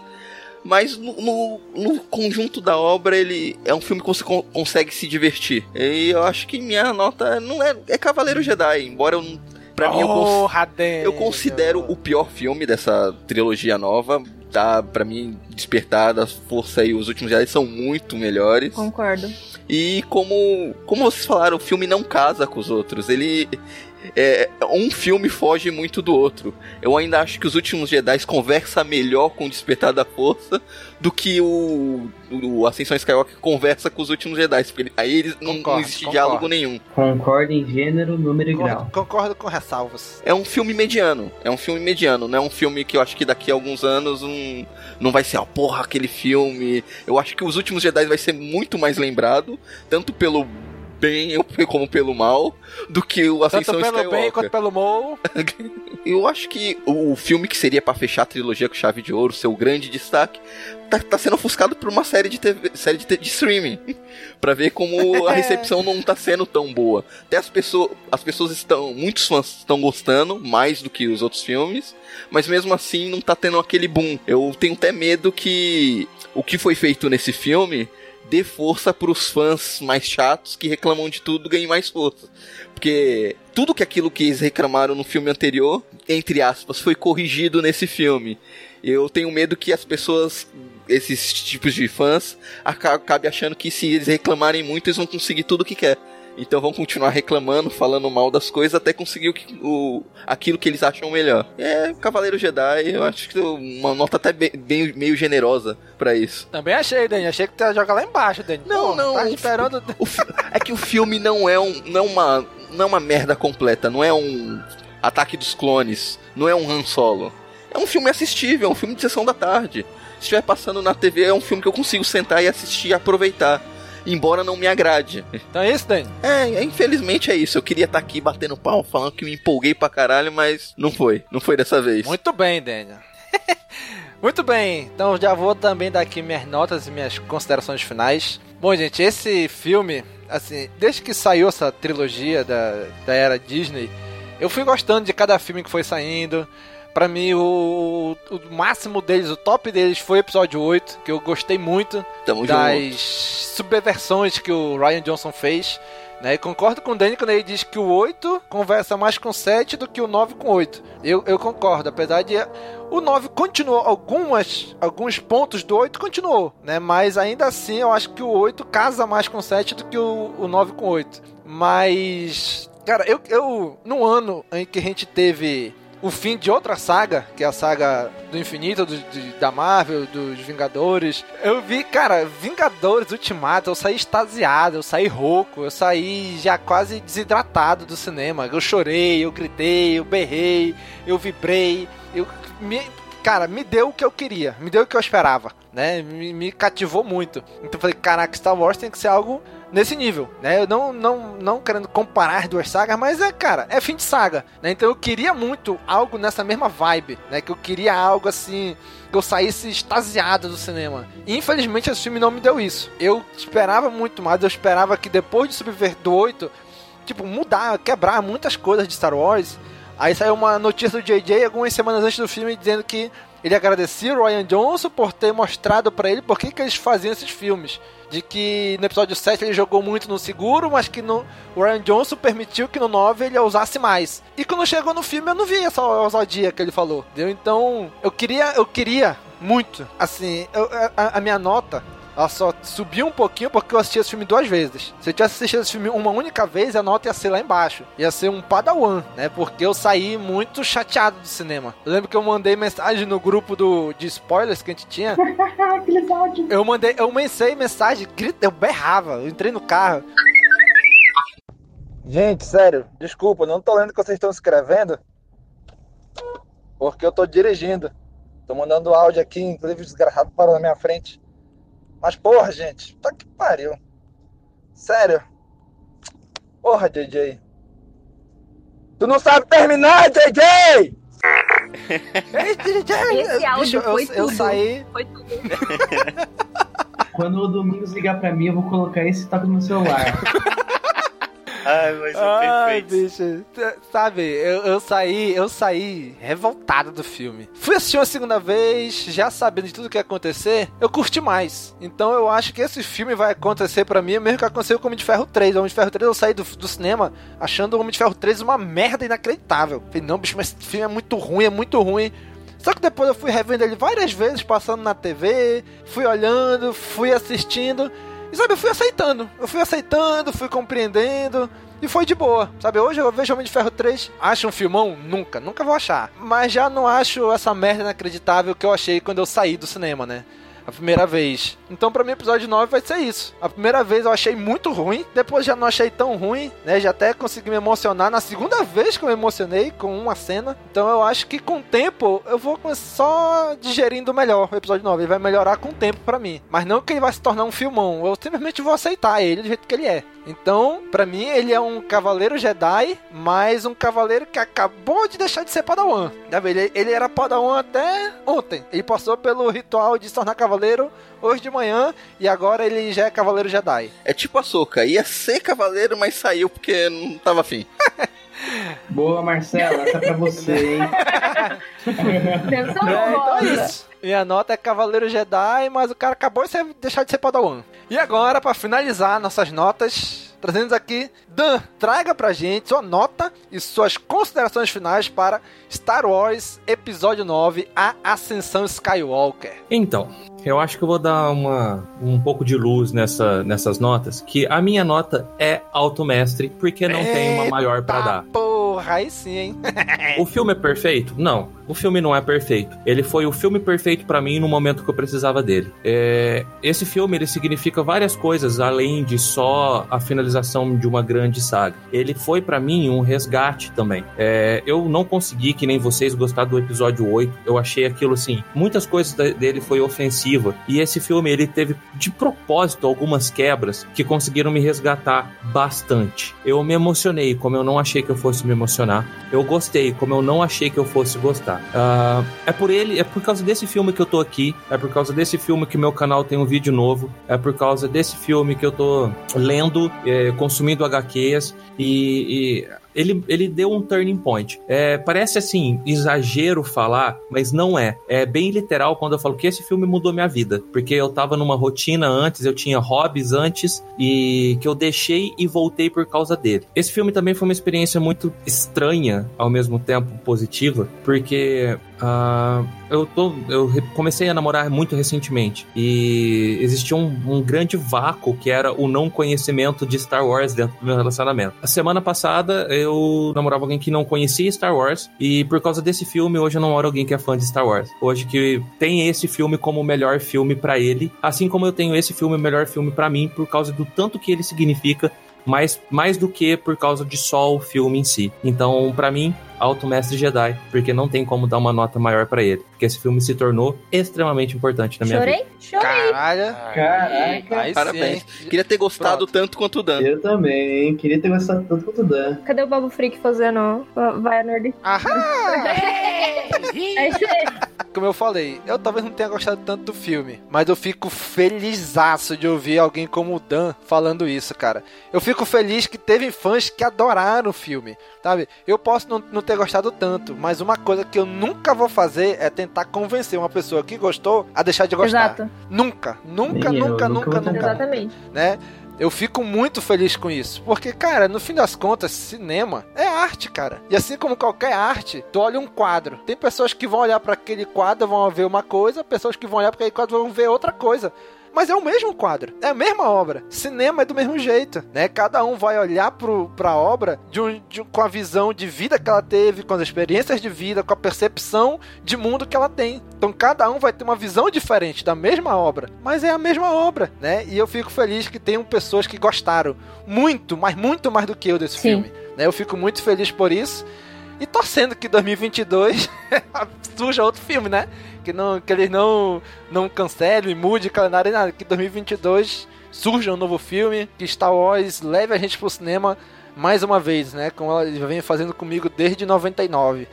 Mas no, no, no, conjunto da obra, ele é um filme que você consegue se divertir. E eu acho que minha nota não é, é Cavaleiro Jedi, embora eu Pra mim, eu, cons eu considero o pior filme dessa trilogia nova tá, para mim, Despertar da Força e Os Últimos Jedi são muito melhores. Concordo. E como, como vocês falaram, o filme não casa com os outros. Ele. É, um filme foge muito do outro. Eu ainda acho que os últimos Jedi conversa melhor com o Despertar da Força do que o, o Ascensão Skywalker conversa com os últimos Jedi. Porque aí eles não, Concordo, não existe concordo. diálogo nenhum. Concordo em gênero, número e grau. Concordo, concordo com ressalvas. É um filme mediano. É um filme mediano. Não é um filme que eu acho que daqui a alguns anos um, não vai ser, ó, porra, aquele filme. Eu acho que os últimos Jedi vai ser muito mais lembrado, tanto pelo bem como pelo mal, do que o Ascensão Tanto pelo Skywalker. bem quanto pelo mal. [laughs] Eu acho que o filme que seria pra fechar a trilogia com chave de ouro, seu grande destaque, tá, tá sendo ofuscado por uma série de TV, série de, de streaming. [laughs] Pra ver como a recepção não tá sendo tão boa. Até as pessoas, as pessoas estão, muitos fãs estão gostando mais do que os outros filmes, mas mesmo assim não tá tendo aquele boom. Eu tenho até medo que o que foi feito nesse filme dê força pros fãs mais chatos que reclamam de tudo ganhe mais força. Porque tudo que aquilo que eles reclamaram no filme anterior, entre aspas, foi corrigido nesse filme. Eu tenho medo que as pessoas, esses tipos de fãs, aca- acabem achando que se eles reclamarem muito, eles vão conseguir tudo o que quer. Então vão continuar reclamando, falando mal das coisas até conseguir o, o- aquilo que eles acham melhor. É, Cavaleiro Jedi, eu acho que uma nota até bem, bem- meio generosa pra isso. Também achei, Dani. Achei que tu ia jogar lá embaixo, Dani. Não, Pô, não. Tá esperando. [laughs] o é que o filme não é, um, não é uma não é uma merda completa, não é um Ataque dos Clones, não é um Han Solo. É um filme assistível, é um filme de sessão da tarde. Se estiver passando na TV, é um filme que eu consigo sentar e assistir e aproveitar. Embora não me agrade. Então é isso, Dani? É, infelizmente é isso. Eu queria estar aqui batendo pau, falando que me empolguei pra caralho, mas não foi. Não foi dessa vez. Muito bem, Daniel. [laughs] Muito bem, então já vou também dar aqui minhas notas e minhas considerações finais. Bom, gente, esse filme, assim, desde que saiu essa trilogia da, da era Disney, eu fui gostando de cada filme que foi saindo. Pra mim, o, o máximo deles, o top deles foi o episódio 8, que eu gostei muito Tamo das subversões que o Ryan Johnson fez. Né? E concordo com o Danny quando ele diz que o 8 conversa mais com o 7 do que o 9 com o 8. Eu, eu concordo, apesar de o 9 continuou algumas alguns pontos do 8 continuou, né? Mas ainda assim eu acho que o 8 casa mais com o 7 do que o, o 9 com o 8. Mas cara, eu eu no ano em que a gente teve o fim de outra saga, que é a saga do infinito, do, da Marvel, dos Vingadores. Eu vi, cara, Vingadores Ultimato, eu saí extasiado, eu saí rouco, eu saí já quase desidratado do cinema. Eu chorei, eu gritei, eu berrei, eu vibrei, eu me, cara, me deu o que eu queria, me deu o que eu esperava, né? Me, me cativou muito. Então eu falei, caraca, Star Wars tem que ser algo nesse nível, né? Eu não, não, não querendo comparar duas sagas, mas é, cara, é fim de saga, né? Então eu queria muito algo nessa mesma vibe, né? Que eu queria algo assim, que eu saísse extasiado do cinema. E, infelizmente esse filme não me deu isso. Eu esperava muito mais, eu esperava que depois de Subver do 8, tipo, mudar, quebrar muitas coisas de Star Wars. Aí saiu uma notícia do JJ algumas semanas antes do filme dizendo que ele agradecia o Ryan Johnson por ter mostrado pra ele por que, que eles faziam esses filmes. De que no episódio 7 ele jogou muito no seguro, mas que no, o Ryan Johnson permitiu que no 9 ele usasse mais. E quando chegou no filme eu não vi essa ousadia que ele falou. Entendeu? Então eu queria, eu queria muito. Assim, eu- a, a minha nota ela só subiu um pouquinho porque eu assisti esse filme duas vezes. Se eu tivesse assistido esse filme uma única vez, a nota ia ser lá embaixo. Ia ser um padawan, né? Porque eu saí muito chateado do cinema. Eu lembro que eu mandei mensagem no grupo do, de spoilers que a gente tinha. [laughs] Eu mandei, eu mandei mensagem, grita, eu berrava, eu entrei no carro. Gente, sério, desculpa, não tô lendo o que vocês estão escrevendo. Porque eu tô dirigindo. Tô mandando áudio aqui, inclusive o desgraçado parou na minha frente. Mas porra, gente, tá que pariu. Sério. Porra, JJ. Tu não sabe terminar! Ei, JJ! [laughs] Esse áudio Bicho, eu, foi eu tudo. saí. Foi tudo. [laughs] Quando o Domingos ligar pra mim, eu vou colocar esse toque no celular. [laughs] Ai, mas é Ai, perfeito. bicho. Sabe, eu, eu saí, eu saí revoltado do filme. Fui assistir uma segunda vez, já sabendo de tudo que ia acontecer, eu curti mais. Então eu acho que esse filme vai acontecer pra mim, mesmo que aconteceu com o Homem de Ferro 3. O Homem de Ferro 3 eu saí do, do cinema achando o Homem de Ferro 3 uma merda inacreditável. Falei, não, bicho, mas esse filme é muito ruim, é muito ruim. Só que depois eu fui revendo ele várias vezes, passando na TV, fui olhando, fui assistindo. E sabe, eu fui aceitando. Eu fui aceitando, fui compreendendo. E foi de boa, sabe? Hoje eu vejo Homem de Ferro 3, acho um filmão? Nunca, nunca vou achar. Mas já não acho essa merda inacreditável que eu achei quando eu saí do cinema, né? A primeira vez. Então, pra mim, episódio 9 vai ser isso. A primeira vez eu achei muito ruim, depois já não achei tão ruim, né? Já até consegui me emocionar na segunda vez que eu me emocionei com uma cena. Então, eu acho que com o tempo eu vou só digerindo melhor o episódio 9. Ele vai melhorar com o tempo para mim. Mas não que ele vai se tornar um filmão. Eu simplesmente vou aceitar ele do jeito que ele é. Então, para mim, ele é um cavaleiro Jedi, mas um cavaleiro que acabou de deixar de ser Padawan. Ele, ele era Padawan até ontem. Ele passou pelo ritual de se tornar cavaleiro hoje de manhã e agora ele já é cavaleiro Jedi. É tipo a Soca, ia ser cavaleiro, mas saiu porque não tava afim. [laughs] Boa, Marcela, essa é pra você, hein? [laughs] é, então é isso. Minha nota é Cavaleiro Jedi, mas o cara acabou de deixar de ser Padawan. E agora, para finalizar nossas notas, trazendo aqui, Dan, traga pra gente sua nota e suas considerações finais para Star Wars Episódio 9, A Ascensão Skywalker. Então, eu acho que eu vou dar uma, um pouco de luz nessa, nessas notas, que a minha nota é automestre, porque não Eita tem uma maior para dar. Porra, aí sim, hein? [laughs] o filme é perfeito? Não o filme não é perfeito. Ele foi o filme perfeito para mim no momento que eu precisava dele. É, esse filme ele significa várias coisas além de só a finalização de uma grande saga. Ele foi para mim um resgate também. É, eu não consegui, que nem vocês, gostar do episódio 8. Eu achei aquilo assim, muitas coisas dele foi ofensiva. E esse filme ele teve de propósito algumas quebras que conseguiram me resgatar bastante. Eu me emocionei como eu não achei que eu fosse me emocionar. Eu gostei como eu não achei que eu fosse gostar. Uh, é por ele, é por causa desse filme que eu tô aqui, é por causa desse filme que meu canal tem um vídeo novo, é por causa desse filme que eu tô lendo, é, consumindo HQs e, e ele, ele deu um turning point. É, parece assim, exagero falar, mas não é. É bem literal quando eu falo que esse filme mudou minha vida. Porque eu tava numa rotina antes, eu tinha hobbies antes, e que eu deixei e voltei por causa dele. Esse filme também foi uma experiência muito estranha, ao mesmo tempo positiva, porque Uh, eu, tô, eu comecei a namorar muito recentemente e existia um, um, grande vácuo que era o não conhecimento de Star Wars dentro do meu relacionamento. A semana passada eu namorava alguém que não conhecia Star Wars e por causa desse filme hoje eu namoro alguém que é fã de Star Wars. Hoje que tem esse filme como o melhor filme para ele, assim como eu tenho esse filme o melhor filme para mim por causa do tanto que ele significa mais, mais do que por causa de só o filme em si. Então, para mim, Alto Mestre Jedi, porque não tem como dar uma nota maior para ele, porque esse filme se tornou extremamente importante na minha Chorei? vida. Chorei. Caralho. Caraca. Parabéns. Queria ter gostado Pronto. tanto quanto o Dan. Eu também, hein? Queria ter gostado tanto quanto o Dan. Cadê o Babu Freak fazendo vai a Nerd? Aham! é isso aí. [laughs] Como eu falei, eu talvez não tenha gostado tanto do filme, mas eu fico felizaço de ouvir alguém como o Dan falando isso, cara. Eu fico feliz que teve fãs que adoraram o filme, sabe? Eu posso não, não ter gostado tanto, mas uma coisa que eu nunca vou fazer é tentar convencer uma pessoa que gostou a deixar de gostar. Exato. Nunca, nunca, nunca, nunca, nunca, nunca. Exatamente. Né? Eu fico muito feliz com isso. Porque, cara, no fim das contas, cinema é arte, cara. E assim como qualquer arte, tu olha um quadro. Tem pessoas que vão olhar para aquele quadro vão ver uma coisa, pessoas que vão olhar para aquele quadro vão ver outra coisa mas é o mesmo quadro, é a mesma obra. Cinema é do mesmo jeito, né? Cada um vai olhar pro, pra obra de um, de, com a visão de vida que ela teve, com as experiências de vida, com a percepção de mundo que ela tem. Então cada um vai ter uma visão diferente da mesma obra, mas é a mesma obra, né? E eu fico feliz que tenham pessoas que gostaram muito, mas muito mais do que eu desse Sim. filme. Né? Eu fico muito feliz por isso. E torcendo que 2022 [laughs] surja outro filme, né? Que, não, que eles não, não cancelem, mude calendário nada. Que 2022 surja um novo filme, que Star Wars leve a gente pro cinema mais uma vez, né? Como ela vem fazendo comigo desde 99.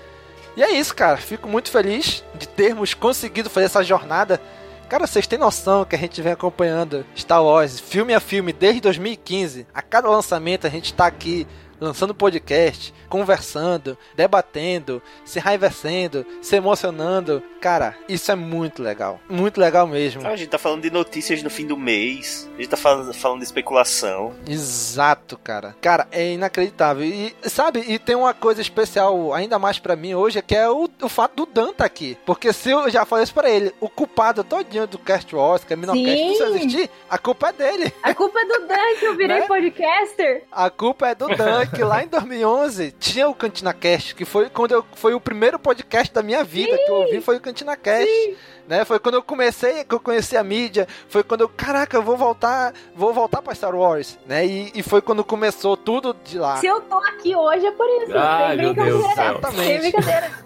E é isso, cara. Fico muito feliz de termos conseguido fazer essa jornada. Cara, vocês têm noção que a gente vem acompanhando Star Wars filme a filme desde 2015. A cada lançamento a gente tá aqui lançando podcast, conversando, debatendo, se raivecendo, se emocionando. Cara, isso é muito legal. Muito legal mesmo. A gente tá falando de notícias no fim do mês, a gente tá falando, falando de especulação. Exato, cara. Cara, é inacreditável. E, sabe, e tem uma coisa especial ainda mais para mim hoje, que é o, o fato do Dan tá aqui. Porque se eu já falei isso pra ele, o culpado todinho do Cast é Minocast, não existir, a culpa é dele. A culpa é do Dan que eu virei né? podcaster. A culpa é do Dan, que lá em 2011 tinha o Cantina Cast, que foi quando eu, foi o primeiro podcast da minha vida Sim. que eu ouvi, foi o Cantina Cast. Sim né? Foi quando eu comecei, que eu conheci a mídia, foi quando eu, caraca, eu vou voltar, vou voltar para Star Wars, né? E, e, foi quando começou tudo de lá. Se eu tô aqui hoje é por isso. Ai, meu Deus. Exatamente.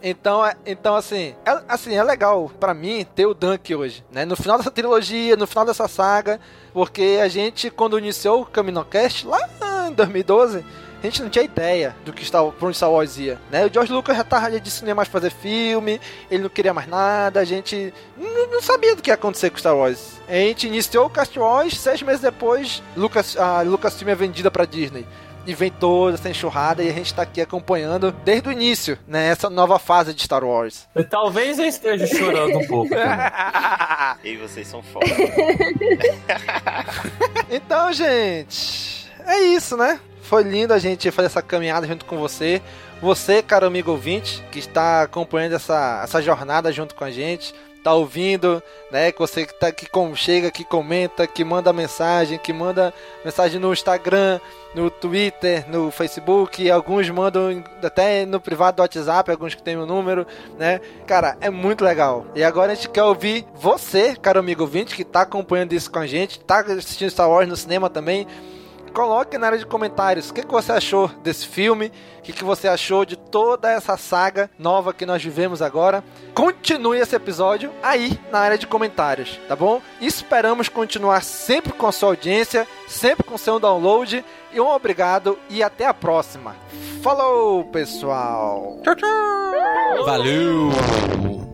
Então, é, então assim, é, assim, é legal para mim ter o Dunk hoje, né? No final dessa trilogia, no final dessa saga, porque a gente quando iniciou o Caminocast lá em 2012, a gente não tinha ideia do que estava por onde Star Wars ia, né? O George Lucas já, tava, já disse que não ia mais fazer filme, ele não queria mais nada, a gente não, não sabia do que ia acontecer com Star Wars. A gente iniciou o Cast Wars, seis meses depois, Lucas, a Lucasfilm é vendida para Disney e vem toda essa enxurrada e a gente tá aqui acompanhando desde o início, né? Essa nova fase de Star Wars. Talvez eu esteja chorando um pouco. [laughs] e vocês são foda. [laughs] então, gente, é isso, né? Foi lindo a gente fazer essa caminhada junto com você. Você, caro amigo ouvinte, que está acompanhando essa, essa jornada junto com a gente, tá ouvindo, né? Que você que, tá, que chega, que comenta, que manda mensagem, que manda mensagem no Instagram, no Twitter, no Facebook, alguns mandam até no privado do WhatsApp, alguns que tem o número, né? Cara, é muito legal. E agora a gente quer ouvir você, caro amigo ouvinte, que tá acompanhando isso com a gente, tá assistindo Star Wars no cinema também coloque na área de comentários o que, que você achou desse filme, o que, que você achou de toda essa saga nova que nós vivemos agora. Continue esse episódio aí na área de comentários, tá bom? Esperamos continuar sempre com a sua audiência, sempre com seu download. E um obrigado e até a próxima. Falou, pessoal! Tchau, tchau! Valeu!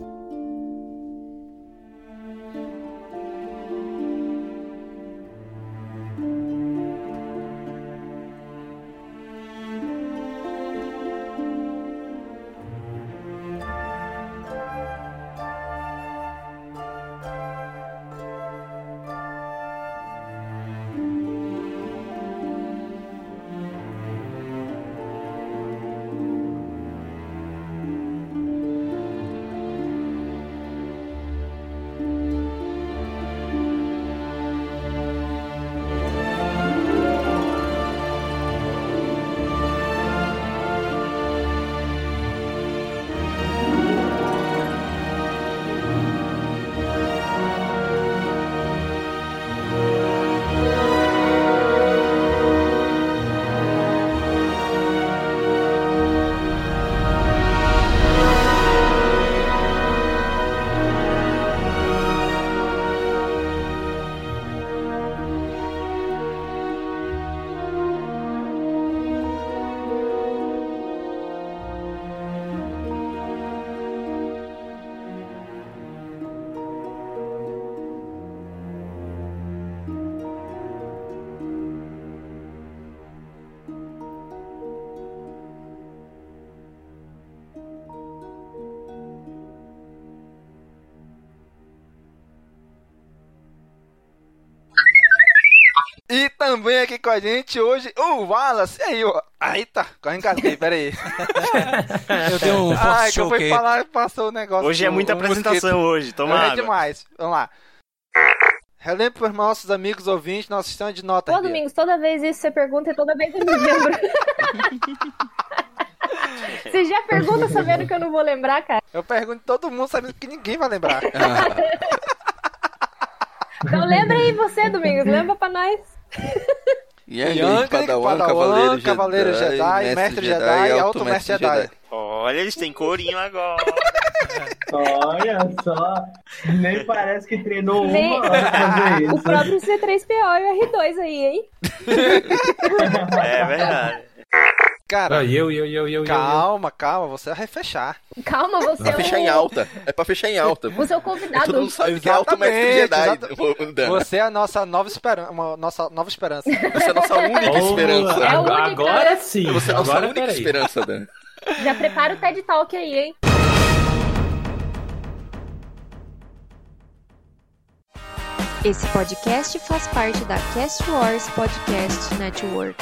Também aqui com a gente hoje o Wallace. E aí, ó. Eita, corre engasguei, peraí. eu dei um Ai, que eu fui falar passou o negócio. Hoje é muita apresentação mosquito. hoje, toma É demais. Vamos lá. Relembro para os nossos amigos ouvintes, nosso sistema de nota. Ô, Domingos, toda vez isso você pergunta e toda vez eu me lembro. [laughs] Você já pergunta sabendo que eu não vou lembrar, cara? Eu pergunto todo mundo sabendo que ninguém vai lembrar. então lembra aí você, Domingos, lembra pra nós. Yang, Padawan, Cavaleiro, Cavaleiro Jedi, Jedi Mestre Jedi, Jedi e Alto Mestre Jedi. Jedi. Olha, eles têm corinho agora. Olha só, nem parece que treinou nem... uma hora fazer [laughs] isso. O próprio C3PO e o R2 aí, hein? [laughs] é verdade. Cara, Ah, eu, eu, eu, eu, eu, calma, calma, você vai fechar. Calma, você Pra é fechar o- em alta. É pra fechar em alta. Você é o convidado. Todo mundo sabe que é alto mestre Jedi. [laughs] Você é a nossa nova esperança. Nossa nova esperança. Você é a nossa única Oh, esperança. É a única, Agora sim. Você é a nossa Agora, única esperança, Dan. Já prepara o TED Talk aí, hein? Esse podcast faz parte da Cast Wars Podcast Network.